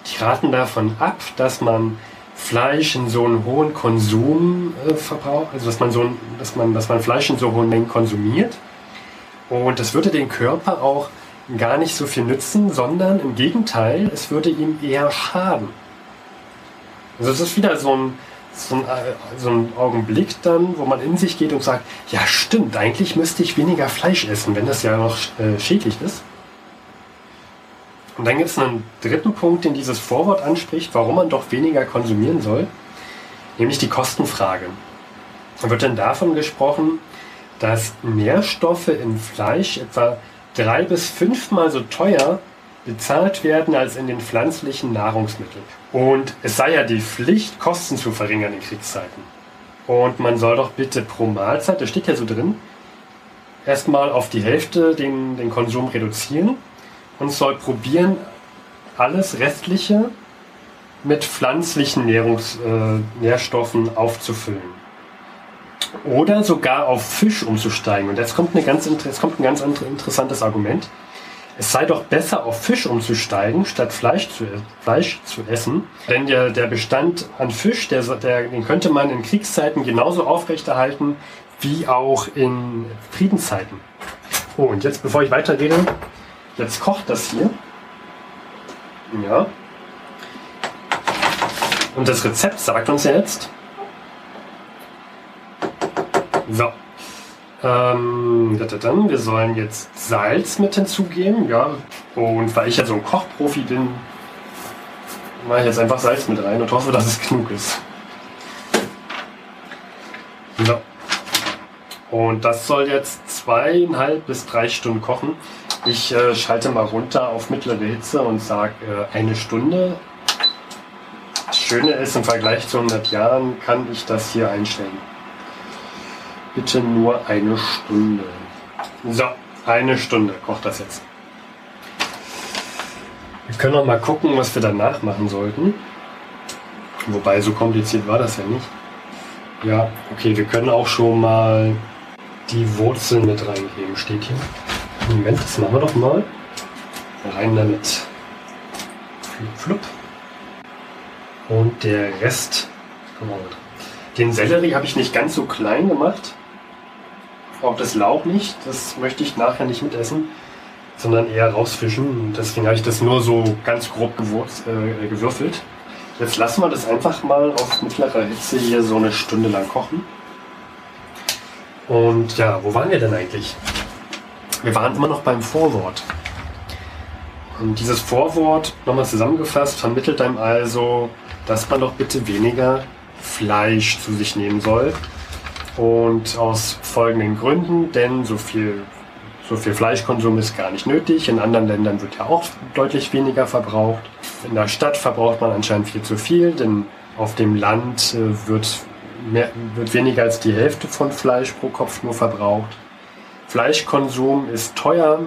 die raten davon ab, dass man Fleisch in so einen hohen Konsum äh, verbraucht, also dass man, so, dass, man, dass man Fleisch in so hohen Mengen konsumiert. Und das würde den Körper auch gar nicht so viel nützen, sondern im Gegenteil, es würde ihm eher schaden. Also es ist wieder so ein, so ein, äh, so ein Augenblick dann, wo man in sich geht und sagt, ja stimmt, eigentlich müsste ich weniger Fleisch essen, wenn das ja noch äh, schädlich ist. Und dann gibt es einen dritten Punkt, den dieses Vorwort anspricht, warum man doch weniger konsumieren soll, nämlich die Kostenfrage. Da wird dann davon gesprochen, dass Nährstoffe im Fleisch etwa drei bis fünfmal so teuer bezahlt werden als in den pflanzlichen Nahrungsmitteln. Und es sei ja die Pflicht, Kosten zu verringern in Kriegszeiten. Und man soll doch bitte pro Mahlzeit, das steht ja so drin, erstmal auf die Hälfte den, den Konsum reduzieren und soll probieren, alles Restliche mit pflanzlichen Nährungs, äh, Nährstoffen aufzufüllen. Oder sogar auf Fisch umzusteigen. Und jetzt kommt, eine ganz, jetzt kommt ein ganz interessantes Argument. Es sei doch besser, auf Fisch umzusteigen, statt Fleisch zu, Fleisch zu essen. Denn der, der Bestand an Fisch, der, der, den könnte man in Kriegszeiten genauso aufrechterhalten wie auch in Friedenszeiten. Oh, und jetzt, bevor ich weiterrede, jetzt kocht das hier. Ja. Und das Rezept sagt uns jetzt. So. Ähm, wir sollen jetzt Salz mit hinzugeben, ja. Und weil ich ja so ein Kochprofi bin, mache ich jetzt einfach Salz mit rein und hoffe, dass es genug ist. So. Und das soll jetzt zweieinhalb bis drei Stunden kochen. Ich äh, schalte mal runter auf mittlere Hitze und sage äh, eine Stunde. Das Schöne ist, im Vergleich zu 100 Jahren kann ich das hier einstellen. Bitte nur eine Stunde. So, eine Stunde kocht das jetzt. Wir können noch mal gucken, was wir danach machen sollten. Wobei, so kompliziert war das ja nicht. Ja, okay, wir können auch schon mal die Wurzeln mit reingeben, steht hier. Moment, das machen wir doch mal. Rein damit. Flup. Und der Rest. Den Sellerie habe ich nicht ganz so klein gemacht. Auch das Lauch nicht. Das möchte ich nachher nicht mitessen, sondern eher rausfischen. Und deswegen habe ich das nur so ganz grob äh, gewürfelt. Jetzt lassen wir das einfach mal auf mittlerer Hitze hier so eine Stunde lang kochen. Und ja, wo waren wir denn eigentlich? Wir waren immer noch beim Vorwort. Und dieses Vorwort, nochmal zusammengefasst, vermittelt einem also, dass man doch bitte weniger Fleisch zu sich nehmen soll. Und aus folgenden Gründen, denn so viel, so viel Fleischkonsum ist gar nicht nötig. In anderen Ländern wird ja auch deutlich weniger verbraucht. In der Stadt verbraucht man anscheinend viel zu viel, denn auf dem Land äh, wird mehr, wird weniger als die Hälfte von Fleisch pro Kopf nur verbraucht. Fleischkonsum ist teuer.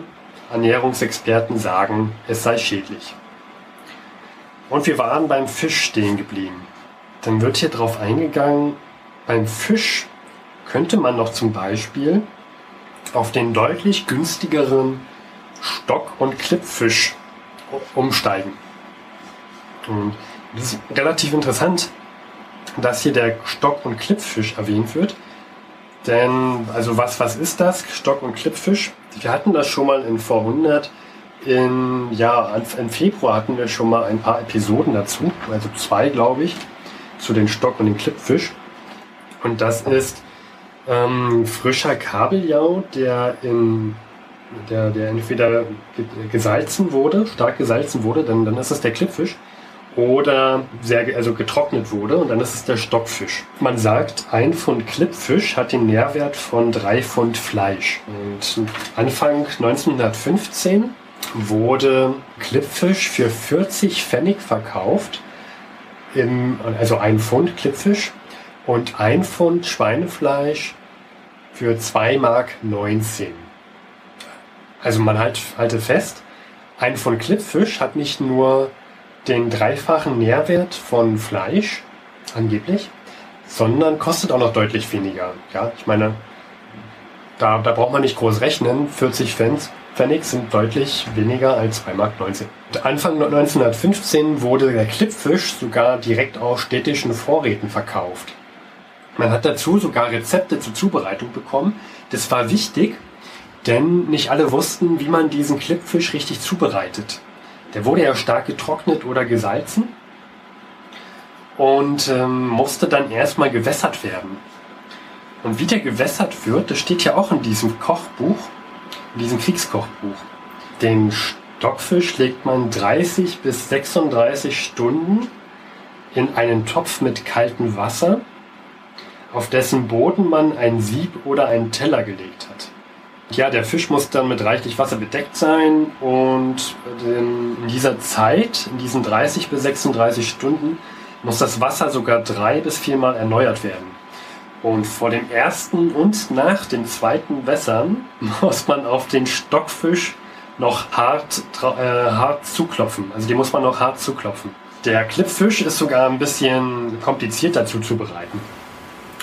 Ernährungsexperten sagen, es sei schädlich. Und wir waren beim Fisch stehen geblieben. Dann wird hier drauf eingegangen, beim Fisch könnte man noch zum Beispiel auf den deutlich günstigeren Stock- und Klippfisch umsteigen. Und das ist relativ interessant, dass hier der Stock- und Klippfisch erwähnt wird. Denn, also was, was ist das? Stock- und Klippfisch? Wir hatten das schon mal in Vorhundert. In, ja, im Februar hatten wir schon mal ein paar Episoden dazu, also zwei, glaube ich, zu den Stock- und den Klippfisch. Und das ist ähm, frischer Kabeljau, der in der, der entweder gesalzen wurde, stark gesalzen wurde, dann, dann ist es der Klippfisch oder sehr, also getrocknet wurde und dann ist es der Stockfisch. Man sagt, ein Pfund Klippfisch hat den Nährwert von drei Pfund Fleisch. Und Anfang 1915 wurde Klippfisch für 40 Pfennig verkauft, im, also ein Pfund Klippfisch und ein Pfund Schweinefleisch für 2 Mark 19. Also man halt, halte fest, ein Pfund Klippfisch hat nicht nur den dreifachen Nährwert von Fleisch, angeblich, sondern kostet auch noch deutlich weniger. Ja, ich meine, da, da braucht man nicht groß rechnen. 40 Pfennig sind deutlich weniger als 2,19 Mark. Anfang 1915 wurde der Klippfisch sogar direkt aus städtischen Vorräten verkauft. Man hat dazu sogar Rezepte zur Zubereitung bekommen. Das war wichtig, denn nicht alle wussten, wie man diesen Klippfisch richtig zubereitet. Der wurde ja stark getrocknet oder gesalzen und ähm, musste dann erstmal gewässert werden. Und wie der gewässert wird, das steht ja auch in diesem Kochbuch, in diesem Kriegskochbuch. Den Stockfisch legt man 30 bis 36 Stunden in einen Topf mit kaltem Wasser, auf dessen Boden man ein Sieb oder einen Teller gelegt hat. Ja, der Fisch muss dann mit reichlich Wasser bedeckt sein und in dieser Zeit, in diesen 30 bis 36 Stunden, muss das Wasser sogar drei bis viermal erneuert werden. Und vor dem ersten und nach dem zweiten Wässern muss man auf den Stockfisch noch hart, äh, hart zuklopfen. Also die muss man noch hart zuklopfen. Der Klippfisch ist sogar ein bisschen komplizierter zuzubereiten.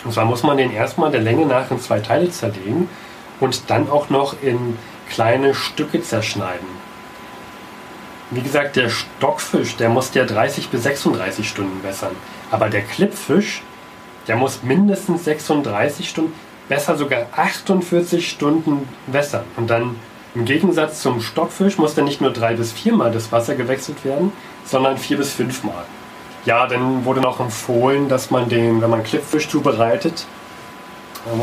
Und zwar muss man den erstmal der Länge nach in zwei Teile zerlegen und dann auch noch in kleine Stücke zerschneiden. Wie gesagt, der Stockfisch, der muss ja 30 bis 36 Stunden wässern. Aber der Klippfisch, der muss mindestens 36 Stunden, besser sogar 48 Stunden wässern. Und dann im Gegensatz zum Stockfisch muss dann nicht nur drei bis viermal das Wasser gewechselt werden, sondern vier bis fünfmal. Ja, dann wurde noch empfohlen, dass man den, wenn man Klippfisch zubereitet,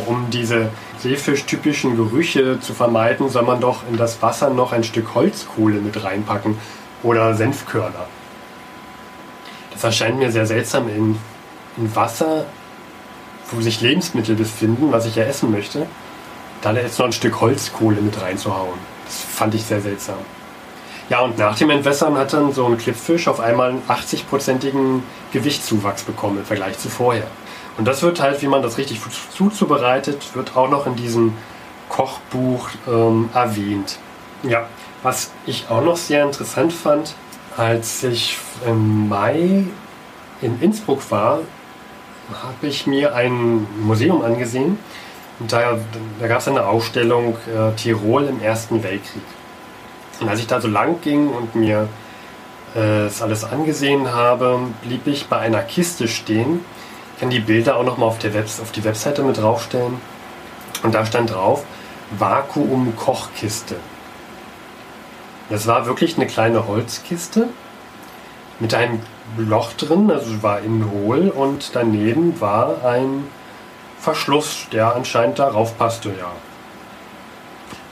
um diese seefischtypischen Gerüche zu vermeiden, soll man doch in das Wasser noch ein Stück Holzkohle mit reinpacken oder Senfkörner. Das erscheint mir sehr seltsam in, in Wasser, wo sich Lebensmittel befinden, was ich ja essen möchte, da jetzt noch ein Stück Holzkohle mit reinzuhauen. Das fand ich sehr seltsam. Ja, und nach dem Entwässern hat dann so ein Klippfisch auf einmal einen 80-prozentigen Gewichtszuwachs bekommen im Vergleich zu vorher. Und das wird halt, wie man das richtig zuzubereitet, wird auch noch in diesem Kochbuch ähm, erwähnt. Ja, was ich auch noch sehr interessant fand, als ich im Mai in Innsbruck war, habe ich mir ein Museum angesehen. Und da, da gab es eine Ausstellung äh, Tirol im Ersten Weltkrieg. Und als ich da so lang ging und mir äh, das alles angesehen habe, blieb ich bei einer Kiste stehen, ich kann die Bilder auch nochmal auf, auf die Webseite mit draufstellen. Und da stand drauf, Vakuum-Kochkiste. Das war wirklich eine kleine Holzkiste mit einem Loch drin, also war innen hohl und daneben war ein Verschluss, der anscheinend darauf passte, ja.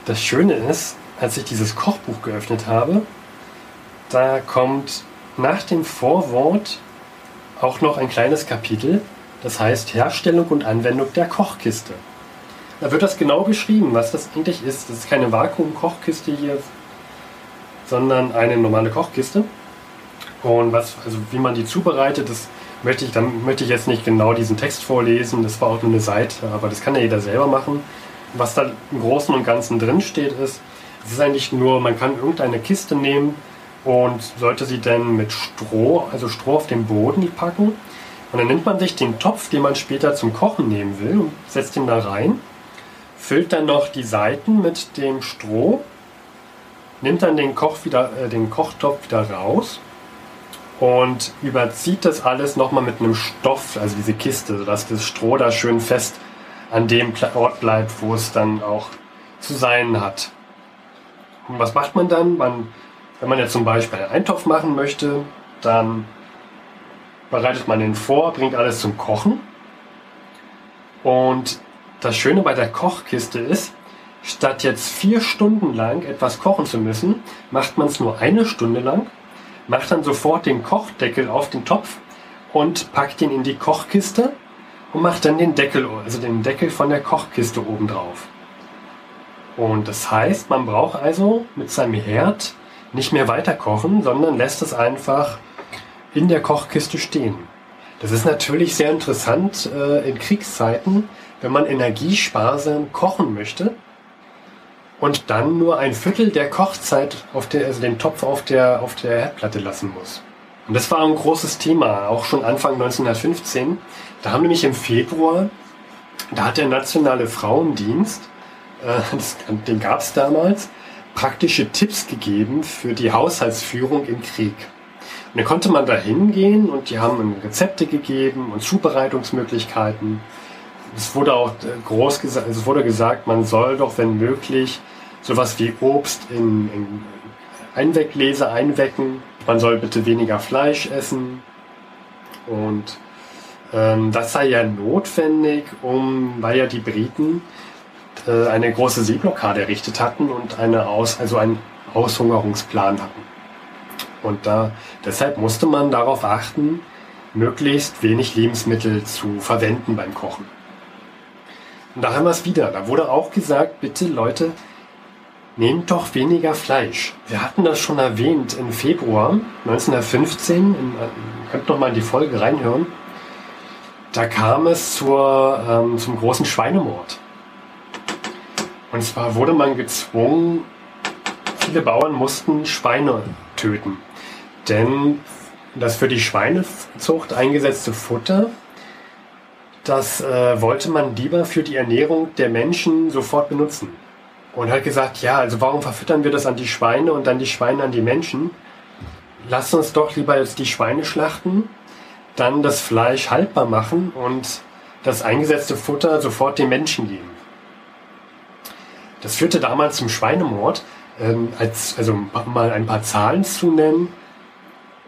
Das Schöne ist, als ich dieses Kochbuch geöffnet habe, da kommt nach dem Vorwort auch noch ein kleines Kapitel, das heißt Herstellung und Anwendung der Kochkiste. Da wird das genau beschrieben, was das eigentlich ist. Das ist keine Vakuum-Kochkiste hier, sondern eine normale Kochkiste. Und was, also wie man die zubereitet, das möchte ich, dann möchte ich jetzt nicht genau diesen Text vorlesen. Das war auch nur eine Seite, aber das kann ja jeder selber machen. Was da im Großen und Ganzen drin steht, ist, es ist eigentlich nur, man kann irgendeine Kiste nehmen und sollte sie dann mit Stroh, also Stroh auf den Boden packen und dann nimmt man sich den Topf, den man später zum Kochen nehmen will, und setzt ihn da rein, füllt dann noch die Seiten mit dem Stroh, nimmt dann den, Koch wieder, äh, den Kochtopf wieder raus und überzieht das alles nochmal mit einem Stoff, also diese Kiste, sodass das Stroh da schön fest an dem Ort bleibt, wo es dann auch zu sein hat. Und was macht man dann? Man, wenn man jetzt zum Beispiel einen Eintopf machen möchte, dann bereitet man den vor, bringt alles zum Kochen. Und das Schöne bei der Kochkiste ist, statt jetzt vier Stunden lang etwas kochen zu müssen, macht man es nur eine Stunde lang, macht dann sofort den Kochdeckel auf den Topf und packt ihn in die Kochkiste und macht dann den Deckel, also den Deckel von der Kochkiste oben drauf. Und das heißt, man braucht also mit seinem Herd nicht mehr weiter kochen, sondern lässt es einfach in der Kochkiste stehen. Das ist natürlich sehr interessant äh, in Kriegszeiten, wenn man energiesparsam kochen möchte und dann nur ein Viertel der Kochzeit auf der, also den Topf auf der, auf der Herdplatte lassen muss. Und das war ein großes Thema, auch schon Anfang 1915. Da haben nämlich im Februar, da hat der Nationale Frauendienst, das, den gab es damals, praktische Tipps gegeben für die Haushaltsführung im Krieg. Und dann konnte man da hingehen und die haben Rezepte gegeben und Zubereitungsmöglichkeiten. Es wurde auch äh, groß gesagt, es wurde gesagt, man soll doch, wenn möglich, sowas wie Obst in, in Einweggläser einwecken. Man soll bitte weniger Fleisch essen. Und ähm, das sei ja notwendig, um, weil ja die Briten äh, eine große Seeblockade errichtet hatten und eine Aus, also ein Aushungerungsplan hatten. Und da, deshalb musste man darauf achten, möglichst wenig Lebensmittel zu verwenden beim Kochen. Und da haben wir es wieder. Da wurde auch gesagt, bitte Leute, nehmt doch weniger Fleisch. Wir hatten das schon erwähnt im Februar 1915. In, ihr könnt noch mal in die Folge reinhören. Da kam es zur, ähm, zum großen Schweinemord. Und zwar wurde man gezwungen, viele Bauern mussten Schweine töten. Denn das für die Schweinezucht eingesetzte Futter, das äh, wollte man lieber für die Ernährung der Menschen sofort benutzen. Und hat gesagt, ja, also warum verfüttern wir das an die Schweine und dann die Schweine an die Menschen? Lasst uns doch lieber jetzt die Schweine schlachten, dann das Fleisch haltbar machen und das eingesetzte Futter sofort den Menschen geben. Das führte damals zum Schweinemord. Ähm, als, also mal ein paar Zahlen zu nennen.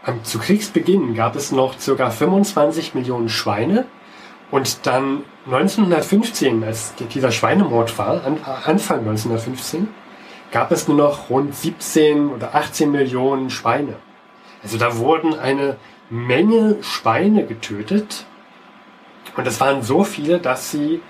Ähm, zu Kriegsbeginn gab es noch ca. 25 Millionen Schweine und dann 1915, als dieser Schweinemord war, Anfang 1915, gab es nur noch rund 17 oder 18 Millionen Schweine. Also da wurden eine Menge Schweine getötet und es waren so viele, dass sie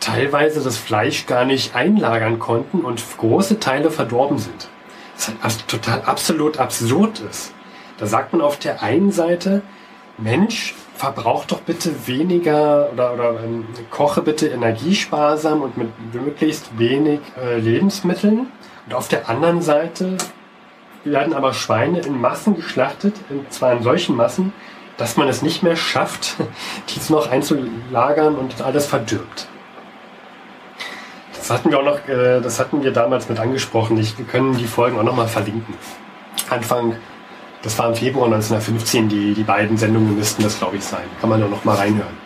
teilweise das Fleisch gar nicht einlagern konnten und große Teile verdorben sind. Was halt total absolut absurd ist. Da sagt man auf der einen Seite, Mensch, verbrauch doch bitte weniger oder, oder ähm, koche bitte energiesparsam und mit möglichst wenig äh, Lebensmitteln. Und auf der anderen Seite werden aber Schweine in Massen geschlachtet, und zwar in solchen Massen, dass man es nicht mehr schafft, dies noch einzulagern und alles verdirbt. Das hatten wir auch noch, äh, das hatten wir damals mit angesprochen. Ich, wir können die Folgen auch nochmal verlinken. Anfang, das war im Februar 1915, die, die beiden Sendungen müssten das, glaube ich, sein. Kann man auch noch mal reinhören.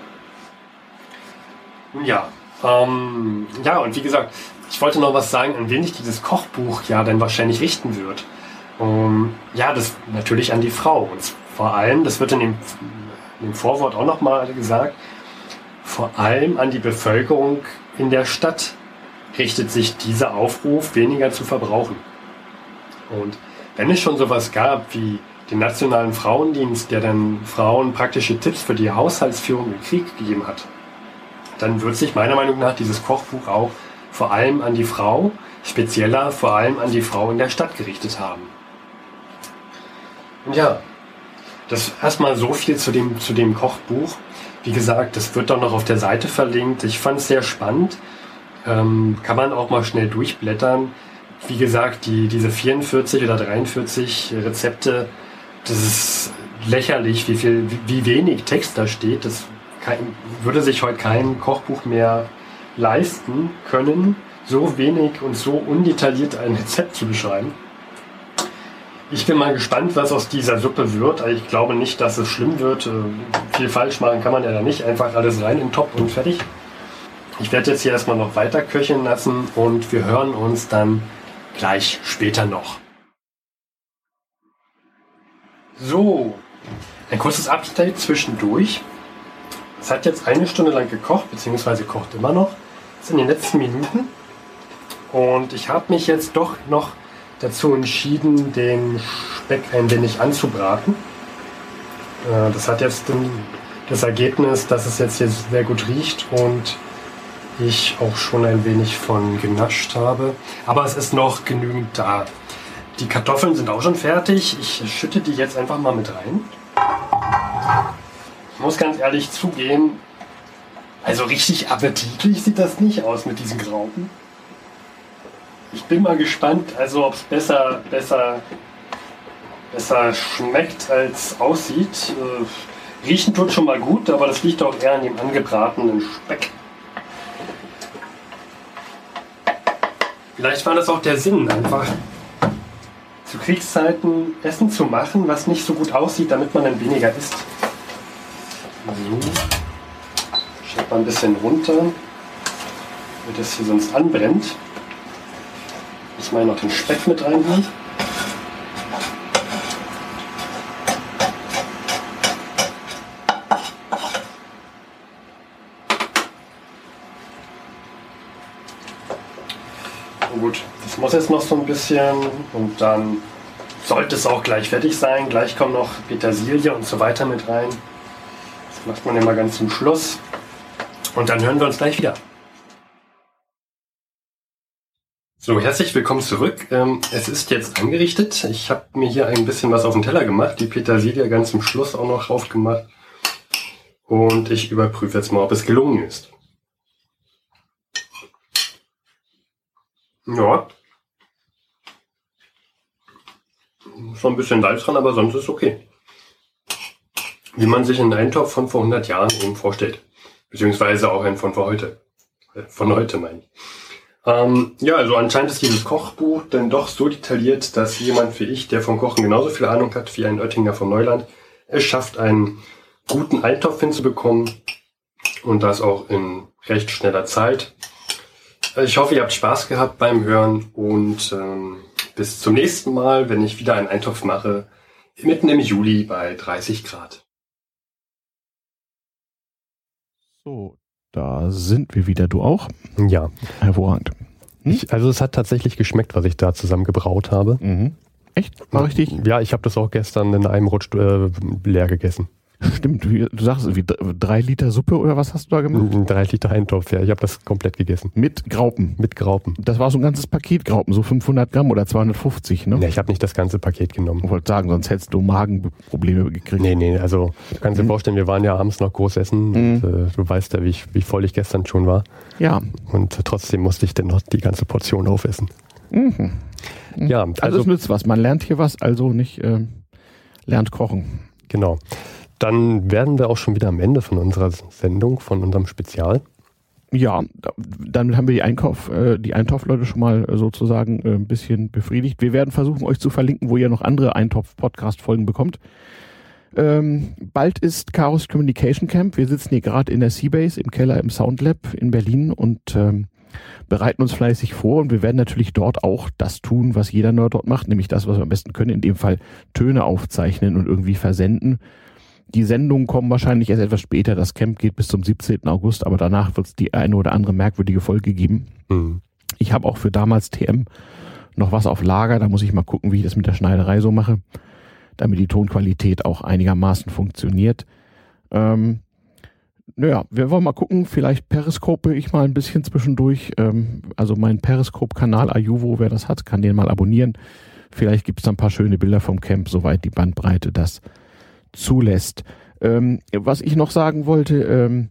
Ja, ähm, ja, und wie gesagt, ich wollte noch was sagen, an wen ich dieses Kochbuch ja dann wahrscheinlich richten wird. Um, ja, das natürlich an die Frau. Und vor allem, das wird in dem, in dem Vorwort auch nochmal gesagt, vor allem an die Bevölkerung in der Stadt richtet sich dieser Aufruf, weniger zu verbrauchen. Und wenn es schon sowas gab wie den Nationalen Frauendienst, der dann Frauen praktische Tipps für die Haushaltsführung im Krieg gegeben hat, dann wird sich meiner Meinung nach dieses Kochbuch auch vor allem an die Frau, spezieller vor allem an die Frau in der Stadt gerichtet haben. Und ja, das erstmal so viel zu dem, zu dem Kochbuch. Wie gesagt, das wird dann noch auf der Seite verlinkt. Ich fand es sehr spannend. Ähm, kann man auch mal schnell durchblättern. Wie gesagt, die, diese 44 oder 43 Rezepte, das ist lächerlich, wie viel, wie, wenig Text da steht. Das kann, würde sich heute kein Kochbuch mehr leisten können, so wenig und so undetailliert ein Rezept zu beschreiben. Ich bin mal gespannt, was aus dieser Suppe wird. Ich glaube nicht, dass es schlimm wird. Äh, viel falsch machen kann man ja da nicht. Einfach alles rein in den Topf und fertig. Ich werde jetzt hier erstmal noch weiter köcheln lassen und wir hören uns dann gleich später noch. So, ein kurzes Update zwischendurch. Es hat jetzt eine Stunde lang gekocht, beziehungsweise kocht immer noch. Das sind die letzten Minuten. Und ich habe mich jetzt doch noch dazu entschieden, den Speck ein wenig anzubraten. Äh, das hat jetzt das Ergebnis, dass es jetzt, jetzt sehr gut riecht und ich auch schon ein wenig von genascht habe. Aber es ist noch genügend da. Die Kartoffeln sind auch schon fertig. Ich schütte die jetzt einfach mal mit rein. Ich muss ganz ehrlich zugeben, also richtig appetitlich sieht das nicht aus mit diesen Graupen. Ich bin mal gespannt, also ob es besser, besser, besser schmeckt als aussieht. Äh, riechen tut schon mal gut, aber das liegt auch eher an dem angebratenen Speck. Vielleicht war das auch der Sinn, einfach zu Kriegszeiten Essen zu machen, was nicht so gut aussieht, damit man dann weniger isst. So. Schreibt mal ein bisschen runter, damit das hier sonst anbrennt. Muss mal noch den Speck mit reinhauen. muss jetzt noch so ein bisschen und dann sollte es auch gleich fertig sein. Gleich kommen noch Petersilie und so weiter mit rein. Das macht man immer ganz zum Schluss. Und dann hören wir uns gleich wieder. So, herzlich willkommen zurück. Ähm, es ist jetzt angerichtet. Ich habe mir hier ein bisschen was auf den Teller gemacht, die Petersilie ganz zum Schluss auch noch drauf gemacht. Und ich überprüfe jetzt mal, ob es gelungen ist. Ja. Schon ein bisschen Salz dran, aber sonst ist okay. Wie man sich einen Eintopf von vor 100 Jahren eben vorstellt. Beziehungsweise auch einen von vor heute. Äh, von heute meine ich. Ähm, ja, also anscheinend ist dieses Kochbuch dann doch so detailliert, dass jemand wie ich, der vom Kochen genauso viel Ahnung hat wie ein Oettinger vom Neuland, es schafft, einen guten Eintopf hinzubekommen und das auch in recht schneller Zeit. Also ich hoffe, ihr habt Spaß gehabt beim Hören und ähm, bis zum nächsten Mal, wenn ich wieder einen Eintopf mache, mitten im Juli bei 30 Grad. So, da sind wir wieder. Du auch? Ja. Hervorragend. Hm? Ich, also es hat tatsächlich geschmeckt, was ich da zusammen gebraut habe. Mhm. Echt? War richtig? Ja, ich habe das auch gestern in einem Rutsch äh, leer gegessen. Stimmt, du sagst, wie drei Liter Suppe oder was hast du da gemacht? Drei Liter Eintopf, ja. Ich habe das komplett gegessen. Mit Graupen? Mit Graupen. Das war so ein ganzes Paket Graupen, so 500 Gramm oder 250, ne? Nee, ich habe nicht das ganze Paket genommen. Ich wollte sagen, sonst hättest du Magenprobleme gekriegt. Nee, nee, also du kannst dir mhm. vorstellen, wir waren ja abends noch groß essen. Mhm. Und, äh, du weißt ja, wie, ich, wie voll ich gestern schon war. Ja. Und trotzdem musste ich dann noch die ganze Portion aufessen. Mhm. Ja, also, also es nützt was. Man lernt hier was, also nicht äh, lernt kochen. Genau. Dann werden wir auch schon wieder am Ende von unserer Sendung, von unserem Spezial. Ja, dann haben wir die Einkauf, äh, die Eintopfleute schon mal sozusagen äh, ein bisschen befriedigt. Wir werden versuchen, euch zu verlinken, wo ihr noch andere Eintopf-Podcast-Folgen bekommt. Ähm, bald ist Chaos Communication Camp. Wir sitzen hier gerade in der Seabase im Keller im Soundlab in Berlin und ähm, bereiten uns fleißig vor und wir werden natürlich dort auch das tun, was jeder Nerd dort macht, nämlich das, was wir am besten können, in dem Fall Töne aufzeichnen und irgendwie versenden. Die Sendungen kommen wahrscheinlich erst etwas später. Das Camp geht bis zum 17. August, aber danach wird es die eine oder andere merkwürdige Folge geben. Mhm. Ich habe auch für damals TM noch was auf Lager. Da muss ich mal gucken, wie ich das mit der Schneiderei so mache, damit die Tonqualität auch einigermaßen funktioniert. Ähm, naja, wir wollen mal gucken. Vielleicht periskope ich mal ein bisschen zwischendurch. Ähm, also mein Periskop-Kanal Ayuvo, wer das hat, kann den mal abonnieren. Vielleicht gibt es da ein paar schöne Bilder vom Camp, soweit die Bandbreite das zulässt. Ähm, was ich noch sagen wollte, ähm,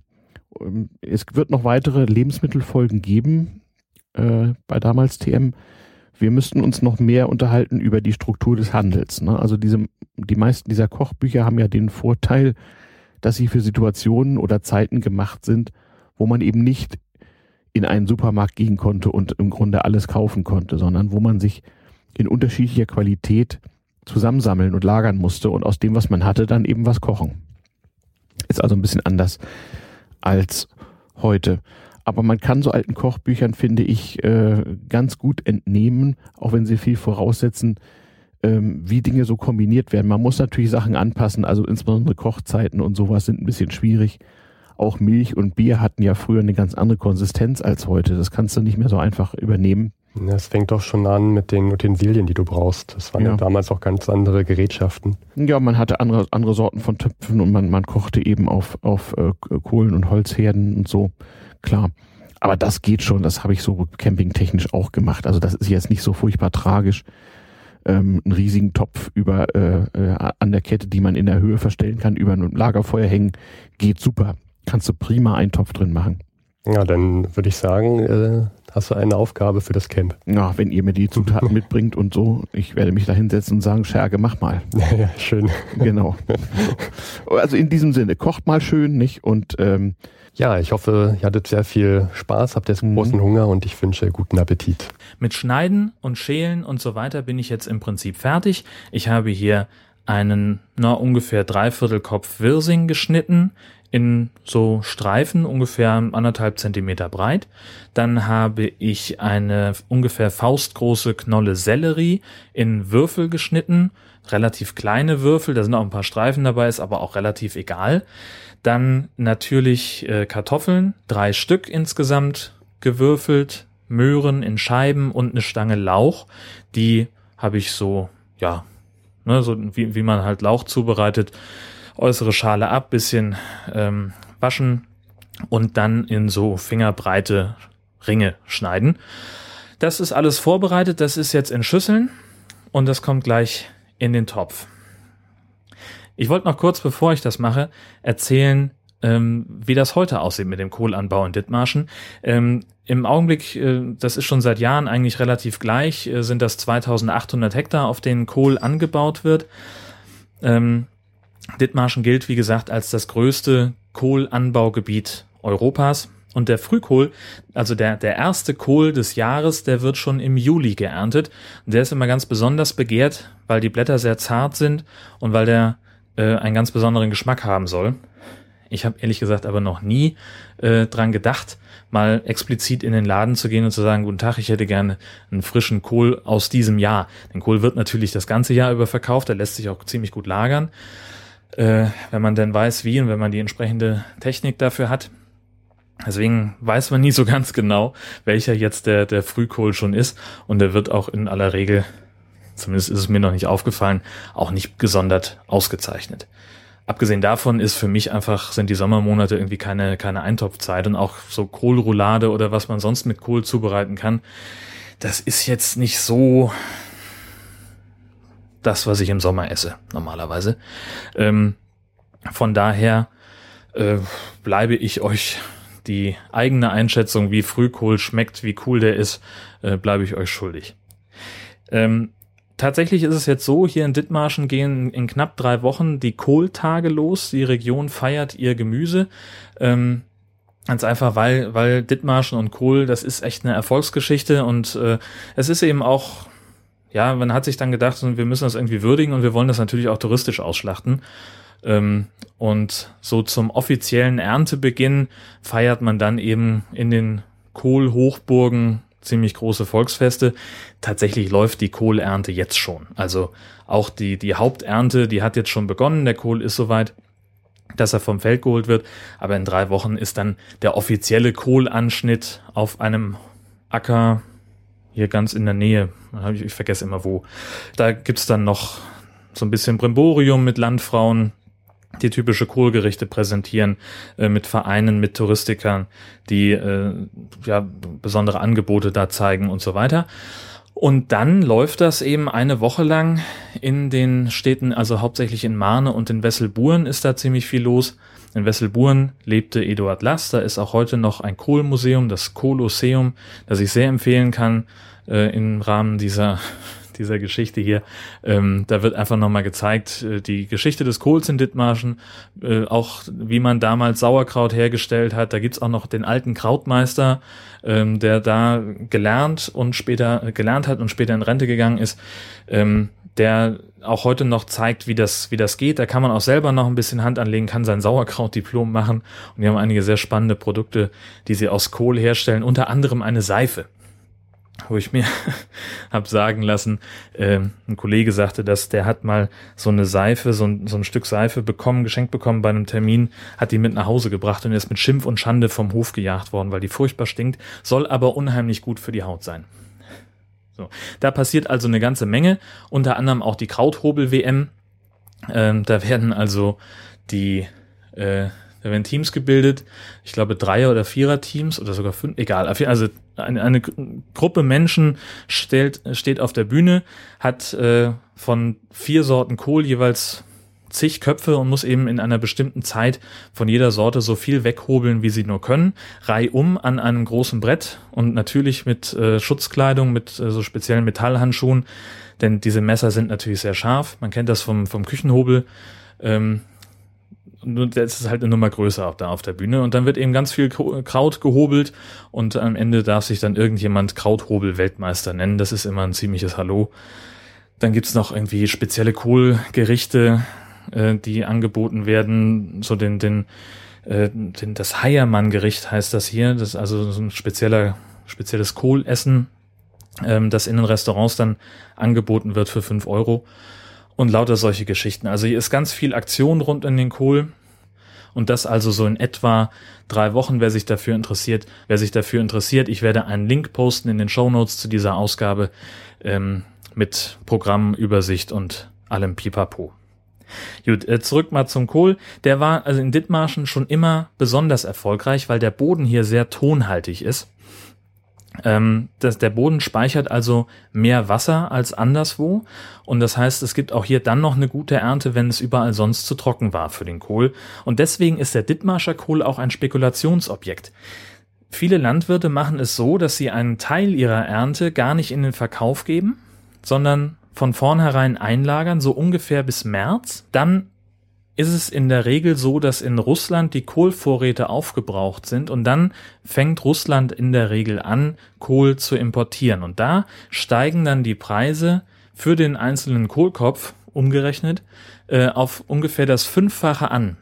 es wird noch weitere Lebensmittelfolgen geben äh, bei damals TM. Wir müssten uns noch mehr unterhalten über die Struktur des Handels. Ne? Also diese, die meisten dieser Kochbücher haben ja den Vorteil, dass sie für Situationen oder Zeiten gemacht sind, wo man eben nicht in einen Supermarkt gehen konnte und im Grunde alles kaufen konnte, sondern wo man sich in unterschiedlicher Qualität zusammensammeln und lagern musste und aus dem, was man hatte, dann eben was kochen. Ist also ein bisschen anders als heute. Aber man kann so alten Kochbüchern, finde ich, äh, ganz gut entnehmen, auch wenn sie viel voraussetzen, ähm, wie Dinge so kombiniert werden. Man muss natürlich Sachen anpassen, also insbesondere Kochzeiten und sowas sind ein bisschen schwierig. Auch Milch und Bier hatten ja früher eine ganz andere Konsistenz als heute. Das kannst du nicht mehr so einfach übernehmen. Es fängt doch schon an mit den Utensilien, die du brauchst. Das waren ja. ja. damals auch ganz andere Gerätschaften. Ja, man hatte andere, andere Sorten von Töpfen und man, man kochte eben auf, auf äh, Kohlen- und Holzherden und so. Klar. Aber das geht schon, das habe ich so campingtechnisch auch gemacht. Also das ist jetzt nicht so furchtbar tragisch. Ähm, einen riesigen Topf über äh, äh, an der Kette, die man in der Höhe verstellen kann, über ein Lagerfeuer hängen, geht super. Kannst du prima einen Topf drin machen. Ja, dann würde ich sagen, äh, hast du eine Aufgabe für das Camp. Ja, wenn ihr mir die Zutaten mitbringt und so, ich werde mich da hinsetzen und sagen, Scherge, mach mal. Ja, schön. Genau. Also in diesem Sinne, kocht mal schön, nicht? Und ähm, ja, ich hoffe, ihr hattet sehr viel Spaß, habt jetzt mhm. großen Hunger und ich wünsche guten Appetit. Mit Schneiden und Schälen und so weiter bin ich jetzt im Prinzip fertig. Ich habe hier einen na, ungefähr dreiviertel Kopf Wirsing geschnitten in so Streifen, ungefähr anderthalb Zentimeter breit. Dann habe ich eine ungefähr faustgroße Knolle Sellerie in Würfel geschnitten, relativ kleine Würfel, da sind auch ein paar Streifen dabei, ist aber auch relativ egal. Dann natürlich äh, Kartoffeln, drei Stück insgesamt gewürfelt, Möhren in Scheiben und eine Stange Lauch. Die habe ich so, ja, ne, so wie, wie man halt Lauch zubereitet. Äußere Schale ab, bisschen ähm, waschen und dann in so fingerbreite Ringe schneiden. Das ist alles vorbereitet, das ist jetzt in Schüsseln und das kommt gleich in den Topf. Ich wollte noch kurz, bevor ich das mache, erzählen, ähm, wie das heute aussieht mit dem Kohlanbau in Dithmarschen. Ähm, Im Augenblick, äh, das ist schon seit Jahren eigentlich relativ gleich, äh, sind das 2800 Hektar, auf denen Kohl angebaut wird. Ähm, Dithmarschen gilt, wie gesagt, als das größte Kohlanbaugebiet Europas. Und der Frühkohl, also der, der erste Kohl des Jahres, der wird schon im Juli geerntet. Und der ist immer ganz besonders begehrt, weil die Blätter sehr zart sind und weil der äh, einen ganz besonderen Geschmack haben soll. Ich habe ehrlich gesagt aber noch nie äh, dran gedacht, mal explizit in den Laden zu gehen und zu sagen, guten Tag, ich hätte gerne einen frischen Kohl aus diesem Jahr. Den Kohl wird natürlich das ganze Jahr über verkauft, der lässt sich auch ziemlich gut lagern, äh, wenn man denn weiß, wie und wenn man die entsprechende Technik dafür hat. Deswegen weiß man nie so ganz genau, welcher jetzt der, der Frühkohl schon ist. Und der wird auch in aller Regel, zumindest ist es mir noch nicht aufgefallen, auch nicht gesondert ausgezeichnet. Abgesehen davon ist für mich einfach, sind die Sommermonate irgendwie keine, keine Eintopfzeit und auch so Kohlroulade oder was man sonst mit Kohl zubereiten kann. Das ist jetzt nicht so das, was ich im Sommer esse, normalerweise. Ähm, von daher äh, bleibe ich euch die eigene Einschätzung, wie Frühkohl schmeckt, wie cool der ist, äh, bleibe ich euch schuldig. Ähm, tatsächlich ist es jetzt so, hier in Dithmarschen gehen in knapp drei Wochen die Kohltage los. Die Region feiert ihr Gemüse. Ähm, Ganz einfach, weil, weil Dithmarschen und Kohl, das ist echt eine Erfolgsgeschichte und äh, es ist eben auch, ja, man hat sich dann gedacht, wir müssen das irgendwie würdigen und wir wollen das natürlich auch touristisch ausschlachten. Ähm, und so zum offiziellen Erntebeginn feiert man dann eben in den Kohlhochburgen ziemlich große Volksfeste. Tatsächlich läuft die Kohlernte jetzt schon. Also auch die, die Haupternte, die hat jetzt schon begonnen. Der Kohl ist soweit, dass er vom Feld geholt wird. Aber in drei Wochen ist dann der offizielle Kohlanschnitt auf einem Acker hier ganz in der Nähe. Ich vergesse immer wo. Da gibt's dann noch so ein bisschen Brimborium mit Landfrauen, die typische Kohlgerichte präsentieren äh, mit Vereinen, mit Touristikern, die äh, ja besondere Angebote da zeigen und so weiter. Und dann läuft das eben eine Woche lang in den Städten, also hauptsächlich in Marne und in Wesselburen ist da ziemlich viel los. In Wesselburen lebte Eduard Lass, da ist auch heute noch ein Kohlmuseum, das Kolosseum, das ich sehr empfehlen kann äh, im Rahmen dieser dieser Geschichte hier. Ähm, da wird einfach nochmal gezeigt, äh, die Geschichte des Kohls in Dithmarschen, äh, auch wie man damals Sauerkraut hergestellt hat. Da gibt's auch noch den alten Krautmeister, ähm, der da gelernt und später gelernt hat und später in Rente gegangen ist. Ähm, der auch heute noch zeigt, wie das, wie das geht. Da kann man auch selber noch ein bisschen Hand anlegen, kann sein Sauerkrautdiplom machen. Und die haben einige sehr spannende Produkte, die sie aus Kohl herstellen, unter anderem eine Seife wo ich mir hab sagen lassen, äh, ein Kollege sagte, dass der hat mal so eine Seife, so ein, so ein Stück Seife bekommen, geschenkt bekommen bei einem Termin, hat die mit nach Hause gebracht und ist mit Schimpf und Schande vom Hof gejagt worden, weil die furchtbar stinkt, soll aber unheimlich gut für die Haut sein. So, da passiert also eine ganze Menge, unter anderem auch die Krauthobel-WM. Ähm, da werden also die äh, da werden Teams gebildet, ich glaube Dreier- oder Vierer-Teams oder sogar fünf, egal. Also eine, eine Gruppe Menschen stellt, steht auf der Bühne, hat äh, von vier Sorten Kohl jeweils zig Köpfe und muss eben in einer bestimmten Zeit von jeder Sorte so viel weghobeln, wie sie nur können, reihum an einem großen Brett und natürlich mit äh, Schutzkleidung, mit äh, so speziellen Metallhandschuhen, denn diese Messer sind natürlich sehr scharf. Man kennt das vom, vom Küchenhobel. Ähm, nur das ist halt eine Nummer größer auch da auf der Bühne und dann wird eben ganz viel Kraut gehobelt und am Ende darf sich dann irgendjemand Krauthobel-Weltmeister nennen. Das ist immer ein ziemliches Hallo. Dann gibt's noch irgendwie spezielle Kohlgerichte, äh, die angeboten werden, so den, den, äh, den das Heiermann-Gericht heißt das hier. Das ist also so ein spezieller, spezielles Kohlessen, ähm, das in den Restaurants dann angeboten wird für fünf Euro und lauter solche Geschichten. Also hier ist ganz viel Aktion rund um den Kohl Und das also so in etwa drei Wochen, wer sich dafür interessiert. Wer sich dafür interessiert, ich werde einen Link posten in den Show Notes zu dieser Ausgabe ähm, mit Programmübersicht und allem Pipapo. Gut, äh, zurück mal zum Kohl. Der war also in Dithmarschen schon immer besonders erfolgreich, weil der Boden hier sehr tonhaltig ist. Ähm, das, der Boden speichert also mehr Wasser als anderswo und das heißt, es gibt auch hier dann noch eine gute Ernte, wenn es überall sonst zu trocken war für den Kohl. Und deswegen ist der Dithmarscher Kohl auch ein Spekulationsobjekt. Viele Landwirte machen es so, dass sie einen Teil ihrer Ernte gar nicht in den Verkauf geben, sondern von vornherein einlagern, so ungefähr bis März. Dann ist es in der Regel so, dass in Russland die Kohlvorräte aufgebraucht sind und dann fängt Russland in der Regel an, Kohl zu importieren. Und da steigen dann die Preise für den einzelnen Kohlkopf umgerechnet äh, auf ungefähr das Fünffache an.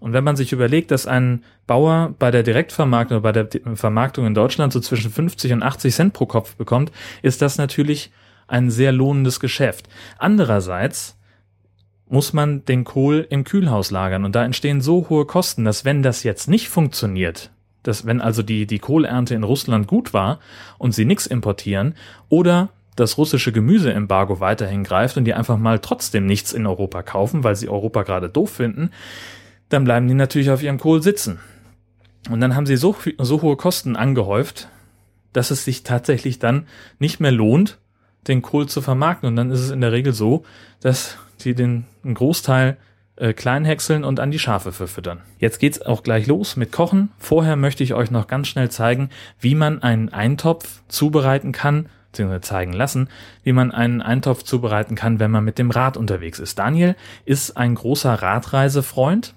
Und wenn man sich überlegt, dass ein Bauer bei der Direktvermarktung oder bei der Vermarktung in Deutschland so zwischen 50 und 80 Cent pro Kopf bekommt, ist das natürlich ein sehr lohnendes Geschäft. Andererseits muss man den Kohl im Kühlhaus lagern und da entstehen so hohe Kosten, dass wenn das jetzt nicht funktioniert, dass wenn also die, die Kohlernte in Russland gut war und sie nichts importieren oder das russische Gemüseembargo weiterhin greift und die einfach mal trotzdem nichts in Europa kaufen, weil sie Europa gerade doof finden, dann bleiben die natürlich auf ihrem Kohl sitzen. Und dann haben sie so, so hohe Kosten angehäuft, dass es sich tatsächlich dann nicht mehr lohnt, den Kohl zu vermarkten. Und dann ist es in der Regel so, dass sie den einen Großteil äh, klein häckseln und an die Schafe verfüttern. Jetzt geht's auch gleich los mit Kochen. Vorher möchte ich euch noch ganz schnell zeigen, wie man einen Eintopf zubereiten kann, beziehungsweise zeigen lassen, wie man einen Eintopf zubereiten kann, wenn man mit dem Rad unterwegs ist. Daniel ist ein großer Radreisefreund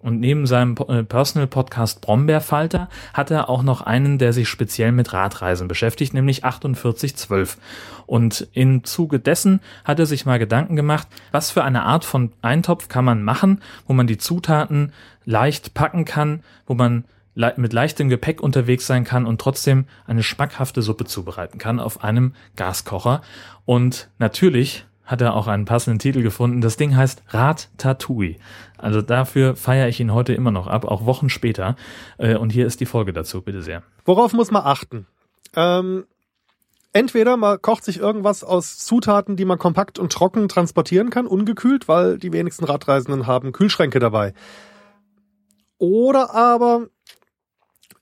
und neben seinem äh, Personal Podcast Brombeerfalter hat er auch noch einen, der sich speziell mit Radreisen beschäftigt, nämlich 4812. Und im Zuge dessen hat er sich mal Gedanken gemacht, was für eine Art von Eintopf kann man machen, wo man die Zutaten leicht packen kann, wo man mit leichtem Gepäck unterwegs sein kann und trotzdem eine schmackhafte Suppe zubereiten kann auf einem Gaskocher. Und natürlich hat er auch einen passenden Titel gefunden. Das Ding heißt Rad Tatui. Also dafür feiere ich ihn heute immer noch ab, auch Wochen später. Äh, und hier ist die Folge dazu, bitte sehr. Worauf muss man achten? Ähm, entweder man kocht sich irgendwas aus Zutaten, die man kompakt und trocken transportieren kann, ungekühlt, weil die wenigsten Radreisenden haben Kühlschränke dabei. Oder aber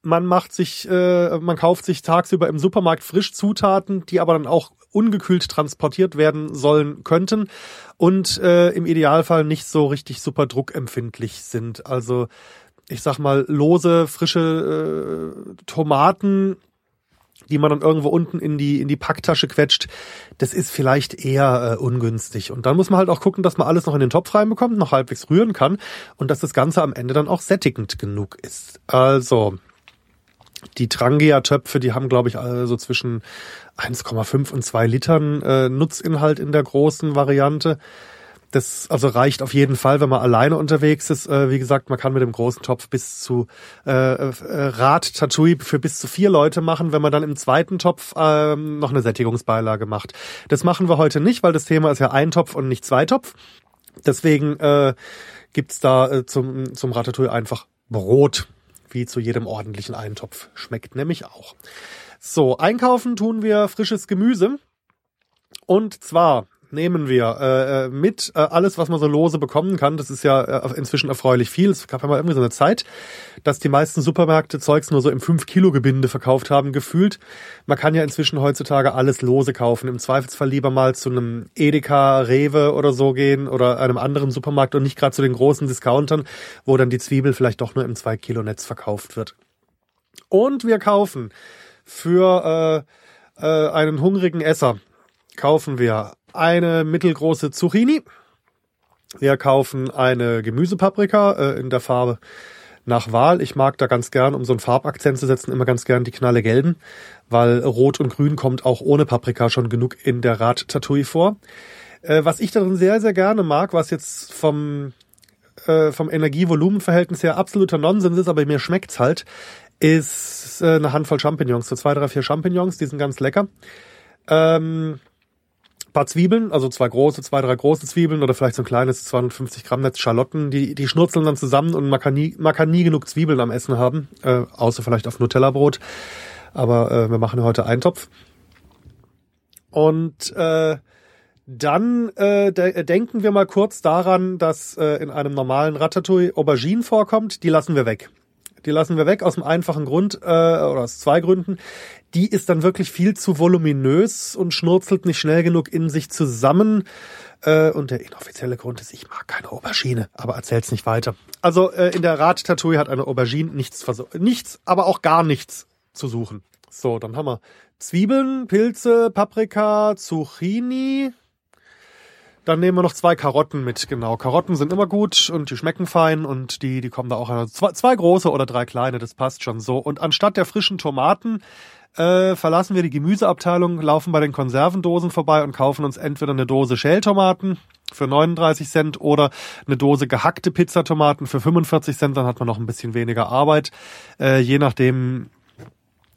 man macht sich, äh, man kauft sich tagsüber im Supermarkt frisch Zutaten, die aber dann auch ungekühlt transportiert werden sollen könnten und äh, im Idealfall nicht so richtig super druckempfindlich sind. Also ich sag mal lose, frische äh, Tomaten, die man dann irgendwo unten in die in die Packtasche quetscht, das ist vielleicht eher äh, ungünstig. Und dann muss man halt auch gucken, dass man alles noch in den Topf reinbekommt, noch halbwegs rühren kann und dass das Ganze am Ende dann auch sättigend genug ist. Also die Trangia-Töpfe, die haben, glaube ich, so zwischen 1,5 und 2 Litern äh, Nutzinhalt in der großen Variante. Das also reicht auf jeden Fall, wenn man alleine unterwegs ist. Äh, wie gesagt, man kann mit dem großen Topf bis zu äh, äh, Rad-Tatui für bis zu vier Leute machen, wenn man dann im zweiten Topf äh, noch eine Sättigungsbeilage macht. Das machen wir heute nicht, weil das Thema ist ja ein Topf und nicht zwei Topf. Deswegen äh, gibt's da äh, zum, zum Ratatouille einfach Brot wie zu jedem ordentlichen Eintopf. Schmeckt nämlich auch. So, einkaufen tun wir frisches Gemüse. Und zwar nehmen wir äh, äh, mit äh, alles, was man so lose bekommen kann. Das ist ja äh, inzwischen erfreulich viel. Es gab ja mal irgendwie so eine Zeit, dass die meisten Supermärkte Zeugs nur so im 5-Kilo-Gebinde verkauft haben, gefühlt. Man kann ja inzwischen heutzutage alles lose kaufen. Im Zweifelsfall lieber mal zu einem Edeka, Rewe oder so gehen oder einem anderen Supermarkt und nicht gerade zu den großen Discountern, wo dann die Zwiebel vielleicht doch nur im 2-Kilo-Netz verkauft wird. Und wir kaufen für äh, äh, einen hungrigen Esser kaufen wir eine mittelgroße Zucchini. Wir kaufen eine Gemüsepaprika äh, in der Farbe nach Wahl. Ich mag da ganz gern, um so einen Farbakzent zu setzen, immer ganz gern die knalle gelben, weil Rot und Grün kommt auch ohne Paprika schon genug in der Rad Tatui vor. Äh, was ich darin sehr, sehr gerne mag, was jetzt vom, äh, vom Energie-Volumen-Verhältnis her absoluter Nonsens ist, aber mir schmeckt's halt, ist äh, eine Handvoll Champignons, so zwei, drei, vier Champignons, die sind ganz lecker. Ähm, paar Zwiebeln, also zwei große, zwei, drei große Zwiebeln oder vielleicht so ein kleines 250 Gramm Netz Schalotten, die, die schnurzeln dann zusammen und man kann nie, man kann nie genug Zwiebeln am Essen haben, äh, außer vielleicht auf Nutella-Brot. Aber äh, wir machen heute Eintopf. Und äh, dann äh, de denken wir mal kurz daran, dass äh, in einem normalen Ratatouille Aubergine vorkommt. Die lassen wir weg. Die lassen wir weg aus dem einfachen Grund, äh, oder aus zwei Gründen. Die ist dann wirklich viel zu voluminös und schnurzelt nicht schnell genug in sich zusammen. Äh, und der inoffizielle Grund ist, ich mag keine Aubergine, aber erzähl's nicht weiter. Also äh, in der Ratatouille hat eine Aubergine nichts, nichts, aber auch gar nichts zu suchen. So, dann haben wir Zwiebeln, Pilze, Paprika, Zucchini, dann nehmen wir noch zwei Karotten mit, genau. Karotten sind immer gut und die schmecken fein und die, die kommen da auch. Also zwei, zwei große oder drei kleine, das passt schon so. Und anstatt der frischen Tomaten äh, verlassen wir die Gemüseabteilung, laufen bei den Konservendosen vorbei und kaufen uns entweder eine Dose Schältomaten für 39 Cent oder eine Dose gehackte Pizzatomaten für 45 Cent. Dann hat man noch ein bisschen weniger Arbeit, äh, je nachdem,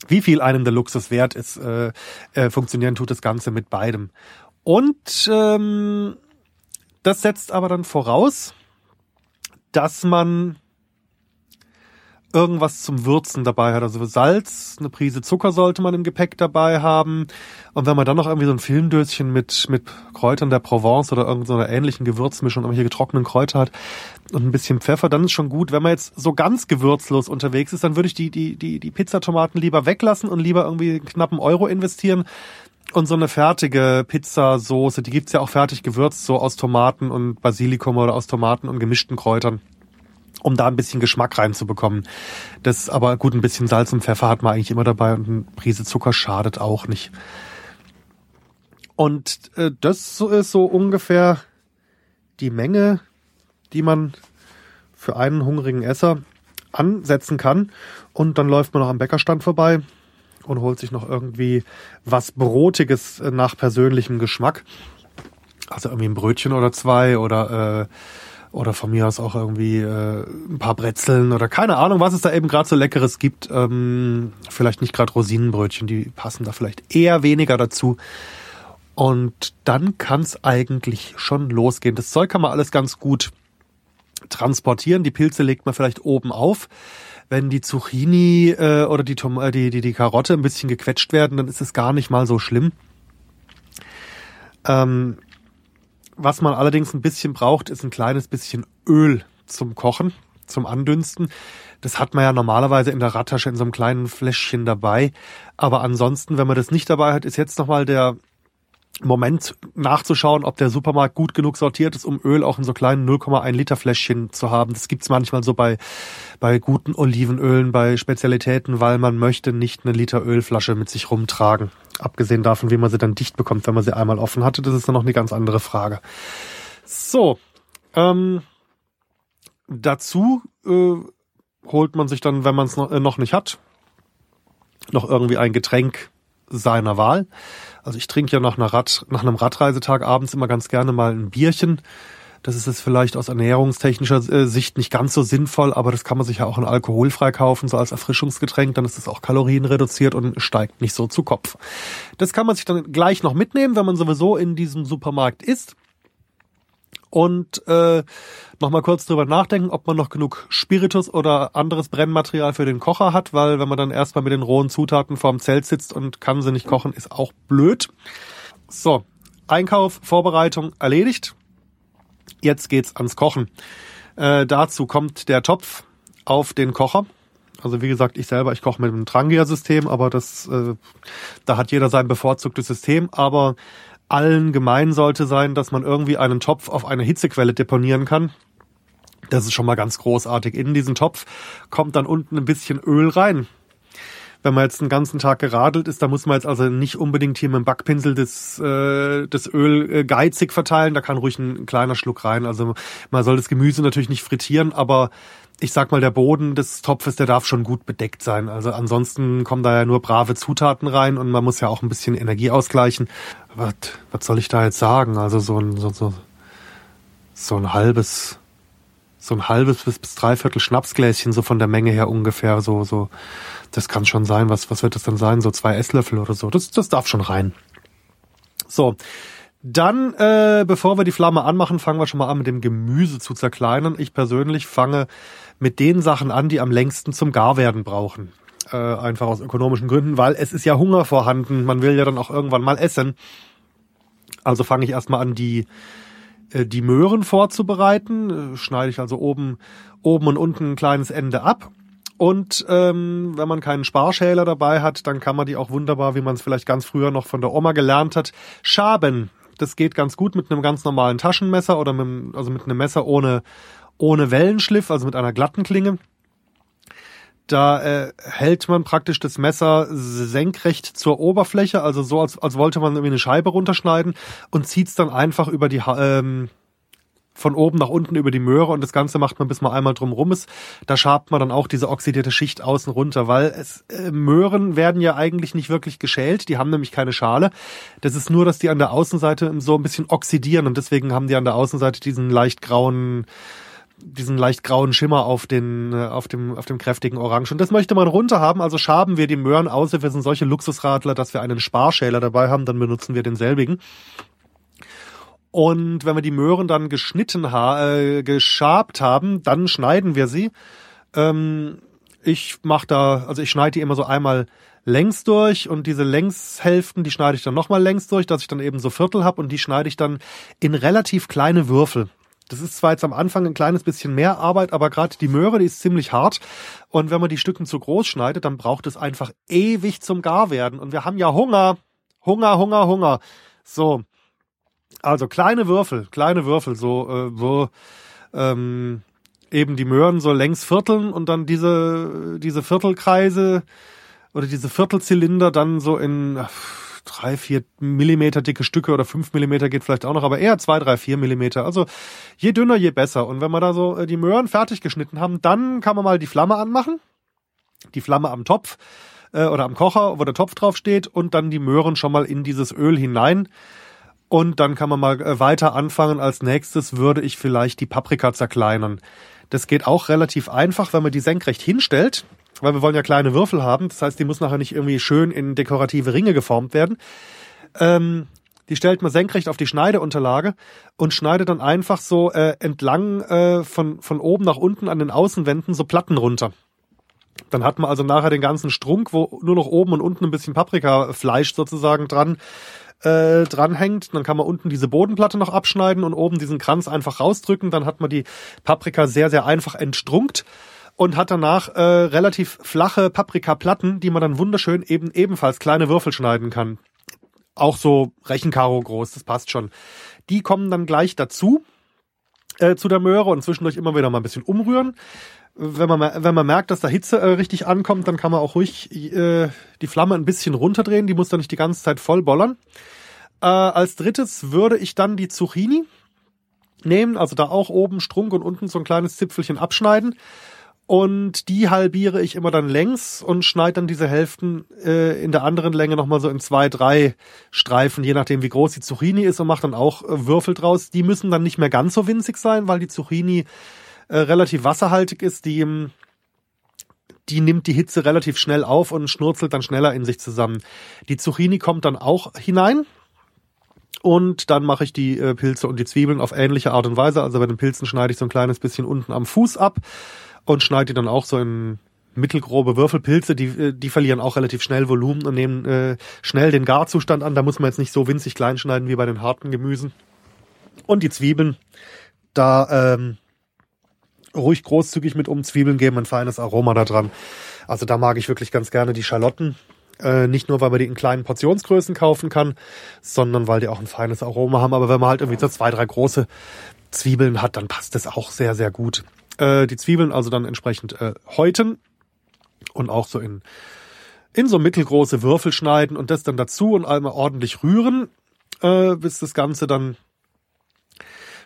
wie viel einem der Luxus wert ist. Äh, äh, funktionieren tut das Ganze mit beidem. Und ähm, das setzt aber dann voraus, dass man irgendwas zum Würzen dabei hat. Also Salz, eine Prise Zucker sollte man im Gepäck dabei haben. Und wenn man dann noch irgendwie so ein Filmdöschen mit, mit Kräutern der Provence oder irgendeiner ähnlichen Gewürzmischung, irgendwelche getrockneten Kräuter hat und ein bisschen Pfeffer, dann ist schon gut. Wenn man jetzt so ganz gewürzlos unterwegs ist, dann würde ich die, die, die, die Pizzatomaten lieber weglassen und lieber irgendwie einen knappen Euro investieren und so eine fertige Pizzasoße, die gibt's ja auch fertig gewürzt, so aus Tomaten und Basilikum oder aus Tomaten und gemischten Kräutern, um da ein bisschen Geschmack reinzubekommen. Das aber gut, ein bisschen Salz und Pfeffer hat man eigentlich immer dabei und eine Prise Zucker schadet auch nicht. Und äh, das ist so ungefähr die Menge, die man für einen hungrigen Esser ansetzen kann. Und dann läuft man noch am Bäckerstand vorbei, und holt sich noch irgendwie was Brotiges äh, nach persönlichem Geschmack. Also irgendwie ein Brötchen oder zwei oder äh, oder von mir aus auch irgendwie äh, ein paar Brezeln oder keine Ahnung, was es da eben gerade so leckeres gibt. Ähm, vielleicht nicht gerade Rosinenbrötchen, die passen da vielleicht eher weniger dazu. Und dann kann es eigentlich schon losgehen. Das Zeug kann man alles ganz gut transportieren. Die Pilze legt man vielleicht oben auf wenn die Zucchini äh, oder die, Tom äh, die, die, die Karotte ein bisschen gequetscht werden, dann ist es gar nicht mal so schlimm. Ähm, was man allerdings ein bisschen braucht, ist ein kleines bisschen Öl zum Kochen, zum Andünsten. Das hat man ja normalerweise in der Radtasche in so einem kleinen Fläschchen dabei. Aber ansonsten, wenn man das nicht dabei hat, ist jetzt nochmal der Moment nachzuschauen, ob der Supermarkt gut genug sortiert ist, um Öl auch in so kleinen 0,1 Liter Fläschchen zu haben. Das gibt's manchmal so bei, bei guten Olivenölen, bei Spezialitäten, weil man möchte nicht eine Liter Ölflasche mit sich rumtragen. Abgesehen davon, wie man sie dann dicht bekommt, wenn man sie einmal offen hatte, das ist dann noch eine ganz andere Frage. So, ähm, dazu äh, holt man sich dann, wenn man es noch, äh, noch nicht hat, noch irgendwie ein Getränk seiner Wahl. Also ich trinke ja nach, einer Rad, nach einem Radreisetag abends immer ganz gerne mal ein Bierchen. Das ist jetzt vielleicht aus ernährungstechnischer äh, Sicht nicht ganz so sinnvoll, aber das kann man sich ja auch in alkoholfrei kaufen, so als Erfrischungsgetränk. Dann ist es auch kalorienreduziert und steigt nicht so zu Kopf. Das kann man sich dann gleich noch mitnehmen, wenn man sowieso in diesem Supermarkt ist und äh, nochmal kurz drüber nachdenken, ob man noch genug Spiritus oder anderes Brennmaterial für den Kocher hat, weil wenn man dann erstmal mit den rohen Zutaten vorm Zelt sitzt und kann sie nicht kochen, ist auch blöd. So, Einkauf, Vorbereitung erledigt. Jetzt geht's ans Kochen. Äh, dazu kommt der Topf auf den Kocher. Also wie gesagt, ich selber, ich koche mit einem Trangia-System, aber das, äh, da hat jeder sein bevorzugtes System. Aber allen gemein sollte sein, dass man irgendwie einen Topf auf eine Hitzequelle deponieren kann. Das ist schon mal ganz großartig. In diesen Topf kommt dann unten ein bisschen Öl rein. Wenn man jetzt den ganzen Tag geradelt ist, da muss man jetzt also nicht unbedingt hier mit dem Backpinsel das, äh, das Öl äh, geizig verteilen. Da kann ruhig ein, ein kleiner Schluck rein. Also man soll das Gemüse natürlich nicht frittieren, aber ich sag mal, der Boden des Topfes, der darf schon gut bedeckt sein. Also ansonsten kommen da ja nur brave Zutaten rein und man muss ja auch ein bisschen Energie ausgleichen. Was, was soll ich da jetzt sagen? Also so ein, so, so, so ein halbes, so ein halbes bis, bis dreiviertel Schnapsgläschen, so von der Menge her ungefähr, so, so, das kann schon sein. Was, was wird das dann sein? So zwei Esslöffel oder so. Das, das darf schon rein. So. Dann, äh, bevor wir die Flamme anmachen, fangen wir schon mal an mit dem Gemüse zu zerkleinern. Ich persönlich fange mit den Sachen an, die am längsten zum Garwerden brauchen. Äh, einfach aus ökonomischen Gründen, weil es ist ja Hunger vorhanden. Man will ja dann auch irgendwann mal essen. Also fange ich erstmal an, die, äh, die Möhren vorzubereiten. Äh, schneide ich also oben, oben und unten ein kleines Ende ab. Und ähm, wenn man keinen Sparschäler dabei hat, dann kann man die auch wunderbar, wie man es vielleicht ganz früher noch von der Oma gelernt hat, schaben. Das geht ganz gut mit einem ganz normalen Taschenmesser oder mit, also mit einem Messer ohne, ohne Wellenschliff, also mit einer glatten Klinge. Da äh, hält man praktisch das Messer senkrecht zur Oberfläche, also so, als, als wollte man irgendwie eine Scheibe runterschneiden und zieht's dann einfach über die ähm, von oben nach unten über die Möhre und das Ganze macht man, bis man einmal drum rum ist. Da schabt man dann auch diese oxidierte Schicht außen runter, weil es, äh, Möhren werden ja eigentlich nicht wirklich geschält, die haben nämlich keine Schale. Das ist nur, dass die an der Außenseite so ein bisschen oxidieren und deswegen haben die an der Außenseite diesen leicht grauen diesen leicht grauen Schimmer auf den äh, auf dem auf dem kräftigen Orange und das möchte man runter haben also schaben wir die Möhren außer wir sind solche Luxusradler dass wir einen Sparschäler dabei haben dann benutzen wir denselbigen und wenn wir die Möhren dann geschnitten ha äh, geschabt haben, dann schneiden wir sie. Ähm, ich mache da, also ich schneide die immer so einmal längs durch und diese Längshälften, die schneide ich dann nochmal längs durch, dass ich dann eben so Viertel habe und die schneide ich dann in relativ kleine Würfel. Das ist zwar jetzt am Anfang ein kleines bisschen mehr Arbeit, aber gerade die Möhre, die ist ziemlich hart. Und wenn man die Stücken zu groß schneidet, dann braucht es einfach ewig zum Garwerden. Und wir haben ja Hunger. Hunger, Hunger, Hunger. So. Also kleine Würfel, kleine Würfel, so äh, wo ähm, eben die Möhren so längs vierteln und dann diese diese Viertelkreise oder diese Viertelzylinder dann so in drei, vier Millimeter dicke Stücke oder fünf Millimeter geht vielleicht auch noch, aber eher zwei, drei, vier Millimeter. Also je dünner, je besser. Und wenn wir da so äh, die Möhren fertig geschnitten haben, dann kann man mal die Flamme anmachen, die Flamme am Topf äh, oder am Kocher, wo der Topf drauf steht und dann die Möhren schon mal in dieses Öl hinein und dann kann man mal äh, weiter anfangen. Als nächstes würde ich vielleicht die Paprika zerkleinern. Das geht auch relativ einfach, wenn man die senkrecht hinstellt, weil wir wollen ja kleine Würfel haben. Das heißt, die muss nachher nicht irgendwie schön in dekorative Ringe geformt werden. Ähm, die stellt man senkrecht auf die Schneideunterlage und schneidet dann einfach so äh, entlang äh, von, von oben nach unten an den Außenwänden so Platten runter. Dann hat man also nachher den ganzen Strunk, wo nur noch oben und unten ein bisschen Paprikafleisch sozusagen dran äh, dranhängt. Dann kann man unten diese Bodenplatte noch abschneiden und oben diesen Kranz einfach rausdrücken. Dann hat man die Paprika sehr, sehr einfach entstrunkt und hat danach äh, relativ flache Paprikaplatten, die man dann wunderschön eben ebenfalls kleine Würfel schneiden kann. Auch so Rechenkaro groß, das passt schon. Die kommen dann gleich dazu äh, zu der Möhre und zwischendurch immer wieder mal ein bisschen umrühren. Wenn man, wenn man merkt, dass da Hitze äh, richtig ankommt, dann kann man auch ruhig äh, die Flamme ein bisschen runterdrehen. Die muss dann nicht die ganze Zeit voll bollern. Äh, als drittes würde ich dann die Zucchini nehmen, also da auch oben Strunk und unten so ein kleines Zipfelchen abschneiden. Und die halbiere ich immer dann längs und schneide dann diese Hälften äh, in der anderen Länge nochmal so in zwei, drei Streifen, je nachdem wie groß die Zucchini ist und mache dann auch äh, Würfel draus. Die müssen dann nicht mehr ganz so winzig sein, weil die Zucchini äh, relativ wasserhaltig ist. Die, ähm, die nimmt die Hitze relativ schnell auf und schnurzelt dann schneller in sich zusammen. Die Zucchini kommt dann auch hinein, und dann mache ich die äh, Pilze und die Zwiebeln auf ähnliche Art und Weise. Also bei den Pilzen schneide ich so ein kleines bisschen unten am Fuß ab und schneide die dann auch so in mittelgrobe Würfelpilze. Die, äh, die verlieren auch relativ schnell Volumen und nehmen äh, schnell den Garzustand an. Da muss man jetzt nicht so winzig klein schneiden wie bei den harten Gemüsen. Und die Zwiebeln, da ähm, ruhig großzügig mit um. Zwiebeln geben ein feines Aroma da dran. Also da mag ich wirklich ganz gerne die Schalotten. Äh, nicht nur, weil man die in kleinen Portionsgrößen kaufen kann, sondern weil die auch ein feines Aroma haben. Aber wenn man halt irgendwie so zwei, drei große Zwiebeln hat, dann passt das auch sehr, sehr gut. Äh, die Zwiebeln also dann entsprechend äh, häuten und auch so in, in so mittelgroße Würfel schneiden und das dann dazu und einmal ordentlich rühren, äh, bis das Ganze dann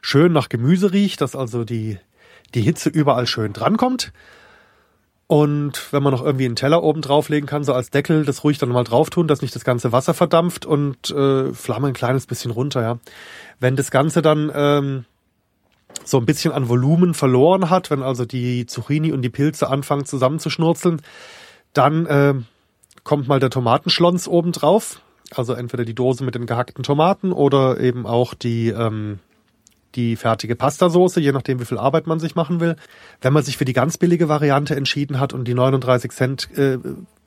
schön nach Gemüse riecht, dass also die, die Hitze überall schön drankommt. Und wenn man noch irgendwie einen Teller oben drauflegen kann, so als Deckel, das ruhig dann mal drauf tun, dass nicht das ganze Wasser verdampft und äh, Flamme ein kleines bisschen runter, ja. Wenn das Ganze dann ähm, so ein bisschen an Volumen verloren hat, wenn also die Zucchini und die Pilze anfangen zusammenzuschnurzeln, dann äh, kommt mal der Tomatenschlons oben drauf. Also entweder die Dose mit den gehackten Tomaten oder eben auch die, ähm, die fertige Pastasoße, je nachdem, wie viel Arbeit man sich machen will. Wenn man sich für die ganz billige Variante entschieden hat und die 39 Cent äh,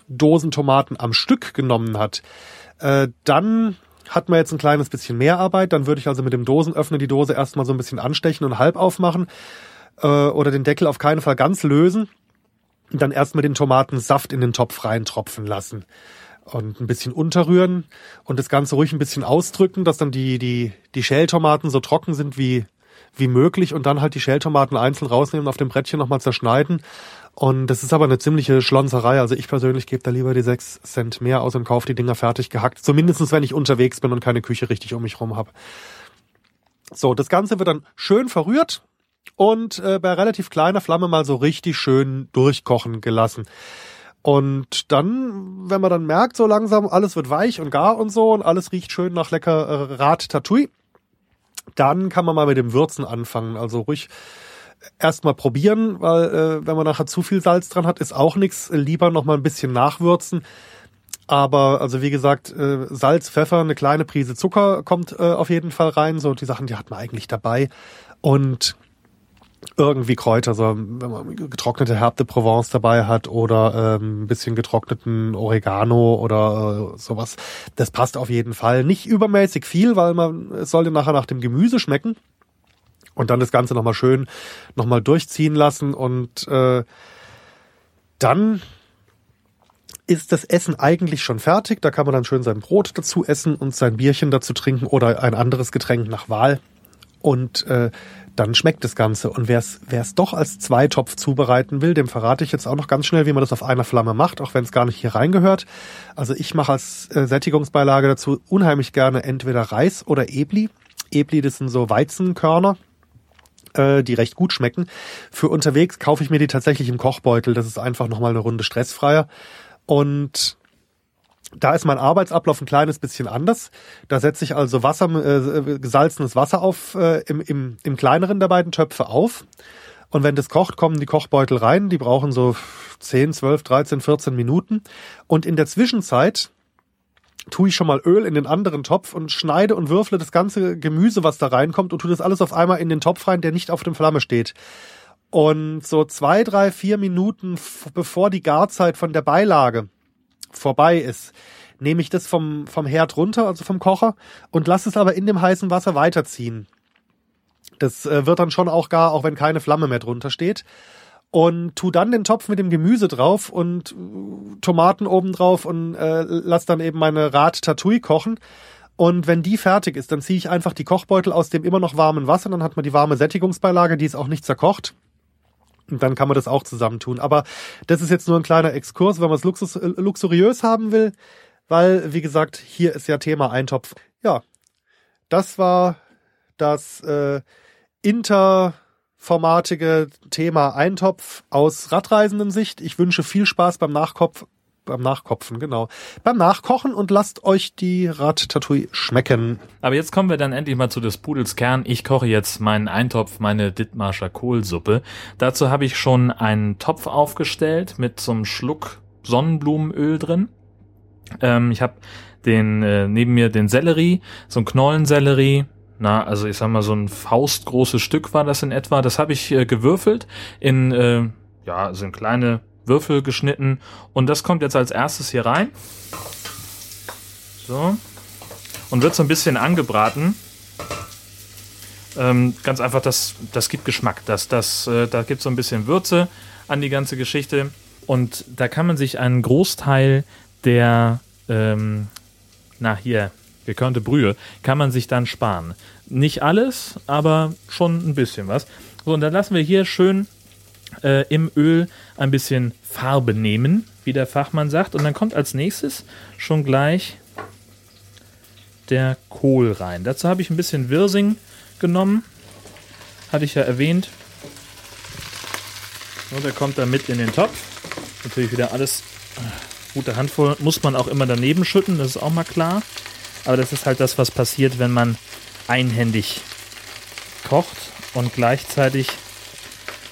Dosen Tomaten am Stück genommen hat, äh, dann hat man jetzt ein kleines bisschen mehr Arbeit. Dann würde ich also mit dem Dosenöffner die Dose erstmal so ein bisschen anstechen und halb aufmachen äh, oder den Deckel auf keinen Fall ganz lösen. Und dann erstmal den Tomatensaft in den Topf reintropfen lassen und ein bisschen unterrühren und das Ganze ruhig ein bisschen ausdrücken, dass dann die, die, die Schältomaten so trocken sind wie, wie möglich und dann halt die Schältomaten einzeln rausnehmen, auf dem Brettchen nochmal zerschneiden. Und das ist aber eine ziemliche Schlonzerei. Also ich persönlich gebe da lieber die sechs Cent mehr aus und kaufe die Dinger fertig gehackt. Zumindestens wenn ich unterwegs bin und keine Küche richtig um mich rum habe. So, das Ganze wird dann schön verrührt und äh, bei relativ kleiner Flamme mal so richtig schön durchkochen gelassen. Und dann, wenn man dann merkt, so langsam, alles wird weich und gar und so und alles riecht schön nach lecker äh, Rat Tatui, dann kann man mal mit dem Würzen anfangen. Also ruhig erstmal probieren, weil äh, wenn man nachher zu viel Salz dran hat, ist auch nichts. Lieber noch mal ein bisschen nachwürzen. Aber also wie gesagt, äh, Salz, Pfeffer, eine kleine Prise Zucker kommt äh, auf jeden Fall rein. So die Sachen, die hat man eigentlich dabei. Und irgendwie Kräuter, so wenn man getrocknete Herbe de Provence dabei hat oder ähm, ein bisschen getrockneten Oregano oder äh, sowas. Das passt auf jeden Fall. Nicht übermäßig viel, weil man es sollte nachher nach dem Gemüse schmecken. Und dann das Ganze nochmal schön nochmal durchziehen lassen und äh, dann ist das Essen eigentlich schon fertig. Da kann man dann schön sein Brot dazu essen und sein Bierchen dazu trinken oder ein anderes Getränk nach Wahl. Und äh, dann schmeckt das Ganze. Und wer es doch als Zweitopf zubereiten will, dem verrate ich jetzt auch noch ganz schnell, wie man das auf einer Flamme macht, auch wenn es gar nicht hier reingehört. Also ich mache als äh, Sättigungsbeilage dazu unheimlich gerne entweder Reis oder Ebli. Ebli, das sind so Weizenkörner, äh, die recht gut schmecken. Für unterwegs kaufe ich mir die tatsächlich im Kochbeutel. Das ist einfach nochmal eine Runde stressfreier. Und da ist mein Arbeitsablauf ein kleines bisschen anders. Da setze ich also Wasser, äh, gesalzenes Wasser auf äh, im, im, im kleineren der beiden Töpfe auf. Und wenn das kocht, kommen die Kochbeutel rein. Die brauchen so 10, 12, 13, 14 Minuten. Und in der Zwischenzeit tue ich schon mal Öl in den anderen Topf und schneide und würfle das ganze Gemüse, was da reinkommt und tue das alles auf einmal in den Topf rein, der nicht auf dem Flamme steht. Und so zwei, drei, vier Minuten bevor die Garzeit von der Beilage vorbei ist, nehme ich das vom, vom Herd runter, also vom Kocher, und lasse es aber in dem heißen Wasser weiterziehen. Das äh, wird dann schon auch gar, auch wenn keine Flamme mehr drunter steht. Und tu dann den Topf mit dem Gemüse drauf und äh, Tomaten oben drauf und äh, lass dann eben meine Rat Tatui kochen. Und wenn die fertig ist, dann ziehe ich einfach die Kochbeutel aus dem immer noch warmen Wasser, dann hat man die warme Sättigungsbeilage, die ist auch nicht zerkocht. Und dann kann man das auch zusammentun. Aber das ist jetzt nur ein kleiner Exkurs, wenn man es luxus, luxuriös haben will, weil, wie gesagt, hier ist ja Thema Eintopf. Ja, das war das äh, interformatige Thema Eintopf aus radreisenden Sicht. Ich wünsche viel Spaß beim Nachkopf, beim Nachkopfen, genau. Beim Nachkochen und lasst euch die Radtatouille schmecken. Aber jetzt kommen wir dann endlich mal zu des Pudels Kern. Ich koche jetzt meinen Eintopf, meine Dittmarscher Kohlsuppe. Dazu habe ich schon einen Topf aufgestellt mit so Schluck Sonnenblumenöl drin. Ähm, ich habe den äh, neben mir den Sellerie, so ein Knollensellerie, na, also ich sag mal, so ein faustgroßes Stück war das in etwa. Das habe ich äh, gewürfelt in, äh, ja, so in kleine Würfel geschnitten. Und das kommt jetzt als erstes hier rein. So. Und wird so ein bisschen angebraten. Ähm, ganz einfach, das, das gibt Geschmack. Das, das, äh, da gibt so ein bisschen Würze an die ganze Geschichte. Und da kann man sich einen Großteil der, ähm, na hier, gekörnte Brühe, kann man sich dann sparen. Nicht alles, aber schon ein bisschen was. So, und dann lassen wir hier schön äh, im Öl ein bisschen Farbe nehmen, wie der Fachmann sagt. Und dann kommt als nächstes schon gleich der Kohl rein. Dazu habe ich ein bisschen Wirsing genommen. Hatte ich ja erwähnt. So, der kommt dann mit in den Topf. Natürlich wieder alles äh, gute Handvoll. Muss man auch immer daneben schütten, das ist auch mal klar. Aber das ist halt das, was passiert, wenn man einhändig kocht und gleichzeitig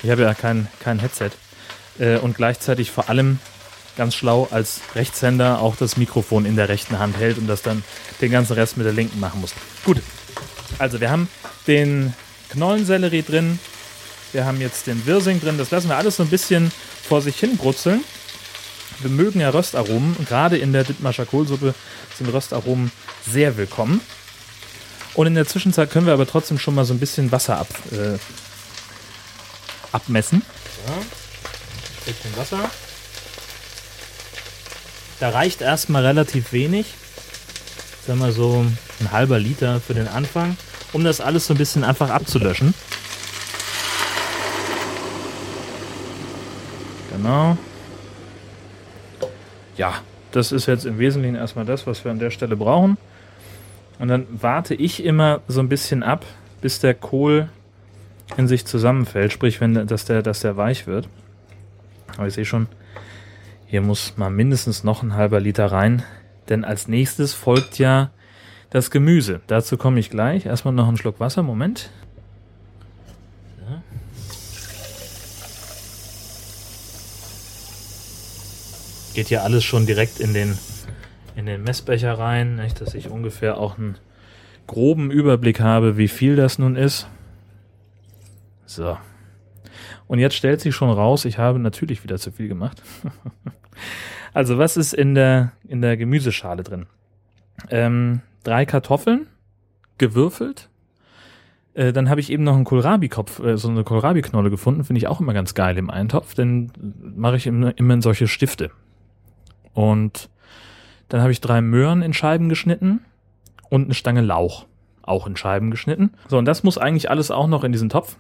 ich habe ja kein, kein Headset. Äh, und gleichzeitig vor allem ganz schlau als Rechtshänder auch das Mikrofon in der rechten Hand hält und das dann den ganzen Rest mit der linken machen muss. Gut, also wir haben den Knollensellerie drin, wir haben jetzt den Wirsing drin, das lassen wir alles so ein bisschen vor sich hin brutzeln. Wir mögen ja Röstaromen, gerade in der Dittmarscher Kohlsuppe sind Röstaromen sehr willkommen. Und in der Zwischenzeit können wir aber trotzdem schon mal so ein bisschen Wasser ab, äh, abmessen. So. Stückchen Wasser. Da reicht erstmal relativ wenig. Sagen wir so ein halber Liter für den Anfang, um das alles so ein bisschen einfach abzulöschen. Genau. Ja, das ist jetzt im Wesentlichen erstmal das, was wir an der Stelle brauchen. Und dann warte ich immer so ein bisschen ab, bis der Kohl in sich zusammenfällt, sprich, wenn, dass, der, dass der weich wird. Aber ich sehe schon, hier muss mal mindestens noch ein halber Liter rein, denn als nächstes folgt ja das Gemüse. Dazu komme ich gleich. Erstmal noch einen Schluck Wasser. Moment. Geht hier alles schon direkt in den, in den Messbecher rein, nicht, dass ich ungefähr auch einen groben Überblick habe, wie viel das nun ist. So. Und jetzt stellt sich schon raus, ich habe natürlich wieder zu viel gemacht. also, was ist in der, in der Gemüseschale drin? Ähm, drei Kartoffeln, gewürfelt. Äh, dann habe ich eben noch einen Kohlrabi-Kopf, äh, so eine Kohlrabi-Knolle gefunden. Finde ich auch immer ganz geil im Eintopf, denn mache ich immer, immer in solche Stifte. Und dann habe ich drei Möhren in Scheiben geschnitten und eine Stange Lauch auch in Scheiben geschnitten. So, und das muss eigentlich alles auch noch in diesen Topf.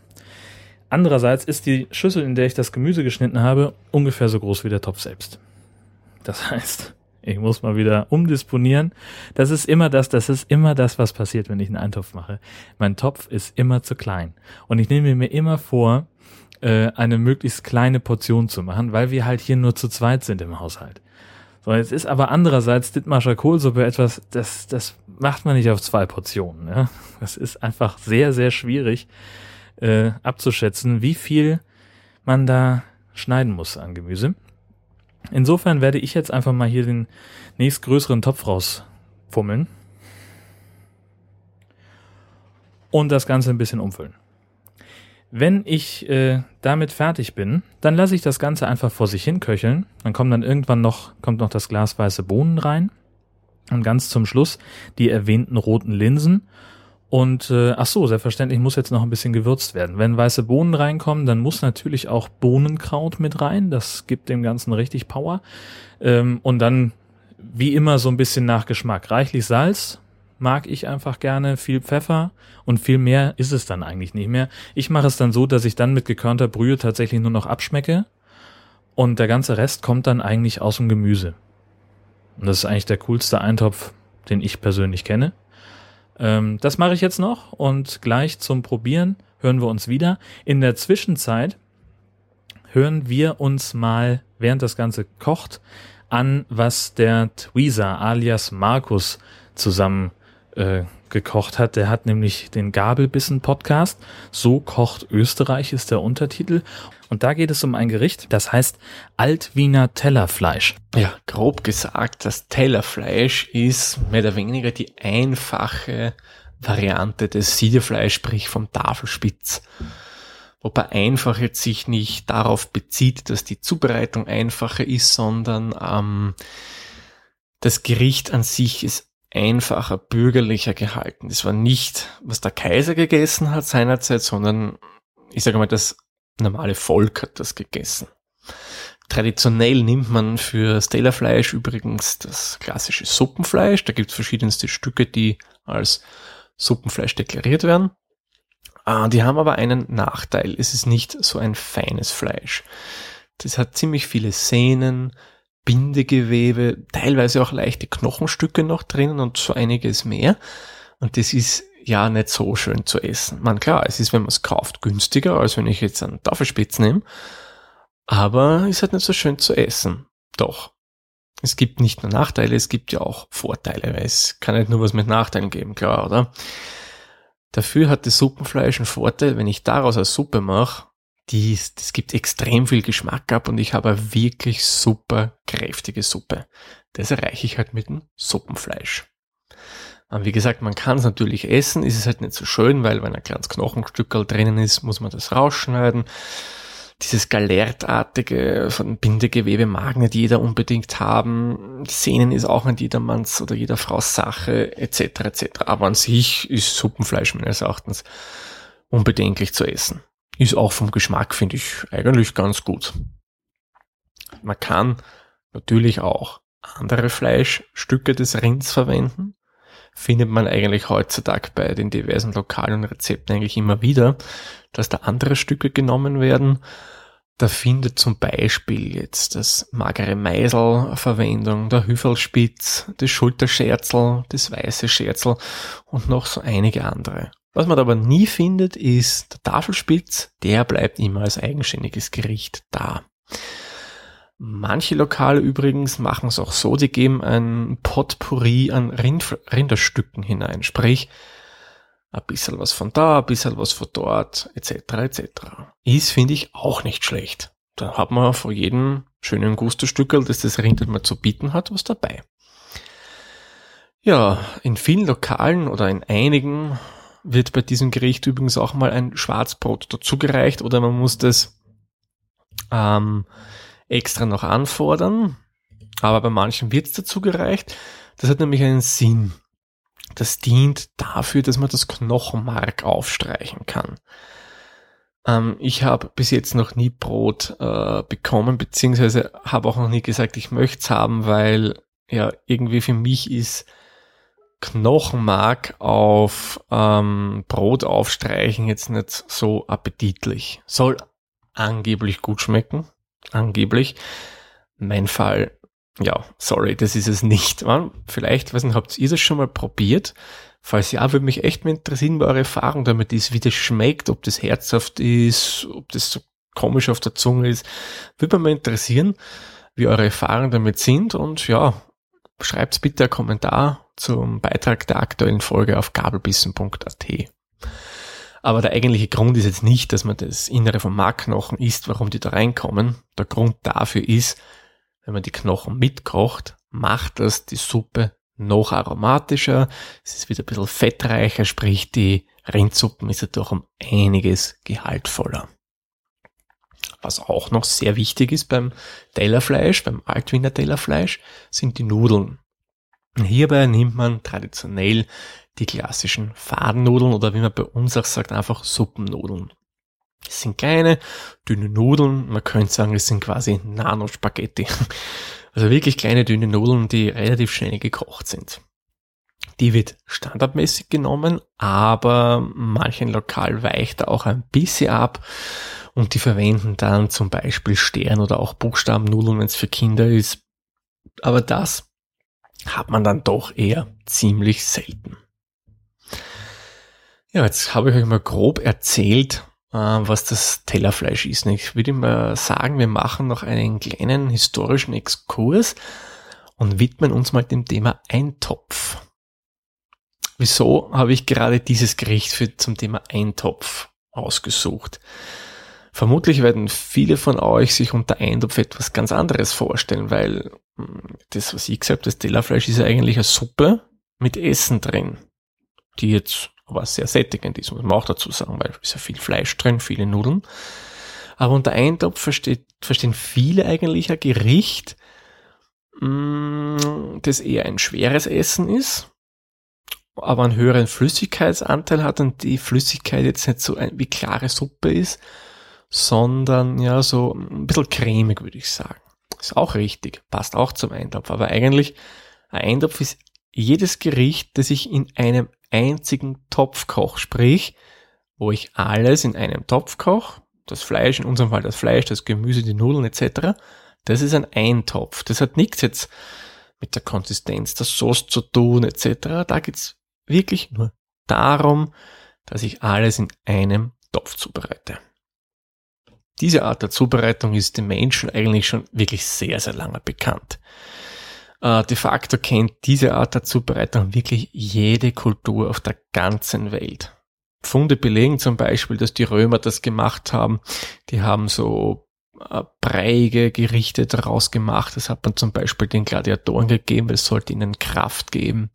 Andererseits ist die Schüssel, in der ich das Gemüse geschnitten habe, ungefähr so groß wie der Topf selbst. Das heißt, ich muss mal wieder umdisponieren. Das ist immer das, das ist immer das, was passiert, wenn ich einen Eintopf mache. Mein Topf ist immer zu klein. Und ich nehme mir immer vor, äh, eine möglichst kleine Portion zu machen, weil wir halt hier nur zu zweit sind im Haushalt. So, jetzt ist aber andererseits Dittmarscher Kohlsuppe etwas, das, das macht man nicht auf zwei Portionen. Ja? Das ist einfach sehr, sehr schwierig äh, abzuschätzen, wie viel man da schneiden muss an Gemüse. Insofern werde ich jetzt einfach mal hier den nächstgrößeren Topf rausfummeln und das Ganze ein bisschen umfüllen. Wenn ich äh, damit fertig bin, dann lasse ich das Ganze einfach vor sich hin köcheln. Dann kommt dann irgendwann noch, kommt noch das Glas weiße Bohnen rein. Und ganz zum Schluss die erwähnten roten Linsen und äh, ach so, selbstverständlich muss jetzt noch ein bisschen gewürzt werden. Wenn weiße Bohnen reinkommen, dann muss natürlich auch Bohnenkraut mit rein. Das gibt dem Ganzen richtig Power. Ähm, und dann wie immer so ein bisschen nach Geschmack. Reichlich Salz mag ich einfach gerne, viel Pfeffer und viel mehr ist es dann eigentlich nicht mehr. Ich mache es dann so, dass ich dann mit gekörnter Brühe tatsächlich nur noch abschmecke und der ganze Rest kommt dann eigentlich aus dem Gemüse. Und das ist eigentlich der coolste Eintopf, den ich persönlich kenne. Ähm, das mache ich jetzt noch und gleich zum Probieren hören wir uns wieder. In der Zwischenzeit hören wir uns mal, während das Ganze kocht, an, was der Tweezer alias Markus zusammen äh, gekocht hat. Der hat nämlich den Gabelbissen-Podcast. So kocht Österreich ist der Untertitel. Und da geht es um ein Gericht, das heißt Altwiener Tellerfleisch. Ja, grob gesagt, das Tellerfleisch ist mehr oder weniger die einfache Variante des Siedefleisch, sprich vom Tafelspitz. Wobei einfach jetzt sich nicht darauf bezieht, dass die Zubereitung einfacher ist, sondern ähm, das Gericht an sich ist einfacher, bürgerlicher gehalten. Das war nicht, was der Kaiser gegessen hat seinerzeit, sondern ich sage mal, das normale Volk hat das gegessen. Traditionell nimmt man für Stellerfleisch übrigens das klassische Suppenfleisch. Da gibt es verschiedenste Stücke, die als Suppenfleisch deklariert werden. Ah, die haben aber einen Nachteil. Es ist nicht so ein feines Fleisch. Das hat ziemlich viele Sehnen, Bindegewebe, teilweise auch leichte Knochenstücke noch drinnen und so einiges mehr. Und das ist ja nicht so schön zu essen. Man klar, es ist, wenn man es kauft, günstiger, als wenn ich jetzt einen Tafelspitz nehme. Aber ist halt nicht so schön zu essen. Doch. Es gibt nicht nur Nachteile, es gibt ja auch Vorteile, weil es kann nicht nur was mit Nachteilen geben, klar, oder? Dafür hat das Suppenfleisch einen Vorteil, wenn ich daraus eine Suppe mache, die, das gibt extrem viel Geschmack ab und ich habe eine wirklich super kräftige Suppe. Das erreiche ich halt mit dem Suppenfleisch. Wie gesagt, man kann es natürlich essen, ist es halt nicht so schön, weil wenn ein kleines Knochenstückel drinnen ist, muss man das rausschneiden. Dieses Galertartige von Bindegewebe mag nicht jeder unbedingt haben. Sehnen ist auch nicht jedermanns oder jeder Frau's Sache, etc. etc. Aber an sich ist Suppenfleisch meines Erachtens unbedenklich zu essen. Ist auch vom Geschmack, finde ich, eigentlich ganz gut. Man kann natürlich auch andere Fleischstücke des Rinds verwenden. Findet man eigentlich heutzutage bei den diversen lokalen Rezepten eigentlich immer wieder, dass da andere Stücke genommen werden. Da findet zum Beispiel jetzt das magere Meisel Verwendung, der Hüfelspitz, das Schulterscherzel, das weiße Scherzel und noch so einige andere. Was man aber nie findet, ist der Tafelspitz. Der bleibt immer als eigenständiges Gericht da. Manche Lokale übrigens machen es auch so, die geben ein Potpourri an Rind Rinderstücken hinein. Sprich, ein bisschen was von da, ein bisschen was von dort, etc. etc. Ist, finde ich, auch nicht schlecht. Da hat man vor jedem schönen Gusto-Stückel, das das Rind mal zu bieten hat, was dabei. Ja, in vielen Lokalen oder in einigen wird bei diesem Gericht übrigens auch mal ein Schwarzbrot dazugereicht oder man muss das ähm, extra noch anfordern. Aber bei manchen wird es dazugereicht. Das hat nämlich einen Sinn. Das dient dafür, dass man das Knochenmark aufstreichen kann. Ähm, ich habe bis jetzt noch nie Brot äh, bekommen, beziehungsweise habe auch noch nie gesagt, ich möchte es haben, weil ja irgendwie für mich ist Knochenmark auf ähm, Brot aufstreichen jetzt nicht so appetitlich. Soll angeblich gut schmecken. Angeblich. Mein Fall, ja, sorry, das ist es nicht. Vielleicht, weiß nicht, habt ihr das schon mal probiert? Falls ja, würde mich echt mal interessieren, eure Erfahrung damit ist, wie das schmeckt, ob das herzhaft ist, ob das so komisch auf der Zunge ist. Würde mich mal interessieren, wie eure Erfahrungen damit sind und ja, schreibt bitte einen Kommentar zum Beitrag der aktuellen Folge auf gabelbissen.at. Aber der eigentliche Grund ist jetzt nicht, dass man das Innere vom Markknochen isst, warum die da reinkommen. Der Grund dafür ist, wenn man die Knochen mitkocht, macht das die Suppe noch aromatischer. Es ist wieder ein bisschen fettreicher, sprich die Rindsuppen ist dadurch um einiges gehaltvoller. Was auch noch sehr wichtig ist beim Tellerfleisch, beim Altwiener Tellerfleisch, sind die Nudeln. Hierbei nimmt man traditionell die klassischen Fadennudeln oder wie man bei uns auch sagt, einfach Suppennudeln. Es sind kleine, dünne Nudeln. Man könnte sagen, es sind quasi Nanospaghetti. Also wirklich kleine, dünne Nudeln, die relativ schnell gekocht sind. Die wird standardmäßig genommen, aber manchen Lokal weicht auch ein bisschen ab und die verwenden dann zum Beispiel Stern oder auch Buchstabennudeln, wenn es für Kinder ist. Aber das hat man dann doch eher ziemlich selten. Ja, jetzt habe ich euch mal grob erzählt, äh, was das Tellerfleisch ist. Ich würde mal sagen, wir machen noch einen kleinen historischen Exkurs und widmen uns mal dem Thema Eintopf. Wieso habe ich gerade dieses Gericht für, zum Thema Eintopf ausgesucht? Vermutlich werden viele von euch sich unter Eintopf etwas ganz anderes vorstellen, weil hm, das, was ich gesagt habe, das Tellerfleisch ist ja eigentlich eine Suppe mit Essen drin, die jetzt aber sehr sättigend ist, muss man auch dazu sagen, weil es ja viel Fleisch drin, viele Nudeln. Aber unter Eintopf versteht, verstehen viele eigentlich ein Gericht, hm, das eher ein schweres Essen ist, aber einen höheren Flüssigkeitsanteil hat und die Flüssigkeit jetzt nicht so wie klare Suppe ist, sondern ja, so ein bisschen cremig, würde ich sagen. Ist auch richtig, passt auch zum Eintopf. Aber eigentlich, ein Eintopf ist jedes Gericht, das ich in einem einzigen Topf koche. Sprich, wo ich alles in einem Topf koche, das Fleisch, in unserem Fall das Fleisch, das Gemüse, die Nudeln etc., das ist ein Eintopf. Das hat nichts jetzt mit der Konsistenz der Sauce zu tun etc. Da geht's wirklich nur darum, dass ich alles in einem Topf zubereite. Diese Art der Zubereitung ist den Menschen eigentlich schon wirklich sehr, sehr lange bekannt. Äh, de facto kennt diese Art der Zubereitung wirklich jede Kultur auf der ganzen Welt. Funde belegen zum Beispiel, dass die Römer das gemacht haben. Die haben so äh, breiige Gerichte daraus gemacht. Das hat man zum Beispiel den Gladiatoren gegeben, es sollte ihnen Kraft geben.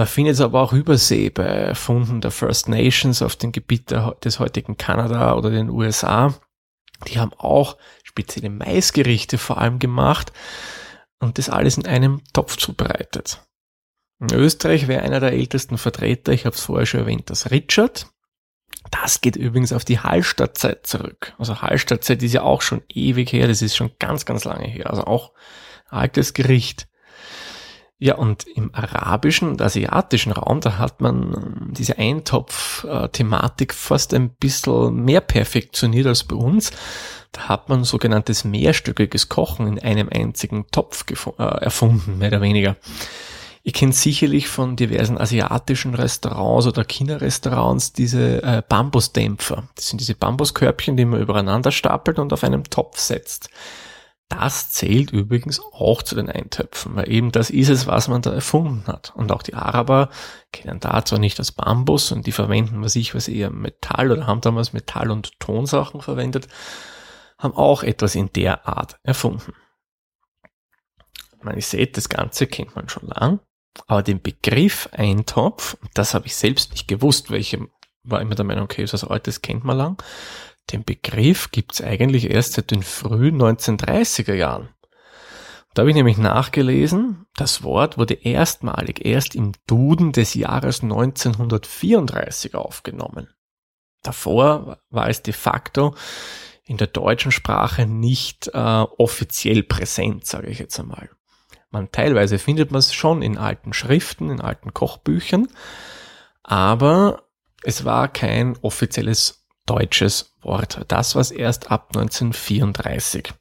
Man findet es aber auch übersee bei Funden der First Nations auf dem Gebiet des heutigen Kanada oder den USA. Die haben auch spezielle Maisgerichte vor allem gemacht und das alles in einem Topf zubereitet. In Österreich wäre einer der ältesten Vertreter, ich habe es vorher schon erwähnt, das Richard. Das geht übrigens auf die Hallstattzeit zurück. Also Hallstattzeit ist ja auch schon ewig her, das ist schon ganz, ganz lange her. Also auch altes Gericht. Ja, und im arabischen und asiatischen Raum, da hat man diese Eintopf-Thematik fast ein bisschen mehr perfektioniert als bei uns. Da hat man sogenanntes mehrstöckiges Kochen in einem einzigen Topf äh, erfunden, mehr oder weniger. Ihr kennt sicherlich von diversen asiatischen Restaurants oder China-Restaurants diese äh, Bambusdämpfer. Das sind diese Bambuskörbchen, die man übereinander stapelt und auf einem Topf setzt. Das zählt übrigens auch zu den Eintöpfen, weil eben das ist es, was man da erfunden hat. Und auch die Araber kennen da zwar nicht das Bambus und die verwenden, was ich weiß, eher Metall oder haben damals Metall- und Tonsachen verwendet, haben auch etwas in der Art erfunden. Ich meine, ihr seht, das Ganze kennt man schon lang, aber den Begriff Eintopf, das habe ich selbst nicht gewusst, welche war immer der Meinung, okay, ist was Altes, kennt man lang. Den Begriff gibt es eigentlich erst seit den frühen 1930er Jahren. Da habe ich nämlich nachgelesen, das Wort wurde erstmalig erst im Duden des Jahres 1934 aufgenommen. Davor war es de facto in der deutschen Sprache nicht äh, offiziell präsent, sage ich jetzt einmal. Man teilweise findet man es schon in alten Schriften, in alten Kochbüchern, aber es war kein offizielles deutsches Wort. Das war es erst ab 1934.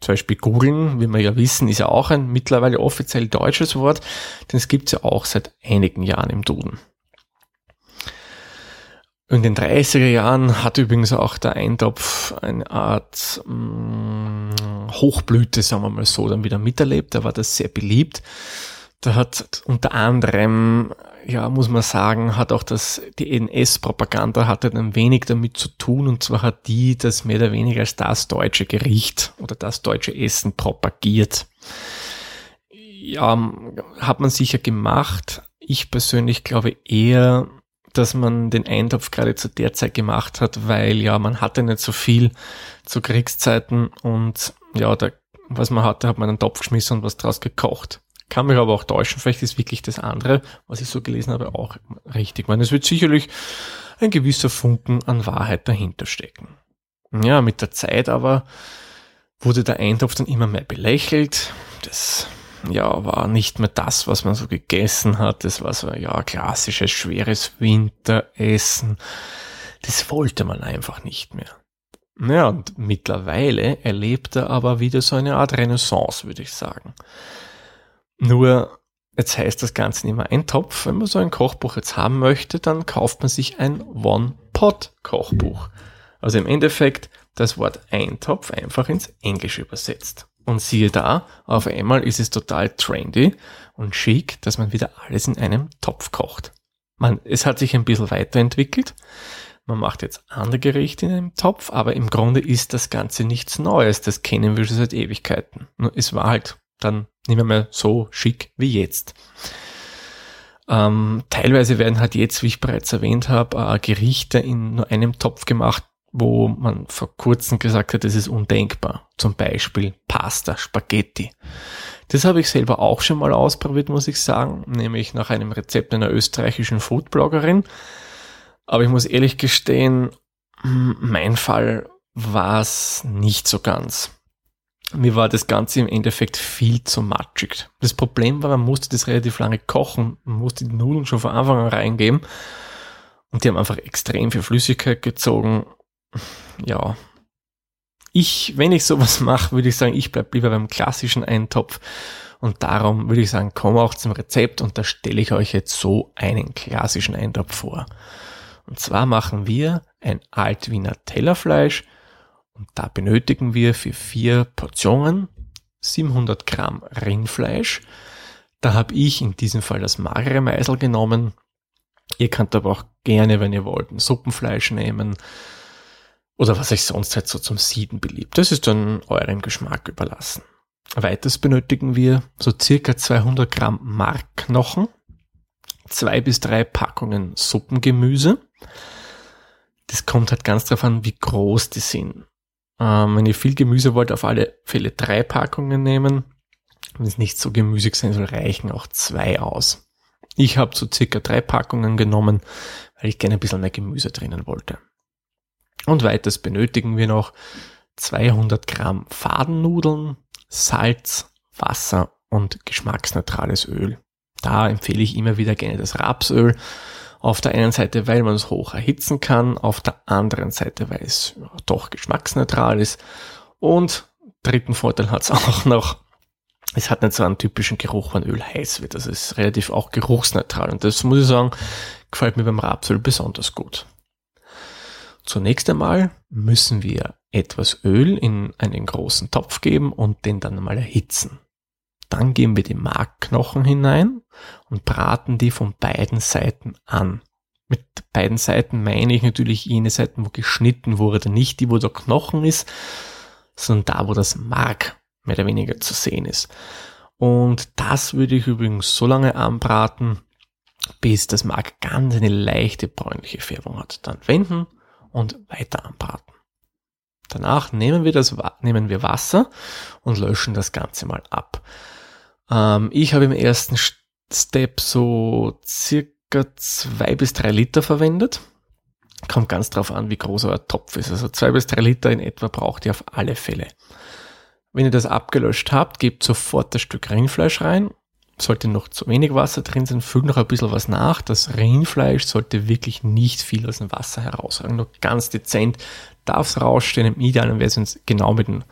Zum Beispiel googeln, wie wir ja wissen, ist ja auch ein mittlerweile offiziell deutsches Wort, denn es gibt es ja auch seit einigen Jahren im Duden. In den 30er Jahren hat übrigens auch der Eintopf eine Art mh, mm, Hochblüte, sagen wir mal so, dann wieder miterlebt. Da war das sehr beliebt. Da hat unter anderem, ja, muss man sagen, hat auch das, die NS-Propaganda hatte ein wenig damit zu tun und zwar hat die das mehr oder weniger als das deutsche Gericht oder das deutsche Essen propagiert. Ja, hat man sicher gemacht. Ich persönlich glaube eher, dass man den Eintopf gerade zu der Zeit gemacht hat, weil ja, man hatte nicht so viel zu Kriegszeiten und ja, da, was man hatte, hat man einen Topf geschmissen und was draus gekocht. Kann mich aber auch täuschen, vielleicht ist wirklich das andere, was ich so gelesen habe, auch richtig. Ich meine, es wird sicherlich ein gewisser Funken an Wahrheit dahinter stecken. Ja, mit der Zeit aber wurde der Eintopf dann immer mehr belächelt. Das ja, war nicht mehr das, was man so gegessen hat. Das war so, ja, klassisches, schweres Winteressen. Das wollte man einfach nicht mehr. Ja, und mittlerweile erlebt er aber wieder so eine Art Renaissance, würde ich sagen. Nur, jetzt heißt das Ganze nicht mehr ein Topf. Wenn man so ein Kochbuch jetzt haben möchte, dann kauft man sich ein One-Pot-Kochbuch. Also im Endeffekt das Wort Eintopf einfach ins Englische übersetzt. Und siehe da, auf einmal ist es total trendy und schick, dass man wieder alles in einem Topf kocht. Man, es hat sich ein bisschen weiterentwickelt. Man macht jetzt andere Gerichte in einem Topf, aber im Grunde ist das Ganze nichts Neues. Das kennen wir schon seit Ewigkeiten. Nur es war halt dann nicht mehr, so schick wie jetzt. Ähm, teilweise werden halt jetzt, wie ich bereits erwähnt habe, äh, Gerichte in nur einem Topf gemacht, wo man vor kurzem gesagt hat, das ist undenkbar. Zum Beispiel Pasta, Spaghetti. Das habe ich selber auch schon mal ausprobiert, muss ich sagen, nämlich nach einem Rezept einer österreichischen Foodbloggerin. Aber ich muss ehrlich gestehen, mein Fall war es nicht so ganz mir war das Ganze im Endeffekt viel zu matschig. Das Problem war, man musste das relativ lange kochen, man musste die Nudeln schon von Anfang an reingeben und die haben einfach extrem viel Flüssigkeit gezogen. Ja. Ich, wenn ich sowas mache, würde ich sagen, ich bleib lieber beim klassischen Eintopf und darum würde ich sagen, komm auch zum Rezept und da stelle ich euch jetzt so einen klassischen Eintopf vor. Und zwar machen wir ein Altwiener Tellerfleisch und da benötigen wir für vier Portionen 700 Gramm Rindfleisch. Da habe ich in diesem Fall das magere Meisel genommen. Ihr könnt aber auch gerne, wenn ihr wollt, ein Suppenfleisch nehmen oder was euch sonst halt so zum Sieden beliebt. Das ist dann eurem Geschmack überlassen. Weiters benötigen wir so circa 200 Gramm Markknochen, zwei bis drei Packungen Suppengemüse. Das kommt halt ganz darauf an, wie groß die sind. Ähm, wenn ihr viel Gemüse wollt, auf alle Fälle drei Packungen nehmen. Wenn es nicht so gemüsig sein soll, reichen auch zwei aus. Ich habe so circa drei Packungen genommen, weil ich gerne ein bisschen mehr Gemüse drinnen wollte. Und weiters benötigen wir noch 200 Gramm Fadennudeln, Salz, Wasser und geschmacksneutrales Öl. Da empfehle ich immer wieder gerne das Rapsöl. Auf der einen Seite, weil man es hoch erhitzen kann, auf der anderen Seite, weil es doch geschmacksneutral ist. Und dritten Vorteil hat es auch noch, es hat nicht so einen typischen Geruch, wenn Öl heiß wird. Es ist relativ auch geruchsneutral. Und das muss ich sagen, gefällt mir beim Rapsöl besonders gut. Zunächst einmal müssen wir etwas Öl in einen großen Topf geben und den dann mal erhitzen. Dann geben wir die Markknochen hinein und braten die von beiden Seiten an. Mit beiden Seiten meine ich natürlich jene Seiten, wo geschnitten wurde, nicht die, wo der Knochen ist, sondern da, wo das Mark mehr oder weniger zu sehen ist. Und das würde ich übrigens so lange anbraten, bis das Mark ganz eine leichte bräunliche Färbung hat. Dann wenden und weiter anbraten. Danach nehmen wir, das, nehmen wir Wasser und löschen das Ganze mal ab. Ähm, ich habe im ersten Step so circa zwei bis drei Liter verwendet. Kommt ganz drauf an, wie groß euer Topf ist. Also zwei bis drei Liter in etwa braucht ihr auf alle Fälle. Wenn ihr das abgelöscht habt, gebt sofort das Stück Rindfleisch rein sollte noch zu wenig Wasser drin sein, fügt noch ein bisschen was nach. Das Rindfleisch sollte wirklich nicht viel aus dem Wasser herausragen, nur ganz dezent darf es rausstehen. Im Idealen wäre es genau mit dem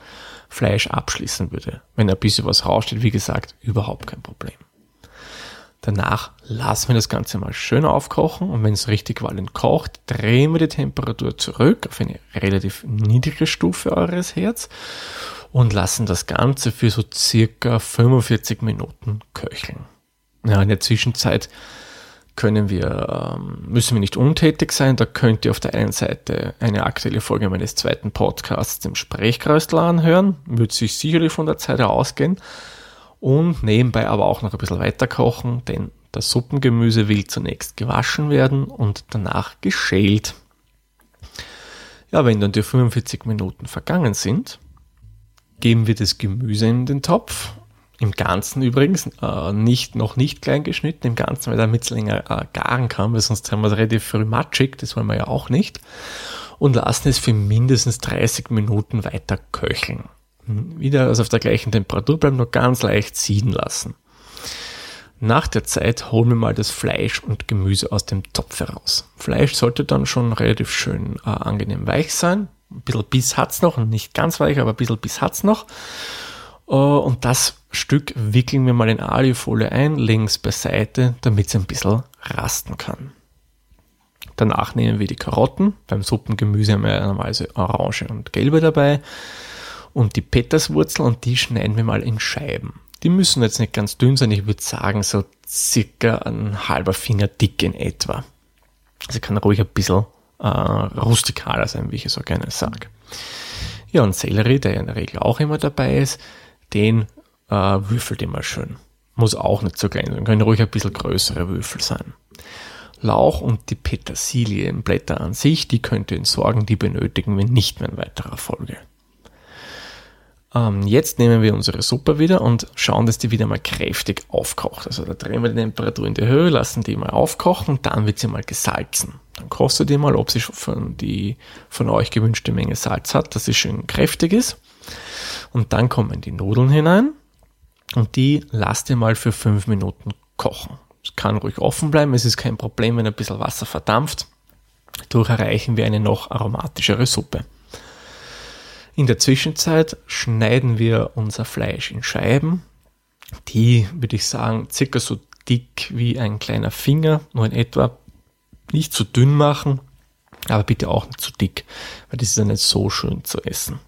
Fleisch abschließen würde. Wenn ein bisschen was raussteht, wie gesagt, überhaupt kein Problem. Danach lassen wir das Ganze mal schön aufkochen und wenn es richtig wallend kocht, drehen wir die Temperatur zurück auf eine relativ niedrige Stufe eures Herz und lassen das Ganze für so circa 45 Minuten köcheln. Ja, in der Zwischenzeit können wir, ähm, müssen wir nicht untätig sein. Da könnt ihr auf der einen Seite eine aktuelle Folge meines zweiten Podcasts im Sprechkreisler anhören. Wird sich sicherlich von der Zeit ausgehen. Und nebenbei aber auch noch ein bisschen weiter kochen, denn das Suppengemüse will zunächst gewaschen werden und danach geschält. Ja, wenn dann die 45 Minuten vergangen sind, geben wir das Gemüse in den Topf. Im Ganzen übrigens, äh, nicht, noch nicht klein geschnitten, im Ganzen, weil damit es länger äh, garen kann, weil sonst haben wir es relativ früh matschig, das wollen wir ja auch nicht. Und lassen es für mindestens 30 Minuten weiter köcheln. Hm, wieder also auf der gleichen Temperatur bleiben, nur ganz leicht ziehen lassen. Nach der Zeit holen wir mal das Fleisch und Gemüse aus dem Topf heraus. Fleisch sollte dann schon relativ schön äh, angenehm weich sein, ein bisschen Biss hat's noch, nicht ganz weich, aber ein bisschen Biss hat's noch. Äh, und das Stück wickeln wir mal in Alufolie ein, es beiseite, damit es ein bisschen rasten kann. Danach nehmen wir die Karotten. Beim Suppengemüse haben wir normalerweise Orange und Gelbe dabei. Und die Peterswurzel und die schneiden wir mal in Scheiben. Die müssen jetzt nicht ganz dünn sein, ich würde sagen so circa ein halber Finger dick in etwa. Also kann ruhig ein bisschen äh, rustikaler sein, wie ich es auch gerne sage. Ja, und Sellerie, der in der Regel auch immer dabei ist, den äh, würfelt immer schön. Muss auch nicht so klein sein, können ruhig ein bisschen größere Würfel sein. Lauch und die Petersilienblätter an sich, die könnt ihr entsorgen, die benötigen wir nicht mehr in weiterer Folge. Ähm, jetzt nehmen wir unsere Suppe wieder und schauen, dass die wieder mal kräftig aufkocht. Also da drehen wir die Temperatur in die Höhe, lassen die mal aufkochen, dann wird sie mal gesalzen. Dann kostet ihr mal, ob sie von, die von euch gewünschte Menge Salz hat, dass sie schön kräftig ist. Und dann kommen die Nudeln hinein und die lasst ihr mal für fünf Minuten kochen. Es kann ruhig offen bleiben, es ist kein Problem, wenn ein bisschen Wasser verdampft. Dadurch erreichen wir eine noch aromatischere Suppe. In der Zwischenzeit schneiden wir unser Fleisch in Scheiben, die, würde ich sagen, circa so dick wie ein kleiner Finger, nur in etwa nicht zu dünn machen, aber bitte auch nicht zu dick, weil das ist ja nicht so schön zu essen.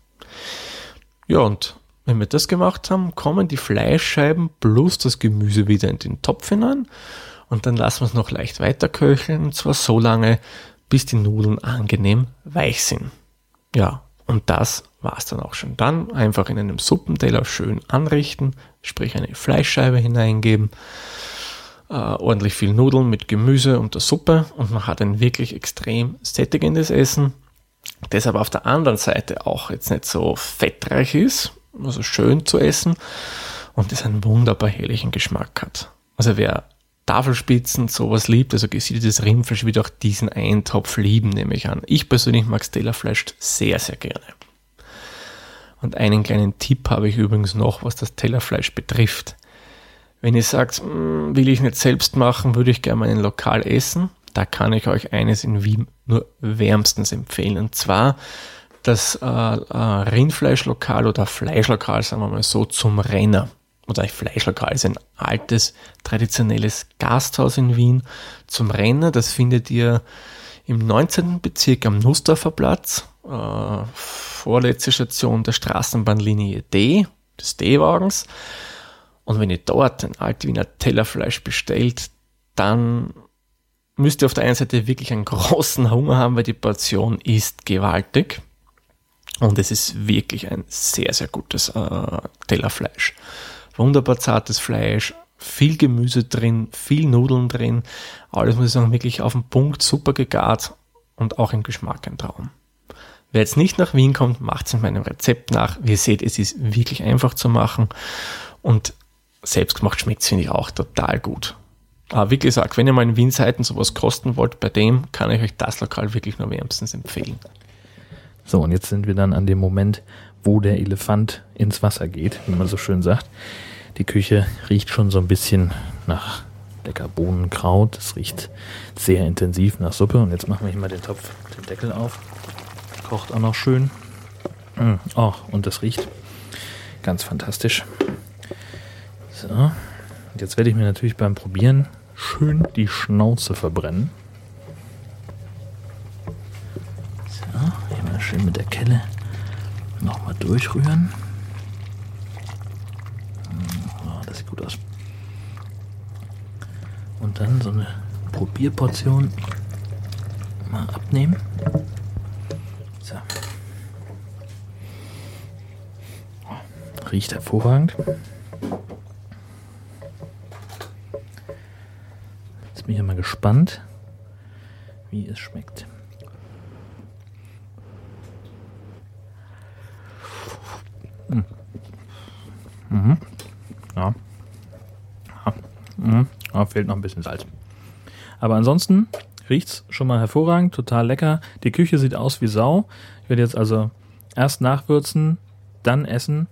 Ja, und wenn wir das gemacht haben, kommen die Fleischscheiben plus das Gemüse wieder in den Topf hinein Und dann lassen wir es noch leicht weiter köcheln, und zwar so lange, bis die Nudeln angenehm weich sind. Ja, und das war's dann auch schon. Dann einfach in einem Suppenteller schön anrichten, sprich eine Fleischscheibe hineingeben, äh, ordentlich viel Nudeln mit Gemüse und der Suppe und man hat ein wirklich extrem sättigendes Essen, das aber auf der anderen Seite auch jetzt nicht so fettreich ist, also schön zu essen und das einen wunderbar herrlichen Geschmack hat. Also wer Tafelspitzen, sowas liebt, also gesiedeltes Rindfleisch, wird auch diesen Eintopf lieben, nehme ich an. Ich persönlich mag Stellafleisch sehr, sehr gerne. Und einen kleinen Tipp habe ich übrigens noch, was das Tellerfleisch betrifft. Wenn ihr sagt, hm, will ich nicht selbst machen, würde ich gerne meinen Lokal essen, da kann ich euch eines in Wien nur wärmstens empfehlen. Und zwar das äh, äh, Rindfleischlokal oder Fleischlokal, sagen wir mal so, zum Renner oder Fleischlokal ist ein altes, traditionelles Gasthaus in Wien zum Rennen. Das findet ihr im 19. Bezirk am Nussdorfer Platz, äh, vorletzte Station der Straßenbahnlinie D, des D-Wagens. Und wenn ihr dort ein Altwiener Tellerfleisch bestellt, dann müsst ihr auf der einen Seite wirklich einen großen Hunger haben, weil die Portion ist gewaltig. Und es ist wirklich ein sehr, sehr gutes äh, Tellerfleisch wunderbar zartes Fleisch, viel Gemüse drin, viel Nudeln drin. Alles muss ich sagen, wirklich auf den Punkt, super gegart und auch im Geschmack ein Traum. Wer jetzt nicht nach Wien kommt, macht es in meinem Rezept nach. Wie ihr seht, es ist wirklich einfach zu machen und selbstgemacht schmeckt es, finde ich, auch total gut. Aber wie gesagt, wenn ihr mal in Wien seid und sowas kosten wollt, bei dem kann ich euch das Lokal wirklich nur wärmstens empfehlen. So, und jetzt sind wir dann an dem Moment, wo der Elefant ins Wasser geht, wie man so schön sagt. Die Küche riecht schon so ein bisschen nach lecker Bohnenkraut. Es riecht sehr intensiv nach Suppe. Und jetzt machen wir hier mal den Topf, den Deckel auf. Kocht auch noch schön. Oh, und das riecht ganz fantastisch. So. Und jetzt werde ich mir natürlich beim Probieren schön die Schnauze verbrennen. So, hier mal schön mit der Kelle nochmal durchrühren. gut aus. Und dann so eine Probierportion mal abnehmen. So. Riecht hervorragend. Jetzt bin ich mal gespannt, wie es schmeckt. Mhm. Mhm. Ja. Mhm. Aber fehlt noch ein bisschen Salz. Aber ansonsten riecht's schon mal hervorragend, total lecker. Die Küche sieht aus wie Sau. Ich werde jetzt also erst nachwürzen, dann essen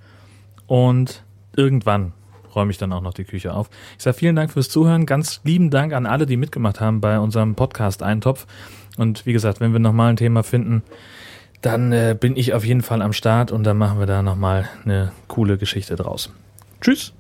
und irgendwann räume ich dann auch noch die Küche auf. Ich sage vielen Dank fürs Zuhören. Ganz lieben Dank an alle, die mitgemacht haben bei unserem Podcast Eintopf. Und wie gesagt, wenn wir nochmal ein Thema finden, dann äh, bin ich auf jeden Fall am Start und dann machen wir da nochmal eine coole Geschichte draus. Tschüss!